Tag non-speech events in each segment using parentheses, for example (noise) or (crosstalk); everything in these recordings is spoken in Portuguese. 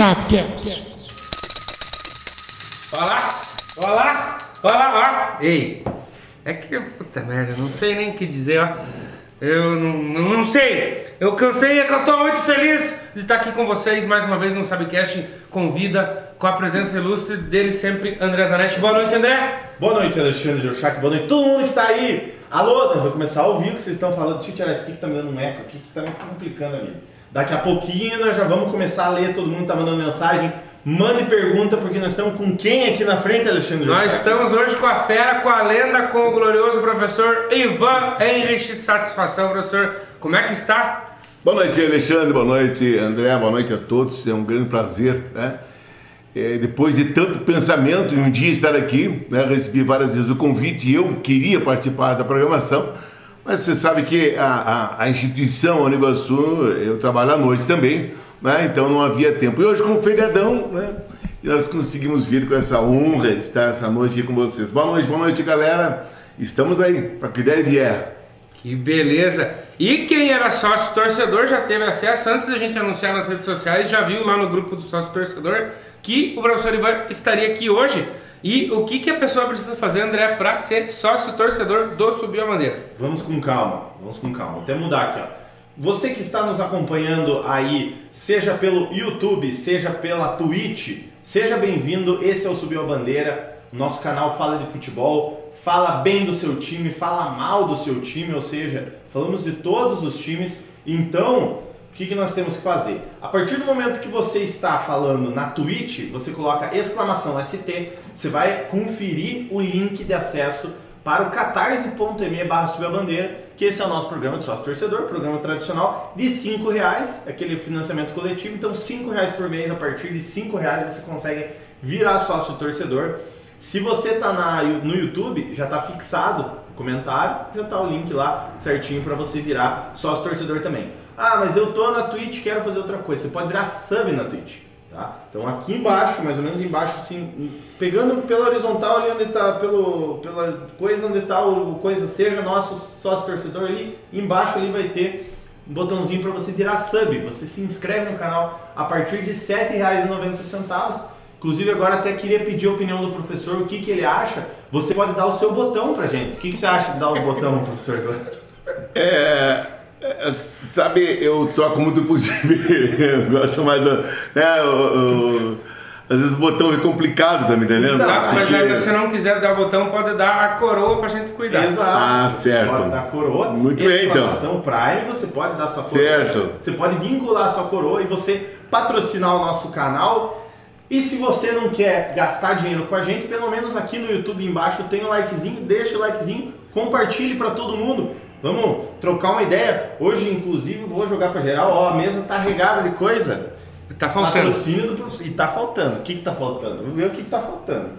Chapecast. Olha lá, olha lá, olha lá, ó. Ei, é que, puta merda, não sei nem o que dizer, ó. Eu não, não, não sei. O que eu sei é que eu tô muito feliz de estar aqui com vocês mais uma vez no Sabcast Convida, com a presença ilustre dele sempre, André Zanetti. Boa noite, André. Boa noite, Alexandre Jorchak. Boa noite, todo mundo que tá aí. Alô, nós vamos começar a ouvir o que vocês estão falando. Deixa eu tirar isso aqui que tá me dando um eco aqui, que tá me complicando ali. Daqui a pouquinho nós já vamos começar a ler, todo mundo tá mandando mensagem. Mande pergunta, porque nós estamos com quem aqui na frente, Alexandre Nós estamos hoje com a fera, com a lenda, com o glorioso professor Ivan Henrich. Satisfação, professor. Como é que está? Boa noite, Alexandre. Boa noite, André. Boa noite a todos. É um grande prazer, né? É, depois de tanto pensamento em um dia estar aqui, né? recebi várias vezes o convite e eu queria participar da programação, mas você sabe que a, a, a instituição Uniguaçu, eu trabalho à noite também, né? então não havia tempo. E hoje, com o feriadão, né? Nós conseguimos vir com essa honra estar essa noite aqui com vocês. Boa noite, boa noite, galera. Estamos aí, para que der e vier. Que beleza! E quem era sócio torcedor já teve acesso, antes da gente anunciar nas redes sociais, já viu lá no grupo do sócio torcedor que o professor Ivan estaria aqui hoje. E o que, que a pessoa precisa fazer, André, para ser sócio torcedor do Subiu a Bandeira? Vamos com calma, vamos com calma. Até mudar aqui, ó. Você que está nos acompanhando aí, seja pelo YouTube, seja pela Twitch, seja bem-vindo. Esse é o Subiu a Bandeira. Nosso canal fala de futebol, fala bem do seu time, fala mal do seu time, ou seja, falamos de todos os times. Então, o que, que nós temos que fazer? A partir do momento que você está falando na Twitch, você coloca exclamação ST, você vai conferir o link de acesso para o catarse.me barra bandeira, que esse é o nosso programa de sócio torcedor, programa tradicional de R$ reais, aquele financiamento coletivo, então R$ reais por mês, a partir de R$ reais você consegue virar sócio torcedor. Se você está no YouTube, já está fixado o comentário, já está o link lá certinho para você virar sócio torcedor também. Ah, mas eu tô na Twitch, quero fazer outra coisa. Você pode virar sub na Twitch, tá? Então aqui embaixo, mais ou menos embaixo, assim, pegando pela horizontal ali onde tá, pelo, pela coisa onde tá o coisa, seja nosso sócio torcedor ali, embaixo ali vai ter um botãozinho para você virar sub. Você se inscreve no canal a partir de R$ 7,90. Inclusive agora até queria pedir a opinião do professor, o que, que ele acha. Você pode dar o seu botão pra gente. O que, que você acha de dar o botão, professor? É, é, sabe, eu troco muito por (laughs) eu gosto mais do. Né, o, o- às vezes o botão é complicado, tá me entendendo? Tá, mas Porque- aí, se não quiser dar botão, pode dar a coroa pra gente cuidar. Exato. Ah, Você certo. Pode dar coroa. Muito bem, então. Prime, você pode dar sua coroa. Certo. Você pode vincular a sua coroa e você patrocinar o nosso canal. E se você não quer gastar dinheiro com a gente, pelo menos aqui no YouTube embaixo tem o likezinho, deixa o likezinho, compartilhe para todo mundo. Vamos trocar uma ideia. Hoje, inclusive, vou jogar para geral. Ó, a mesa tá regada de coisa. Tá faltando. Patrocínio do professor. E tá faltando. O que que tá faltando? Vamos ver o que que tá faltando.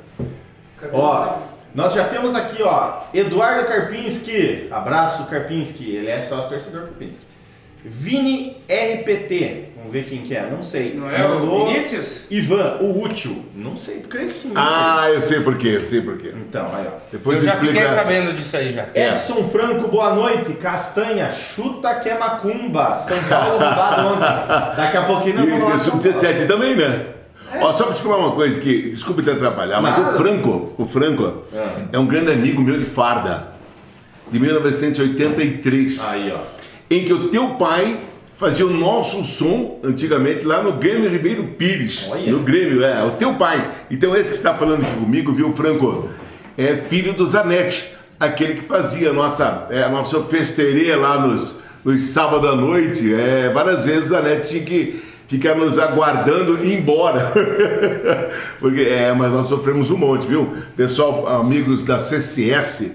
Ó, nós já temos aqui, ó, Eduardo Karpinski. Abraço, Karpinski. Ele é sócio torcedor Karpinski. Vini RPT. Vamos ver quem que é. Não sei. Não é o Mandou Vinícius? Ivan, o útil. Não sei. Creio que sim. Ah, eu sei por quê, eu sei por quê. sei. Então, aí, ó. Depois eu já fiquei essa. sabendo disso aí já. É. Edson Franco, boa noite. Castanha, chuta que é macumba. São Paulo (laughs) ontem. Daqui a pouquinho nós E vamos o lá. Sub-17 também, né? Ó, só pra te falar uma coisa que, desculpe te atrapalhar, mas Nada. o Franco, o Franco Ah. é um grande amigo meu de farda, de 1983, Aí, ó. Em que o teu pai fazia o nosso som antigamente lá no Grêmio Ribeiro Pires. Olha. No Grêmio, é, o teu pai. Então esse que está falando aqui comigo, viu, Franco? É filho do Zanetti, aquele que fazia a nossa, é, a nossa festeria lá nos, nos sábados à noite. É, várias vezes o Zanetti tinha que ficar nos aguardando e ir embora. (laughs) Porque, é, mas nós sofremos um monte, viu? Pessoal, amigos da CCS,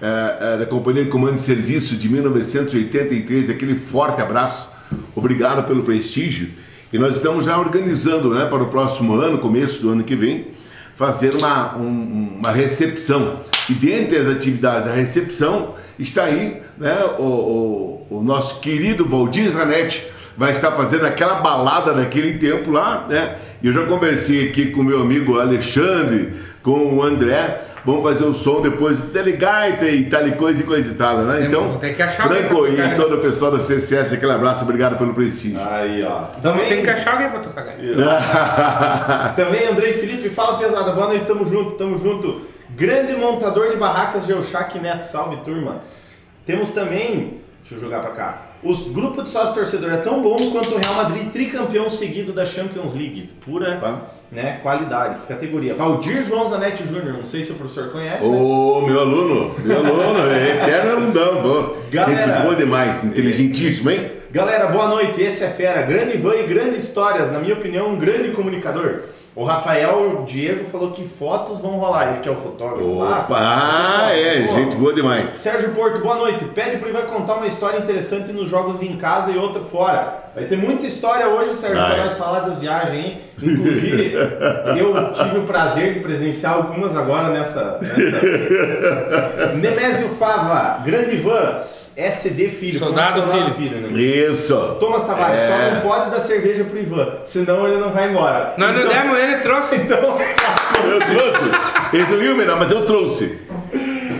é, é, da Companhia de Comando de Serviço de 1983, daquele forte abraço. Obrigado pelo prestígio. E nós estamos já organizando né, para o próximo ano, começo do ano que vem, fazer uma, um- uma recepção. E dentre as atividades da recepção está aí né, o, o- o nosso querido Valdir Zanetti, vai estar fazendo aquela balada daquele tempo lá, né? E eu já conversei aqui com meu amigo Alexandre, com o André. Vamos fazer o som depois do Telegaita e tal e coisa e coisa e tal, né? Tem- Então, tem que achar Franco e tocar, todo o pessoal da CCS, aquele abraço, obrigado pelo prestígio. Aí, ó. Tem Também, que achar alguém pra tocar gaita. (laughs) também Andrei Felipe, fala pesada, boa noite, tamo junto, tamo junto. Grande montador de barracas de Euchac Neto, salve turma. Temos também, deixa eu jogar pra cá, os grupos de sócio torcedor é tão bom quanto o Real Madrid tricampeão seguido da Champions League. Pura Tá. Né, qualidade, que categoria. Valdir João Zanetti Júnior, não sei se o professor conhece. né? Ô, meu aluno, meu aluno, é eterno alundão, pô. Galera. Gente boa demais, inteligentíssimo, hein? Galera, boa noite. Esse é Fera. Grande Ivan e grandes histórias. Na minha opinião, um grande comunicador. O Rafael Diego falou que fotos vão rolar. Ele que é o fotógrafo. Opa, ah, é, Pô. gente boa demais. Sérgio Porto, boa noite. Pede pro Ivan contar uma história interessante nos jogos em casa e outra fora. Vai ter muita história hoje, Sérgio, Vai. para nós falar das viagens, hein? Inclusive, (laughs) eu tive o prazer de presenciar algumas agora nessa. nessa... (laughs) Nemésio Fava, grande Ivan, SD Filho. Soldado como Filho. né? Isso. Thomas Tavares, É. só não pode dar cerveja pro Ivan, senão ele não vai embora. Nós não então, demos, ele trouxe. (laughs) Então, Eu trouxe. Ele não viu, menor, mas eu trouxe.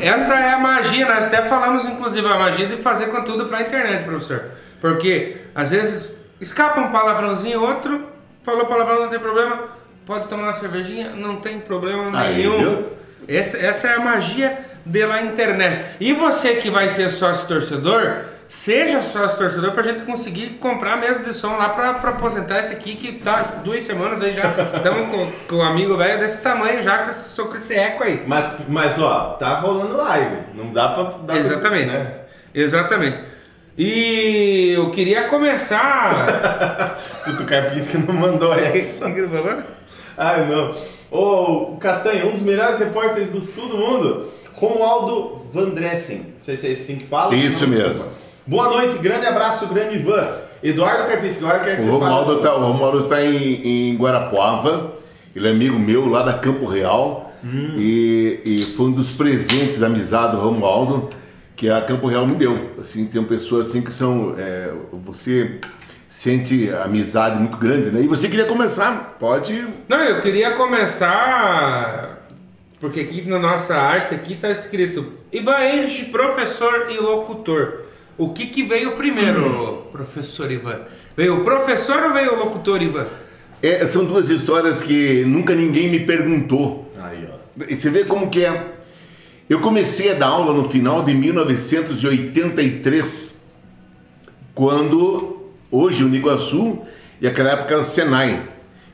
Essa é a magia, nós até falamos inclusive a magia de fazer conteúdo pra internet, professor. Porque às vezes escapa um palavrãozinho, outro falou palavrão, não tem problema, pode tomar uma cervejinha, não tem problema Aí, nenhum. viu? Essa, essa é a magia da internet. E você que vai ser sócio torcedor, seja sócio torcedor pra gente conseguir comprar a mesa de som lá pra, pra aposentar esse aqui que tá duas semanas aí já. Estamos com, com um amigo velho desse tamanho já com esse, com esse eco aí. mas, mas ó, tá rolando live. Não dá pra. Dá Exatamente. Pra, né? Exatamente. E eu queria começar. (laughs) Puto Karpinski não mandou (laughs) essa. O que ele falou? Ai, não. Ô, o Castanho, um dos melhores repórteres do sul do mundo, Romualdo Vandressen. Não sei se é assim que fala. Isso Não, mesmo. desculpa. Boa noite, grande abraço, grande Ivan. Eduardo Karpinski, agora quero que O você Romualdo fale. tá, o Romualdo tá em, em Guarapuava. Ele é amigo meu lá da Campo Real. E, e foi um dos presentes da amizade do Romualdo que a Campo Real me deu. Assim, tem pessoas assim que são. é, você sente amizade muito grande, né? E você queria começar? Pode. Não, eu queria começar. Porque aqui na nossa arte aqui tá escrito Ivan Henrich, professor e locutor. O que que veio primeiro, (laughs) professor Ivan? Veio o professor ou veio o locutor Ivan? É, são duas histórias que nunca ninguém me perguntou. Aí, ó. E Você vê como que é. Eu comecei a dar aula no final de 1983, quando hoje o Niguaçu, e aquela época era o Senai,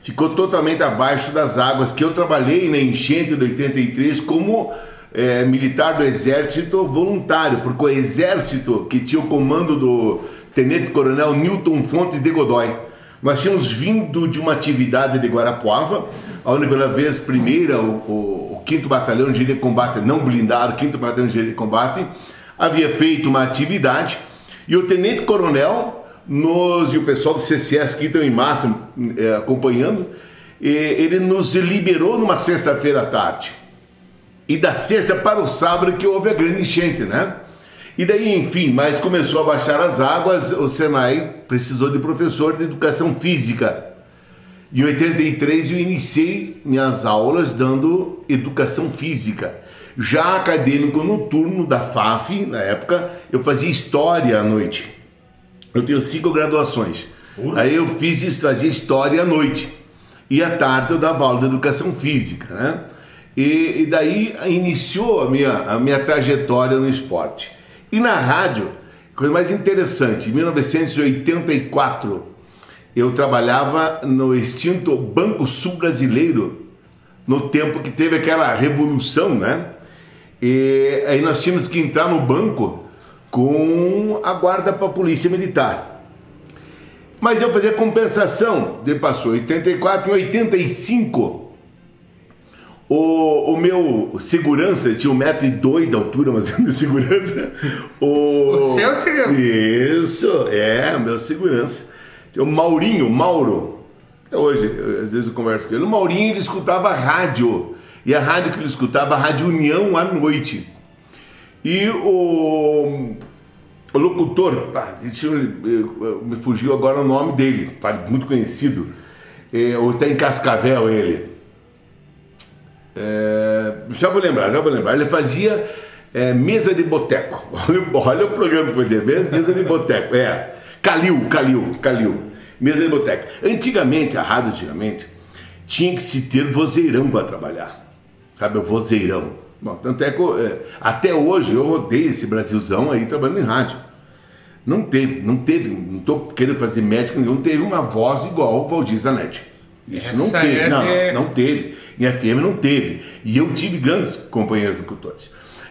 ficou totalmente abaixo das águas, que eu trabalhei na enchente de 83 como eh, militar do exército voluntário, porque o exército que tinha o comando do tenente coronel Newton Fontes de Godoy, nós tínhamos vindo de uma atividade de Guarapuava, onde pela vez primeira o, o, o 5 Batalhão de Engenharia de Combate, não blindado, 5 Batalhão de Engenharia de Combate, havia feito uma atividade e o Tenente Coronel, nos, e o pessoal do CCS que estão em massa eh, acompanhando, eh, ele nos liberou numa sexta-feira à tarde. E da sexta para o sábado que houve a grande enchente, né? E daí, enfim, mas começou a baixar as águas, o Senai precisou de professor de educação física. Em 83 eu iniciei minhas aulas dando educação física. Já acadêmico noturno da FAF, na época, eu fazia história à noite. Eu tenho cinco graduações. Aí eu fiz fazia história à noite. E à tarde eu dava aula de educação física, né? E, e daí iniciou a minha, a minha trajetória no esporte. E na rádio, coisa mais interessante, em 1984, eu trabalhava no extinto Banco Sul Brasileiro, no tempo que teve aquela revolução, né? E aí nós tínhamos que entrar no banco com a guarda para a polícia militar. Mas eu fazia compensação, de passou 84 e 85. O, o meu segurança tinha 1,2m de altura, mas (laughs) de segurança. O, O seu segurança? Isso, é, o meu segurança. O Maurinho, Mauro. Até hoje, às vezes eu converso com ele. O Maurinho ele escutava rádio. E a rádio que ele escutava, a Rádio União à noite. E o, o locutor, ah, deixa eu, me fugiu agora o nome dele, tá muito conhecido. É, ou tá em Cascavel ele. É, já vou lembrar, já vou lembrar. Ele fazia é, mesa de boteco. (laughs) Olha, olha o programa que foi ter, mesa de boteco. É, Calil, Calil, Calil. Mesa de boteco. Antigamente, a rádio antigamente, tinha que se ter vozeirão para trabalhar. Sabe, o vozeirão. Bom, tanto é que é, até hoje eu rodei esse Brasilzão aí trabalhando em rádio. Não teve, não teve, não estou querendo fazer médico nenhum, teve uma voz igual o Valdir Zanetti. Isso Essa não teve, é não, de... não teve. Em FM não teve. E eu tive grandes companheiros locutores.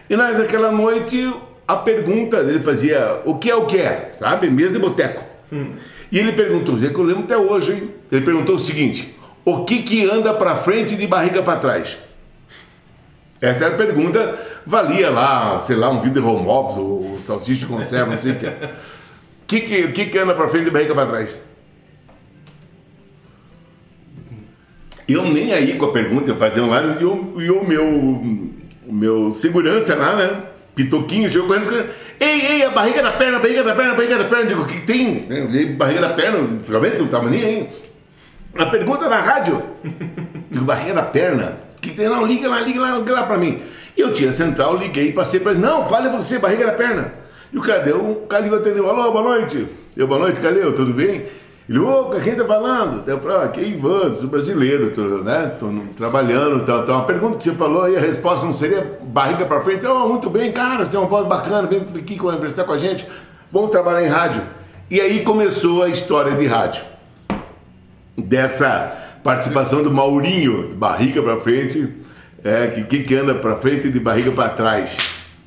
E naquela noite, a pergunta dele fazia: o que é o que é? Sabe? Mesa e boteco. Hum. E ele perguntou, que eu lembro até hoje, hein? Ele perguntou o seguinte: o que que anda para frente e de barriga para trás? Essa era a pergunta, valia lá, sei lá, um vídeo de home office, ou salsicha de conserva, não sei o que. O que, que, que, que anda para frente e barriga para trás? Eu nem aí com a pergunta, eu fazia lá, e o, e o meu, meu segurança lá, né? Pitoquinho, quando. Ei, ei, a barriga da perna, a barriga da perna, a barriga da perna. Digo, o que tem? Eu barriga da perna, antigamente não tava nem aí. A pergunta na rádio. Digo, barriga da perna. Que tem? Não, liga lá, liga lá, liga lá pra mim. E eu tinha central, liguei, passei pra ele. Não, fale você, barriga da perna. E o cadê? O Calil atendeu. Alô, boa noite. Eu, boa noite, Calil, tudo bem? Ele, ô, quem tá falando? Eu falei, ah, aqui é Ivan, sou brasileiro, tô, né? Tô trabalhando, então, então, a pergunta que você falou aí, a resposta não seria barriga para frente? Oh, muito bem, cara, você tem uma voz bacana, vem aqui conversar com a gente, vamos trabalhar em rádio. E aí começou a história de rádio. Dessa participação do Maurinho, de barriga para frente, é, que, que anda para frente e de barriga para trás.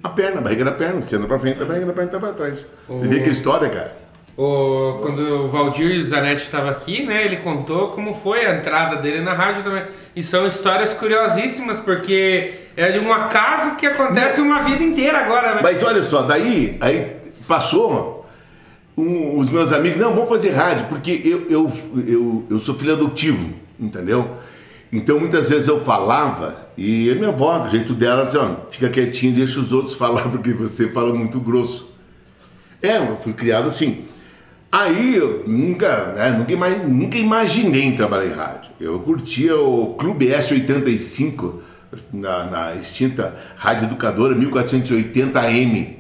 A perna, a barriga da perna, você anda para frente, a barriga da perna tá para trás. Você vê que história, cara. O, quando o Valdir Zanetti estava aqui, né, ele contou como foi a entrada dele na rádio também. E são histórias curiosíssimas, porque é de um acaso que acontece uma vida inteira agora, né? Mas olha só, daí aí passou um, os meus amigos, não, vamos fazer rádio, porque eu, eu, eu, eu sou filho adotivo, entendeu? Então muitas vezes eu falava e minha avó, o jeito dela, assim, fica quietinho, deixa os outros (laughs) falar, porque você fala muito grosso. É, eu fui criado assim. Aí eu nunca, né, nunca, nunca imaginei trabalhar em rádio. Eu curtia o Clube S85, na, na extinta Rádio Educadora 1480M.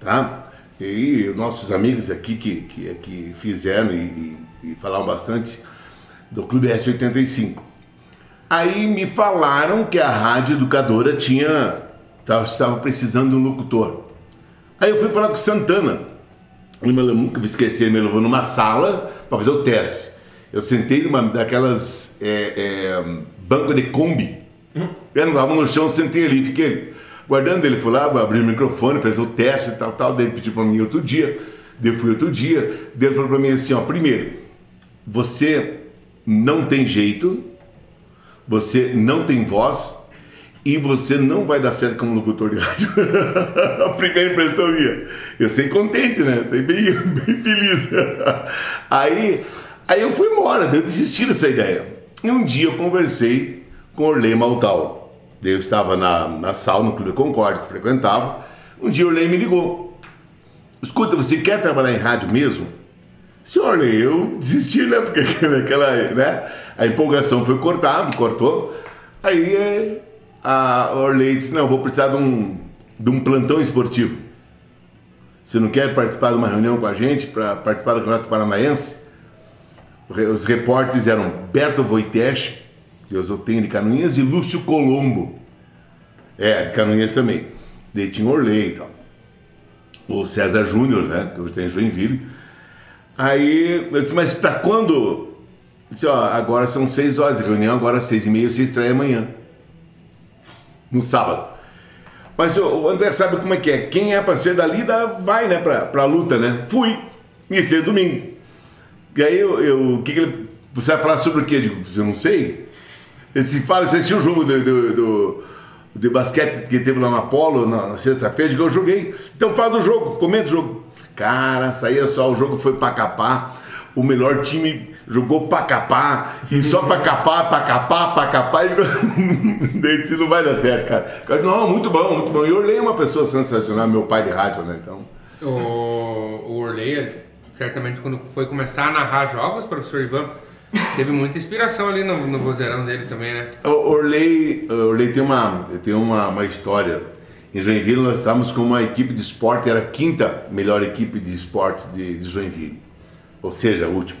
Tá? E nossos amigos aqui que, que, que fizeram e, e, e falaram bastante do Clube S85. Aí me falaram que a Rádio Educadora tinha estava precisando de um locutor. Aí eu fui falar com Santana eu nunca vou esquecer, ele me levou numa sala para fazer o teste. Eu sentei numa daquelas é, é, banco de Kombi. Eu não estava no chão, sentei ali, fiquei guardando. Ele foi lá, abriu o microfone, fez o teste e tal, tal. Daí ele pediu para mim outro dia. Daí eu fui outro dia. Daí ele falou para mim assim: ó, primeiro, você não tem jeito, você não tem voz e você não vai dar certo como locutor de (laughs) rádio. a primeira impressão minha. Eu sei contente, né? Sei bem, (laughs) bem feliz. aí, aí eu fui embora, eu desisti dessa ideia. E um dia eu conversei com Orley Maltal. Eu estava na, na sala, no Clube Concorde, que frequentava. Um dia o Orley me ligou. Escuta, você quer trabalhar em rádio mesmo? Senhor eu desisti, né? Porque (laughs) aquela, né? A empolgação foi cortada, cortou. Aí é a Orley disse, não, vou precisar de um, de um plantão esportivo. Você não quer participar de uma reunião com a gente para participar do Campeonato Paranaense? Os repórteres eram Beto Voitech, Deus eu tenho de Canoinhas, e Lúcio Colombo. É, de Canoinhas também. Daí tinha Orley e tal. O César Júnior, né? Que hoje tem Joinville. Aí eu disse, mas para quando? Eu disse, ó, agora são seis horas reunião, agora seis e meia, você estreia amanhã no sábado. Mas o André sabe como é que é. Quem é para ser da lida vai, né, pra, pra luta, né? Fui. Ia domingo. E aí eu. eu que, que ele, você vai falar sobre o quê? Eu digo, eu não sei. Ele se fala, você assistiu o jogo do, do, do, de basquete que teve lá na Polo na, na sexta-feira? Eu joguei. Então fala do jogo, comenta o jogo. Cara, saía só, o jogo foi pra capar. O melhor time jogou pra capar, e só pra capar, pra capar, pra capar, e (laughs) daí não vai dar certo, cara. Não, muito bom, muito bom. E o Orley é uma pessoa sensacional, meu pai de rádio, né? Então. O, o Orley, certamente, quando foi começar a narrar jogos, professor Ivan, teve muita inspiração ali no, no vozeirão dele também, né? O Orley, Orley tem, uma, tem uma, uma história. Em Joinville nós estávamos com uma equipe de esporte, era a quinta melhor equipe de esportes de, de Joinville. Ou seja, a última.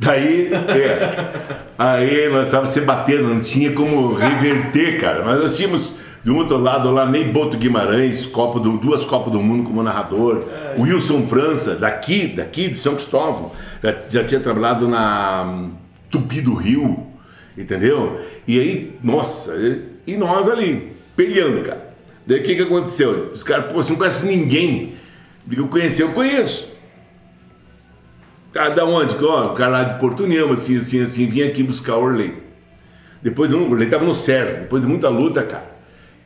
Daí, é, aí nós estávamos se batendo, não tinha como reverter, cara. Mas nós tínhamos do outro lado lá, Ney Boto Guimarães, Copa do, duas Copas do Mundo como narrador. É. Wilson França, daqui, daqui de São Cristóvão, já, já tinha trabalhado na Tupi do Rio, entendeu? E aí, nossa, e nós ali, peleando, cara. Daí o que, que aconteceu? Os caras, pô, você não conhece ninguém. Eu conheci, eu conheço. Tá, da onde? Ó, o cara lá de Porto Nemo, assim, assim, assim, vinha aqui buscar o Orley. Depois, o Orley tava no César, depois de muita luta, cara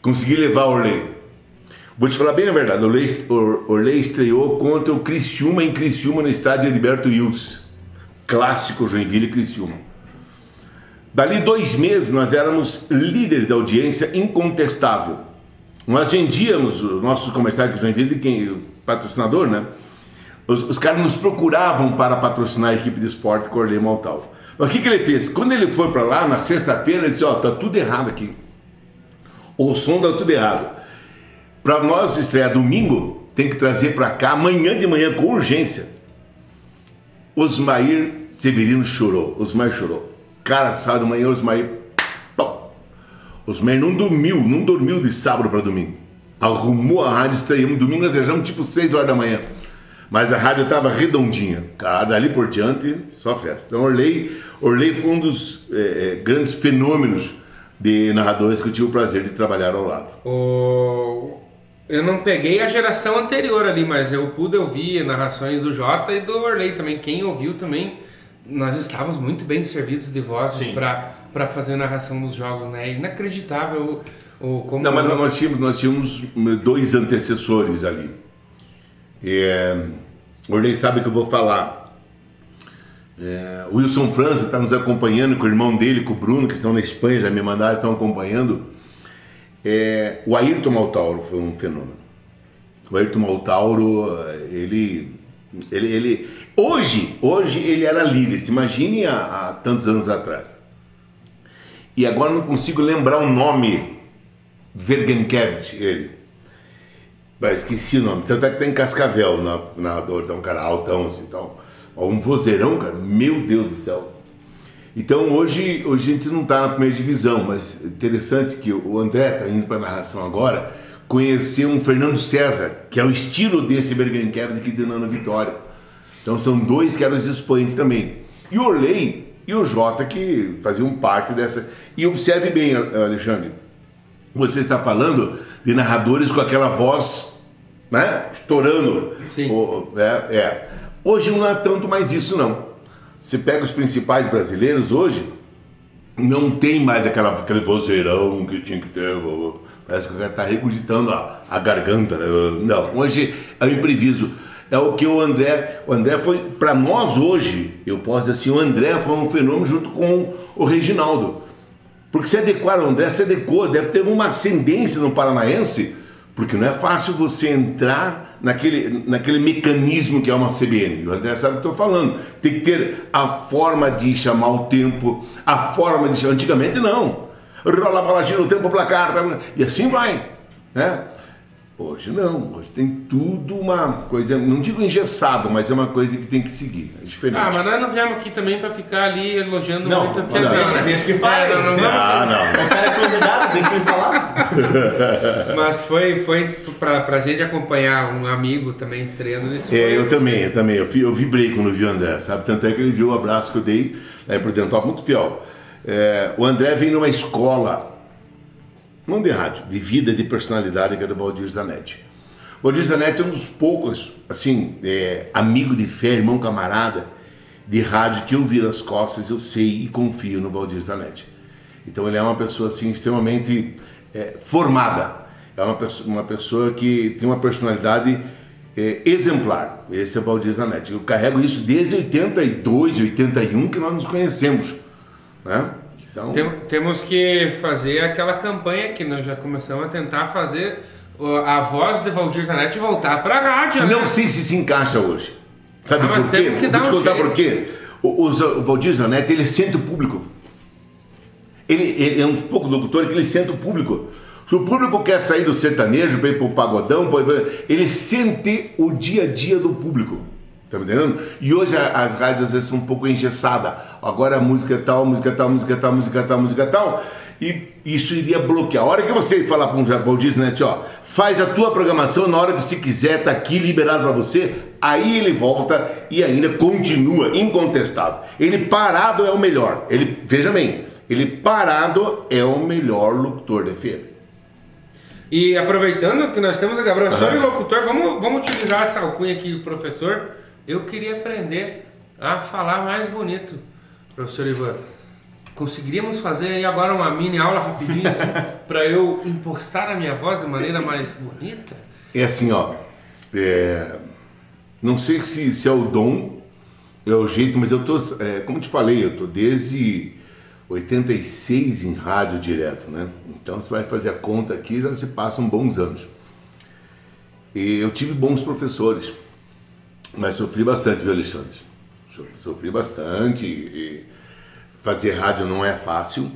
consegui levar o Orley. Vou te falar bem a verdade, o Orley, estreou contra o Criciúma em Criciúma no estádio Heriberto Wills. Clássico Joinville e Criciúma. Dali dois meses nós éramos líderes da audiência incontestável. Nós vendíamos os nossos comerciais de Joinville, quem, patrocinador, né? Os, os, caras nos procuravam para patrocinar a equipe de esporte com o Orley Maltal. Mas o que, que ele fez? Quando ele foi para lá, na sexta-feira, ele disse: Ó, oh, tá tudo errado aqui o som dá tudo errado. Para nós estrear domingo, tem que trazer para cá amanhã de manhã com urgência. Osmair Severino chorou. Osmair chorou. Cara, sábado de manhã, Osmair. Pum. Osmair não dormiu, não dormiu de sábado para domingo. Arrumou a rádio, estreamos. Domingo nós viajamos tipo 6 horas da manhã. Mas a rádio estava redondinha. Cara, dali por diante, só festa. Então, Orley, Orley foi um dos é, grandes fenômenos de narradores que eu tive o prazer de trabalhar ao lado. O... Eu não peguei a geração anterior ali, mas eu pude ouvir narrações do Jota e do Orley também. Quem ouviu também, nós estávamos muito bem servidos de vozes para fazer narração dos jogos, né? Inacreditável o, como. Não, mas nós tínhamos, nós tínhamos dois antecessores ali. É, o Orley sabe que eu vou falar. É, o Wilson França está nos acompanhando com o irmão dele, com o Bruno, que estão na Espanha, já me mandaram, estão acompanhando. É, o Ayrton Maltauro foi um fenômeno. O Ayrton Maltauro, ele, ele, ele hoje, hoje ele era líder. Se imagine há, há tantos anos atrás. E agora não consigo lembrar o nome. Vergenkevich, ele. Mas esqueci o nome. Tanto é que tem Cascavel na, na dor, então um cara altão assim, então um vozeirão, cara, meu Deus do céu. Então hoje, hoje a gente não está na primeira divisão, mas interessante que o André está indo para a narração agora, conhecer um Fernando César, que é o estilo desse Bergenkeves aqui de Nano Vitória. Então são dois que eram os expoentes também. E o Orley e o Jota que faziam parte dessa. E observe bem, Alexandre, você está falando de narradores com aquela voz, né, estourando. Sim. O, é, é. Hoje não é tanto mais isso não. Você pega os principais brasileiros hoje, não tem mais aquela, aquele vozeirão que tinha que ter. Parece que o cara está regurgitando a, a garganta. Né? Não, hoje é o imprevisto. É o que o André. O André foi, para nós hoje, eu posso dizer assim, o André foi um fenômeno junto com o Reginaldo. Porque se adequar ao André, se adequou, deve ter uma ascendência no Paranaense, porque não é fácil você entrar naquele, naquele mecanismo que é uma CBN. O André sabe o que estou falando. Tem que ter a forma de chamar o tempo, a forma de chamar. Antigamente não. Rola a bola, gira o tempo, placar, tá... e assim vai. Né? Hoje não, hoje tem tudo uma coisa, não digo engessado, mas é uma coisa que tem que seguir, é diferente. Ah, mas nós não viemos aqui também para ficar ali elogiando não, muito, porque não, deixa, deixa que fale. É, não, não, ah, não. O cara é convidado, deixa ele falar. (laughs) mas foi, foi pra, pra gente acompanhar um amigo também estreando nesse É, eu também, eu também, eu, eu vibrei quando vi o André, sabe? Tanto é que ele viu o abraço que eu dei lá em Prudentópolis, muito fiel. É, o André vem numa escola não de rádio, de vida, de personalidade, que é do Valdir Zanetti. O Valdir Zanetti é um dos poucos, assim, é, amigo de fé, irmão camarada, de rádio que eu viro as costas, eu sei e confio no Valdir Zanetti. Então ele é uma pessoa, assim, extremamente é, formada. É uma pessoa, uma pessoa que tem uma personalidade é, exemplar. Esse é o Valdir Zanetti. Eu carrego isso desde 82, 81 que nós nos conhecemos, né? Então... Tem, temos que fazer aquela campanha que nós já começamos a tentar fazer a voz de Valdir Zanetti voltar para a rádio. Não né? sei se se encaixa hoje. Sabe ah, por quê? Vou te contar um por quê. O, o, o Valdir Zanetti, ele sente o público. Ele, ele é um dos poucos locutores que ele sente o público. Se o público quer sair do sertanejo para ir para o pagodão, ele sente o dia a dia do público. Tá me entendendo? E hoje as rádios às vezes são um pouco engessadas. Agora a música é tal, música é tal, música é tal, música é tal, música é tal. E isso iria bloquear. A hora que você falar para um Valdir né, ó, faz a tua programação na hora que você quiser, tá aqui liberado para você, aí ele volta e ainda continua incontestável. Ele parado é o melhor. Ele, veja bem, ele parado é o melhor locutor de FM. E aproveitando que nós temos a professor uhum. e locutor, vamos, vamos utilizar essa alcunha aqui do professor. Eu queria aprender a falar mais bonito, professor Ivan. Conseguiríamos fazer aí agora uma mini aula rapidinho assim, (laughs) para eu impostar a minha voz de maneira mais bonita? É assim, ó. É, não sei se, se é o dom, é o jeito, mas eu tô, é, como te falei, eu tô desde 86 em rádio direto, né? Então você vai fazer a conta aqui, já se passam bons anos. E eu tive bons professores, mas sofri bastante, viu, Alexandre? Sofri bastante. E fazer rádio não é fácil.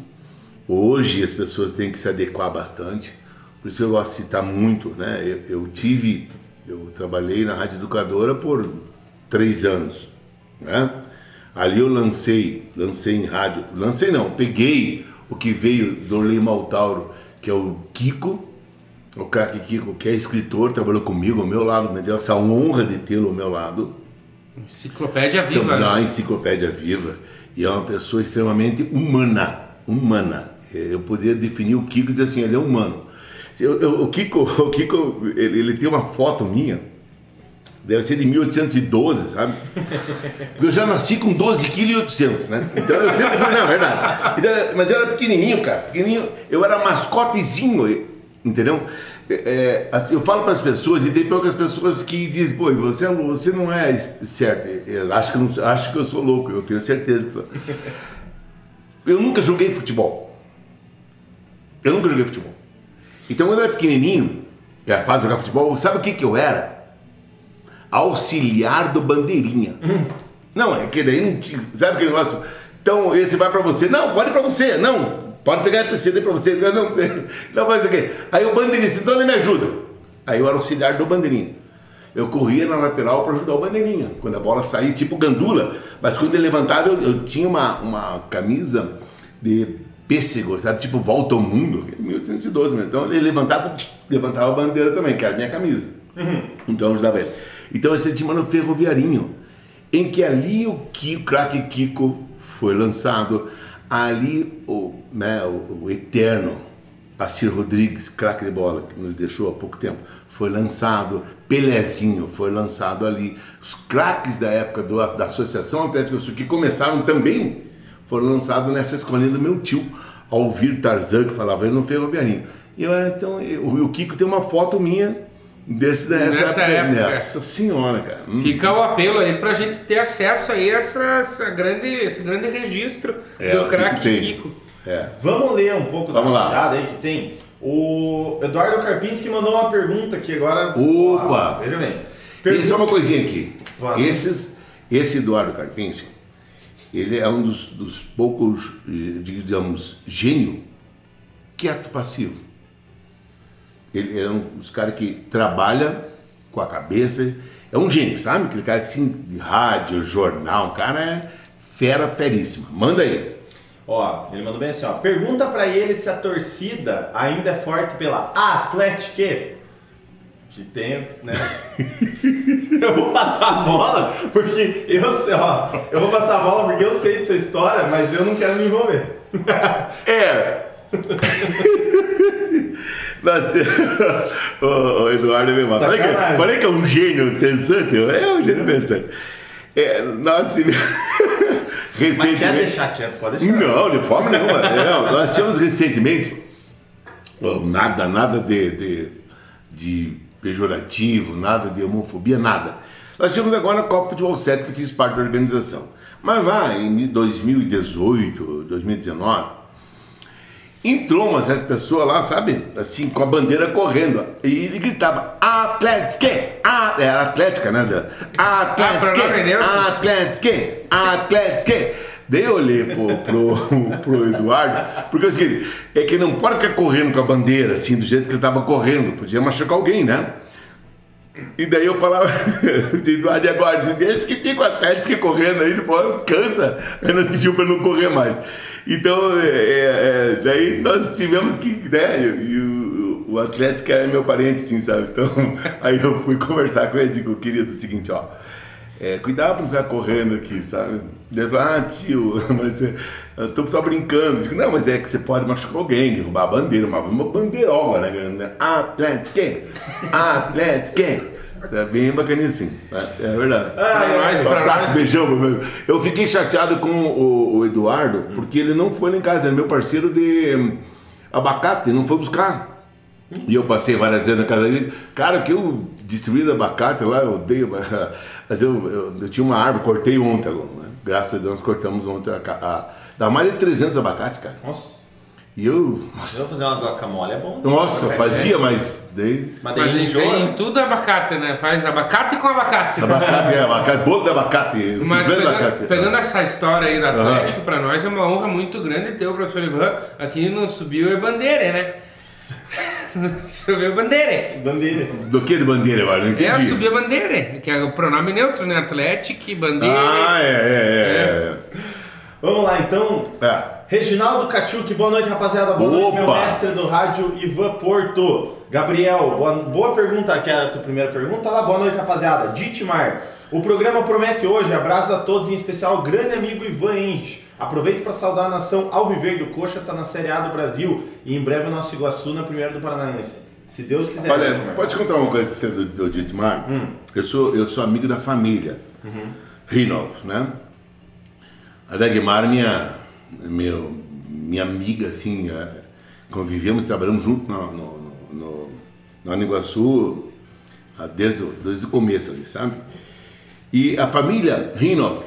Hoje as pessoas têm que se adequar bastante. Por isso eu gosto de citar muito, né? Eu, eu tive, eu trabalhei na Rádio Educadora por três anos, né? Ali eu lancei, lancei em rádio, lancei não, peguei o que veio do Orley Maltauro, que é o Kiko, o craque Kiko, que é escritor, trabalhou comigo ao meu lado, me deu essa honra de tê-lo ao meu lado. Enciclopédia viva. Então, na Enciclopédia Viva. E é uma pessoa extremamente humana, humana. Eu poderia definir o Kiko e dizer assim, ele é humano. Eu, eu, o Kiko, (laughs) o Kiko ele, ele tem uma foto minha, Deve ser de 1812, sabe? Porque eu já nasci com 12 kg e 800, né? Então eu sempre fui, não, é verdade. Então, mas eu era pequenininho, cara. Pequenininho. Eu era mascotezinho, entendeu? É, assim, eu falo para as pessoas e tem poucas pessoas que dizem, pô, você, é você não é certo. Eu acho que, não, acho que eu sou louco, eu tenho certeza que sou. (laughs) Eu nunca joguei futebol. Eu nunca joguei futebol. Então, quando eu era pequenininho, que era fácil jogar futebol, sabe o que, que eu era? auxiliar do bandeirinha. Hum. Não, é que daí não tinha, sabe aquele negócio? Então, esse vai para você. Não, pode para você. Não, pode pegar esse CD para você. Não, (laughs) não, não faz aqui. Aí o bandeirinha, então ele me ajuda. Aí eu era auxiliar do bandeirinha. Eu corria na lateral para ajudar o bandeirinha. Quando a bola saía, tipo gandula. Mas quando ele levantava, eu, eu tinha uma, uma camisa de pêssego, sabe? Tipo volta ao mundo. 1812 mesmo. Então ele levantava, levantava a bandeira também, que era a minha camisa. Uhum. Então eu ajudava ele. Então esse time no Ferroviarinho, em que ali o, Kiko, craque Kiko foi lançado, ali o, né, o, o eterno Assir Rodrigues, craque de bola, que nos deixou há pouco tempo, foi lançado, Pelezinho foi lançado ali, os craques da época do, da Associação Atlética Sul, que começaram também, foram lançados nessa escolinha do meu tio, ao ouvir Tarzan, que falava ele no Ferroviarinho. E eu, então, o, o Kiko tem uma foto minha Desse, dessa Nessa época. Nossa senhora, cara. Hum. Fica o apelo aí pra gente ter acesso aí a essa, essa grande, esse grande registro é, do craque Kiko. É. Vamos ler um pouco Vamos da lá. aí que tem. O Eduardo Carpinski mandou uma pergunta aqui agora. Opa! veja bem. Pergunta... Isso é uma coisinha aqui. Esses, esse Eduardo Carpinski, ele é um dos, dos poucos, digamos, gênio quieto passivo. Ele é um dos caras que trabalha com a cabeça. É um gênio, sabe? Aquele cara assim, de rádio, jornal, um cara é fera, feríssima. Manda aí. Ó, ele mandou bem assim, ó. Pergunta para ele se a torcida ainda é forte pela Atlético. Que tem, né? (laughs) eu vou passar a bola porque eu sei, ó. Eu vou passar a bola porque eu sei dessa história, mas eu não quero me envolver. é. (laughs) O, o (laughs) Eduardo me mata. Falei que, falei que é um gênio pensante. É um gênio pensante. É, nós tivemos. (laughs) recentemente. Mas quer deixar quieto? Pode deixar. Não, de forma nenhuma. Não, nós tivemos recentemente. Nada, nada de, de, de pejorativo, nada de homofobia, nada. Nós tivemos agora a Copa Futebol 7 que fiz parte da organização. Mas vai, em 2018, 2019 entrou uma certa pessoa lá, sabe? Assim, com a bandeira correndo. E ele gritava, Atlético! A... Era Atlética, né? Atlético! Ah, neutro. Atlético! Atlético! Daí eu olhei pro, pro, (laughs) pro Eduardo, porque assim, é que não pode ficar correndo com a bandeira, assim, do jeito que ele tava correndo, podia machucar alguém, né? E daí eu falava, (laughs) Eduardo, e agora? Deixa que fica o Atlético correndo aí, depois cansa. Nós pediu pra não correr mais. Então, é, é, é, daí nós tivemos que, né, e o, o Atlético era meu parente, sim, sabe? Então, (laughs) aí eu fui conversar com ele e digo, querido, é o seguinte, ó, é, cuidado pra ficar correndo aqui, sabe? Ele falou, ah, tio, (laughs) mas é, eu tô só brincando. Digo, não, mas é que você pode machucar alguém, derrubar a bandeira, uma, uma bandeirola, né? Atlético, Atlético. É bem bacaninha assim, é, é verdade. Pra nós, pra Prato, nós. beijão, meu amigo. Eu fiquei chateado com o, o Eduardo, porque ele não foi lá em casa, era meu parceiro de hum, abacate, não foi buscar. E eu passei várias vezes na casa dele. Cara, que eu destruí abacate lá, eu odeio. (laughs) Mas eu, eu, eu tinha uma árvore, cortei ontem agora, né? Graças a Deus, nós cortamos ontem. A, a, dá mais de 300 abacates, cara. Nossa, E eu. se eu fazer uma guacamole é bom. Nossa, É, fazia, é. mas daí. Mas Mas daí a gente enjoa, tem né? tudo abacate, né? Faz abacate com abacate. Abacate, é, abacate, bolo de abacate. Mas pegando, abacate. pegando essa história aí do. Atlético, pra nós é uma honra muito grande ter o professor Ivan aqui no Subiu é Bandeira, né? (laughs) Subiu Bandeira. Bandeira. Do que de bandeira agora? Não É, entendi. Subiu Bandeira, que é o pronome neutro, né? Atlético, Bandeira. Ah, é, é, Vamos lá, então. é. Reginaldo Kachuk, boa noite, rapaziada. Boa noite, meu Opa! mestre do rádio Ivan Porto. Gabriel, boa, boa pergunta, que é a tua primeira pergunta lá. Boa noite, rapaziada. Ditmar, o programa promete hoje. Abraço a todos, em especial o grande amigo Ivan Enche. Aproveito para saudar a nação Alviver do Coxa, tá na Série A do Brasil. E em breve o nosso Iguaçu na Primeira do Paranaense. Se Deus quiser. Olha, Ditmar. pode contar uma coisa pra você do, do Dietmar? Eu, sou, eu sou amigo da família Rinov, né? A Dagmar, minha, meu, minha amiga, assim, convivemos, trabalhamos junto no, no, no, no Aniguaçu ah, desde, o- desde o começo ali, sabe? E a família Rinov,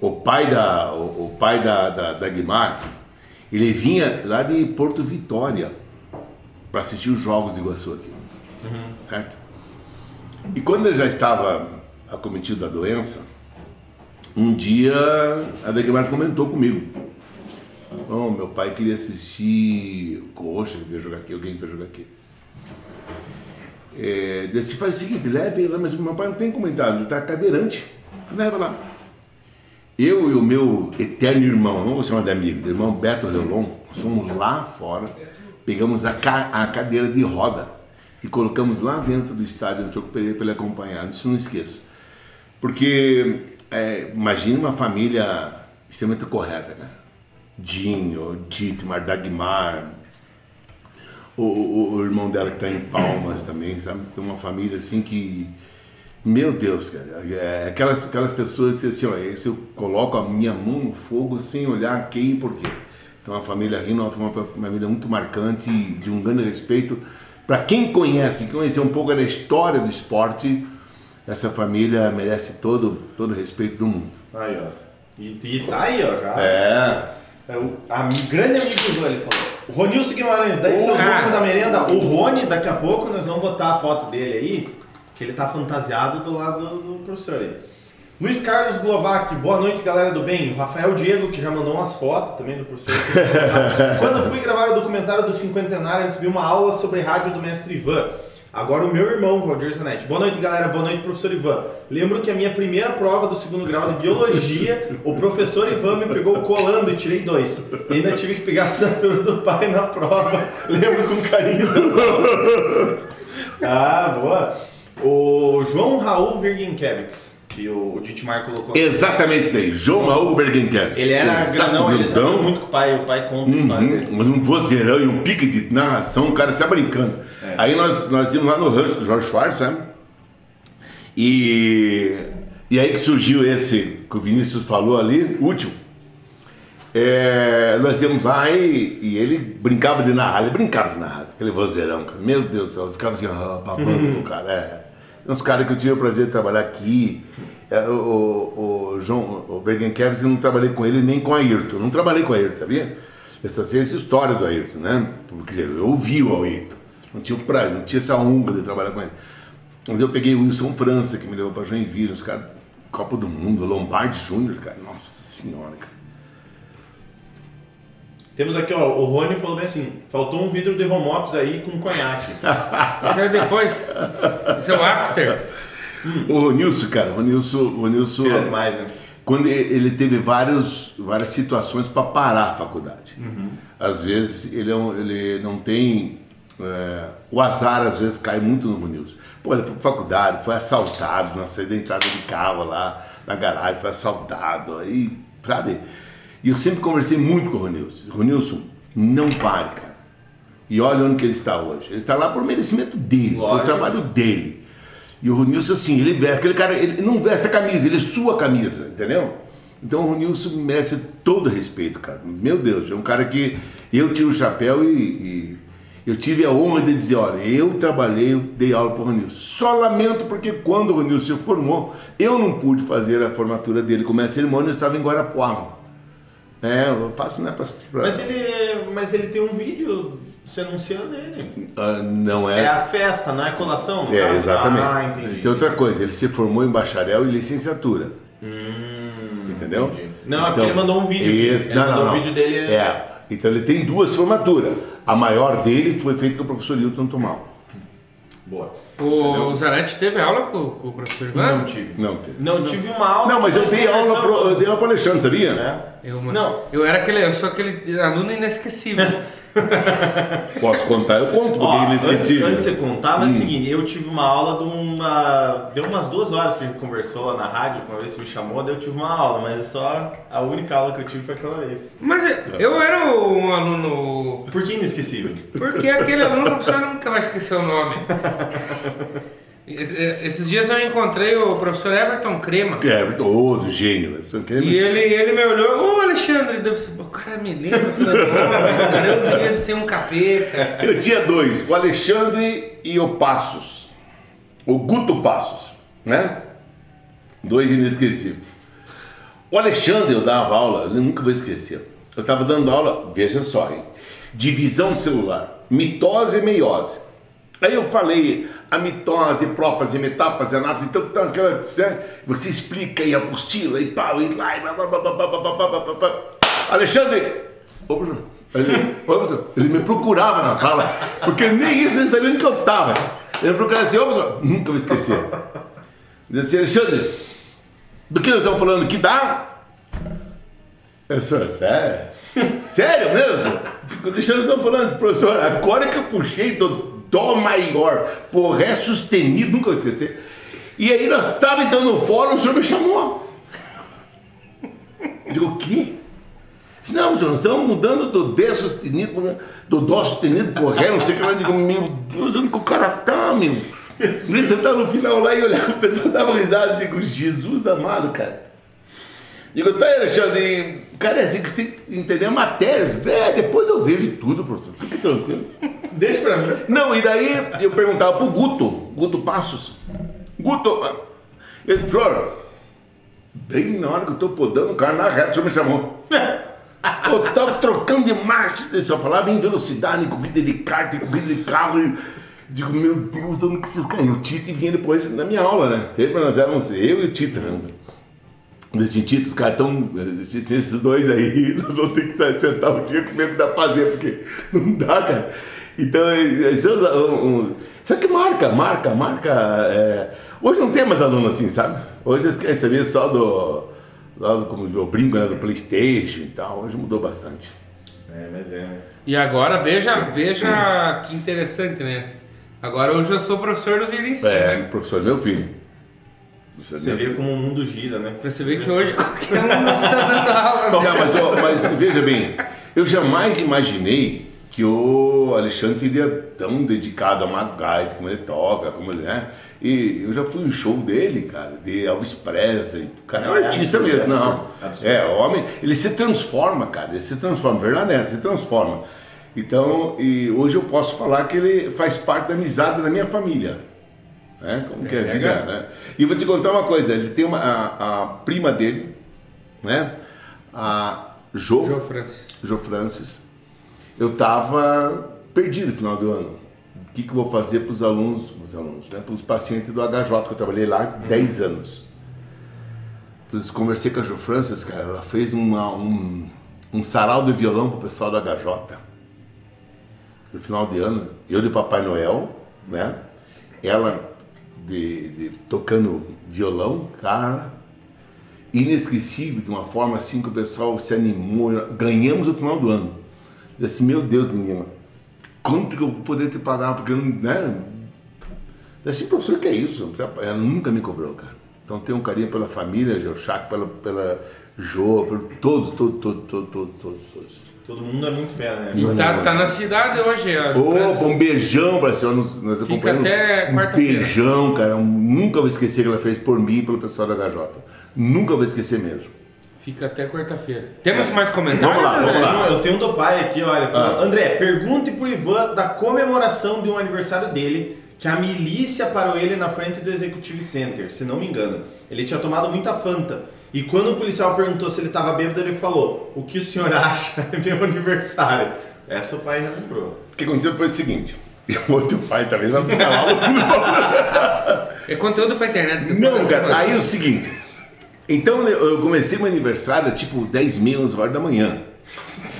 o pai da, o, o pai da, da, da Guimar, ele vinha lá de Porto Vitória para assistir os jogos de Iguaçu aqui, certo? E quando ele já estava acometido da doença, um dia a Degmar comentou comigo. Oh, meu pai queria assistir Coxa, que veio jogar aqui, alguém que veio jogar aqui. É, você faz o seguinte, leve ele lá, mas meu pai não tem comentado, ele está cadeirante. Leva lá. Eu e o meu eterno irmão, não vou chamar de amigo, irmão Beto Relon, fomos lá fora, pegamos a, ca- a cadeira de roda e colocamos lá dentro do estádio no Choco Pereira para ele acompanhar. Isso não esqueço. Porque é, imagine uma família extremamente correta, cara. Dinho, Dietmar, Dagmar, o, o- o irmão dela que está em Palmas também, sabe? Tem uma família assim que. Meu Deus, cara. É aquelas, aquelas pessoas que dizem assim, ó, se eu coloco a minha mão no fogo sem olhar quem e por quê. Então a família Rino foi uma família muito marcante, de um grande respeito. Para quem conhece, conhecer um pouco da história do esporte, essa família merece todo, todo o respeito do mundo. Aí, ó. E, e tá aí, ó, já. É. É o a grande amigo do ele falou. O Ronilson Guimarães, daí seus Ah. da merenda. O Rony, daqui a pouco, nós vamos botar a foto dele aí, que ele tá fantasiado do lado do, do professor aí. Luiz Carlos Glovac, boa noite, galera do bem. O Rafael Diego, que já mandou umas fotos também do professor. (laughs) Quando fui gravar o documentário do Cinquentenário, recebi uma aula sobre rádio do mestre Ivan. Agora o meu irmão, Valdir Zanetti. Boa noite, galera. Boa noite, professor Ivan. Lembro que a minha primeira prova do segundo grau de biologia, o professor Ivan me pegou colando e tirei dois. E ainda tive que pegar a assinatura do pai na prova. Lembro com carinho. Ah, boa. O João Raul Virginkiewicz, que o Ditmar colocou aqui. Exatamente isso daí. João Raul Bergenkev. Ele era grandão, ele trabalhou muito com o pai, o pai conta a história dele. Uhum, mas um vozeirão e um pique de narração, o cara está brincando. É. Aí nós, nós íamos lá no rancho do Jorge Schwartz, sabe? E, e aí que surgiu esse que o Vinícius falou ali, útil. É, nós íamos lá e, e ele brincava de narrar, ele brincava de narrar, aquele vozeirão, cara. Meu Deus do céu, eu ficava assim, ó, babando (laughs) o cara. É. Uns caras que eu tive o prazer de trabalhar aqui. É, o, o, o João, o eu não trabalhei com ele nem com a Ayrton. Não trabalhei com a Ayrton, sabia? essa, essa história do Ayrton, né? Porque eu ouvi o Ayrton, não tinha, pra, não tinha essa honra de trabalhar com ele. Mas eu peguei o Wilson França, que me levou para Joinville, os caras, Copa do Mundo, Lombardi Júnior, cara, nossa senhora, cara. Temos aqui, ó, o Rony falou bem assim, faltou um vidro de Romops aí com conhaque. (laughs) Isso é depois. Isso é o after. O Ronilson, cara, o Ronilson, o Ronilson É demais, né? quando ele teve vários, várias situações para parar a faculdade. Às vezes ele, é um- ele não tem. É, o azar às vezes cai muito no Ronilson. Pô, ele foi pra faculdade, foi assaltado na saída da entrada de carro lá, na garagem, foi assaltado. Aí, sabe? E eu sempre conversei muito com o Ronilson. Ronilson, não pare, cara. E olha onde que ele está hoje. Ele está lá por merecimento dele, por Lógico. trabalho dele. E o Ronilson, assim, ele veste, aquele cara, ele não veste a camisa, ele sua a camisa, entendeu? Então o Ronilson merece todo respeito, cara. Meu Deus, é um cara que eu tiro o chapéu e, e eu tive a honra de dizer, olha, eu trabalhei, eu dei aula para o Ronilson. Só lamento porque quando o Ronilson se formou, eu não pude fazer a formatura dele como é a cerimônia, eu estava em Guarapuava. É, eu faço, né, pra- Mas ele, mas ele tem um vídeo se anunciando ele. Ah, não É é... a festa, não é colação? É, caso? exatamente. Ah, entendi. Tem outra coisa, ele se formou em bacharel e licenciatura. Hum, Entendeu? entendi. Não, é porque ele mandou um vídeo aqui. Então, Esse, Ele não, mandou não, um vídeo dele. É. Então ele tem duas formaturas. A maior dele foi feita com o professor Hilton Tomal. Boa. O Zanetti teve aula com, com o professor Ivan? Não tive. Não teve. Não, tive uma aula. Não, mas eu dei aula pro, eu dei aula pro Alexandre, sabia? né? Eu, mano, Não. eu era aquele, eu sou aquele aluno inesquecível. (laughs) (laughs) Posso contar, eu conto, porque Ó, é antes, antes de você contar, mas é o Hum. seguinte, eu tive uma aula de uma. Deu umas duas horas que a gente conversou lá na rádio, uma vez você me chamou, daí eu tive uma aula, mas é só a única aula que eu tive foi aquela vez. Mas eu era um aluno. Por que inesquecível? Porque aquele aluno que pessoa nunca vai esquecer o nome. (laughs) Es- Esses dias eu encontrei o professor Everton Crema. É, ô, do gênio. Você quer- E ele, ele me olhou, ô Alexandre, deve ser- o cara me lembra (laughs) cara, eu devia ser um capeta. Eu tinha dois, o Alexandre e o Passos. O Guto Passos, né? Dois inesquecíveis. O Alexandre, eu dava aula, eu nunca vou esquecer. Eu estava dando aula, veja só, hein? divisão celular, mitose e meiose. Aí eu falei a mitose, prófase, metáfase, anáfase, então, aquela, né? você explica aí a apostila e pau, e lá, e blá, blá, blá, blá, blá, blá, blá, blá, blá. Alexandre! Ô, ele, ô, professor, ele me procurava na sala, porque nem isso ele sabia onde eu estava. Ele me procurava assim, ô, professor, nunca vou esquecer. Ele disse assim, Alexandre, do que nós estamos falando? Que dá? Eu sou, é, sério mesmo? Deixa eu estar falando, disse, professor, agora que eu puxei do Dó maior pro Ré sustenido, nunca vou esquecer. E aí nós estávamos então no fórum, o senhor me chamou. Eu Digo, o quê? Não, senhor, nós estamos mudando do Dé sustenido, do Dó sustenido pro Ré, não sei o que lá. Eu Digo, meu Deus, onde que o cara tá, meu? Você tá no final lá e olhava, o pessoal dava risada, eu digo, Jesus amado, cara. Digo, tá aí, Alexandre, cara, assim que você tem que entender a matéria. É, depois eu vejo tudo, professor, fique tranquilo. Deixa pra mim. Não, e daí eu perguntava pro Guto, Guto Passos. Guto, ah, ele senhor, bem na hora que eu tô podando o carro na reta, o senhor me chamou. (laughs) Eu tava trocando de marcha, ele só falava em velocidade, em corrida de kart, em corrida de carro. E digo, meu Deus, onde que vocês caíram? O Tito vinha depois na minha aula, né? Sempre nós éramos eu e o Tito, né? Nesse Tito, os caras estão. Esses dois aí, (laughs) nós vamos ter que sentar um dia com medo da fazer, porque (laughs) não dá, cara. Então, esse é um, um, sabe que marca, marca, marca. é, hoje não tem mais aluno assim, sabe? Hoje eles querem saber só do. Lá do como eu brinco, né, do Playstation e tal. Hoje mudou bastante. É, mas é, né? E agora veja, veja que interessante, né? Agora hoje eu sou professor do Vinícius. É, professor, meu filho. Professor, Você meu vê como o mundo gira, né? Pra você ver que hoje qualquer um está dando aula. Não, mas, ó, mas veja bem, eu jamais imaginei que o Alexandre seria tão dedicado a Magaite, como ele toca, como ele é. E eu já fui em show dele, cara, de Elvis Presley. O cara é um É artista absurdo, mesmo, não. absurdo. É, homem, ele se transforma, cara, ele se transforma, verdadeiro, se transforma. Então, e hoje eu posso falar que ele faz parte da amizade da minha família. Né? Como que é a vida, legal. né? E vou te contar uma coisa, ele tem uma, a, a prima dele, né? A Jo, João Francis. Jo Francis, eu estava perdido no final do ano. O que, que eu vou fazer para os alunos, os alunos, né? para os pacientes do HJ, que eu trabalhei lá 10 anos. Eu conversei com a Jo Francis, cara, ela fez uma, um, um sarau de violão pro pessoal do HJ. No final de ano, eu de Papai Noel, né? Ela de, de tocando violão, cara, inesquecível, de uma forma assim que o pessoal se animou. Ganhamos no final do ano. Eu disse assim, meu Deus, menina, quanto que eu vou poder te pagar? Porque, né? Eu disse, assim, professor, que é isso? Ela nunca me cobrou, cara. Então tem um carinho pela família, Geochac, pela, pela Jo, por todos, todos, todos, todos, todos, todos. Todo mundo é muito fera, né? E tá, tá na cidade hoje. Opa, um beijão pra senhora. Nós, nós Fica até um beijão, cara. Eu nunca vou esquecer que ela fez por mim e pelo pessoal da HJ. Nunca vou esquecer mesmo. Fica até quarta-feira. Temos é. mais comentários? Vamos lá, vamos lá. Eu tenho um do pai aqui, olha. Ah. André, pergunte pro Ivan da comemoração de um aniversário dele que a milícia parou ele na frente do Executive Center, se não me engano. Ele tinha tomado muita Fanta. E quando o policial perguntou se ele estava bêbado, ele falou: O que o senhor (laughs) acha? É meu aniversário. Essa o pai já lembrou. O que aconteceu foi o seguinte: (laughs) o outro pai talvez vai descalar É conteúdo pra internet. Não, cara, aí é o seguinte. Então eu comecei meu aniversário tipo 10 mil, 11 horas da manhã.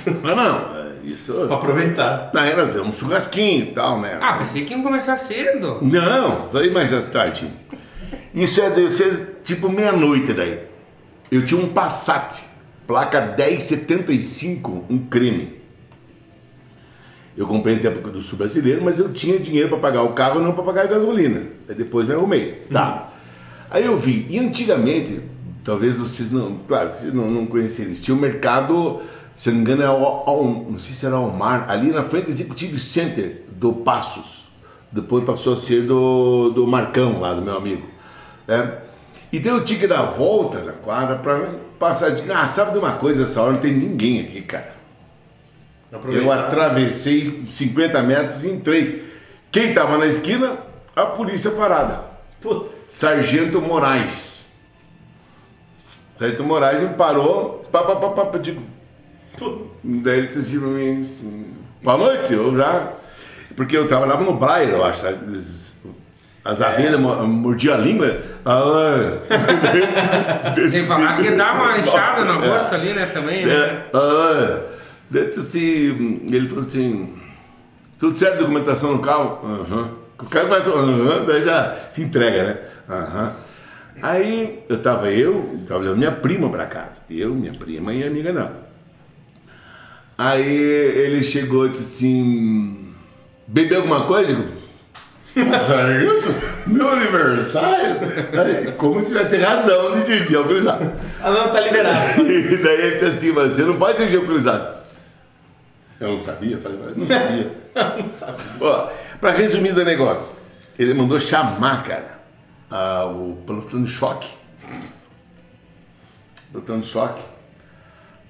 Mas não, isso. Pra aproveitar. Na era um churrasquinho e tal, né? Ah, pensei que iam começar cedo. Não, falei mais à tarde. Isso é, deve ser tipo meia-noite daí. Eu tinha um Passat, placa 1075, um creme. Eu comprei na época do sul brasileiro, mas eu tinha dinheiro para pagar o carro, não para pagar a gasolina. Aí depois me arrumei. Tá. Aí eu vi, e antigamente, talvez vocês não, claro vocês não, não conheceram isso, tinha o um mercado se não me engano, é o, não sei se era o Mar, ali na frente do Executive Center do Passos. Depois passou a ser do, do Marcão, lá do meu amigo. Né? E daí eu tinha que dar a volta na quadra para passar de. Ah, sabe de uma coisa essa hora? Não tem ninguém aqui, cara. Eu atravessei 50 metros e entrei. Quem estava na esquina? A polícia parada. Puta. Sargento Moraes. Sargento Moraes me parou. Pá, pá, pá, pá, digo, Daí ele disse assim pra mim, assim, boa noite, eu já... Porque eu trabalhava no Braille, eu acho, As abelhas mordiam a língua. Ah, (laughs) Sem falar que dá uma inchada no é. rosto ali, né, também, né? É, ah, assim, ele falou assim, tudo certo, documentação no carro? Aham. Uhum. O cara faz aham, daí já se entrega, né? Aham. Uhum. Aí eu tava eu, tava levando minha prima pra casa. Eu, minha prima e amiga dela. Aí ele chegou e disse assim: Bebeu alguma coisa? Eu (laughs) meu aniversário? Aí, como se tivesse razão de dirigir alcoolizado. Ah, não, tá liberado. (laughs) E daí ele disse assim: Mas você não pode dirigir alcoolizado. Eu não sabia, falei, mas não sabia. (laughs) não sabia. Ó, pra resumir do negócio, ele mandou chamar, cara, o pelotão de choque. Pelotão de choque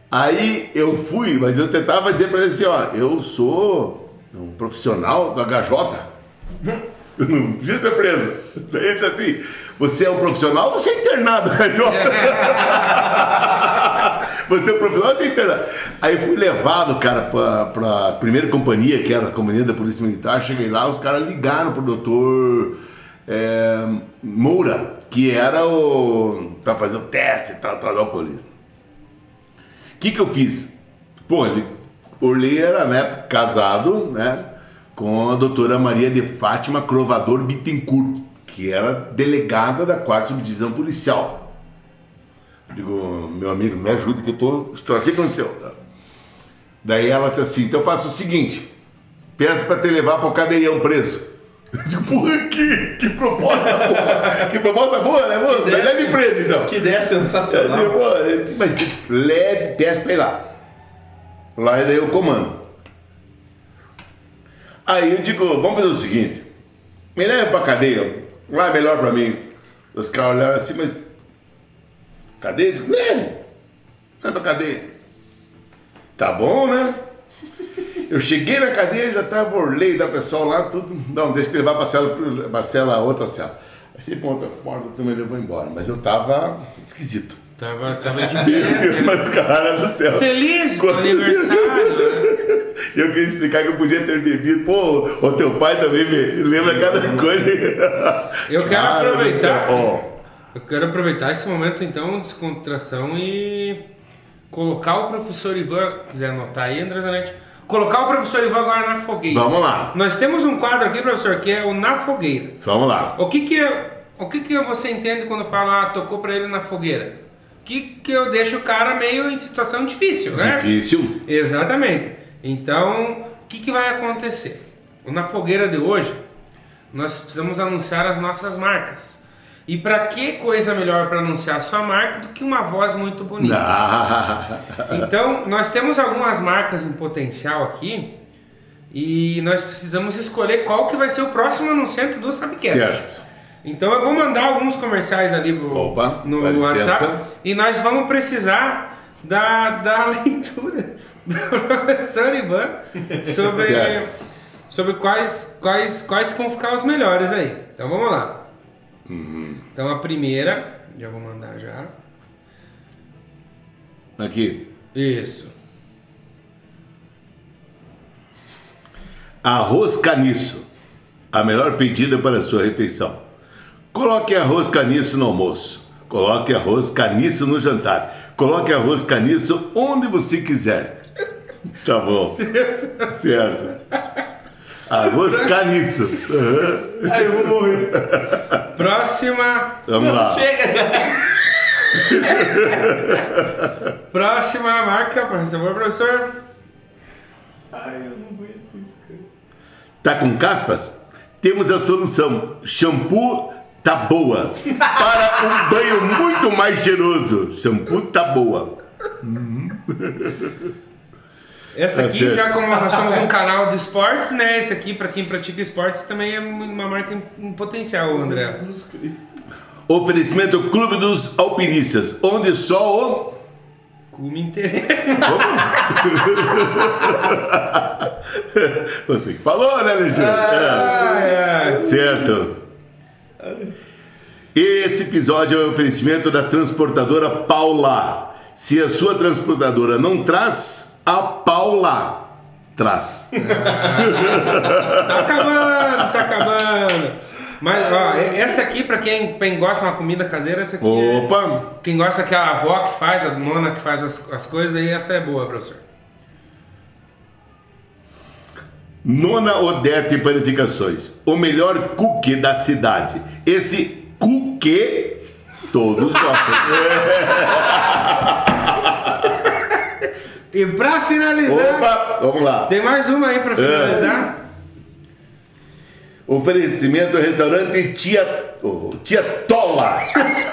Aí eu fui, mas eu tentava dizer para ele assim, ó, eu sou um profissional do HJ. (laughs) Não podia ser preso. Daí ele disse assim, você é um profissional você é internado, (laughs) HJ? (laughs) você é um profissional você é internado? Aí fui levado, cara, para a primeira companhia, que era a companhia da Polícia Militar, cheguei lá, os caras ligaram pro doutor é, Moura, que era o. para fazer o teste, tratar do alcoolismo. O que, que eu fiz? Pô, ele, Orley era né, casado né, com a doutora Maria de Fátima Crovador Bittencourt, que era delegada da 4 Subdivisão Policial. Digo, meu amigo, me ajuda que eu tô. Estou aqui, o que aconteceu? Daí ela disse assim: então faça o seguinte, peça para te levar para o cadeião preso. Eu digo, porra, que, que proposta boa! Que proposta boa, né, mano? Mas leve preso, então. Que ideia sensacional. Eu disse, mas leve, peça pra ir lá. Lá e daí eu comando. Aí eu digo, vamos fazer o seguinte, me leve pra cadeia, lá é melhor pra mim. Os caras olharam assim, mas. Cadeia? Eu digo, leve! Vai pra cadeia. Tá bom, né? Eu cheguei na cadeia, já estava orlei da pessoal lá, tudo. Não, deixa eu levar para a cela, pra cela, outra cela. Aí você ponta, a porta, também levou embora. Mas eu tava esquisito. Tava, tava de (laughs) vida. Mas cara do céu. Feliz Quando... aniversário. Eu queria explicar que eu podia ter bebido. Pô, o teu pai também me lembra cada coisa. Eu quero Cara, aproveitar. ó. Eu quero aproveitar esse momento então de descontração e colocar o professor Ivan, quiser anotar aí, André Zanetti, colocar o professor Ivan agora na fogueira. Vamos lá, Nós temos um quadro aqui, professor, que é o Na Fogueira. vamos lá. O que que, o que que você entende quando fala, ah, tocou pra ele na fogueira? Que que eu deixo o cara meio em situação difícil, né? Difícil. Exatamente. Então, o que, que vai acontecer? Na fogueira de hoje, nós precisamos anunciar as nossas marcas. E para que coisa melhor para anunciar a sua marca do que uma voz muito bonita? (laughs) Então, nós temos algumas marcas em potencial aqui e nós precisamos escolher qual que vai ser o próximo anunciante do Sabcast. certo. Então eu vou mandar alguns comerciais ali pro, Opa, no licença. WhatsApp e nós vamos precisar da, da (laughs) leitura do professor Ivan sobre, (laughs) Certo. sobre quais, quais, quais vão ficar os melhores aí. Então vamos lá. Uhum. Então a primeira, já vou mandar já. Aqui. Isso. Arroz caniço. A melhor pedida para a sua refeição. Coloque arroz caniço no almoço. Coloque arroz caniço no jantar. Coloque arroz caniço onde você quiser. Tá bom. (laughs) certo. Arroz caniço. Aham. Ai, eu vou morrer. Próxima, Vamos lá. Chega! (laughs) próxima marca, por favor, professor. Ai, eu não aguento isso, cara. Tá com caspas? Temos a solução. Shampoo tá boa. Para um banho muito mais cheiroso. Shampoo tá boa. Essa aqui, já como nós somos um canal de esportes, né? Esse aqui, pra quem pratica esportes, também é uma marca em, em potencial, André. Jesus Cristo. Oferecimento Clube dos Alpinistas, onde só o. Cu me interessa. (laughs) Você que falou, né, Alexandre? Ai, ai. É. Certo. Esse episódio é um oferecimento da transportadora Paula. Se a sua transportadora não traz, a Paula traz. Tá acabando, tá acabando. Mas, ó, essa aqui, pra quem, quem gosta de uma comida caseira, essa aqui é- Opa! Quem gosta daquela avó que faz, a nona que faz as, as coisas, aí essa é boa, professor. Nona Odete Panificações. O melhor cookie da cidade. Esse cookie todos gostam. (laughs) E pra finalizar, Opa! Vamos lá. tem mais uma aí pra finalizar. Oferecimento restaurante Tia, oh, Tia Tola.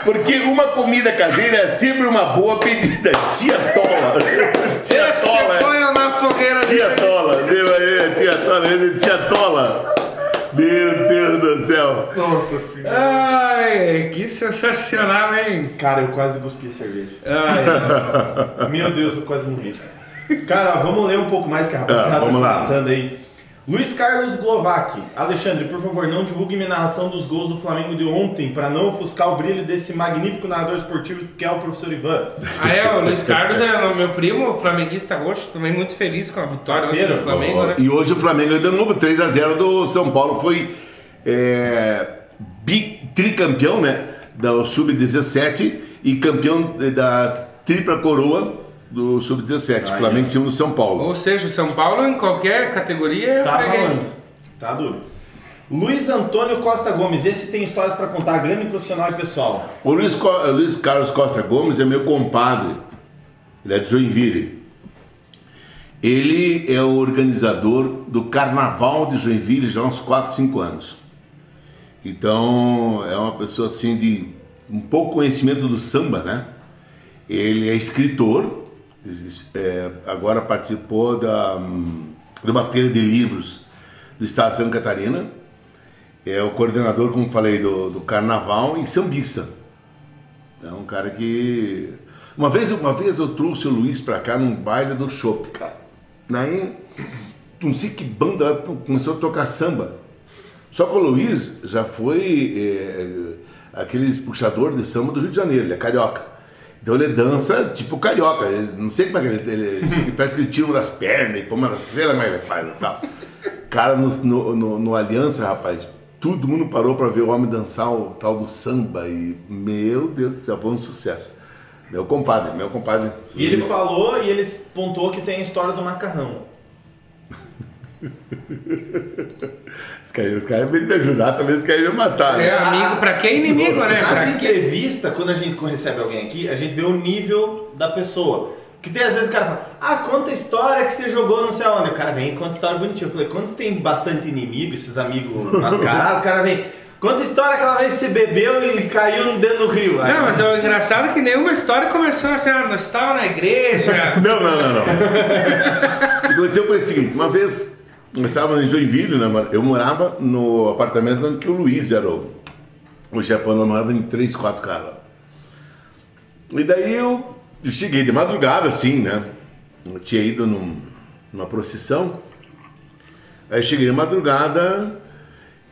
Porque uma comida caseira é sempre uma boa pedida. Tia Tola. Tia Esse Tola. foi o na fogueira Tia dele. Tola. Deu aí, Tia Tola. Tia Tola. Meu Deus do céu. Nossa senhora. Ai, que sensacional, hein? Cara, eu quase cuspi a cerveja. Ai, Meu Deus, eu quase morri. Cara, vamos ler um pouco mais que a rapaziada Ah, vamos tá lá. comentando aí. Luiz Carlos Glovac. Alexandre, por favor, não divulgue minha narração dos gols do Flamengo de ontem para não ofuscar o brilho desse magnífico narrador esportivo que é o professor Ivan. ah, é, o Luiz Carlos é o meu primo, flamenguista roxo, também muito feliz com a vitória Parceiro. do Flamengo, né? E hoje o Flamengo ainda novo 3x0 do São Paulo. Foi é, bi- tricampeão, né? Da Sub-17 e campeão da tripla coroa do Sub-17. Aí, Flamengo em cima do São Paulo. Ou seja, o São Paulo em qualquer categoria é Tá freguês. rolando. Tá duro. Luiz Antônio Costa Gomes, esse tem histórias para contar, grande profissional e pessoal. O Luiz, Co- Luiz Carlos Costa Gomes é meu compadre. Ele é de Joinville. Ele é o organizador do Carnaval de Joinville já há uns 4, 5 anos. Então, é uma pessoa assim de um pouco conhecimento do samba, né? Ele é escritor, é, agora participou da, de uma feira de livros do estado de Santa Catarina. É o coordenador, como falei, do, do carnaval e sambista. É um cara que. Uma vez, uma vez eu trouxe o Luiz pra cá num baile do Chopp, cara. Daí, não sei que banda começou a tocar samba. Só que o Luiz já foi é, aquele puxador de samba do Rio de Janeiro, ele é carioca. Então ele dança tipo carioca. Ele, não sei como é que ele, ele, ele (laughs) parece que ele tira uma das pernas e põe uma das pernas, mas ele faz e tal. Cara, no, no, no, no Aliança, rapaz, todo mundo parou para ver o homem dançar o tal do samba e, meu Deus do céu, foi um sucesso. Meu compadre, meu compadre. E ele falou e ele pontuou que tem a história do macarrão. (laughs) Os caras, os caras vêm me ajudar, também os caras me matar. É Né? amigo pra quem é inimigo, né? Quem... entrevistas, quando a gente recebe alguém aqui, a gente vê o nível da pessoa. Que tem às vezes o cara fala, ah, conta a história que você jogou não sei aonde. O cara vem e conta história bonitinha. Eu falei, quando você tem bastante inimigo, esses amigos mascarados, (laughs) o cara vem, conta a história aquela vez que você bebeu e caiu dentro do rio. Aí, Não, mas o engraçado é que nenhuma história começou assim, ah, nós estávamos na igreja. Não, não, não, não. o que aconteceu foi o seguinte, uma vez estávamos em Joinville, né, eu morava no apartamento onde que o Luiz era o, o chefão, nós morava em três, quatro caras. E daí eu, eu cheguei de madrugada, assim, né? Eu tinha ido num- numa procissão. Aí eu cheguei de madrugada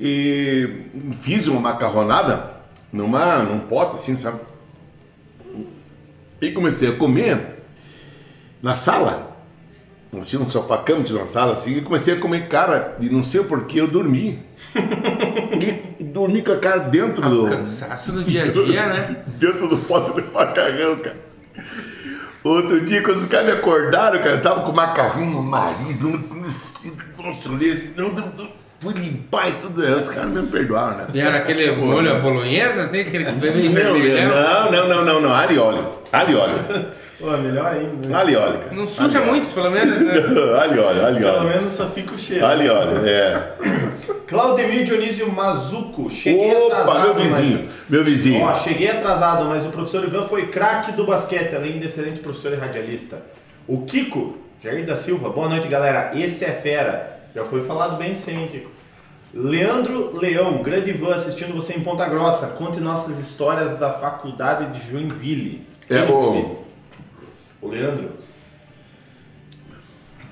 e fiz uma macarronada numa, num pote, assim, sabe? E comecei a comer na sala. Tinha um sofá cama, tinha uma sala assim, e comecei a comer cara, e não sei o porquê, eu dormi. (laughs) e dormi com a cara dentro do. Cansaço do dia a dia, né? (laughs) dentro do pote do macarrão, cara. Outro dia, quando os caras me acordaram, cara, eu tava com o macarrão no nariz, no- nossa, eu olhei não, não, não, fui limpar e tudo, os caras não me perdoaram, né? E era aquele molho à bolonhesa, assim, aquele bem Não, vermelhão. não, não, não, não, alho e Pô, melhor ainda. né? Óleo, cara. Não suja e muito, pelo menos, né? óleo. Óleo, alho e Pelo menos só fica o cheiro. E óleo, é. Claudemir Dionísio Mazuco. Cheguei Opa, atrasado. meu vizinho, mas- meu vizinho. Ó, cheguei atrasado, mas o professor Ivan foi craque do basquete, além de excelente professor e radialista. O Kiko, Jair da Silva, boa noite, galera. Esse é fera. Já foi falado bem disso aí, hein, Kiko? Leandro Leão, grande Ivan, assistindo você em Ponta Grossa. Conte nossas histórias da faculdade de Joinville. É, o- O Leandro.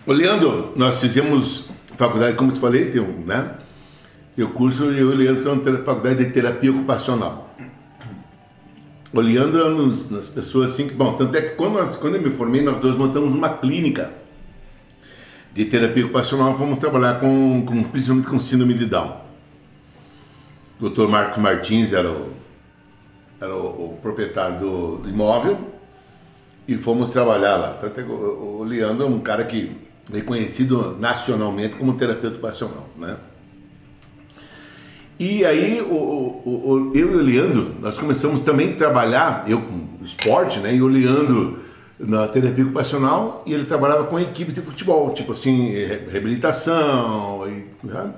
Ô, Leandro, nós fizemos faculdade, como eu te falei, tem um, né? O curso, eu e o Leandro estamos faculdade de terapia ocupacional. O Leandro é um das pessoas assim que. Bom, tanto é que quando, nós, quando eu me formei, nós dois montamos uma clínica de terapia ocupacional, fomos trabalhar com, com principalmente com síndrome de Down. O Dr. Marcos Martins era o, era o, o proprietário do imóvel e fomos trabalhar lá. Tanto é o, Leandro é um cara que é reconhecido nacionalmente como terapeuta ocupacional, né? E aí, o, o- o- eu e o Leandro, nós começamos também a trabalhar, eu com esporte, né? E o Leandro na terapia ocupacional, e ele trabalhava com equipes de futebol, tipo assim, re- reabilitação, e, né?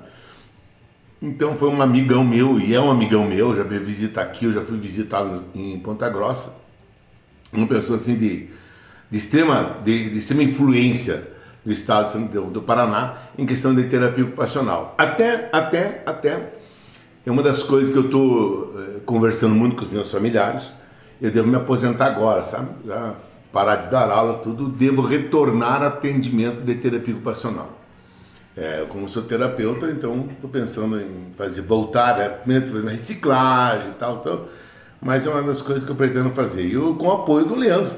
Então foi um amigão meu, e é um amigão meu, já veio visitar aqui, eu já fui visitá-lo em Ponta Grossa uma pessoa assim de, de extrema de, de extrema influência do estado do, do Paraná em questão de terapia ocupacional. Até até até é uma das coisas que eu estou conversando muito com os meus familiares. Eu devo me aposentar agora, sabe? Já parar de dar aula, tudo. Devo retornar atendimento de terapia ocupacional. É, como sou terapeuta, então estou pensando em fazer voltar, né? fazer uma reciclagem e tal, então, mas é uma das coisas que eu pretendo fazer. E eu, com o apoio do Leandro.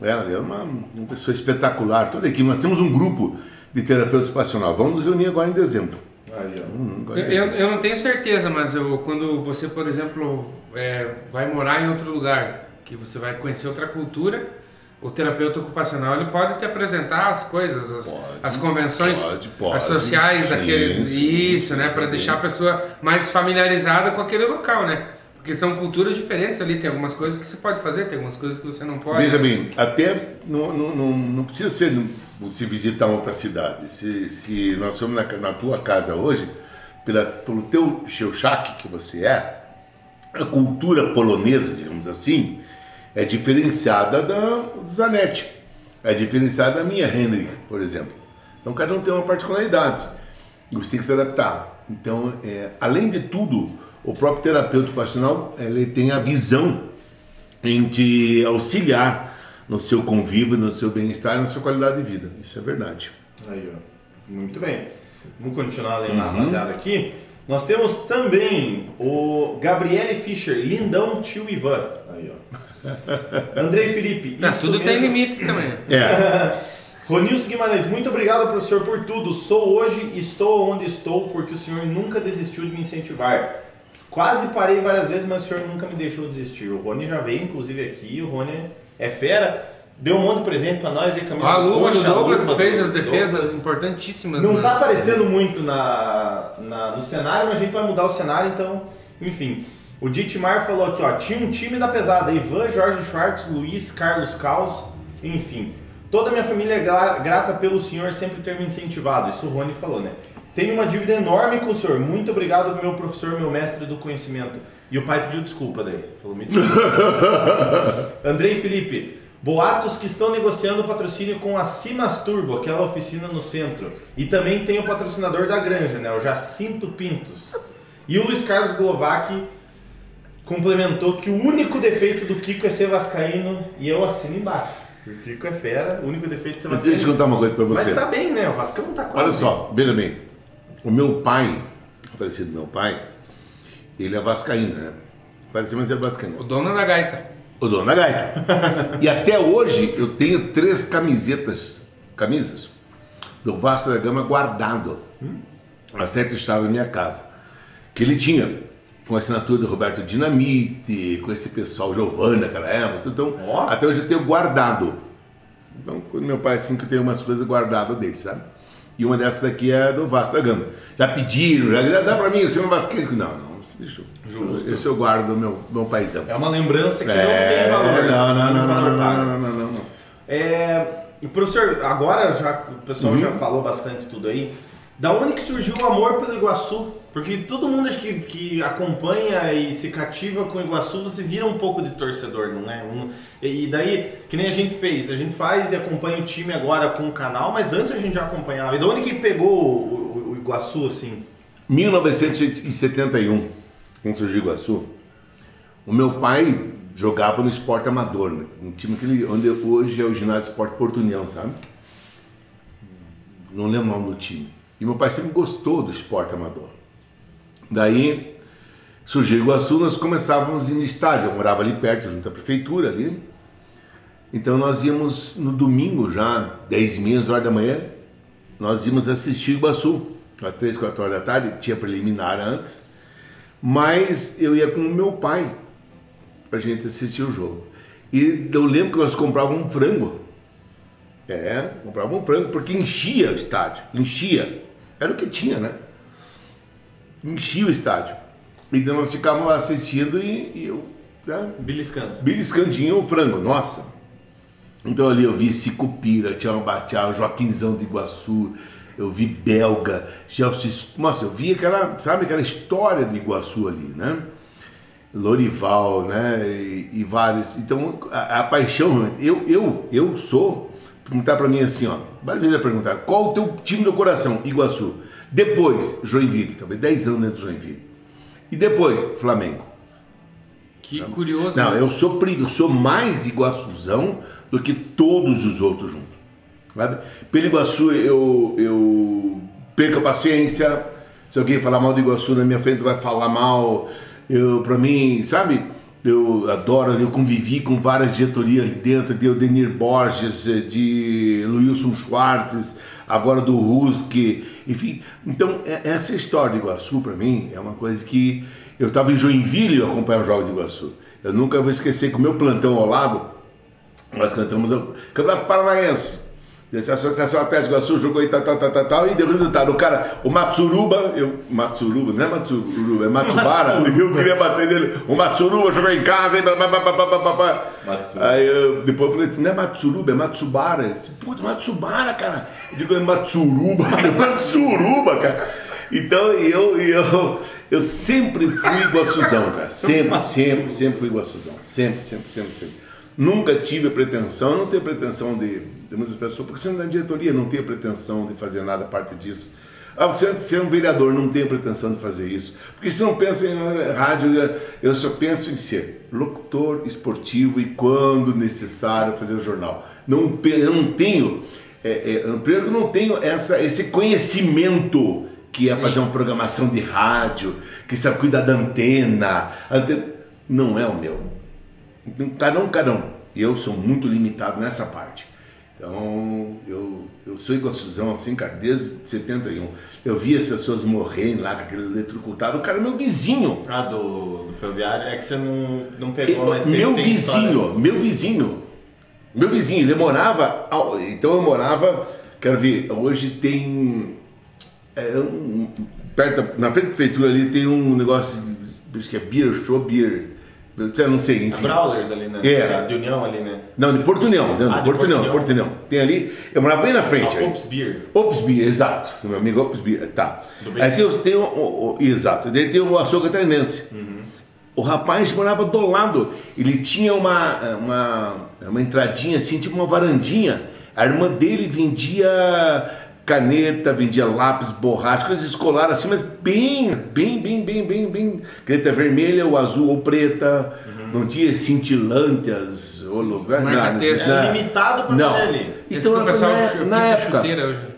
É, é uma, uma pessoa espetacular, toda a equipe. Nós temos um grupo de terapeuta ocupacional. Vamos nos reunir agora em dezembro. Aí. Hum, agora em Eu, dezembro. eu não tenho certeza, mas eu, quando você, por exemplo, é, vai morar em outro lugar, que você vai conhecer outra cultura, o terapeuta ocupacional ele pode te apresentar as coisas, as, Pode, as convenções pode, pode. as sociais Sim, daquele. sim, isso, sim, né? Para deixar a pessoa mais familiarizada com aquele local, né? Porque são culturas diferentes ali, tem algumas coisas que você pode fazer, tem algumas coisas que você não pode. Veja bem, até não, não, não, não precisa ser você visitar outra cidade. Se, se nós somos na, na tua casa hoje, pela, pelo teu Sheushak que você é, a cultura polonesa, digamos assim, é diferenciada da Zanetti, é diferenciada da minha Henry, por exemplo. Então cada um tem uma particularidade, você tem que se adaptar. Então, é, além de tudo, o próprio terapeuta ocupacional ele tem a visão em te auxiliar no seu convívio, no seu bem-estar e na sua qualidade de vida. Isso é verdade. Aí, ó. Muito bem. Vamos continuar lendo a rapaziada aqui. Nós temos também o Gabriele Fischer, lindão tio Ivan. Aí, ó. (laughs) Andrei Felipe. Não, tudo tem mesmo. limite também. (laughs) É. (laughs) Ronilson Guimarães, muito obrigado, professor, por tudo. Sou hoje, estou onde estou, porque o senhor nunca desistiu de me incentivar. Quase parei várias vezes, mas o senhor nunca me deixou desistir. O Rony já veio, inclusive, aqui. O Rony é fera. Deu um monte de presente pra nós. E a camisa a luva do Douglas luva fez as defesas Douglas. importantíssimas. Não né? tá aparecendo muito na, na- no cenário, mas a gente vai mudar o cenário, então, enfim. O Ditmar falou aqui, ó, tinha um time da pesada, Ivan, Jorge Schwartz, Luiz, Carlos Caos, enfim. Toda a minha família é gra- grata pelo senhor sempre ter me incentivado, isso o Rony falou, né? Tenho uma dívida enorme com o senhor, muito obrigado meu professor, meu mestre do conhecimento. E o pai pediu desculpa daí, falou, me desculpa. (laughs) Andrei Felipe, boatos que estão negociando patrocínio com a Simas Turbo, aquela oficina no centro. E também tem o patrocinador da granja, né? O Jacinto Pintos. E o Luiz Carlos Glovac complementou que o único defeito do Kiko é ser vascaíno e eu assino embaixo. O Kiko é fera, o único defeito é ser Mas Deixa eu vascaíno. contar uma coisa pra Mas você. tá bem, né? O Vascão tá quase. Olha só, veja bem. O meu pai, falecido meu pai, ele é vascaíno, né? Falecido, mas ele é vascaíno. O dono da gaita. O dono da gaita. e até hoje eu tenho três camisetas, camisas, do Vasco da Gama guardado. A sete estava em minha casa. Que ele tinha, com a assinatura do Roberto Dinamite, com esse pessoal Giovanna naquela época. Então, Ó. até hoje eu tenho guardado. Então, quando meu pai assim que eu tenho umas coisas guardadas dele, sabe? E uma dessas daqui é do Vasco da Gama. Já pediram, já dá pra mim, você não é vasqueiro? Não, não, deixa eu. Esse eu guardo do meu, meu paizão. É uma lembrança que É, não tem valor. Não, não, não, não, não, não, não, não, não. É, professor, agora já o pessoal Uhum. já falou bastante tudo aí. Da onde que surgiu o amor pelo Iguaçu? Porque todo mundo que, que acompanha e se cativa com o Iguaçu, você vira um pouco de torcedor, não é? Um- e daí, que nem a gente fez, a gente faz e acompanha o time agora com o canal, mas antes a gente já acompanhava. E da onde que pegou o, o- o Iguaçu, assim? 1971, quando surgiu Iguaçu, o meu pai jogava no esporte amador, né? um time que ele, onde hoje é o ginásio esporte Porto União, sabe? Não lembro o nome do time. E meu pai sempre gostou do esporte amador. Daí surgiu Iguaçu, nós começávamos no estádio, eu morava ali perto, junto à prefeitura ali. Então nós íamos no domingo já, 10 h horas da manhã, nós íamos assistir Iguaçu. Às 3, 4 horas da tarde, tinha preliminar antes. Mas eu ia com o meu pai pra gente assistir o jogo. E eu lembro que nós comprávamos um frango. É, comprávamos um frango, porque enchia o estádio. Enchia. Era o que tinha, né? Enchia o estádio. Então nós ficávamos lá assistindo e, e eu. Né? Beliscando. Beliscandinho o frango, nossa. Então ali eu vi Sicupira, Tião Batiá, Joaquimzão de Iguaçu, eu vi Belga, Chelsea. Nossa, eu vi aquela, sabe, aquela história de Iguaçu ali, né? Lorival, né? E, e vários. Então, a, a paixão, eu, eu, eu sou. Perguntar pra mim assim, ó. Vezes perguntar, qual o teu time do coração? Iguaçu. Depois, Joinville, talvez 10 anos dentro do Joinville. E depois, Flamengo. Que curioso. Não, né? eu sou, eu sou mais Iguaçuzão do que todos os outros juntos. Sabe? Pelo Iguaçu eu, eu perco a paciência. Se alguém falar mal do Iguaçu na minha frente, vai falar mal. Eu, pra mim, sabe? Eu adoro, eu convivi com várias diretorias dentro, de Denir Borges, eh, de Luilson Schwartz, agora do Ruski, enfim. Então, é- essa história de Iguaçu, pra mim, é uma coisa que. Eu estava em Joinville eu acompanhava os jogos de Iguaçu. Eu nunca vou esquecer que o meu plantão ao lado, nós cantamos o Campeonato Paranaense. A Associação Atlético Iguaçu jogou e tal, tal, tal, tal, tal, e deu resultado. O cara, o Matsuruba, eu, Matsuruba, não é Matsuruba, é Matsubara, eu queria bater nele. O Matsuruba jogou em casa, e blá, blá, blá, blá, blá, blá, blá. Matsuruba. Aí eu, depois eu falei assim, não é Matsuruba, é Matsubara. Ele disse, puta, Matsubara, cara. Eu digo, é Matsuruba, (laughs) é Matsuruba, cara. Então eu, eu, eu sempre fui iguaçuzão, cara. Sempre, sempre, sempre fui iguaçuzão. Sempre, sempre, sempre, sempre. Nunca tive a pretensão, eu não tenho pretensão de, de muitas pessoas, porque você não é diretoria, não tenho pretensão de fazer nada a parte disso. Ah, você, você é um vereador, não tenho pretensão de fazer isso. Porque você não pensa em rádio, eu só penso em ser locutor esportivo e quando necessário fazer o jornal. Não, eu não tenho, é, é, primeiro que eu não tenho essa, esse conhecimento que é fazer uma programação de rádio, que sabe cuidar da antena- Não é o meu. Cada um, cada um. Eu sou muito limitado nessa parte. Então, eu, eu sou iguaçuzão assim, cara, desde 71. Eu vi as pessoas morrerem lá com aquele eletrocutado. O cara é meu vizinho. Ah, do, do ferroviário? É que você não, não pegou, Eu- mas tem, meu tem vizinho, história. meu vizinho. Meu vizinho, ele morava. ao- Então eu morava. Quero ver, hoje tem. é, um- perto na frente da prefeitura ali tem um negócio. Acho que é beer, show beer. Eu não sei, A enfim. Brawlers ali, né? É. A De União ali, né? Não, de Porto União, Ah, de de Porto União, Porto União. Tem ali, eu morava bem na frente. Ah. Ops Beer. Ops Beer, exato. Meu amigo Ops Beer, tá. Aí tem, tem o, o- o- exato, daí tem o açougue catarinense. O rapaz morava do lado, ele tinha uma, uma, uma entradinha assim, tipo uma varandinha. A irmã dele vendia caneta, vendia lápis, borracha, coisas escolares assim, mas bem, bem, bem, bem, bem, bem. Caneta vermelha, ou azul ou preta. Não tinha cintilantes, ou lugar, nada. texto. nada. É limitado pra Não. fazer ali. Então, na, chuta na época,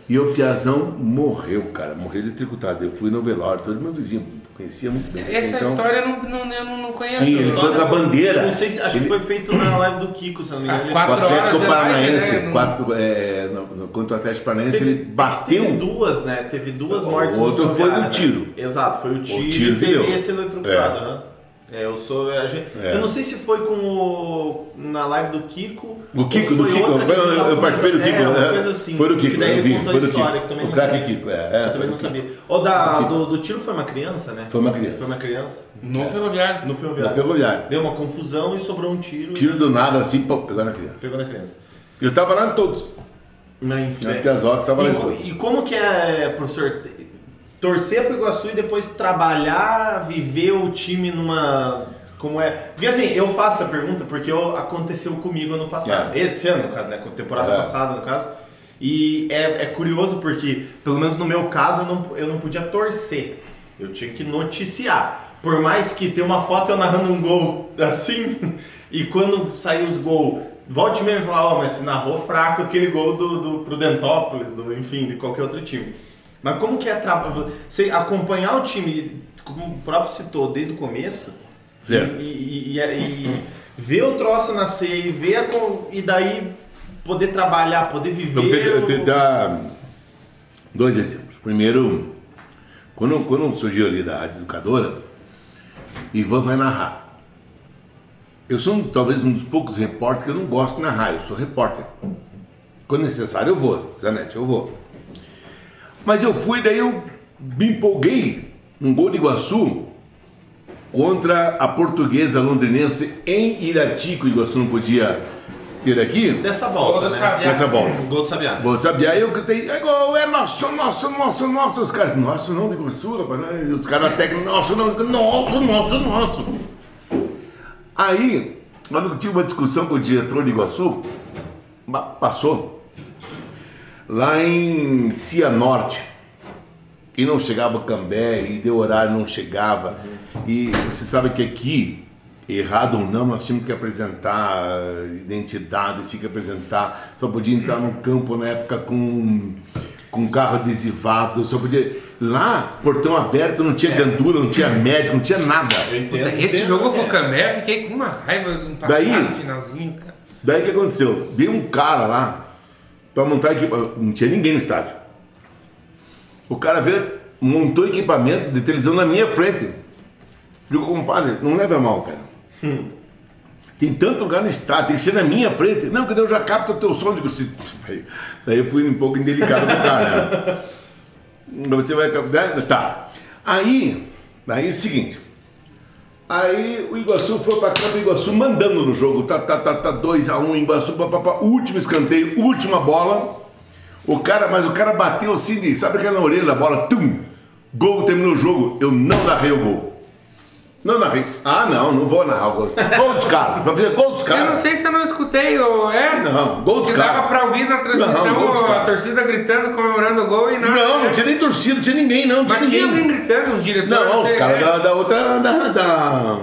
e o Piazão morreu, cara. Morreu eletrocutado. Eu fui no velório, todo meu vizinho conhecia muito bem. Essa então, história eu não, não, eu não, conheço. Sim, ele foi com a bandeira. Não sei se. Acho Ele- que foi feito na live do Kiko, se não me engano. Ah, Ele- quatro O Atlético horas de Paranaense, né? quatro, é, no, no, contra o Atlético Paranaense, Teve- ele bateu. Teve duas, né? Teve duas O mortes. no outro foi no né? tiro. Exato, foi o tiro, tiro e que teve deu. esse eletrocutado. É. aham. É, eu sou. a gente- É. Eu não sei se foi com o. na live do Kiko. O Kiko, do Kiko, outra eu, eu participei do. Kiko. É, uma é. coisa assim. Foi do Kiko, Que daí eu ele vi, contou a história, Kiko. que também O não craque sabia. Kiko, é. é, Eu também não Kiko. sabia. O da, do, do tiro foi uma criança, né? Foi uma criança. Foi uma criança. No ferroviário. No No ferroviário. ferroviário. Deu uma confusão e sobrou um tiro. Tiro do nada, assim, pô, pegou na criança. Pegou na criança. Eu tava lá em todos. Na enfim. Na Piazota, tava lá em E, todos. e como que é, professor, torcer pro Iguaçu e depois trabalhar, viver o time numa. Como é? Porque assim, eu faço essa pergunta porque eu, aconteceu comigo ano passado. É. Esse ano, no caso, né? Temporada É. passada, no caso. E é, é curioso porque, pelo menos no meu caso, eu não, eu não podia torcer. Eu tinha que noticiar. Por mais que tenha uma foto eu narrando um gol (laughs) assim, e quando saiu os gols, volte mesmo e falar, ó, mas se narrou fraco aquele gol do, do Prudentópolis, do, enfim, de qualquer outro time. Mas como que é tra- você acompanhar o time, como o próprio citou desde o começo, Certo. e, e- e- e ver o troço nascer e ver e daí poder trabalhar, poder viver. Eu vou te, dar dois exemplos. Primeiro, quando, quando surgiu ali da Rádio Educadora, Ivan vai narrar. Eu sou um- talvez um dos poucos repórteres que eu não gosto de narrar, eu sou repórter. Quando necessário eu vou, Zanete, eu vou. Mas eu fui, daí eu me empolguei num gol de Iguaçu contra a portuguesa londrinense em Irati, que o Iguaçu não podia ter aqui. Dessa volta, Gol do né? Sabiá. Dessa volta. O gol do Sabiá. Vou saber, aí eu gritei, é gol, é nosso, nosso, nosso, nosso. Os caras, nosso não, de Iguaçu, rapaz. né? Os caras técnica, nosso não, nosso, nosso, nosso. Aí, quando eu tive uma discussão com o diretor de Iguaçu, passou, lá em Cianorte, e não chegava o Cambé, e deu horário, não chegava. E você sabe que aqui, errado ou não, nós tínhamos que apresentar identidade, tinha que apresentar, só podia entrar no campo na época com, com carro adesivado, só podia. Lá, portão aberto, não tinha gandula, não tinha médico, não tinha nada. Puta, esse jogo com é. o Camé, eu fiquei com uma raiva de um Daí- no finalzinho, cara. Daí o que aconteceu? Veio um cara lá pra montar equipamento. Não tinha ninguém no estádio. O cara veio, montou equipamento de televisão na minha frente. Digo, compadre, não leva mal, cara. Tem tanto lugar no estádio, tem que ser na minha frente. Não, que eu já capto o teu som. Digo, se... Daí eu fui um pouco indelicado com o cara, né? (laughs) Você vai. né? Tá. Aí, aí é o seguinte. Aí o Iguaçu foi pra campo, o Iguaçu mandando no jogo, tá, tá, tá, tá, 2x1, um, Iguaçu, papapá, último escanteio, última bola. O cara, mas o cara bateu assim, sabe aquela na orelha da bola, tum, gol, terminou o jogo, eu não narrei o gol. Não narrei. Ah, não, não vou narrar o gol. Gol dos caras, vai fazer gol dos Eu não caras. sei se eu não escutei, ou é? Não, gol dos Que dava caras. pra ouvir na transmissão Não, gol dos a caras. torcida gritando, comemorando o gol e nada. Não, não tinha nem torcida, não tinha ninguém, não, não tinha Mas tinha ninguém. alguém gritando, um diretor. Não, os sei, caras é. da, da outra, da, da,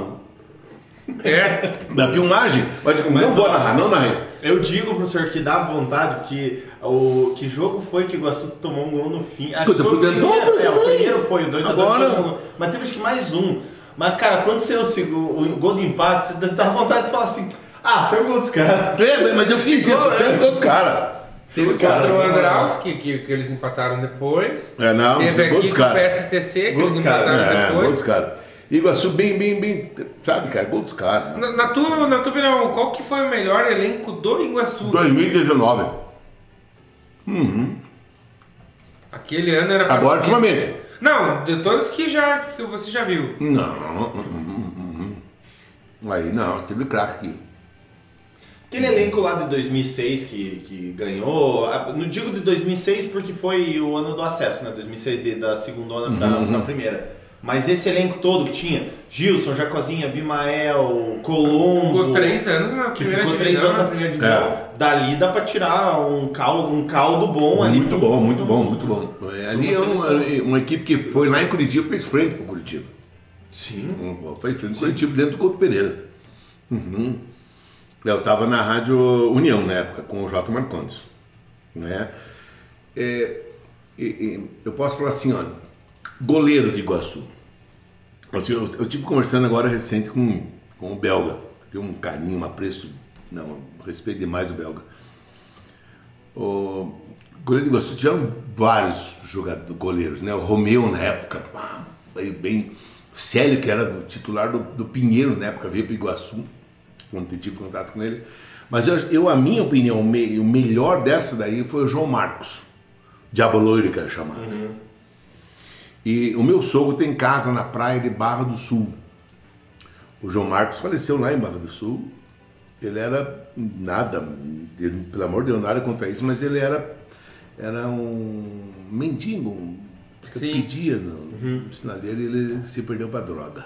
É. da filmagem, mas, não vou narrar, não narrei. Eu digo, professor, que dá vontade, porque o que jogo foi que o Iguaçu tomou um gol no fim? Acho Puta, que foi o primeiro, é, o primeiro foi, o 2x2 Agora- foi um gol. Mas teve acho que mais um. Mas, cara, quando saiu o, o, o gol de empate, você dá vontade de falar assim: ah, saiu o gol dos caras. É, mas eu fiz isso, sempre com os caras. Teve contra o não, Andraus, que, que, eles empataram depois. É, não, Teve gol aqui dos com o. PSTC, que Gol eles dos caras, empataram É, gol depois. dos caras. Iguaçu bem, bem, bem, sabe, cara, gol dos caras. Na, na tua, na tua opinião, qual que foi o melhor elenco do Iguaçu? 2019. Aquele ano era Agora, ultimamente. Não, de todos que já que você já viu. Não, hum, hum, hum, aí não, teve craque aqui. Aquele elenco lá de 2006 que, que ganhou, não digo de 2006 porque foi o ano do acesso, né? 2006 de- da segunda ano pra, pra primeira. Mas esse elenco todo que tinha, Gilson, Jacozinha, Bimael, Colombo, Ficou três anos na que primeira ficou três divisão. anos na né? primeira divisão, dali dá pra tirar um caldo, um caldo bom ali. Muito bom, muito bom, muito bom. É, Ali é uma, uma equipe que foi lá em Curitiba fez frente pro Curitiba. Sim. Um, Fez frente pro Curitiba dentro do Couto Pereira. Uhum. Eu estava na Rádio União na época, com o J. Marcondes. Né? É, e- e eu posso falar assim, olha, goleiro de Iguaçu. Eu, tive conversando agora recente com, com o belga. Tem um carinho, um apreço, não, respeito demais o belga. O goleiro de Iguaçu tiveram vários jogadores, goleiros, né? O Romeu na época, veio bem. Célio, que era titular do, do Pinheiro na época, veio para Iguaçu, quando tive contato com ele. Mas eu, eu, a minha opinião, o, me- o melhor dessa daí foi o João Marcos, Diabo Loiro, que era chamado. E o meu sogro tem casa na praia de Barra do Sul. O João Marcos faleceu lá em Barra do Sul. Ele era nada, ele, pelo amor de Deus, nada contra isso, mas ele era, era um mendigo, um, que Sim. pedia no, no sinaleiro e ele se perdeu para droga.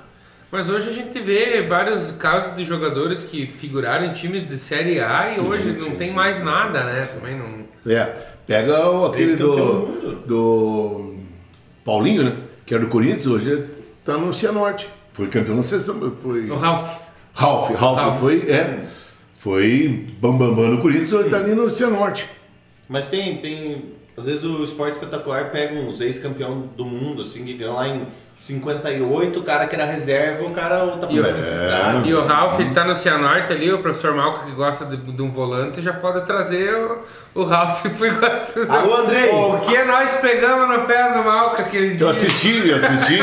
Mas hoje a gente vê vários casos de jogadores que figuraram em times de Série A e hoje não sim, tem sim, mais sim, nada, né? Também não. É, pega o, aquele Ex-campeão do do Paulinho, né? Que era do Corinthians, hoje tá no Cianorte. Foi campeão na seleção, foi... O Ralph. Ralph, Ralph, Ralph. foi, é, foi bambambam bam, bam no Corinthians, hoje tá ali no Cianorte. Mas tem, tem. Às vezes o esporte espetacular pega uns ex-campeão do mundo, assim, que ganhou lá em 58, o cara que era reserva, o cara tá passando É. necessidade. E o Ralph ele tá no Cianorte ali, o professor Malca que gosta de, de um volante já pode trazer o, o Ralph pro Iguaçu. Alô, Andrei! O que nós pegamos no pé do Malca aquele dia? Eu assisti, eu assisti,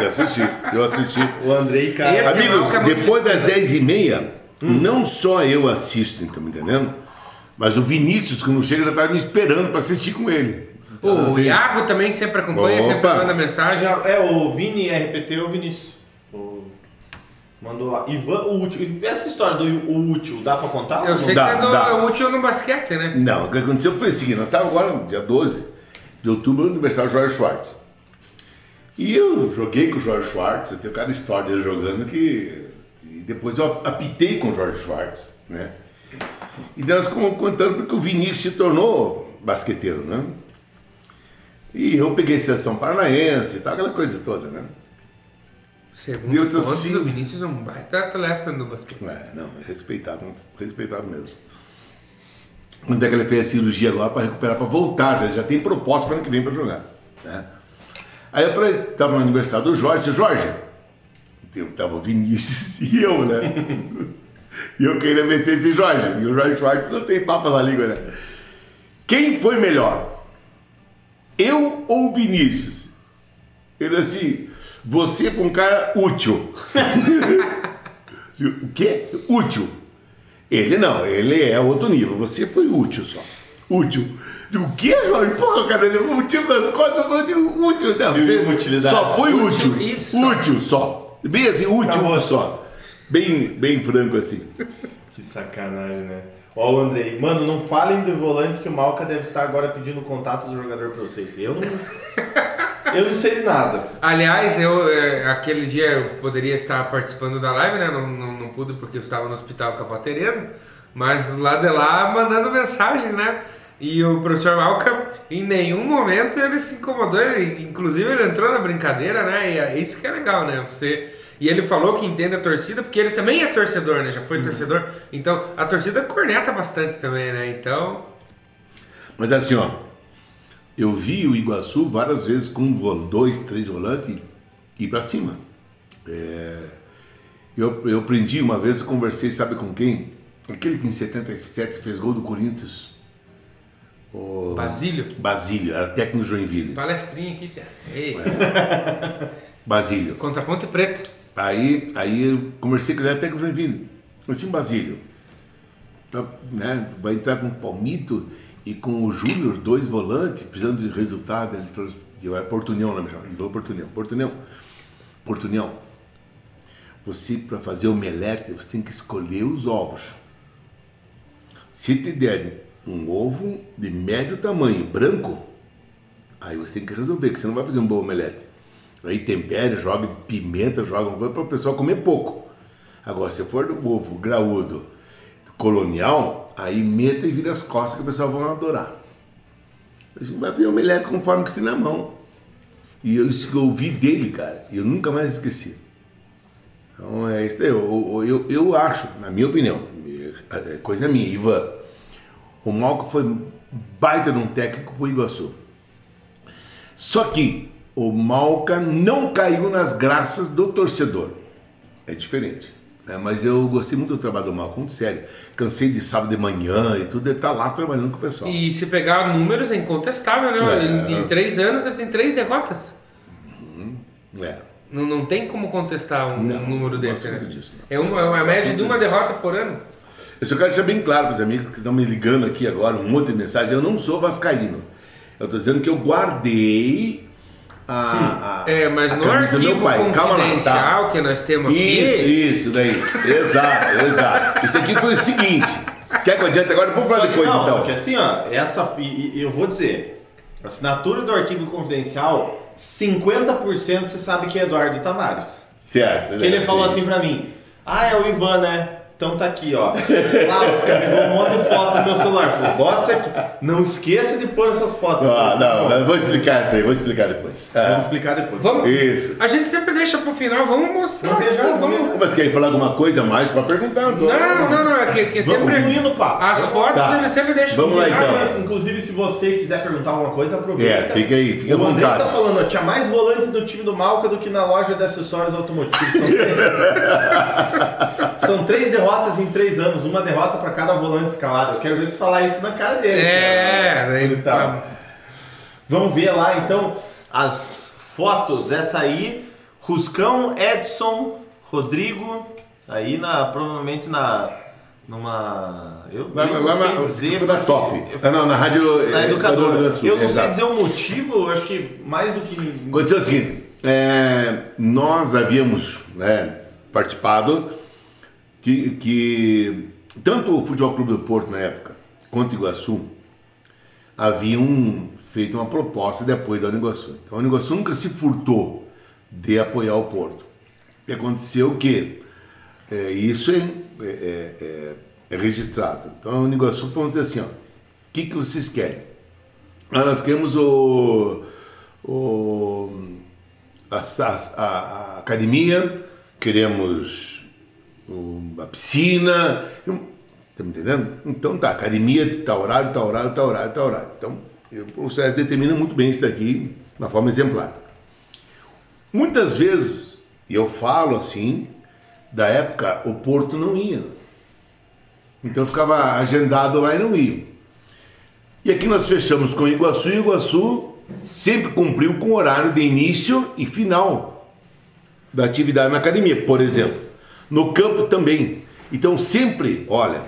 eu assisti, eu assisti. O Andrei, cara. Esse- Amigos, é depois das 10 e meia, não só eu assisto, tá me entendendo? Mas o Vinícius, quando chega, já tá me esperando pra assistir com ele. Pô, o Iago também sempre acompanha, Opa. sempre manda mensagem. É o Vini RPT ou Vinícius? O- Mandou lá. Ivan, o útil. Essa história do o útil, dá pra contar? Eu não? sei dá, que é, do, dá. é útil no basquete, né? Não, o que aconteceu foi o seguinte, nós estávamos agora no dia 12 de outubro no aniversário do Jorge Schwartz. E eu joguei com o Jorge Schwartz, eu tenho cada história dele jogando que. E depois eu apitei com o Jorge Schwartz, né? E nós ficamos contando porque o Vinícius se tornou basqueteiro, né? E eu peguei seleção paranaense e tal, aquela coisa toda, né? Segundo fontes, assim. o Vinícius é um baita atleta no basquete. É, não, é respeitado, respeitado mesmo. Quando é que ele fez a cirurgia agora para recuperar, para voltar, já, já tem proposta para ano que vem para jogar. Né? Aí eu falei, tava no aniversário do Jorge, disse, Jorge, eu tava o Vinícius (laughs) e eu, né? E eu queria vencer esse Jorge. E o Jorge Schwartz não tem papo na língua, né? Quem foi melhor? Eu ou o Vinícius? Ele assim, você foi um cara útil. (laughs) O quê? Útil. Ele não, ele é outro nível. Você foi útil só. Útil. O quê, Jorge? Porra, cara, ele levou o time das costas, eu digo útil. Não, você Utilidade. só foi útil. Útil. Útil só. Assim, útil só. Bem, bem franco assim. Que sacanagem, né? Ó, o Andrei. Mano, não falem do volante que o Malca deve estar agora pedindo o contato do jogador pra vocês. Eu não. eu não sei de nada. Aliás, eu é, aquele dia eu poderia estar participando da live, né? Não, não, não pude porque eu estava no hospital com a avó Tereza, mas lá de lá mandando mensagem, né? E o professor Malca, em nenhum momento ele se incomodou, ele, inclusive ele entrou na brincadeira, né? E é isso que é legal, né? Você e ele falou que entende a torcida, porque ele também é torcedor, né? Já foi torcedor. Então, a torcida corneta bastante também, né? Então, Mas assim, ó. Eu vi o Iguaçu várias vezes com um dois, três volantes ir pra cima. É, eu, eu aprendi uma vez, eu conversei, sabe com quem? Aquele que em 77 fez gol do Corinthians. O Basílio? Basílio, era técnico Joinville. Palestrinha aqui. Ei, (laughs) Basílio. contra Ponte Preta. Aí, aí eu conversei com ele até com o Joinville. Eu disse, Basílio, tá, né, vai entrar com o Palmito e com o Júnior, dois volantes, precisando de resultado. Ele falou, vai Portunhão, né, Michel? Ele falou. Portunhão, Portunhão, você para fazer omelete, você tem que escolher os ovos. Se te derem um ovo de médio tamanho, branco, aí você tem que resolver, que você não vai fazer um bom omelete. Aí tempere, joga pimenta, joga coisa para o pessoal comer pouco. Agora, se for do ovo graúdo, colonial, aí meta e vira as costas que o pessoal vão adorar. Vai fazer omelete conforme que você tem na mão. E eu, isso que eu ouvi dele, cara, eu nunca mais esqueci. Então é isso daí. Eu, eu, eu acho, na minha opinião, é coisa minha, Ivan, o Malco foi baita de um técnico pro Iguaçu. Só que o Malca não caiu nas graças do torcedor. É diferente. Né? Mas eu gostei muito do trabalho do Malca, muito sério. Cansei de sábado de manhã e tudo, ele tá lá trabalhando com o pessoal. E se pegar números, é incontestável, né? É. Em, em três anos ele tem três derrotas. É. Não, não tem como contestar um, Não, número desse, né? disso. É uma, é uma média de uma derrota por ano. Eu só quero deixar bem claro para os amigos que estão me ligando aqui agora, um monte de mensagem. Eu não sou vascaíno. Eu estou dizendo que eu guardei a, a É, mas a no camisa do meu arquivo pai. Calma lá, tá? confidencial que nós temos Isso, aqui. isso daí. Exato, exato. Isso aqui foi o seguinte. Quer que eu adiante agora? Vamos falar depois não, então. só que assim, ó, essa, e, e eu vou dizer, assinatura do arquivo confidencial, 50% você sabe que é Eduardo Tavares. Certo. Que ele né? falou Sim. assim pra mim, ah, é o Ivan, né? Então tá aqui, ó. Claro, você pegou um monte de foto no meu celular. Falou, bota isso aqui. Não esqueça de pôr essas fotos. Ah, não, eu vou explicar isso aí, vou explicar depois. Vamos Ah, explicar depois. Vamos, isso. a gente sempre deixa pro final, vamos mostrar. Vamos ver já, vamos vamos. Mas quer falar alguma coisa a mais para perguntar? Tô... Não, não, não, é que, que Vamos sempre. papo. As Vamos- fotos Tá. ele sempre deixa Vamos pro lá, final, então. mas- Ah, Inclusive, se você quiser perguntar alguma coisa, aproveita. É, fica aí, fica à o André vontade. tá falando, ó, tinha mais volante no time do Malca do que na loja de acessórios automotivos. São (laughs) três, São três derrotas em três anos, uma derrota pra cada volante escalado. Eu quero ver se falar isso na cara dele. É, cara. daí- Ele tá- Vamos ver lá então as fotos. Essa aí, Ruscão, Edson, Rodrigo, aí na provavelmente na numa eu, Lá, eu lá, não sei lá, dizer foi da porque- top. eu- Ah, não, na rádio. na é, educadora. Sul, Eu não sei exato. dizer o motivo, eu acho que mais do que. Aconteceu o seguinte, é, nós havíamos né, participado que, que tanto o Futebol Clube do Porto na época quanto o Iguaçu haviam feito uma proposta de apoio da Uniguaçu. Então a Uniguaçu nunca se furtou de apoiar o Porto. E aconteceu que é, isso é, é- é- é registrado. Então a Uniguaçu falou assim, ó, o que, que vocês querem? Ah, nós queremos o, o a, a- a academia, queremos o- a piscina. Tá me entendendo? Então tá, academia, tá horário, tá horário, tá horário, tá horário. Então o processo determina muito bem isso daqui, uma forma exemplar. Muitas vezes, e eu falo assim, da época o Porto não ia. Então ficava agendado lá e não ia. E aqui nós fechamos com Iguaçu e Iguaçu sempre cumpriu com o horário de início e final da atividade na academia, por exemplo. No campo também. Então sempre, olha,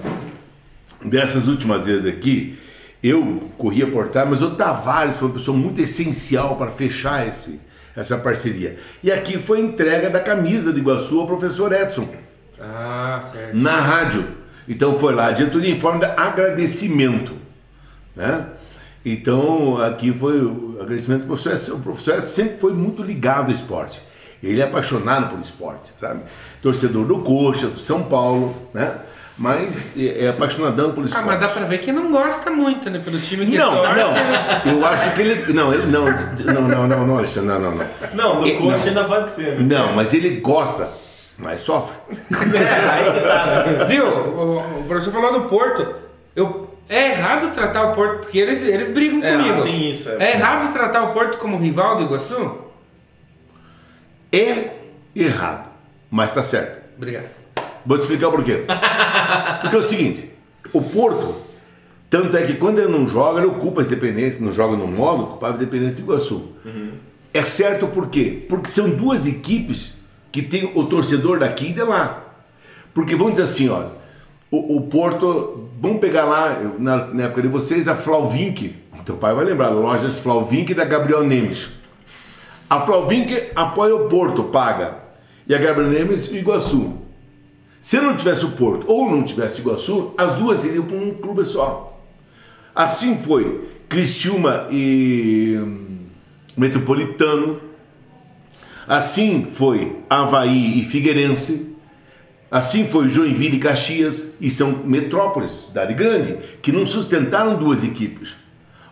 dessas últimas vezes aqui, eu corri a portar, mas o Tavares foi uma pessoa muito essencial para fechar esse, essa parceria. E aqui foi a entrega da camisa do Iguaçu ao professor Edson Ah, certo. na rádio. Então foi lá, diretoria em forma de agradecimento. Né? Então aqui foi o agradecimento do professor Edson. O professor Edson sempre foi muito ligado ao esporte. Ele é apaixonado por esporte, sabe? Torcedor do Coxa, do São Paulo, né? Mas é, é apaixonadão por Ah, esporte. mas dá pra ver que não gosta muito, né? Pelo time que Não, torce, né? não. Eu acho que ele. Não, ele não. Não, não, não, não, Alexandre, não, não, não. Não, do E- coxa não. ainda pode ser. Né? Não, mas ele gosta, mas sofre. (laughs) É, aí que tá, né? Viu? O, o professor falou do Porto. Eu, é errado tratar o Porto, porque eles, eles brigam É, comigo. tem isso, é. É errado tratar o Porto como rival do Iguaçu? É errado. mas tá certo. Obrigado. Vou te explicar por quê. (laughs) Porque é o seguinte, o Porto, tanto é que quando ele não joga, ele ocupa as dependências, não joga no modo, ocupava a dependência de Iguaçu. É certo por quê? Porque são duas equipes que tem o torcedor daqui e de lá. Porque vamos dizer assim, olha, o, o Porto, vamos pegar lá, na, na época de vocês, a Flauvink, teu pai vai lembrar, lojas Flauvink da Gabriel Nemes. A Flauvink apoia o Porto, paga. E a Gabriel Nemes, Iguaçu. Se não tivesse o Porto ou não tivesse Iguaçu, as duas iriam para um clube só. Assim foi Criciúma e hum, Metropolitano. Assim foi Havaí e Figueirense. Assim foi Joinville e Caxias. E são metrópoles, cidade grande, que não sustentaram duas equipes.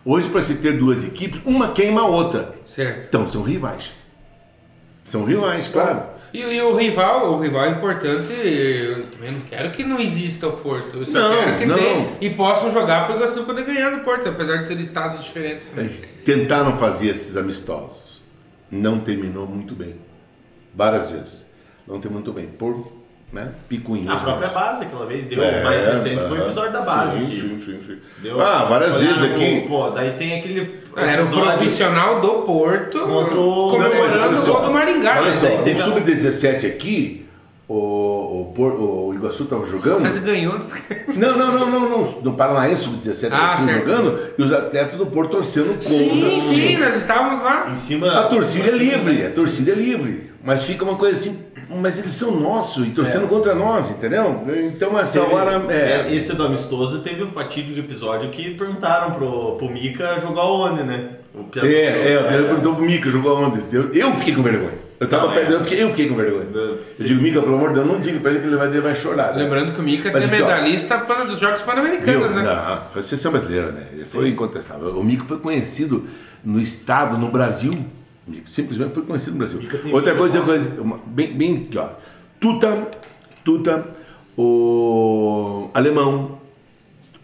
Hoje, para se ter duas equipes, uma queima a outra. Certo. Então, são rivais. São rivais, claro. E, e o rival, o rival é importante, eu também não quero que não exista o Porto. Eu só Não, quero que não. tenha e possam jogar para o Iguaçu poder ganhar do Porto, apesar de serem estados diferentes. né? Eles tentaram fazer esses amistosos. Não terminou muito bem. Várias vezes. Não terminou muito bem. Por né, picuinhas. A própria base, aquela vez, deu É, mais recente, foi o aham. episódio da base Sim, aqui. sim, sim, sim. Deu- Ah, várias vezes aqui. Pô, daí tem aquele. Era um profissional do Porto Contra o- comemorando o gol do Maringá. Olha né? só, o a- Sub-17 aqui, o, o, Por- o Iguaçu estava jogando. Mas ganhou. Não, não, não, não, não. No Paranaense Sub-17 Ah, jogando e os atletas do Porto torcendo contra. Sim, sim, nós estávamos lá. Em cima. A torcida é Mas- livre, a torcida é livre. Mas fica uma coisa assim, mas eles são nossos e torcendo contra nós, entendeu? Então essa Teve- hora. É, é, Esse do amistoso teve o fatídico episódio que perguntaram pro, pro Mika jogar onde, né? O É, é, eu perguntou pro Mica, jogou onde? Eu, eu fiquei com vergonha. Eu tava Não, perto, é. eu, fiquei, eu fiquei com vergonha. Do- Eu digo, Mica, pelo amor de Deus, não diga pra ele que ele vai, ele vai chorar. né? Lembrando que o Mika Mas é ó. medalhista dos Jogos? Pan-Americanos, né? Não, foi a seleção brasileira, né? Foi incontestável. O Mico foi conhecido no estado, no Brasil. Simplesmente foi conhecido no Brasil. Outra coisa, força. coisa uma- bem, bem ó. Tuta, Tuta, o alemão,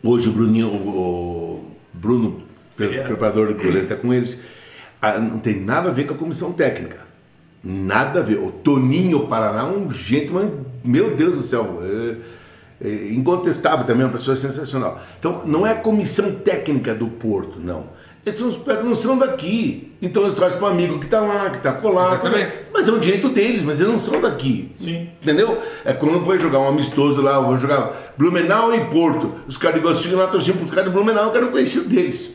hoje o Bruninho, o, Bruno, preparador do goleiro, está com eles. Ah, não tem nada a ver com a comissão técnica. Nada a ver. O Toninho Paraná, um gente, mas, meu Deus do céu, é, é incontestável também, uma pessoa sensacional. Então, não é a comissão técnica do Porto, não. Eles são os não são daqui. Então eles trazem para um amigo que está lá, que está colado. Exatamente. Mas é um direito deles, mas eles não são daqui. Sim. Entendeu? É quando foi jogar um amistoso lá, vou jogar Blumenau e Porto. Os caras de Iguaçu iam lá torciam para os caras de Blumenau que eram conhecidos deles.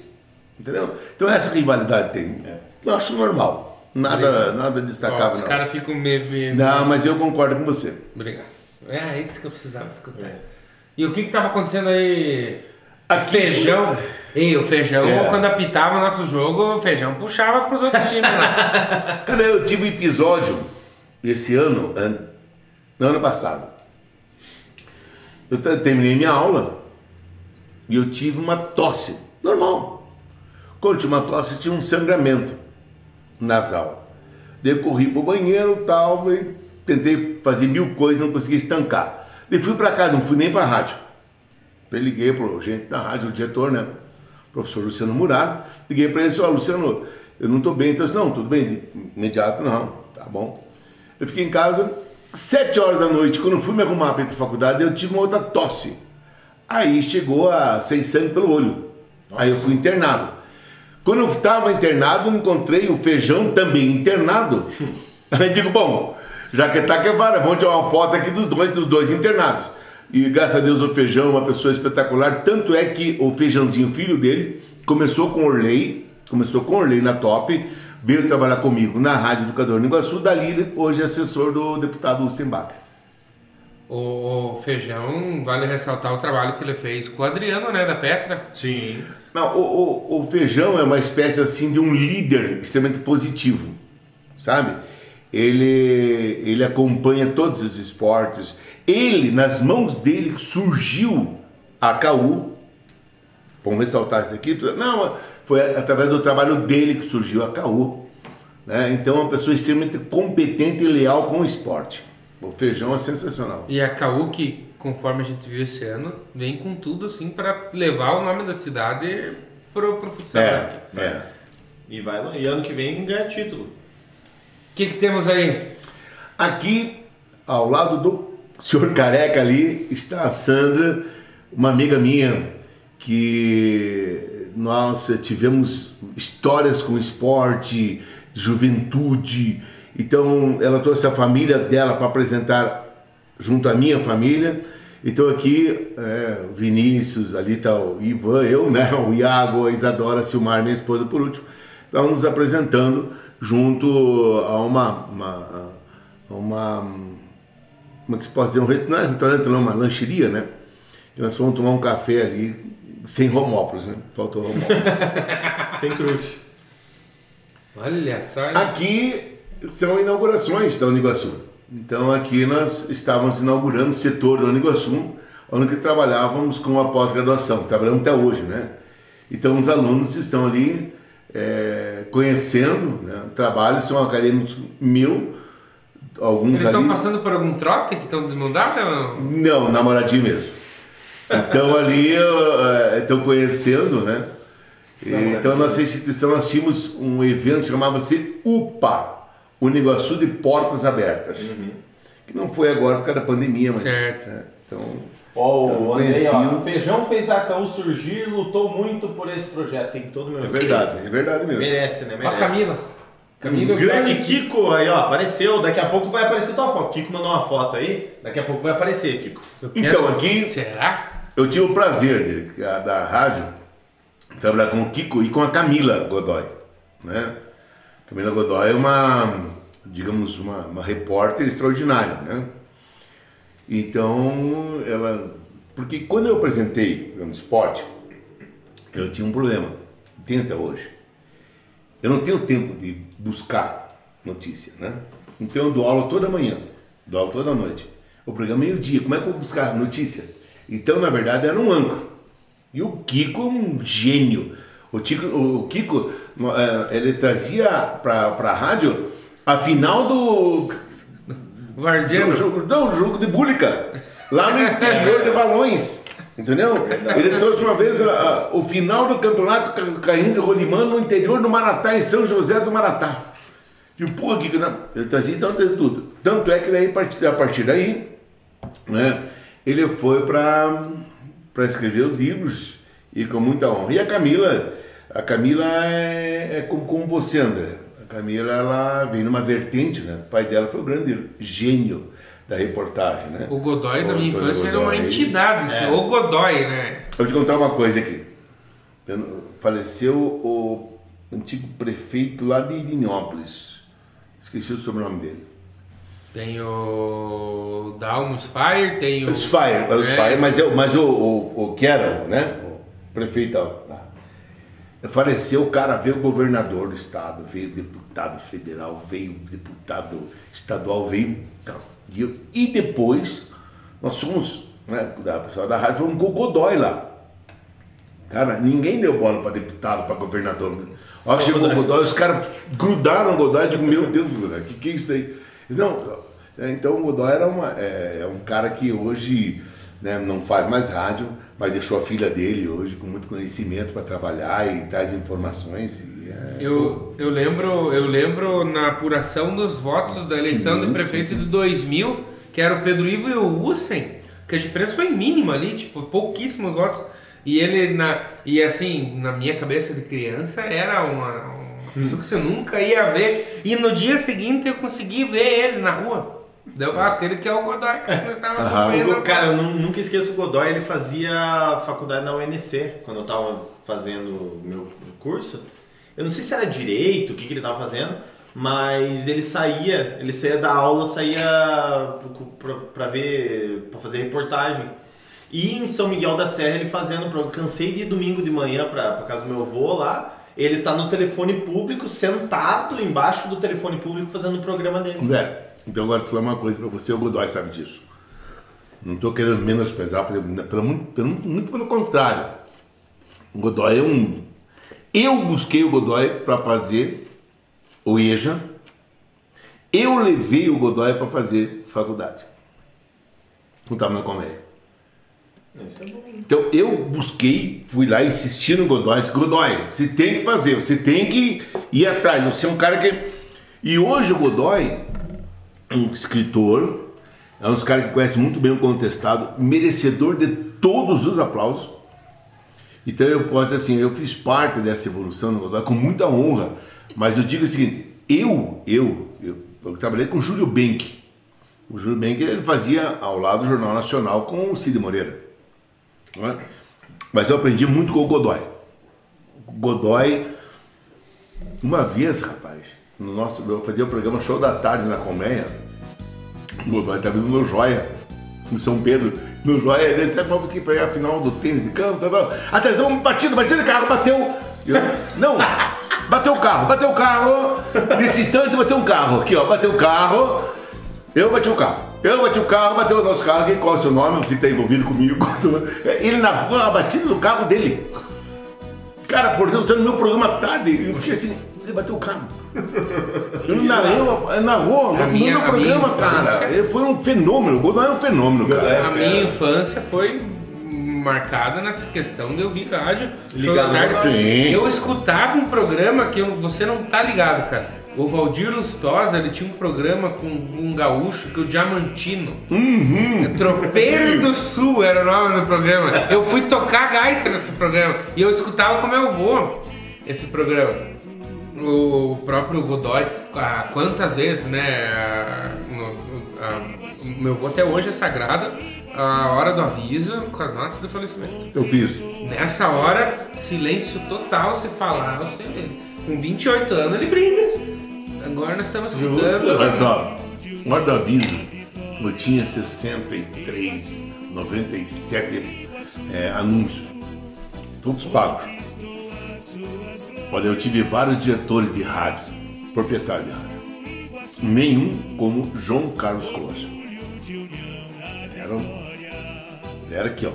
Entendeu? Então essa rivalidade tem. Eu acho normal. Nada, nada Ó, destacável. os não. caras ficam meio. meio- Não, mas eu concordo com você. Obrigado. É isso que eu precisava escutar. É. E o que que tava acontecendo aí? Aqui- feijão. Ei, o feijão, É. quando apitava o nosso jogo, o feijão puxava pros outros (laughs) times lá. Cara, eu tive um episódio esse ano, an- no ano passado. Eu te- terminei minha aula e eu tive uma tosse, normal. Quando eu tinha uma tosse, tinha um sangramento nasal. Daí eu corri pro banheiro e tal, e tentei fazer mil coisas, não consegui estancar. Daí fui pra casa, não fui nem pra rádio. Eu liguei pro gente da rádio, o diretor, né? Professor Luciano Murado. Liguei para ele e disse, ó, Luciano, eu não tô bem. Então, eu disse, não, tudo bem, de imediato não, tá bom. Eu fiquei em casa, sete horas da noite, quando fui me arrumar para ir pra faculdade, eu tive uma outra tosse. Aí chegou a sem sangue pelo olho. Aí eu fui internado. Quando eu estava internado, encontrei o feijão também internado. (laughs) Aí digo, bom, já que tá quebrada, vamos tirar uma foto aqui dos dois, dos dois internados. E graças a Deus o feijão é uma pessoa espetacular. Tanto é que o feijãozinho, filho dele, começou com Orley, começou com Orley na top, veio trabalhar comigo na Rádio Educador Iguaçu, dali hoje é assessor do deputado Lucembach. o feijão, vale ressaltar o trabalho que ele fez com o Adriano, né, da Petra. Sim. Não, o, o, o feijão é uma espécie assim de um líder extremamente positivo, sabe? Ele, ele acompanha todos os esportes. Ele, nas mãos dele, surgiu a KU. Vamos ressaltar isso aqui. Não, foi através do trabalho dele que surgiu a KU. Né? Então, é uma pessoa extremamente competente e leal com o esporte. O feijão é sensacional. E a KU, que conforme a gente viu esse ano, vem com tudo assim para levar o nome da cidade pro, pro futsal. É, aqui. é. E vai. E ano que vem ganha título. Que, que temos aí? Aqui, ao lado do senhor careca ali está a Sandra, uma amiga minha que nós tivemos histórias com esporte, juventude. Então ela trouxe a família dela para apresentar junto à minha família. Então aqui, é, Vinícius, ali está o Ivan, eu, (laughs) né? O Iago, a Isadora, a Silmar, minha esposa por último, estão nos apresentando junto a uma, uma, uma como é que se pode dizer, um restaurante, não é restaurante não, uma lancheria, né? E nós fomos tomar um café ali, sem romópolis, né? Faltou romópolis. (laughs) sem cruz. Olha só. Aqui são inaugurações da Uniguaçu. Então aqui nós estávamos inaugurando o setor da Uniguaçu, onde trabalhávamos com a pós-graduação, trabalhamos até hoje, né? Então os alunos estão ali é, conhecendo né, o trabalho, são acadêmicos mil, alguns Eles ali... estão passando por algum trote que estão desmandados? Não, namoradinho mesmo. Então (laughs) ali estão conhecendo, né? então, nossa instituição, nós tínhamos um evento que chamava-se UPA, Uniguaçu de Portas Abertas. Uhum. Que não foi agora por causa da pandemia, mas. Certo. Né? Então. Ó, oh, o Andrei, ó, Feijão fez a Caú surgir, lutou muito por esse projeto. Tem todo o meu É verdade, é verdade mesmo. Merece, né? Merece. Ó, Camila. Camila um grande Kiko aí, ó, apareceu. Daqui a pouco vai aparecer tua foto. Kiko mandou uma foto aí. Daqui a pouco vai aparecer, Kiko. Então, aqui. Será? Eu tive o prazer de, da rádio trabalhar com o Kiko e com a Camila Godoy, né? Camila Godoy é uma, digamos, uma, uma repórter extraordinária, né? Então, ela... Porque quando eu apresentei no esporte, eu tinha um problema, tenho até hoje. Eu não tenho tempo de buscar notícia, né? Então eu dou aula toda manhã, dou aula toda noite. O programa é meio-dia, como é que eu vou buscar notícia? Então, na verdade, era um âncora. E o Kiko é um gênio. O, Tico, o Kiko, é, ele trazia para a rádio a final do. Varziano? Jogo, não, jogo de Búlica. Lá no interior de Valões. Entendeu? Ele trouxe uma vez a, a, o final do campeonato Carrinho de Rolimã no interior do Maratá, em São José do Maratá. E o Kiko, não, ele trazia então de tudo. Tanto é que daí, a partir daí, né, ele foi para escrever os livros e com muita honra. E a Camila, a Camila é, é como, como você, André. Camila, ela vem numa vertente, né? O pai dela foi o grande gênio da reportagem, né? O Godoy, na minha infância, era uma entidade. É. O Godoy, né? Eu vou te contar uma coisa aqui. Faleceu o antigo prefeito lá de Irinópolis. Esqueci o sobrenome dele. Tem o Dalmo Spire, tem o. Spire, o Spire, mas, eu, mas o, o, o que era, né? O prefeito. Faleceu, o cara veio o governador do estado, veio deputado federal, veio deputado estadual, veio. E depois, nós fomos, né, da pessoal da rádio, fomos com o Godoy lá. Cara, ninguém deu bola para deputado, para governador. Olha que chegou o Godoy, os caras grudaram o Godoy e digo, meu Deus, o que, que é isso daí? Não, então o Godoy era uma, é, é um cara que hoje né, não faz mais rádio, mas deixou a filha dele hoje com muito conhecimento para trabalhar e traz informações. E é... eu, eu, lembro, eu lembro na apuração dos votos da eleição de prefeito de 2000, que era o Pedro Ivo e o Hussen, que a diferença foi mínima ali, tipo, pouquíssimos votos. E ele, na, e assim, na minha cabeça de criança, era uma, uma pessoa hum. que você nunca ia ver. E no dia seguinte eu consegui ver ele na rua. Deu, aquele que é o Godoy que você estava acompanhando. Cara, eu nunca esqueço o Godoy, ele fazia faculdade na UNC, quando eu estava fazendo meu curso. Eu não sei se era direito, o que, que ele estava fazendo, mas ele saía, ele saía da aula, saía para ver, para fazer reportagem. E em São Miguel da Serra ele fazendo, cansei de ir domingo de manhã para casa do meu avô lá, ele tá no telefone público, sentado embaixo do telefone público fazendo o programa dele. É. Então agora vou falar uma coisa para você, o Godoy sabe disso. Não estou querendo menosprezar, pelo, pelo, muito pelo contrário. O Godoy é um. Eu busquei o Godoy para fazer o EJA. Eu levei o Godoy para fazer faculdade. Não estava na comédia. É então eu busquei, fui lá insistir no Godoy, disse, Godoy, você tem que fazer, você tem que ir atrás, você é um cara que. E hoje o Godoy, um escritor, É um dos caras que conhece muito bem o contestado, merecedor de todos os aplausos. Então eu posso assim, eu fiz parte dessa evolução no Godoy com muita honra, mas eu digo o seguinte, eu, eu, eu, eu trabalhei com o Júlio Benck. O Júlio Benck ele fazia ao lado do Jornal Nacional com o Cid Moreira. é? Mas eu aprendi muito com o Godoy. Godoy, uma vez, rapaz, no nosso, eu fazia o programa Show da Tarde na Colmeia, Godoy estava indo no Joia, em São Pedro. No Joia, ele disse, vamos que pegar a final do tênis de campo, tal, tal. Atenção, batido de carro, bateu. Eu, não, bateu o carro, bateu o carro. Nesse instante bateu um carro. Aqui, ó, bateu o carro. Eu bati o carro. Eu bati o carro, bateu o nosso carro. Quem, qual é o seu nome? Você está envolvido comigo. (laughs) Ele na a batida do carro dele. Cara, por Deus, no meu programa tarde. Eu fiquei assim, ele bateu o carro. Eu narrei, narrou A no minha- programa, cara. infância- Ele foi um fenômeno. O Godoy é um fenômeno, cara. A minha infância foi marcada nessa questão de ouvir rádio. Ligado da no tarde. Sim. Eu escutava um programa que eu- você não tá ligado, cara. O Valdir Lustosa, ele tinha um programa com um gaúcho que é o Diamantino. Uhum. Tropeiro do Sul era o nome do programa. Eu fui tocar gaita nesse programa. E eu escutava com meu avô esse programa. O próprio Godoy, quantas vezes, né? no- ah, o meu avô até hoje é sagrado. A hora do aviso com as notas do falecimento. Eu fiz. Nessa hora, silêncio total, se falar, você, com 28 anos ele brinca. Agora nós estamos escutando. Olha só, hora do aviso, eu tinha 63, 97 é, anúncios, todos pagos. Olha, eu tive vários diretores de rádio, proprietários de rádio. Nenhum como João Carlos Colosio. Ele era, ele era aqui, ó.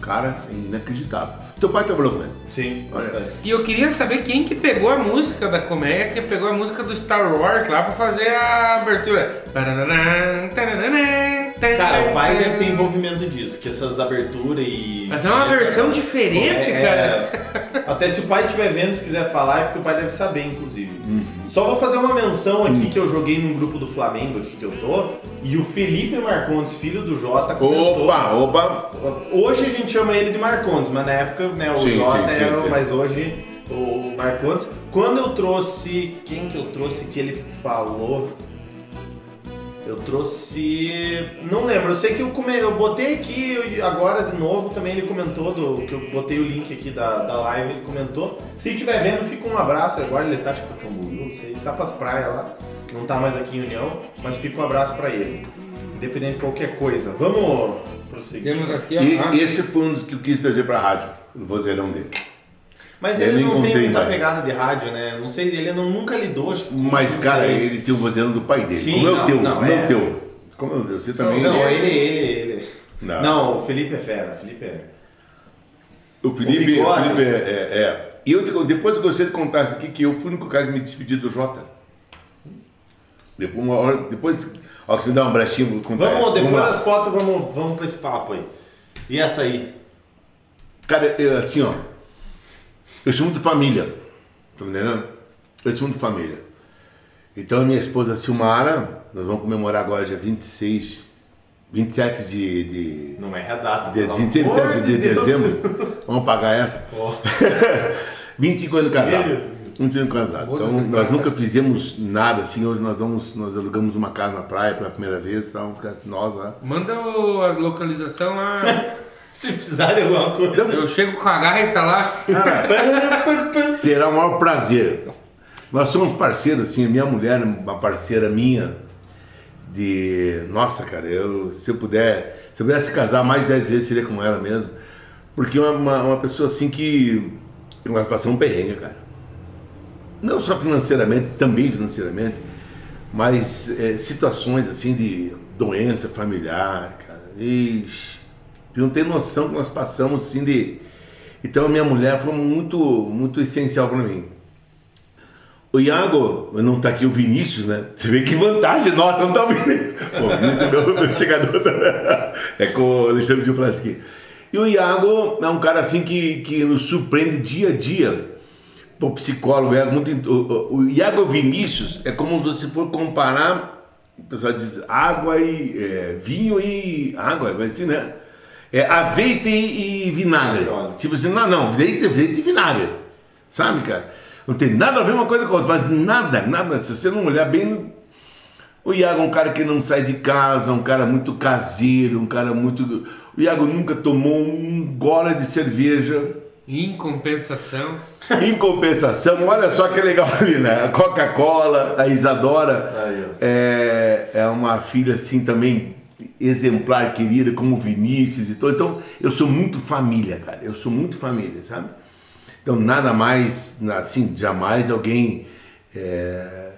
Cara inacreditável. Teu pai trabalhou com ele. Sim, Olha. bastante. E eu queria saber quem que pegou a música da colmeia, que pegou a música do Star Wars lá pra fazer a abertura. Cara, o pai deve ter envolvimento disso, que essas aberturas e. Mas é uma versão diferente, É, cara. é. Até se o pai estiver vendo, se quiser falar, é porque o pai deve saber, inclusive. Uhum. Só vou fazer uma menção aqui que eu joguei num grupo do Flamengo aqui que eu tô. E o Felipe Marcondes, filho do Jota, comentou. Opa, opa. Hoje a gente chama ele de Marcondes, mas na época, né, o Sim, Jota sim, sim, era, sim. mas hoje o Marcondes. Quando eu trouxe, quem que eu trouxe que ele falou? Eu trouxe, não lembro, eu sei que eu, come, eu botei aqui agora de novo também ele comentou do que eu botei o link aqui da, da live, ele comentou. Se estiver vendo, fica um abraço. Agora ele tá acho que pra Camboriú, não sei, ele tá pras praias lá, não tá mais aqui em União, mas fica um abraço pra ele. Independente de qualquer coisa. Vamos prosseguir. Temos aqui, ó. E esse foi um dos que eu quis trazer pra rádio, o vozeirão dele. Mas Eu ele não não tem muita mais. pegada de rádio, né? Não sei, ele não, nunca lidou. que Mas, cara, não sei. ele tinha o vozeirão do pai dele. Sim, como é o não, teu? não, como é é. o teu? Como é o teu? Você também. Não, é- ele, ele, ele. Não. Não. o Felipe é fera, o Felipe é. O Felipe, O bigode. Felipe é, é, é. E eu, depois eu gostaria de contar isso aqui, que eu fui o único cara que me despedi do Jota. Depois, uma hora, depois, ó, que você me dá um brechinho, vou contar Vamos, essa. depois das fotos, vamos, vamos pra esse papo aí. E essa aí? Cara, eu, assim, ó. Eu sou muito família. Tá entendendo? Eu sou muito família. Então, a minha esposa Silmara, nós vamos comemorar agora dia 26, 27 de. de Não é a data. de, pelo 27 amor de, de dezembro. Vamos pagar essa? 25 (laughs) anos casado. 25 anos casado. Então, nós nunca fizemos nada assim. Hoje nós vamos, nós alugamos uma casa na praia pela primeira vez. Então, vamos ficar nós lá. Manda o- a localização lá. (laughs) Se precisar de alguma coisa. Eu chego com a gaita lá. (laughs) Será o maior prazer. Nós somos parceiros, assim, minha mulher é uma parceira minha de. Nossa, cara, eu, se eu puder. Se eu pudesse casar mais de 10 vezes, seria com ela mesmo. Porque é uma, uma pessoa assim que. Nós passamos um perrengue, cara. Não só financeiramente, também financeiramente, mas é, situações assim de doença familiar, cara. Ixi, tu não tem noção que nós passamos assim de. Então minha mulher foi muito, muito essencial para mim. O Iago, não tá aqui o Vinícius, né? Você vê que vantagem nossa, não tá o Vinícius. (laughs) O Vinícius é meu, (laughs) meu chegador. da- (laughs) É com o Alexandre de Frasqui. E o Iago é um cara assim que, que nos surpreende dia a dia. Pô, psicólogo, é muito. O, o, o Iago Vinícius é como se você for comparar o pessoal diz água e é, vinho e água, vai assim, né? É azeite e, e vinagre. Tipo assim, não, não, azeite, azeite e vinagre. Sabe, cara? Não tem nada a ver uma coisa com a outra, mas nada, nada. Se você não olhar bem, o Iago é um cara que não sai de casa, um cara muito caseiro, um cara muito. O Iago nunca tomou um gole de cerveja. Em compensação, (laughs) Em compensação, olha só que legal ali, né? A Coca-Cola, a Isadora Aí, é, é uma filha assim também exemplar, querida, como Vinícius e todo. Então, eu sou muito família, cara. Eu sou muito família, sabe? Então, nada mais, assim, jamais alguém é,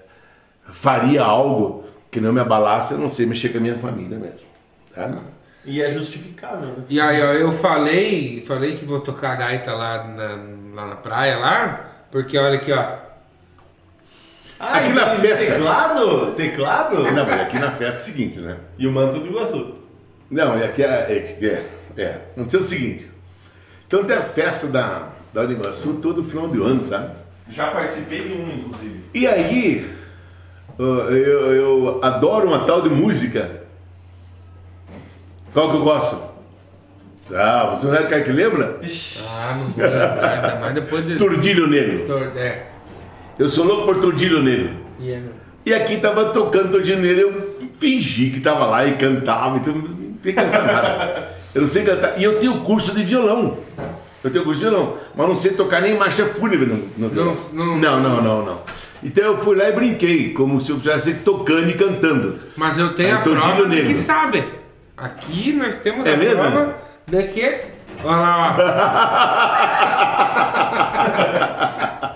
faria algo que não me abalasse, a não ser mexer com a minha família mesmo. Tá? E é justificável, né? E aí, ó, eu falei, falei que vou tocar a gaita lá na, lá na praia, lá, porque olha aqui, ó. Ah, Aqui na festa. Teclado? Teclado? Não, mas aqui na festa é o seguinte, né? E o manto do Iguaçu. Não, e aqui é, é, é, é. Aconteceu o seguinte. Então tem a festa da, da Uniguaçu todo final de ano, sabe? Já participei de um, inclusive. E aí, eu, eu adoro uma tal de música. Qual que eu gosto? Ah, você não é o cara que lembra? Ah, não vou lembrar, ainda mais depois de. Tordilho Negro. Tor- É. Eu sou louco por Tordilho Negro. E é- E aqui tava tocando Tordilho Negro, eu fingi que tava lá e cantava, então não tem que cantar nada. Eu não sei cantar. E eu tenho curso de violão. Eu tenho curso de violão, mas não sei tocar nem marcha fúnebre no, violão. não- não, não, não, não. Então eu fui lá e brinquei, como se eu estivesse tocando e cantando. Mas eu tenho Aí, a prova Negro. que sabe. Aqui nós temos É a mesmo? prova de que. Olha lá, (laughs)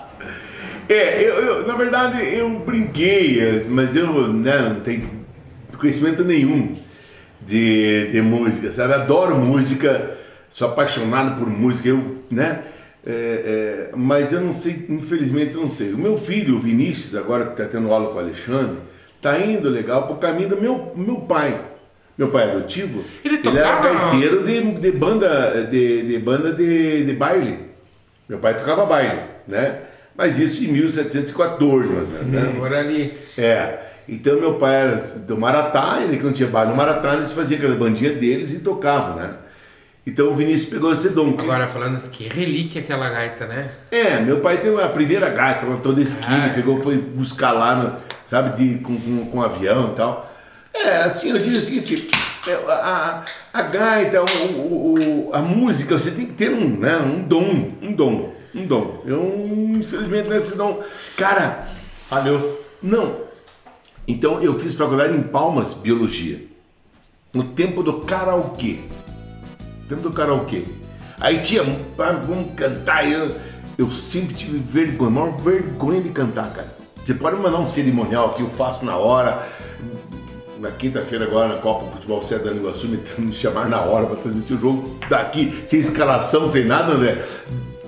É, eu, eu- na verdade eu brinquei, mas eu né, não tenho conhecimento nenhum de, de música, sabe? Adoro música, sou apaixonado por música, eu, né? É, é, mas eu não sei, infelizmente eu não sei. O meu filho, o Vinícius, agora que está tendo aula com o Alexandre, tá indo legal pro caminho do meu, meu pai. Meu pai é adotivo, Ele era tocava- gaiteiro de, de banda, de, de banda de, de baile. Meu pai tocava baile, né? Mas isso em 1714, mais ou menos, né? agora ali. É. Então meu pai era do Maratá, e quando tinha baile no Maratá, eles faziam aquela bandinha deles e tocavam, né? Então o Vinícius pegou esse dom. Agora falando que relíquia aquela gaita, né? É, meu pai teve a primeira gaita, ela toda skinny, Ah. pegou, foi buscar lá, no, sabe, de, com, com, com avião e tal. É, assim, eu digo o seguinte, é, a, a, a gaita, o, o- a música, você tem que ter um, né, um dom, um dom, um dom. Eu, infelizmente, nesse dom, cara, Falhou. não. Então, eu fiz faculdade em Palmas, Biologia, no tempo do karaokê. Tempo do karaokê. Aí tinha, ah, vamos cantar, eu, eu sempre tive vergonha, maior vergonha de cantar, cara. Você pode mandar um cerimonial que eu faço na hora. Na quinta-feira agora na Copa do Futebol Certo da Iguaçu, me, (laughs) me chamar na hora para transmitir o jogo daqui, sem escalação, sem nada, André.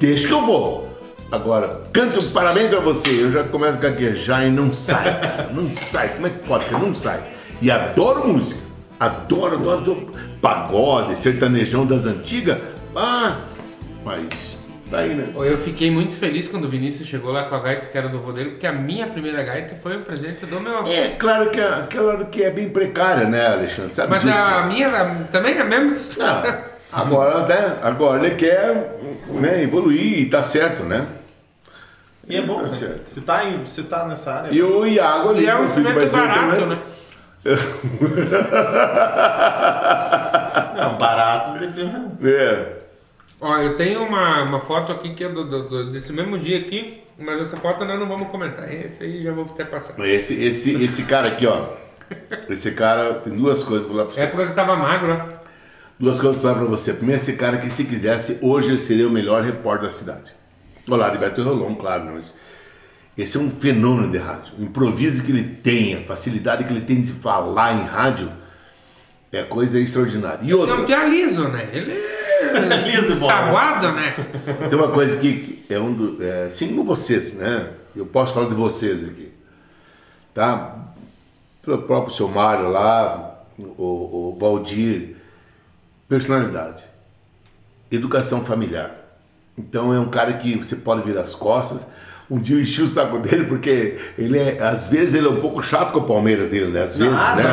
Deixa que eu vou. Agora, canto parabéns pra você. Eu já começo a gaguejar e não sai, cara. Não sai. Como é que pode? Não sai. E adoro música. Adoro, adoro, adoro. Pagode, sertanejão das antigas. Ah, mas tá aí, né? Eu fiquei muito feliz quando o Vinícius chegou lá com a gaita que era do avô dele, porque a minha primeira gaita foi um presente do meu avô. É claro que é, claro que é bem precária, né, Alexandre? Sabe Mas disso? a minha era também é a mesma situação. Ah, agora, né? Agora ele quer né, evoluir e tá certo, né? E é bom, Tá né? certo. Você tá, em, você tá nessa área. E o Iago ali, E é um instrumento ser barato, né? (laughs) Não, barato depende. É. Ó, eu tenho uma, uma foto aqui que é do, do- do- desse mesmo dia aqui, mas essa foto nós não vamos comentar. Esse aí já vou até passar. Esse, esse, esse cara aqui, ó. (laughs) Esse cara tem duas coisas pra falar pra você. Época que tava magro, ó. Duas coisas pra falar pra você. Primeiro, esse cara que se quisesse, hoje ele seria o melhor repórter da cidade. Olá, de Beto Rolon, claro, não, mas esse é um fenômeno de rádio. O improviso que ele tem, a facilidade que ele tem de falar em rádio é coisa extraordinária. E É outra, pia liso, né? Ele é (laughs) Liso saguado, né? tem uma coisa que é um do. É, assim como vocês, né? Eu posso falar de vocês aqui. Tá? O próprio seu Mário lá, o, o Valdir, personalidade, educação familiar. Então é um cara que você pode virar as costas. um dia eu enchi o saco dele, porque ele é, às vezes ele é um pouco chato com o Palmeiras dele, né? Às vezes, Nada, né?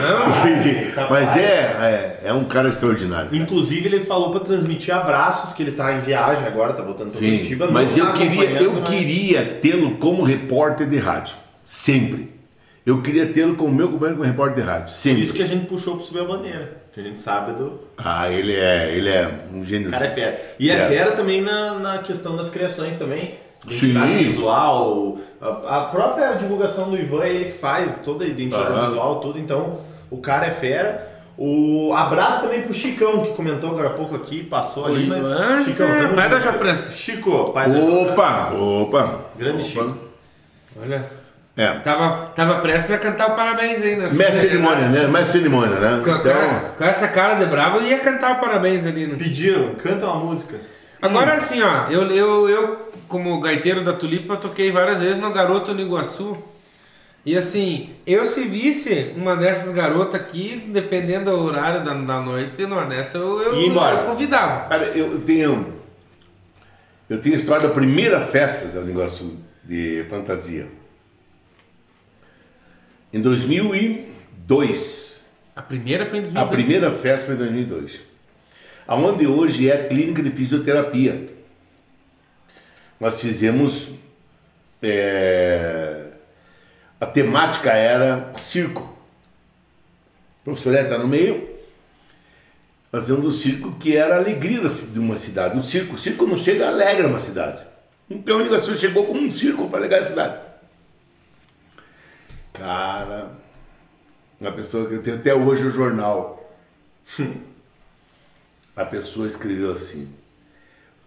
não. Capaz. (laughs) Mas é, é, é um cara extraordinário. cara. Inclusive, ele falou pra transmitir abraços, que ele tá em viagem agora, tá voltando Sim, Curitiba. não mas tá eu queria, acompanhando, eu mas- queria tê-lo como repórter de rádio. Sempre. Eu queria tê-lo como meu companheiro como repórter de rádio. Por Sempre. isso que a gente puxou pro subir a bandeira. Que a gente sabe do. Ah, ele é, ele é um gênio. O cara é fera. E é É. fera também na, na questão das criações também. Sim. Identidade visual. A, a própria divulgação do Ivan é ele que faz toda a identidade Aham. visual, tudo. Então, o cara é fera. O abraço também pro Chicão, que comentou agora há pouco aqui, passou ali, mas. Ivan, Chicão, é pai da junto. Jafrança. Chico, pai da Opa, opa. Grande opa. Chico. Olha, É. tava, tava prestes a cantar o parabéns aí, né? Mestre cerimônia, né? Mestre cerimônia, né? Com, Então, cara- com essa cara de brabo, eu ia cantar o parabéns ali, né? Pediram, canta uma música. Agora assim, ó, eu, eu, eu como gaiteiro da Tulipa, toquei várias vezes no Garoto no Iguaçu. E assim, eu se visse uma dessas garotas aqui, dependendo do horário da, da noite, numa dessa eu, eu, Ia embora. eu convidava. Cara, eu tenho. Eu tenho a história da primeira festa da Negócio de fantasia. Em 2002. A primeira foi em A 2002. primeira festa foi em 2002. Aonde hoje é a clínica de fisioterapia. Nós fizemos. é, a temática era circo. O professor está no meio, fazendo um circo que era a alegria de uma cidade. O circo, o circo não chega alegra uma cidade. Então a ligação chegou como um circo para alegar a cidade. Cara, uma pessoa que eu tenho até hoje o jornal. A pessoa escreveu assim: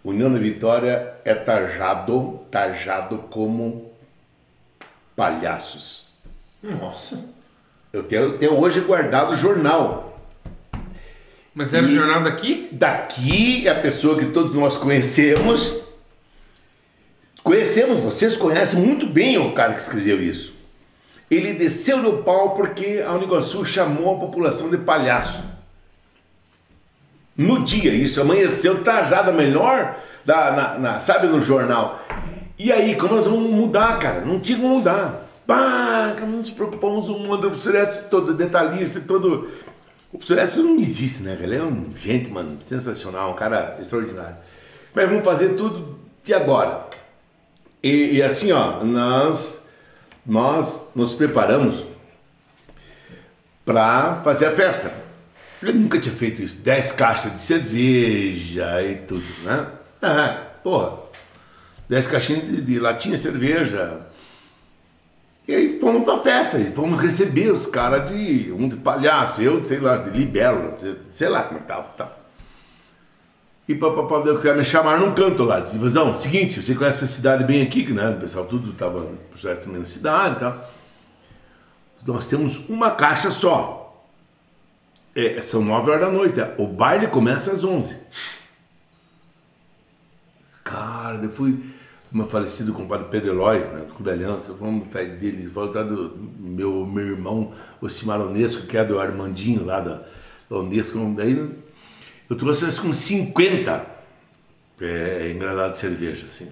União da Vitória é tarjado, tarjado como palhaços. Nossa. Eu tenho até hoje guardado o jornal. Mas era o E- jornal daqui? Daqui é a pessoa que todos nós conhecemos. Conhecemos, vocês conhecem muito bem o cara que escreveu isso. Ele desceu do pau porque a Uniguaçu chamou a população de palhaço. No dia, isso amanheceu trajada melhor, da, na, na- sabe, no jornal. E aí, como nós vamos mudar, cara? Não tinha como mudar. Pá, não nos preocupamos, o mundo, o Edson todo detalhista, todo. O Edson não existe, né, velho? Ele é um gente, mano, sensacional, um cara extraordinário. Mas vamos fazer tudo de agora. E, e assim, ó, nós, nós nos preparamos para fazer a festa. Eu nunca tinha feito isso. 10 caixas de cerveja e tudo, né? Ah, porra. 10 caixinhas de, de latinha de cerveja. E aí fomos pra festa, e fomos receber os caras de um de palhaço, eu, sei lá, de libelo, sei lá como é que tava. E papapá, me chamaram num canto lá, de Vazão, seguinte, você conhece essa cidade bem aqui, que né, o pessoal tudo tava projeto na cidade e tal. Nós temos uma caixa só. É, são 9 horas da noite. O baile começa às 11. Cara, eu fui. Meu falecido compadre Pedro Eloy, né, do Clube Aliança, vamos atrás dele, atrás do meu, meu irmão Osimar Onesco, que é do Armandinho lá da, da Onesco. Daí eu trouxe que uns 50 é, engradados de cerveja, assim.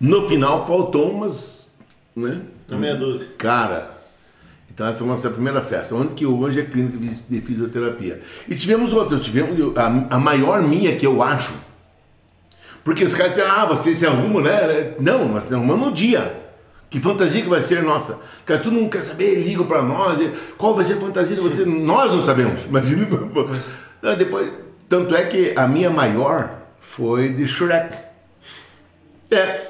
No final faltou umas. Né? Na meia dúzia. Cara, então essa é a nossa primeira festa, onde que hoje é clínica de fisioterapia. E tivemos outras, tivemos a, a maior minha que eu acho. Porque os caras dizem, ah, vocês se arrumam, né? Não, nós se arrumamos no dia. Que fantasia que vai ser nossa? Cara, todo mundo quer saber, ligam pra nós, qual vai ser a fantasia de você? Nós não sabemos, imagina. (laughs) Não, depois, tanto é que a minha maior foi de Shrek. É.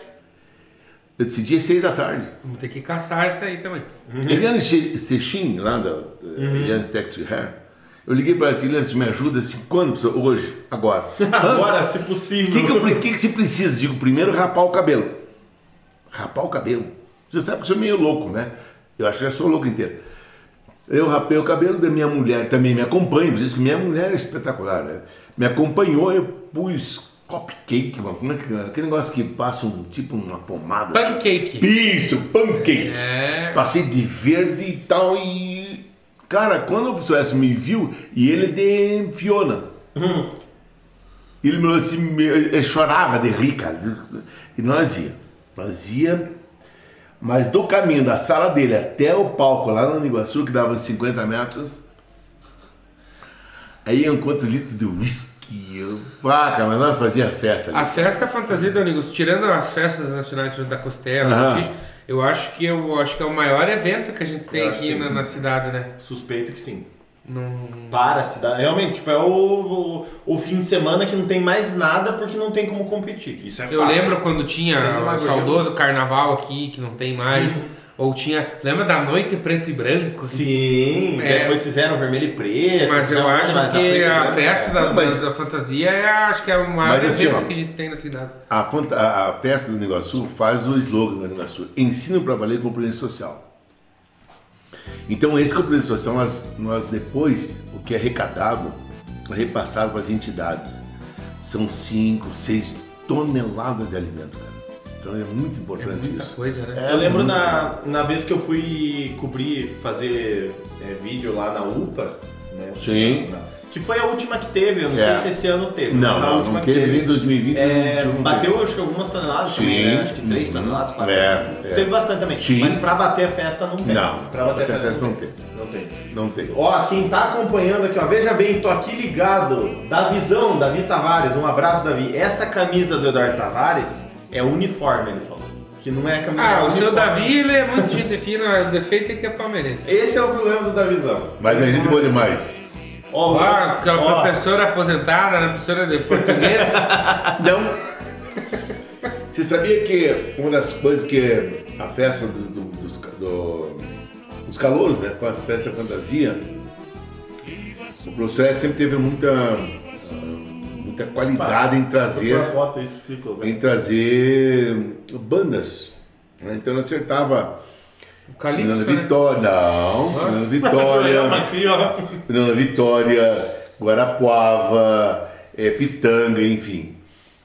Eu decidi às seis da tarde. Vamos ter que caçar essa aí também. Eliane Se- Sechin, lá da da Eliane Tech to Hair, eu liguei para ela, Eliane, você me ajuda assim, quando? professor? Hoje, agora. (laughs) Agora, se O possível. que, que, pre- que, que se precisa? Digo, primeiro rapar o cabelo. Rapar o cabelo. Você sabe que eu sou meio louco, né? Eu acho que eu sou louco inteiro. Eu rapei o cabelo da minha mulher, também me acompanha, por isso que minha mulher é espetacular, né? Me acompanhou, eu pus cupcake, uma- como é que- aquele negócio que passa um, tipo uma pomada. Pancake. Isso, pancake. É. Passei de verde e tal e... Cara, quando o professor me viu, e ele de Fiona. Ele me falou assim, ele chorava de rir, cara. E nós ia. Nós ia, mas do caminho da sala dele até o palco lá no Iguaçu, que dava uns 50 metros, aí eu encontro litro de uísque. Eu, ah, cara, mas nós fazia festa ali. A festa fantasia do Amigos, tirando as festas nacionais da Costela, eu acho que eu acho que é o maior evento que a gente tem aqui na, na cidade, né? Suspeito que sim. Não... Para a cidade. Realmente, tipo, é o, o, o fim de semana que não tem mais nada porque não tem como competir. Isso é Eu fato. lembro quando tinha Sempre o saudoso carnaval aqui, que não tem mais. Ou tinha. Lembra da noite preto e branco? Sim, É. depois fizeram vermelho e preto. Mas eu acho mas que e a branca festa é. da, Não, mas- da, fantasia é, acho que é o maior Mas assim, evento ó, que a gente tem na cidade. A, a- a festa do Negócio faz o slogan do Negócio: ensino para valer compromisso social. Então, esse compromisso social, nós, nós depois, o que é arrecadado, é repassado para as entidades. São 5, 6 toneladas de alimento, cara. Então é muito É importante muita isso. coisa, né? Eu lembro na, na vez que eu fui cobrir, fazer é, vídeo lá na UPA, né? Sim. Na- que foi a última que teve, eu não É. sei se esse ano teve, Não, mas a não, última não que teve teve. nem em 2020, É, 2021. não bateu teve. acho que algumas toneladas Sim. também, né? Acho que 3 Uhum. toneladas, 4 É, é. Teve bastante também. Sim. Mas pra bater a festa não tem. Não, pra bater, a festa não tem. Não tem. Não tem. Ó, quem tá acompanhando aqui, ó, veja bem, tô aqui ligado. Davizão, Davi Tavares, um abraço, Davi. Essa camisa do Eduardo Tavares é uniforme, ele falou. Que não é camisa Ah, é o seu. Davi, ele é muito gente fina, o defeito é que é palmeirense. Esse é o problema do Davizão. Mas a gente boa demais. Ó, aquela ó, professora aposentada, né, professora de português. (laughs) Não. Você sabia que uma das coisas que a festa do- do- dos, do- dos calouros, né? Com a festa fantasia, o professor S sempre teve muita, muita qualidade em trazer, em trazer bandas. né? Então ele acertava Calypso, né? Vitória, não, Fernanda Vitória, (laughs) aqui, ó. Fernanda Vitória, Guarapuava, eh, Pitanga, enfim.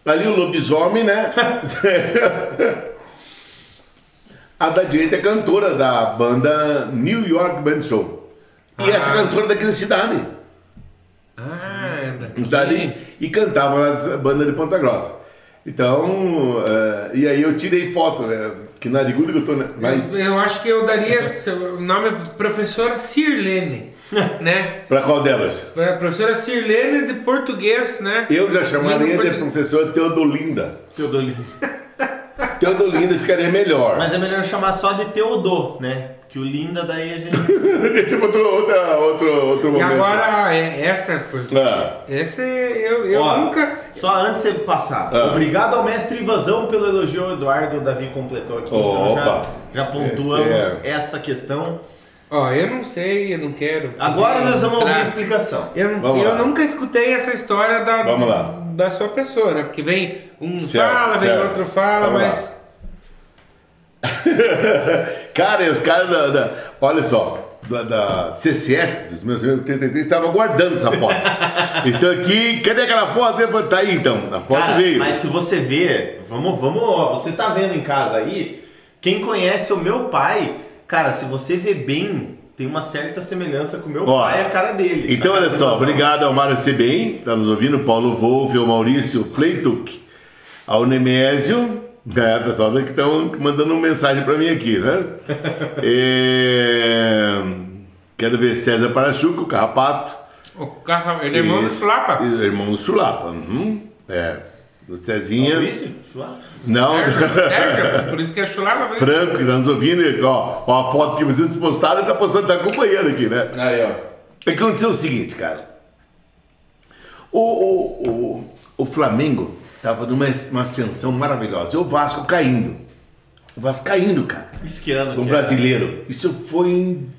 Ali o lobisomem, né? (laughs) A da direita é cantora da banda New York Band Show. E essa cantora é daqui da cidade. Ah, é daqui. cidade e cantava na banda de Ponta Grossa. Então, eh, e aí eu tirei foto, eh, que narigudo que eu tô, né? Mas Eu, eu acho que eu daria seu- o nome é professora Sirlene, (laughs) né? pra qual delas? Pra- Professora Sirlene de português, né? Eu já chamaria de portuguesa. professora Teodolinda. Teodolino. Teodolinda ficaria melhor. Mas é melhor chamar só de Teodô, né? Que o Linda daí a gente. (laughs) tipo outro, outra, outro, outro E momento. agora, é, essa, Ah, essa eu, eu Ó, nunca. Só antes de você passar. Ah. Obrigado ao mestre Ivazão pelo elogio. O Eduardo o Davi completou aqui. Então já, Opa. já pontuamos Esse é- essa questão. Ó, eu não sei, eu não quero. Agora nós vamos ouvir a explicação. Eu, Vamos eu lá. nunca escutei essa história da, Vamos lá. da sua pessoa, né? Porque vem um Certo, fala, vem certo. outro fala, Vamos mas. (laughs) Cara, e os caras da, da- Olha só, da, da CCS, dos meus amigos 33, estavam guardando essa foto. (laughs) Estão aqui, cadê aquela foto? Tá aí então, a foto Cara, veio. mas se você ver, vamos, vamos, ó, você tá vendo em casa aí, quem conhece o meu pai, cara, se você ver bem, tem uma certa semelhança com o meu Ó, pai, a cara dele. Então, cara olha só, obrigado ao Mário CBem, tá nos ouvindo, Paulo Wolff, ao Maurício Fleituk, ao Nemésio, né, pessoal que estão mandando uma mensagem para mim aqui, né? É, (laughs) Quero ver César Parachuca, o Carrapato. O carro, ele é irmão do. Chulapa. Irmão do Chulapa, uhum. é. Do Cezinha. Maurício? Suave. Não, Sérgio, Sérgio, (laughs) por isso que é Chulapa. Franco, que tá nos ouvindo, ó, ó, a foto que vocês postaram, tá postando, tá acompanhando aqui, né? Aí, ó. É que aconteceu o seguinte, cara. O, o, o, o Flamengo tava numa uma ascensão maravilhosa. E o Vasco caindo. O Vasco caindo, cara. Isso que ano O que é? brasileiro. Isso foi em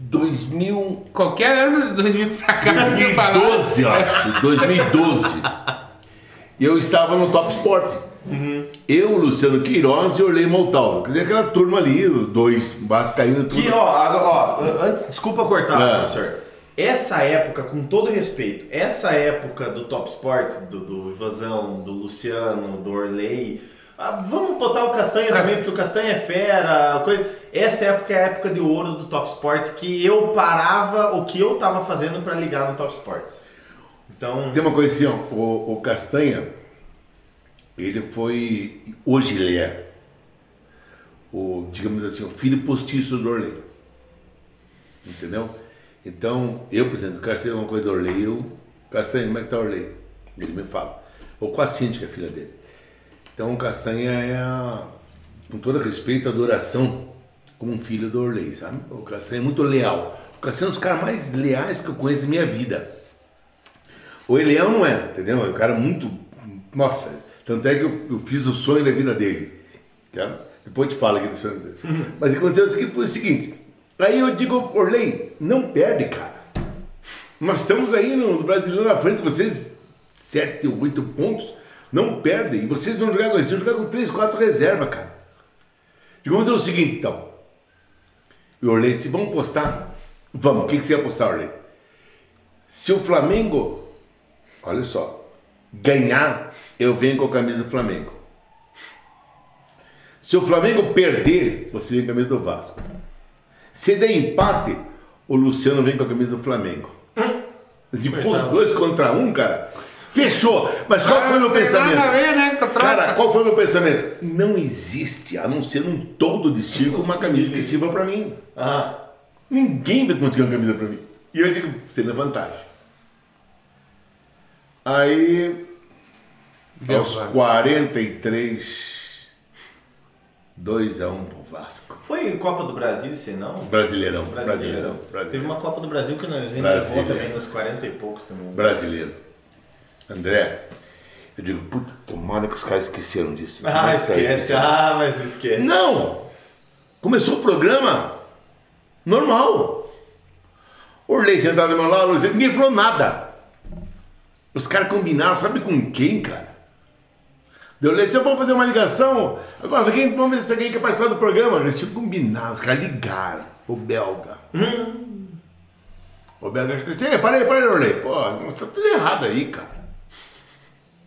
2012, Qualquer ano de 2000 pra cá, você falar. eu acho. 2012. E eu estava no Top Sport. Eu, Luciano Queiroz e Orley Montalvo. Quer dizer, aquela turma ali, os dois vascaínos. tudo. Que, ó, ó, antes, desculpa cortar, É. professor. Essa época, com todo respeito, essa época do Top Sports, do, do Ivazão, do Luciano, do Orley, ah, vamos botar o Castanha também, porque o Castanha é fera, coisa. Essa época é a época de ouro do Top Sports, que eu parava o que eu tava fazendo pra ligar no Top Sports. Então, Tem uma coisa assim, ó, o, o Castanha, ele foi, hoje ele é, o, digamos assim, o filho postiço do Orley. Entendeu? Então, eu, por exemplo, quero saber uma coisa do Orley, eu, Castanha, como é que tá o Orley? Ele me fala. Ou com a Cintia, que é filha dele. Então, o Castanha é, a, com todo respeito, a adoração como um filho do Orley, sabe? O Castanha é muito leal. O Castanha é um dos caras mais leais que eu conheço na minha vida. O Elião não é, entendeu? É um cara muito. Nossa, tanto é que eu, eu fiz o sonho da vida dele. Tá? Depois eu te falo aqui do sonho dele. (laughs) Mas aconteceu o seguinte, foi o seguinte. Aí eu digo, Orley, não perde, cara. Nós estamos aí no brasileiro na frente de vocês, sete ou oito pontos. Não perdem. E vocês vão jogar com eles, vão jogar com três, quatro reserva, cara. Fazer o seguinte, então. E Orley, se vamos postar, vamos. O que, que você ia postar, Orley? Se o Flamengo, olha só, ganhar, eu venho com a camisa do Flamengo. Se o Flamengo perder, você vem com a camisa do Vasco. Se der empate, o Luciano vem com a camisa do Flamengo. Depois, Coitado. dois contra um, cara. Fechou. Mas qual foi o meu pensamento? ver, né, troça. Cara, qual foi o meu pensamento? Não existe, a não ser num todo de circo, uma camisa que sirva pra mim. ah, Ninguém vai conseguir uma camisa pra mim. E eu digo, seria vantagem. Aí, Deu aos vantagem. 43, 2 a 1 pro Vasco. foi Copa do Brasil, se não? Brasileirão, brasileirão, Teve uma Copa do Brasil que nós levou também nos 40 e poucos também. Brasileiro. André, eu digo, puta, tomara que os caras esqueceram disso. Ah, esquece. Ah, mas esquece. Não! Começou o programa normal. Orley sentado do meu lado, ninguém falou nada. Os caras combinaram, sabe com quem, cara? Deu eu vou fazer uma ligação. Agora, quem, vamos ver se alguém quer participar do programa. Eles tinham combinado, os caras ligaram. O belga. O belga acho que Ei, para aí, para aí, Orley. Pô, mas tá tudo errado aí, cara.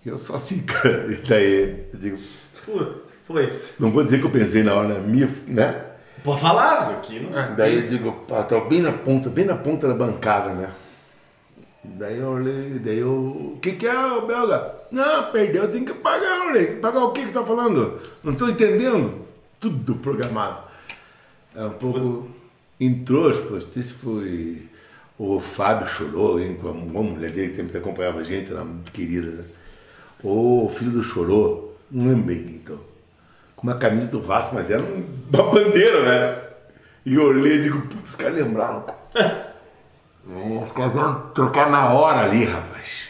Eu só assim, (laughs) cara. E daí, eu digo, Putz, pois. não vou dizer que eu pensei na hora, minha, né? Pode falar isso aqui, não? É, Daí eu digo, pá, tá bem na ponta, bem na ponta da bancada, né? Daí eu olhei, daí eu. O que, que é, o belga? Não, perdeu, tem que pagar, olhei. Pagar o que que tá falando? Não tô entendendo. Tudo programado. É um pouco. Entrou, não sei se foi. O Fábio chorou, hein, com uma mulher dele que sempre acompanhava a gente, era muito querida, né? Ou o filho do chorou, não lembro quem então. Com uma camisa do Vasco, mas era um- uma bandeira, né? E eu olhei e digo, putz, os caras lembraram. (laughs) É, Os caras vão trocar na hora ali, rapaz.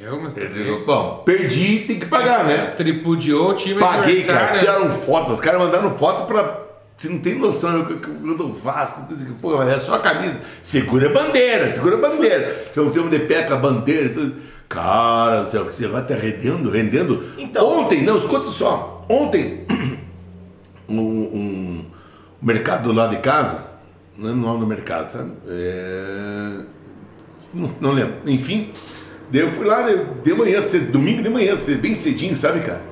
Eu, mas Eu também. digo, bom, perdi, tem que pagar, né? Tripudiou o time Paguei, cara. Tiraram foto, os caras mandaram foto pra. Você não tem noção, eu, eu, eu do Vasco, eu digo, pô, mas é só a camisa. Segura a bandeira, segura a bandeira. Eu tenho de pé com a bandeira e tudo. Cara, do céu, que você vai estar rendendo, rendendo. Então- Ontem, não, escuta só. Ontem, (clears throat) um, um mercado do lado de casa, é o nome do mercado, sabe? É, não, não lembro. Enfim, daí eu fui lá de manhã, cedo, domingo de manhã, cedo, bem cedinho, sabe, cara?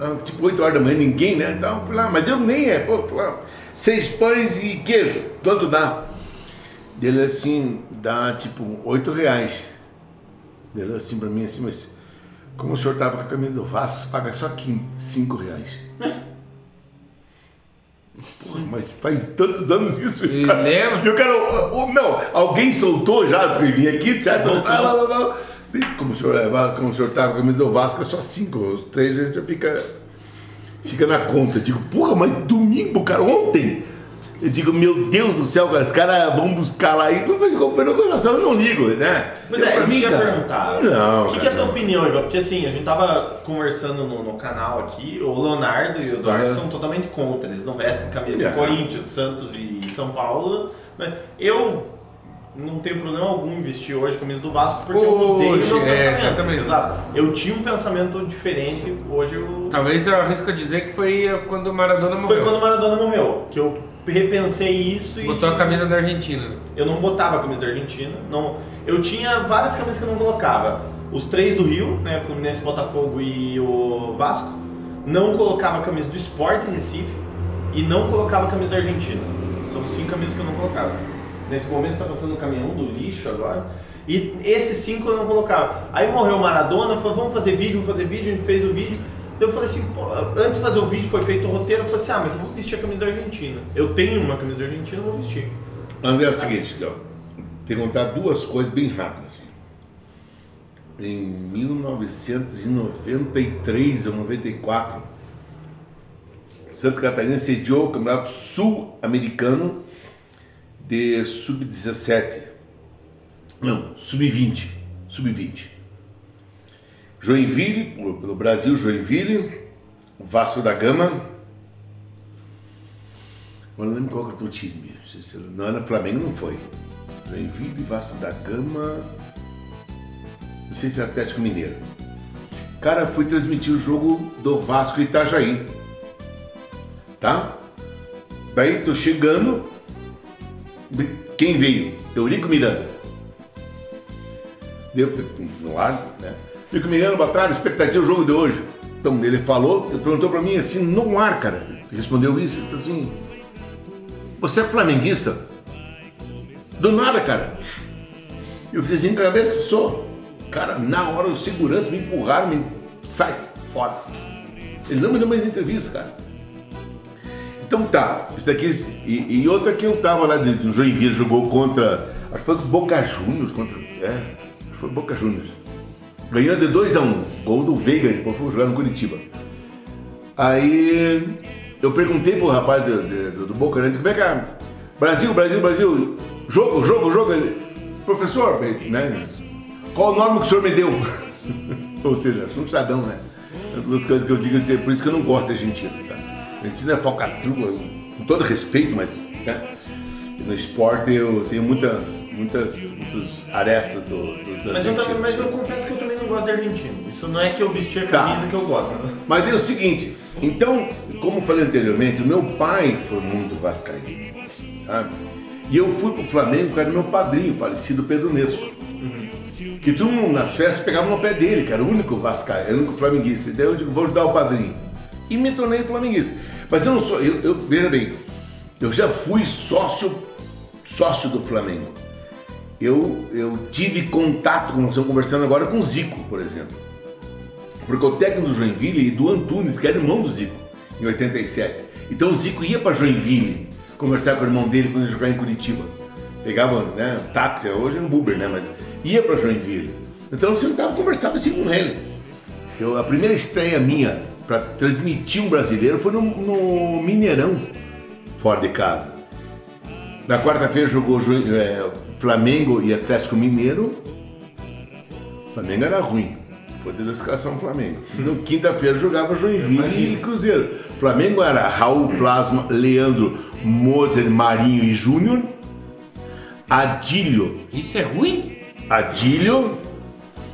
Ah, Tipo 8 horas da manhã, ninguém, né? Então, fui lá, mas eu nem é, pô, fui lá, seis pães e queijo, quanto dá? Dele assim, dá tipo 8 reais. Dele assim pra mim, assim, mas como o senhor tava com a camisa do Vasco, você paga só 5 reais. (laughs) Porra, mas faz tantos anos isso. E cara. lembra? E o cara, não, alguém soltou já, porque vinha aqui, certo? Blá, blá, blá. E Como o senhor leva, como o senhor tá com a camisa do Vasco, é só cinco. Os três a gente já fica, fica na conta. Digo, porra, mas domingo, cara, ontem. Eu digo, meu Deus do céu, cara, os caras vão buscar lá e foi no coração, eu não ligo, né? Pois Eu, é, isso mim, que eu ia perguntar. Não, O que, que é a tua opinião, Ivan? Porque assim, a gente tava conversando no, no canal aqui, o Leonardo e o Eduardo Aham. são totalmente contra. Eles não vestem camisa Yeah. do Corinthians, Santos e São Paulo. Mas eu não tenho problema algum em vestir hoje camisa do Vasco porque eu mudei o Hoje, meu é, pensamento. exatamente. Exato. Eu tinha um pensamento diferente, hoje eu. Talvez eu arrisco dizer que foi quando o Maradona morreu. Foi quando o Maradona morreu, que eu repensei isso e. Botou a camisa da Argentina. Eu não botava a camisa da Argentina. Não, eu tinha várias camisas que eu não colocava. Os três do Rio, né? Fluminense, Botafogo e o Vasco. Não colocava a camisa do Sport Recife e não colocava a camisa da Argentina. São cinco camisas que eu não colocava. Nesse momento está passando o caminhão do lixo agora. E esses cinco eu não colocava. Aí morreu o Maradona, falou, vamos fazer vídeo, vamos fazer vídeo, a gente fez o vídeo. Eu falei assim, pô, antes de fazer o vídeo foi feito o roteiro, eu falei assim, ah, mas eu vou vestir a camisa da Argentina. Eu tenho uma camisa da Argentina, eu vou vestir. André, é o seguinte, tem que contar duas coisas bem rápidas. assim. Em 1993 ou 94, Santa Catarina sediou o Campeonato Sul-Americano de Sub-17. Não, Sub-20. Sub-20. Joinville, pelo Brasil, Joinville, Vasco da Gama. Agora não lembro qual que é o teu time. Não, era Flamengo não foi. Joinville, Vasco da Gama. Não sei se é Atlético Mineiro. Cara, fui transmitir o jogo do Vasco Itajaí. Tá? Daí tô chegando. Quem veio? Eurico Miranda. Deu no ar, né? Eurico Miranda, boa tarde, expectativa do jogo de hoje. Então ele falou, ele perguntou pra mim assim, no ar, cara. Respondeu isso, ele disse assim. Você é flamenguista? Do nada, cara. Eu fiz assim cabeça, sou. Cara, na hora os seguranças me empurraram, me sai fora. Ele não me deu mais entrevista, cara. Então tá, isso daqui. E, e outra que eu tava lá de Joinville, jogou contra. Acho que foi Boca Juniors contra. É, foi Boca Juniors. Ganhou de 2 a 1 um, Gol do Veiga, depois foi jogar no Curitiba. Aí eu perguntei pro rapaz do, do, Boca, né? Como é que é? Brasil, Brasil, Brasil, jogo, jogo, jogo. Ele, Professor, né? Qual o nome que o senhor me deu? (laughs) Ou seja, sou um cidadão, né? É Duas coisas que eu digo assim, é por isso que eu não gosto da Argentina, sabe? A Argentina é falcatrua, com todo respeito, mas né? no esporte eu tenho muita, muitas, muitas arestas do, do, Mas eu, também, mas eu confesso que eu também não gosto de argentino. Isso não é que eu vesti a Tá. camisa que eu gosto. né? Mas é o seguinte, então, como eu falei anteriormente, o meu pai foi muito vascaíno, sabe? E eu fui pro Flamengo, que era meu padrinho, falecido Pedro Nesco. Que tu nas festas pegava no pé dele, que era o único vascaíno, o único flamenguista. Daí eu digo, vou ajudar o padrinho. E me tornei flamenguista. Mas eu não sou, eu, eu veja bem, eu já fui sócio, sócio do Flamengo. Eu, eu tive contato, como estamos conversando agora, com o Zico, por exemplo. Porque o técnico do Joinville e do Antunes, que era irmão do Zico, em 87. Então o Zico ia para Joinville conversar com o irmão dele quando ele jogava em Curitiba. Pegava né, táxi, hoje é um Uber, né? Mas ia para Joinville. Então eu sentava e conversava assim com ele. Eu, a primeira estreia minha para transmitir um brasileiro foi no, no Mineirão, fora de casa. Na quarta-feira jogou é, Flamengo e Atlético Mineiro. Flamengo era ruim. Foi da escalação do Flamengo. No quinta-feira jogava Joinville e Cruzeiro. Flamengo era Raul Plasma, Leandro, Moser, Marinho e Júnior. Adílio. Isso é ruim? Adílio.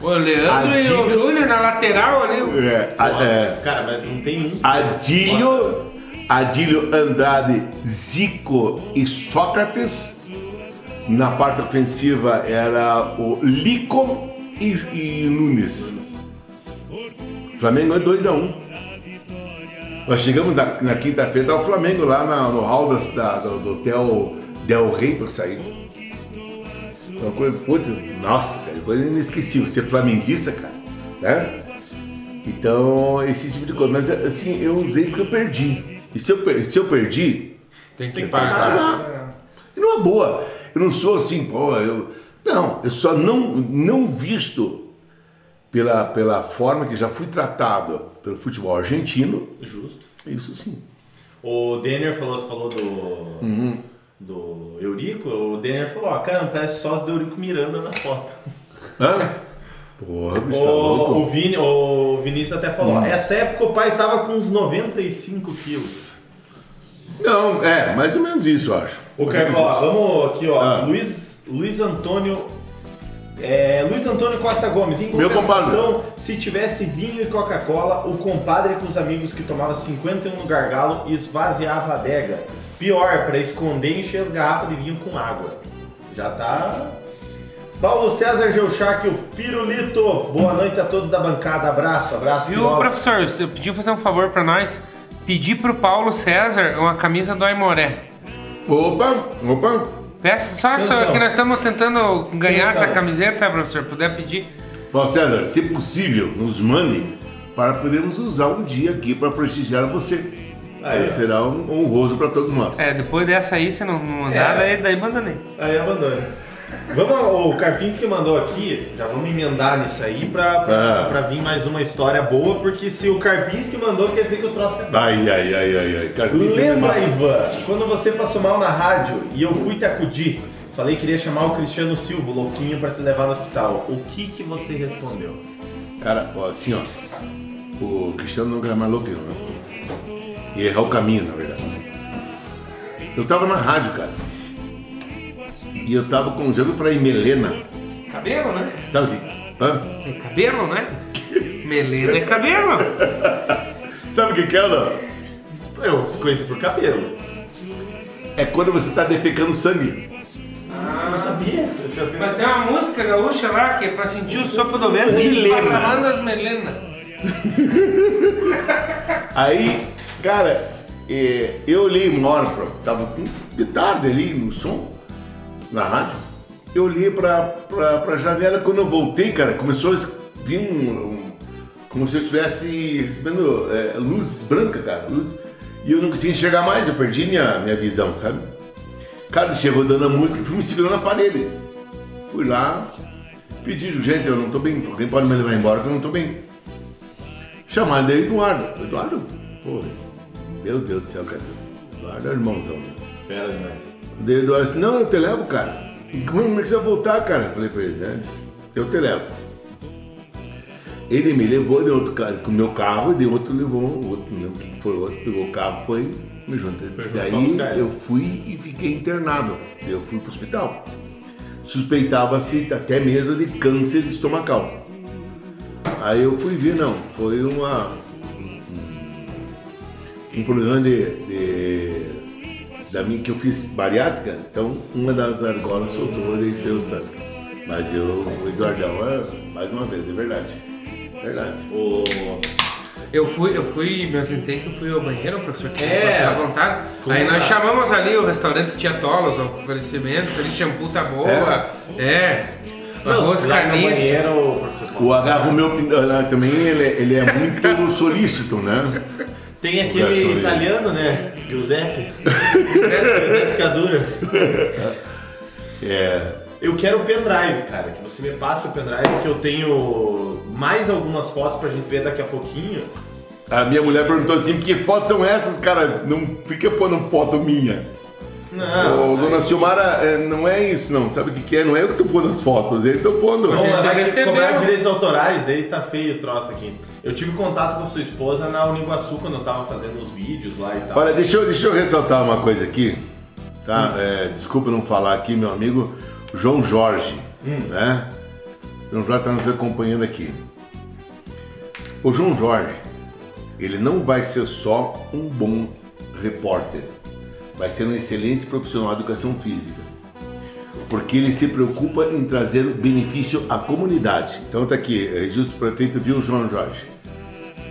O Leandro e o Júnior na lateral ali. É, a- é, Cara, mas não tem um. Adílio, Adílio Andrade, Zico e Sócrates. Na parte ofensiva era o Lico e, e Nunes. Flamengo é 2x1. Nós chegamos na, na quinta-feira, tá o Flamengo lá na- no hall das- da- do, do hotel Del Rey para sair. Uma coisa, putz, nossa, cara, coisa inesquecível. Ser flamenguista, cara, né? Então, esse tipo de coisa. Mas assim, eu usei porque eu perdi. E se eu, per- se eu perdi, Tem que Tem que pagar. pagar. e numa boa. Eu não sou assim, pô, eu. Não, eu só não, não visto pela, pela forma que já fui tratado pelo futebol argentino. Justo. Isso sim. O Denner falou, você falou do. Do Eurico, o Denner falou, ó, cara, parece sócio do Eurico Miranda na foto. Hã? Porra, tá O, o, louco? Vini, o Vinícius até falou, ó, essa época o pai tava com uns 95 quilos. Não, é, mais ou menos isso, eu acho. O isso. vamos aqui, ó. Ah. Luiz, Luiz Antônio. é, Luiz Antônio Costa Gomes, em compensação, se tivesse vinho e Coca-Cola, o compadre com os amigos que tomava 51 no gargalo e esvaziava a adega. Pior, pra esconder e encher as garrafas de vinho com água. Já tá. Paulo César Geuchac, o Pirulito. Boa noite a todos da bancada. Abraço, abraço. Viu, Pirola. professor? Você pediu fazer um favor pra nós? Pedir pro Paulo César uma camisa do Aimoré. Opa, opa. Peça só, só Atenção. que nós estamos tentando ganhar essa camiseta, professor. Puder pedir. Bom, César, se possível, nos mande para podermos usar um dia aqui para prestigiar você. Aí, ó. Será um honroso para todos nós. É, depois dessa aí, se não, não mandar, É. daí, daí manda nem. Aí abandona. Vamos, o Carpinski mandou aqui, já vamos emendar nisso aí pra, pra, Ah. pra vir mais uma história boa, porque se o Carpinski mandou, quer dizer que o troço é bom. Ai, ai, ai, ai, ai. Carpinho, Lembra, Ivan, quando você passou mal na rádio e eu fui te acudir? Falei que iria chamar o Cristiano Silva, o louquinho, pra te levar no hospital. O que que você respondeu? Cara, ó, assim, ó. O Cristiano não é mais louco, não. né? E errar o caminho, na verdade. Eu tava na rádio, cara. E eu tava com. Já ouviu falar em melena? Cabelo, né? Sabe o que? Hã? É cabelo, né? Melena é cabelo. Sabe o que que é, não? Eu conheci por cabelo. É quando você tá defecando sangue. Ah, não sabia. Eu já Mas tem uma música gaúcha lá que é pra sentir o sopro do vento e Melena. as melenas. (laughs) Aí, cara, é, eu olhei uma hora, tava de tarde ali no som, na rádio. Eu olhei pra, pra, janela, quando eu voltei, cara, começou a vir um, um- como se eu estivesse recebendo é, luz branca, cara, luz, e eu não conseguia enxergar mais, eu perdi minha, minha visão, sabe? Cara, chegou dando a música e fui me segurando na parede. Fui lá, pedi, gente, eu não tô bem, alguém pode me levar embora que eu não tô bem. Chamaram daí Eduardo. Eduardo, pô, meu Deus do céu, cara. Eduardo é irmãozão. né? Fera demais. Daí o Eduardo disse, não, eu te levo, cara. Como é que você vai voltar, cara? Eu falei pra ele, né? Ele disse, eu te levo. Ele me levou de outro carro, com o meu carro, e de outro levou, o outro, não quem foi outro, pegou o carro, foi me junto. Foi junto pra Daí eu fui e fiquei internado. Eu fui pro hospital. Suspeitava-se até mesmo de câncer estomacal. Aí eu fui ver, não, foi uma. um problema de, de- da minha que eu fiz bariátrica, então uma das argolas soltou e desceu o sangue. Mas eu, o Eduardão, é, mais uma vez, é verdade. Verdade. O... Eu fui, eu fui, me ausentei que eu fui ao banheiro, professor, que É. ficar à vontade. Aí nós Combinado. chamamos ali o restaurante Tia Tolos, oferecimentos, ali shampoo tá boa. É. Arroz carniça. professor Paulo. O Agarro meu também ele, ele é muito (laughs) solícito, né? Tem aquele italiano, né? Giuseppe. (laughs) Giuseppe Cadura. É. Eu quero o pendrive, cara. Que você me passe o pendrive, que eu tenho mais algumas fotos pra gente ver daqui a pouquinho. A minha mulher perguntou assim, que fotos são essas, cara? Não fica pondo foto minha. Não, Ô, dona Silmara, é, não é isso não. Sabe o que, que é? Não é eu que tô pondo as fotos, ele tô pondo. Vamos Gente, lá, vai ter que cobrar direitos autorais, daí tá feio o troço aqui. Eu tive contato com a sua esposa na Uniguaçu quando eu tava fazendo os vídeos lá e tal. Olha, deixa eu, deixa eu ressaltar uma coisa aqui, tá? É, desculpa não falar aqui, meu amigo João Jorge, né? João Jorge está nos acompanhando aqui. O João Jorge, ele não vai ser só um bom repórter, vai ser um excelente profissional de educação física. Porque ele se preocupa em trazer benefício à comunidade. Então tá aqui, Registro Prefeito viu o João Jorge.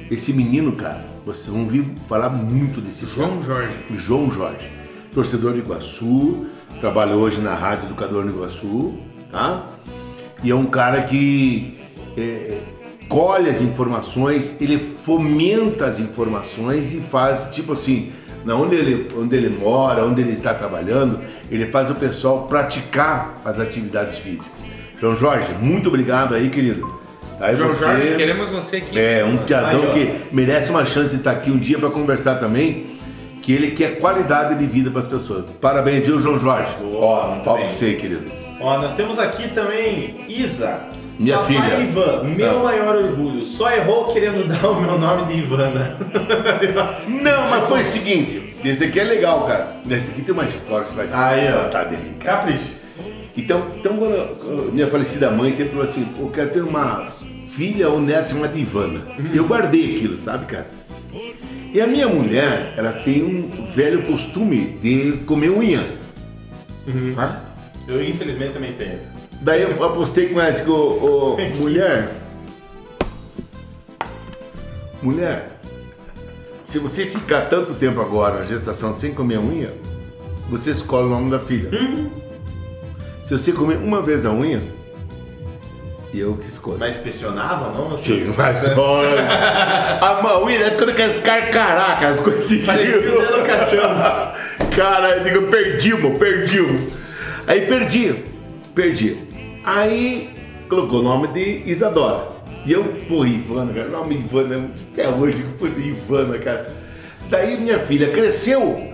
Esse menino, cara, vocês vão ouvir falar muito desse cara. João Jorge. João Jorge, torcedor de Iguaçu, trabalha hoje na Rádio Educador no Iguaçu, tá? E é um cara que é, colhe as informações, ele fomenta as informações e faz, tipo assim, na onde ele, onde ele mora, onde ele está trabalhando, ele faz o pessoal praticar as atividades físicas. João Jorge, muito obrigado aí, querido. Aí João você... Jorge, queremos você aqui. É, um piazão ó. que merece uma chance de estar aqui um dia para conversar também, que ele quer qualidade de vida para as pessoas. Parabéns, viu, João Jorge? Boa, Ó, pra você, querido. Ó, nós temos aqui também Isa. Minha Papai filha. Ivan, meu Ah. maior orgulho. Só errou querendo dar o meu nome de Ivana. (laughs) Não, mas foi o seguinte, esse aqui é legal, cara. Esse aqui tem uma história que você vai se Aí, ó. contar dele. Capricho. Então, então minha falecida mãe sempre falou assim, eu quero ter uma filha ou neta chamada Ivana. Eu guardei aquilo, sabe, cara? E a minha mulher, ela tem um velho costume de comer unha. Tá? Eu infelizmente também tenho. Daí eu apostei com disse, ô, ô, mulher, mulher, se você ficar tanto tempo agora na gestação sem comer a unha, você escolhe o nome da filha. Se você comer uma vez a unha, eu que escolho. Mas inspecionava, não? Assim, Sim, mas olha. (laughs) A unha é quando quer escarcarar, aquelas coisas assim. Parecia o Zé do Caixão. (laughs) Cara, eu digo, perdimos, perdimos. Aí perdi, perdi. Aí colocou o nome de Isadora. E eu, pô, Ivana, cara, nome Ivana, até hoje, pô, Ivana, cara. Daí minha filha cresceu.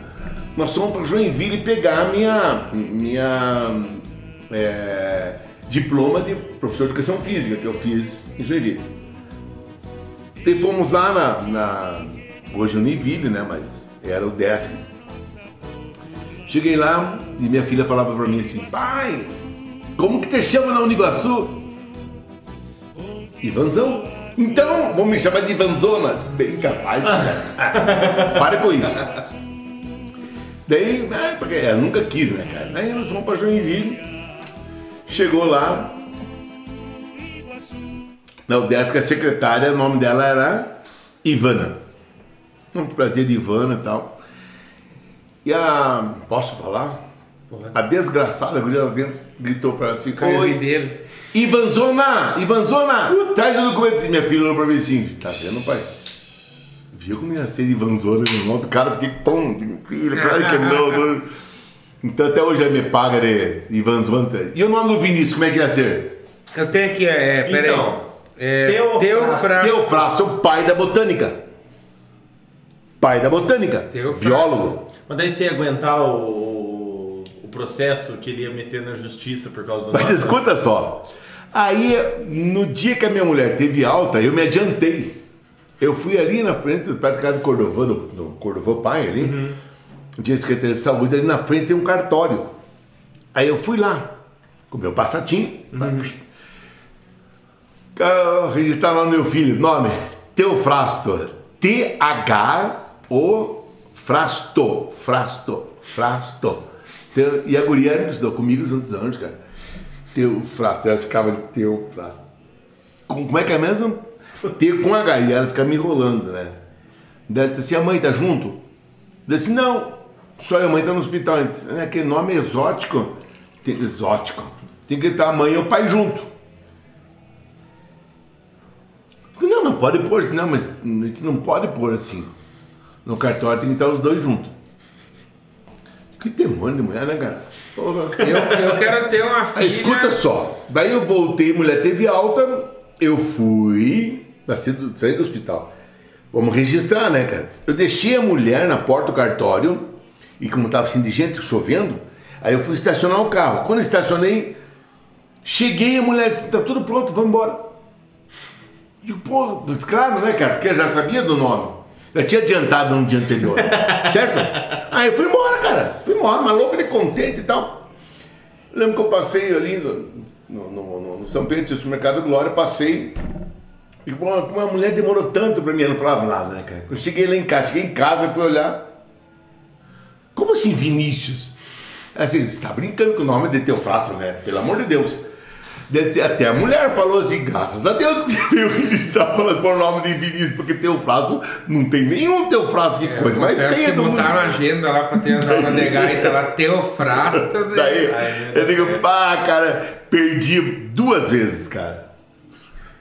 Nós fomos para Joinville pegar minha, minha é, diploma de professor de educação física, que eu fiz em Joinville. E fomos lá na, na hoje Univille, né, mas era o Desk. Cheguei lá e minha filha falava pra mim assim, pai, como que te chama na Uniguaçu? Ivanzão. Então, vão me chamar de Ivanzona. Bem capaz, cara. (laughs) Para com isso. Daí, é, porque ela nunca quis, né, cara? Daí nós fomos pra Joinville. Chegou lá. Na UDESC, a secretária, o nome dela era Ivana. Muito prazer de Ivana e tal. E a. Posso falar? Pode. A desgraçada, a guria lá dentro, gritou pra ela assim: Caio Oi, Ribeiro. Ivanzona! Ivanzona! Traz o documento. E minha filha olhou pra mim assim: Tá vendo, pai? Viu como ia ser Ivanzona no nome do cara? Fiquei pão, digo, filha, claro que não. (laughs) Então até hoje ela me paga de Ivanzona. E o nome do Vinícius, como é que ia ser? Eu tenho aqui, é, peraí. Então, é, Teofrasto. Teofrasto. O pai da botânica. Pai da botânica. Teofrasto. Biólogo. Mas daí você ia aguentar o processo que ele ia meter na justiça por causa do Mas nome? escuta só. Aí, no dia que a minha mulher teve alta, eu me adiantei. Eu fui ali na frente, perto da casa do Cordovã, do, do Cordovã pai ali. Uhum. Tinha Secretaria de Saúde, ali na frente tem um cartório. Aí eu fui lá, com meu passatinho. Uhum. Ah, registrar lá no meu filho, nome, Teofrasto. T-H-O Frasto. Frasto. Teu- E a guria estudou comigo uns anos, cara. Teofrasto. Ela ficava ali, Teofrasto. Com- Como é que é mesmo? T com H. E ela ficava me enrolando, né? Daí disse assim, a mãe tá junto? Eu disse, não. Só a mãe tá no hospital. Ele disse, é que nome exótico. Tem, exótico. Tem que estar a mãe e o pai junto. Não, não pode pôr. Não, mas a gente não pode pôr assim. No cartório tem que estar os dois juntos. Que demônio de mulher, né, cara? Porra. Eu, eu quero ter uma Ah, filha. escuta só. Daí eu voltei, mulher teve alta, eu fui, nasci do, saí do hospital. Vamos registrar, né, cara? Eu deixei a mulher na porta do cartório, e como tava assim de gente, chovendo, aí eu fui estacionar o carro. Quando estacionei, cheguei a mulher disse, tá tudo pronto, vamos embora. Digo, porra, mas claro, né, cara? Porque eu já sabia do nome. Já tinha adiantado no dia anterior. (laughs) certo? Aí eu fui embora, cara. Fui embora, mas louco de contente e tal. Eu lembro que eu passei ali no, no, no- no- no São Pedro, tinha o supermercado Glória, passei. E pô, como a mulher demorou tanto pra mim, eu não falava nada, né, cara? Eu cheguei lá em casa, cheguei em casa, fui olhar. Como assim, Vinícius? Assim, você tá brincando com o nome de Teofrasto, né? Pelo amor de Deus. Até a mulher falou assim, graças a Deus que você (laughs) veio registrar o nome de Vinícius, porque Teofrasto não tem nenhum Teofrasto, que É, coisa. Mas quem é que do botaram a agenda lá pra ter as aulas de gaita lá, Teofrasto. né? Daí, Aí, eu digo, pá, cara, perdi duas vezes, cara.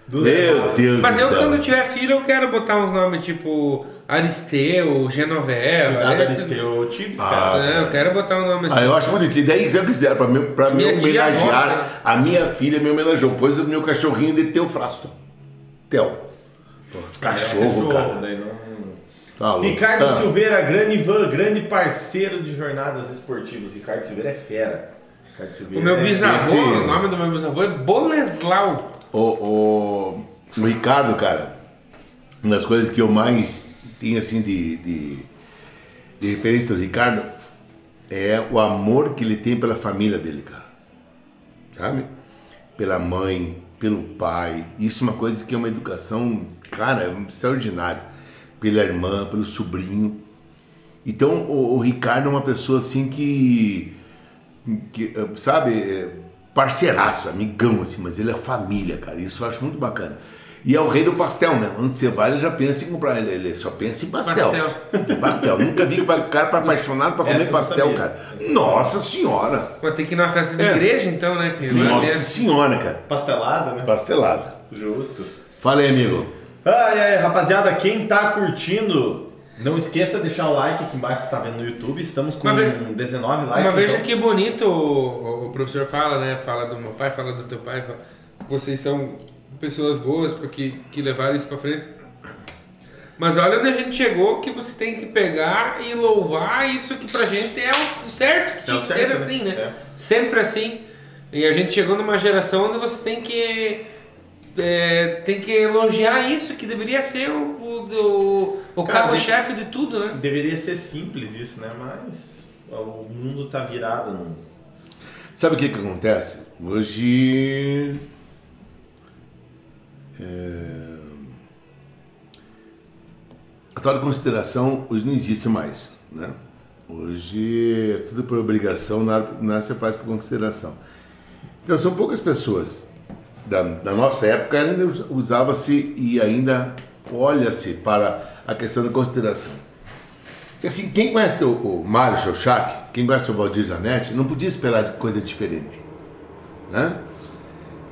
Meu Deus Mas do eu, céu. quando tiver filho, eu quero botar uns nomes tipo Aristeu, Genoveva. Cuidado, esse- Aristeu Tibbs, Ah, cara. É, eu quero botar um nome assim. Ah, eu acho bonitinho. Daí, se eu quiser, pra me, pra me homenagear, a minha filha me homenageou. Pôs o meu cachorrinho de Teofrasto. Pô, Cachorro, cara. daí não- Tá louco. Ricardo Ah. Silveira, grande Ivan, grande parceiro de jornadas esportivas. Ricardo Silveira é fera. Ricardo Silveira O meu é- bisavô, esse- o nome do meu bisavô é Boleslau. O, o, o Ricardo, cara, uma das coisas que eu mais tenho assim de, de, de referência do Ricardo é o amor que ele tem pela família dele, cara. Sabe? Pela mãe, pelo pai. Isso é uma coisa que é uma educação, cara, é extraordinária. Pela irmã, pelo sobrinho. Então, o, o Ricardo é uma pessoa assim que que, eh, sabe, eh, parceiraço, amigão, assim, mas ele é família, cara. Isso eu acho muito bacana. E é o rei do pastel, né? Onde você vai, ele já pensa em comprar. Ele, ele só pensa em pastel. Pastel. (laughs) Pastel. Nunca vi um cara para apaixonado para comer Essa pastel, cara. Nossa senhora! Vou ter que ir numa festa de É. igreja então, né? Que vai Nossa ter- senhora, cara. Pastelada, né? Pastelada. Justo. Fala aí, amigo. Ai, ai, rapaziada, quem tá curtindo, não esqueça de deixar o like aqui embaixo se está vendo no YouTube. Estamos com vez- 19 likes. Uma vez então- que bonito o, o- o professor fala, né? Fala do meu pai, fala do teu pai, fala, vocês são pessoas boas porque que levaram isso pra frente. Mas olha onde a gente chegou que você tem que pegar e louvar isso que pra gente é o certo, que É o tinha que certo, ser né? assim, né? É. Sempre assim. E a gente chegou numa geração onde você tem que é, tem que elogiar isso, que deveria ser o, o, o, o Cara, carro-chefe de tudo, né? Deveria ser simples isso, né? Mas o mundo tá virado. No... Sabe o que que acontece? Hoje. É, A tal de consideração hoje não existe mais, né? Hoje é tudo por obrigação, nada, você faz por consideração. Então são poucas pessoas. Da, da nossa época ainda usava-se e ainda olha-se para a questão da consideração. Porque assim, quem conhece o, o Mário Chauchac, quem conhece o Valdir Zanetti, não podia esperar coisa diferente. Né?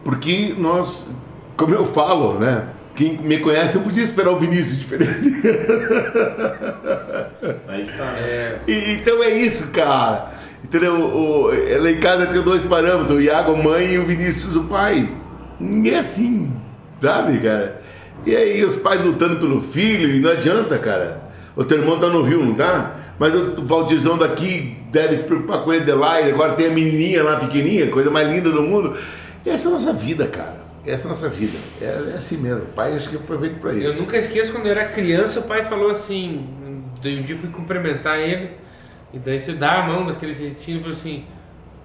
Porque nós, como eu falo, né? Quem me conhece não podia esperar o Vinícius diferente. Aí que tá. né? É, E- então é isso, cara. Entendeu? O, o- lá em casa tem dois parâmetros, o Iago a mãe e o Vinícius o pai. E é assim, sabe, cara? E aí os pais lutando pelo filho e não adianta, cara. O teu irmão tá no Rio, não tá? Mas o Valdirzão daqui deve se preocupar com ele de lá, e agora tem a menininha lá pequenininha, coisa mais linda do mundo. E essa é a nossa vida, cara. Essa é a nossa vida. É, é assim mesmo. O pai acho que foi feito pra Eu isso. nunca esqueço quando eu era criança, o pai falou assim, daí um dia eu fui cumprimentar ele, e daí você dá a mão daquele jeitinho e falou assim,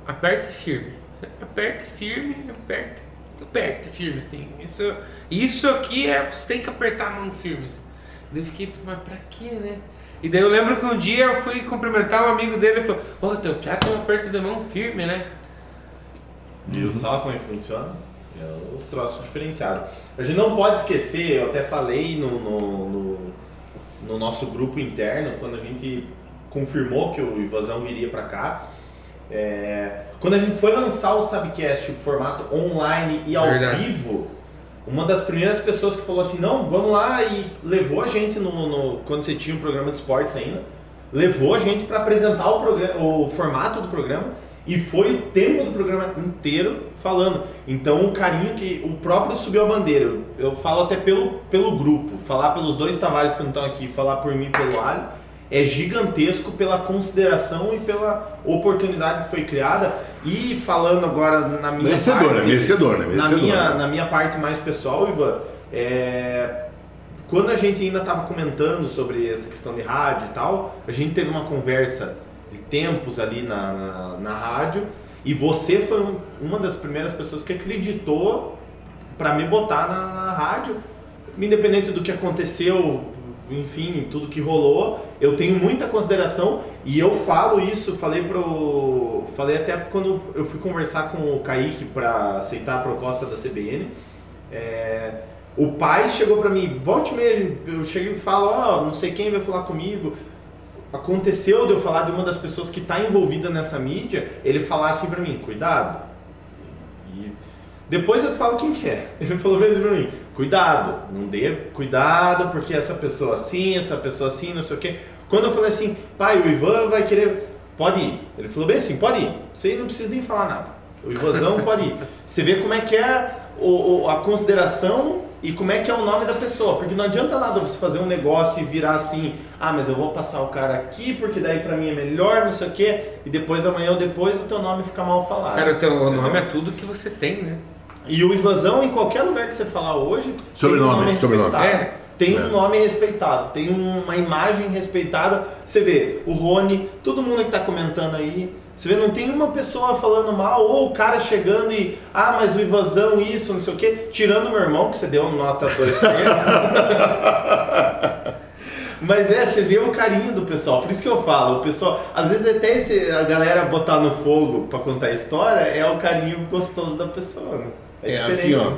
aperte firme. Você Aperte firme, aperte, aperte firme, assim. Isso, isso aqui é, você tem que apertar a mão firme. assim. Daí eu fiquei pensando, mas pra quê, né? E daí eu lembro que um dia eu fui cumprimentar um amigo dele e falou, ô, teu piá tem um aperto de mão firme, né? Viu só como é que funciona? É o troço diferenciado. A gente não pode esquecer, eu até falei no, no, no, no nosso grupo interno, quando a gente confirmou que o Invasão viria pra cá. é, quando a gente foi lançar o Subcast, o formato online e ao Verdade. vivo, uma das primeiras pessoas que falou assim, não, vamos lá e levou a gente no, no- quando você tinha um programa de esportes ainda, levou a gente para apresentar o, o formato do programa e foi o tempo do programa inteiro falando. Então o carinho que o próprio subiu a bandeira, eu, falo até pelo, pelo grupo, falar pelos dois Tavares que não estão aqui, falar por mim e pelo Ali, é gigantesco pela consideração e pela oportunidade que foi criada. E falando agora na minha Merecedor, parte, né? Merecedor, né? na Merecedor, minha, né? na minha parte mais pessoal, Ivan, é, quando a gente ainda estava comentando sobre essa questão de rádio e tal, a gente teve uma conversa de tempos ali na, na, na rádio e você foi um- uma das primeiras pessoas que acreditou para me botar na, na rádio, independente do que aconteceu, enfim, tudo que rolou, eu tenho muita consideração e eu falo isso, falei pro, falei até quando eu fui conversar com o Kaique para aceitar a proposta da CBN, é, o pai chegou para mim, volte mesmo, eu chego e falo, ó, não sei quem vai falar comigo. Aconteceu de eu falar de uma das pessoas que está envolvida nessa mídia, ele falar assim para mim, cuidado. E depois eu falo quem que é. (laughs) Ele falou mesmo pra mim, cuidado, não dê cuidado, porque essa pessoa assim, essa pessoa assim, não sei o quê. Quando eu falei assim, pai, o Ivan vai querer, pode ir. Ele falou bem assim, pode ir. Você não precisa nem falar nada. O Ivanzão pode ir. (laughs) Você vê como é que é a consideração e como é que é o nome da pessoa. Porque não adianta nada você fazer um negócio e virar assim, ah, mas eu vou passar o cara aqui porque daí pra mim é melhor, não sei o quê. E depois, amanhã ou depois, o teu nome fica mal falado. Cara, o teu Entendeu? nome é tudo que você tem, né? E o Ivanzão, em qualquer lugar que você falar hoje, Sobrenome, tem um nome sobrenome. respeitado. É. Tem É. um nome respeitado, tem uma imagem respeitada. Você vê, o Rony, todo mundo que tá comentando aí, você vê, não tem uma pessoa falando mal, ou o cara chegando e, ah, mas o Ivanzão, isso, não sei o quê, tirando meu irmão, que você deu nota 2 pra ele. (laughs) Mas é, você vê o carinho do pessoal, por isso que eu falo, o pessoal, às vezes até esse, a galera botar no fogo pra contar a história é o carinho gostoso da pessoa, né? É diferente. assim, ó.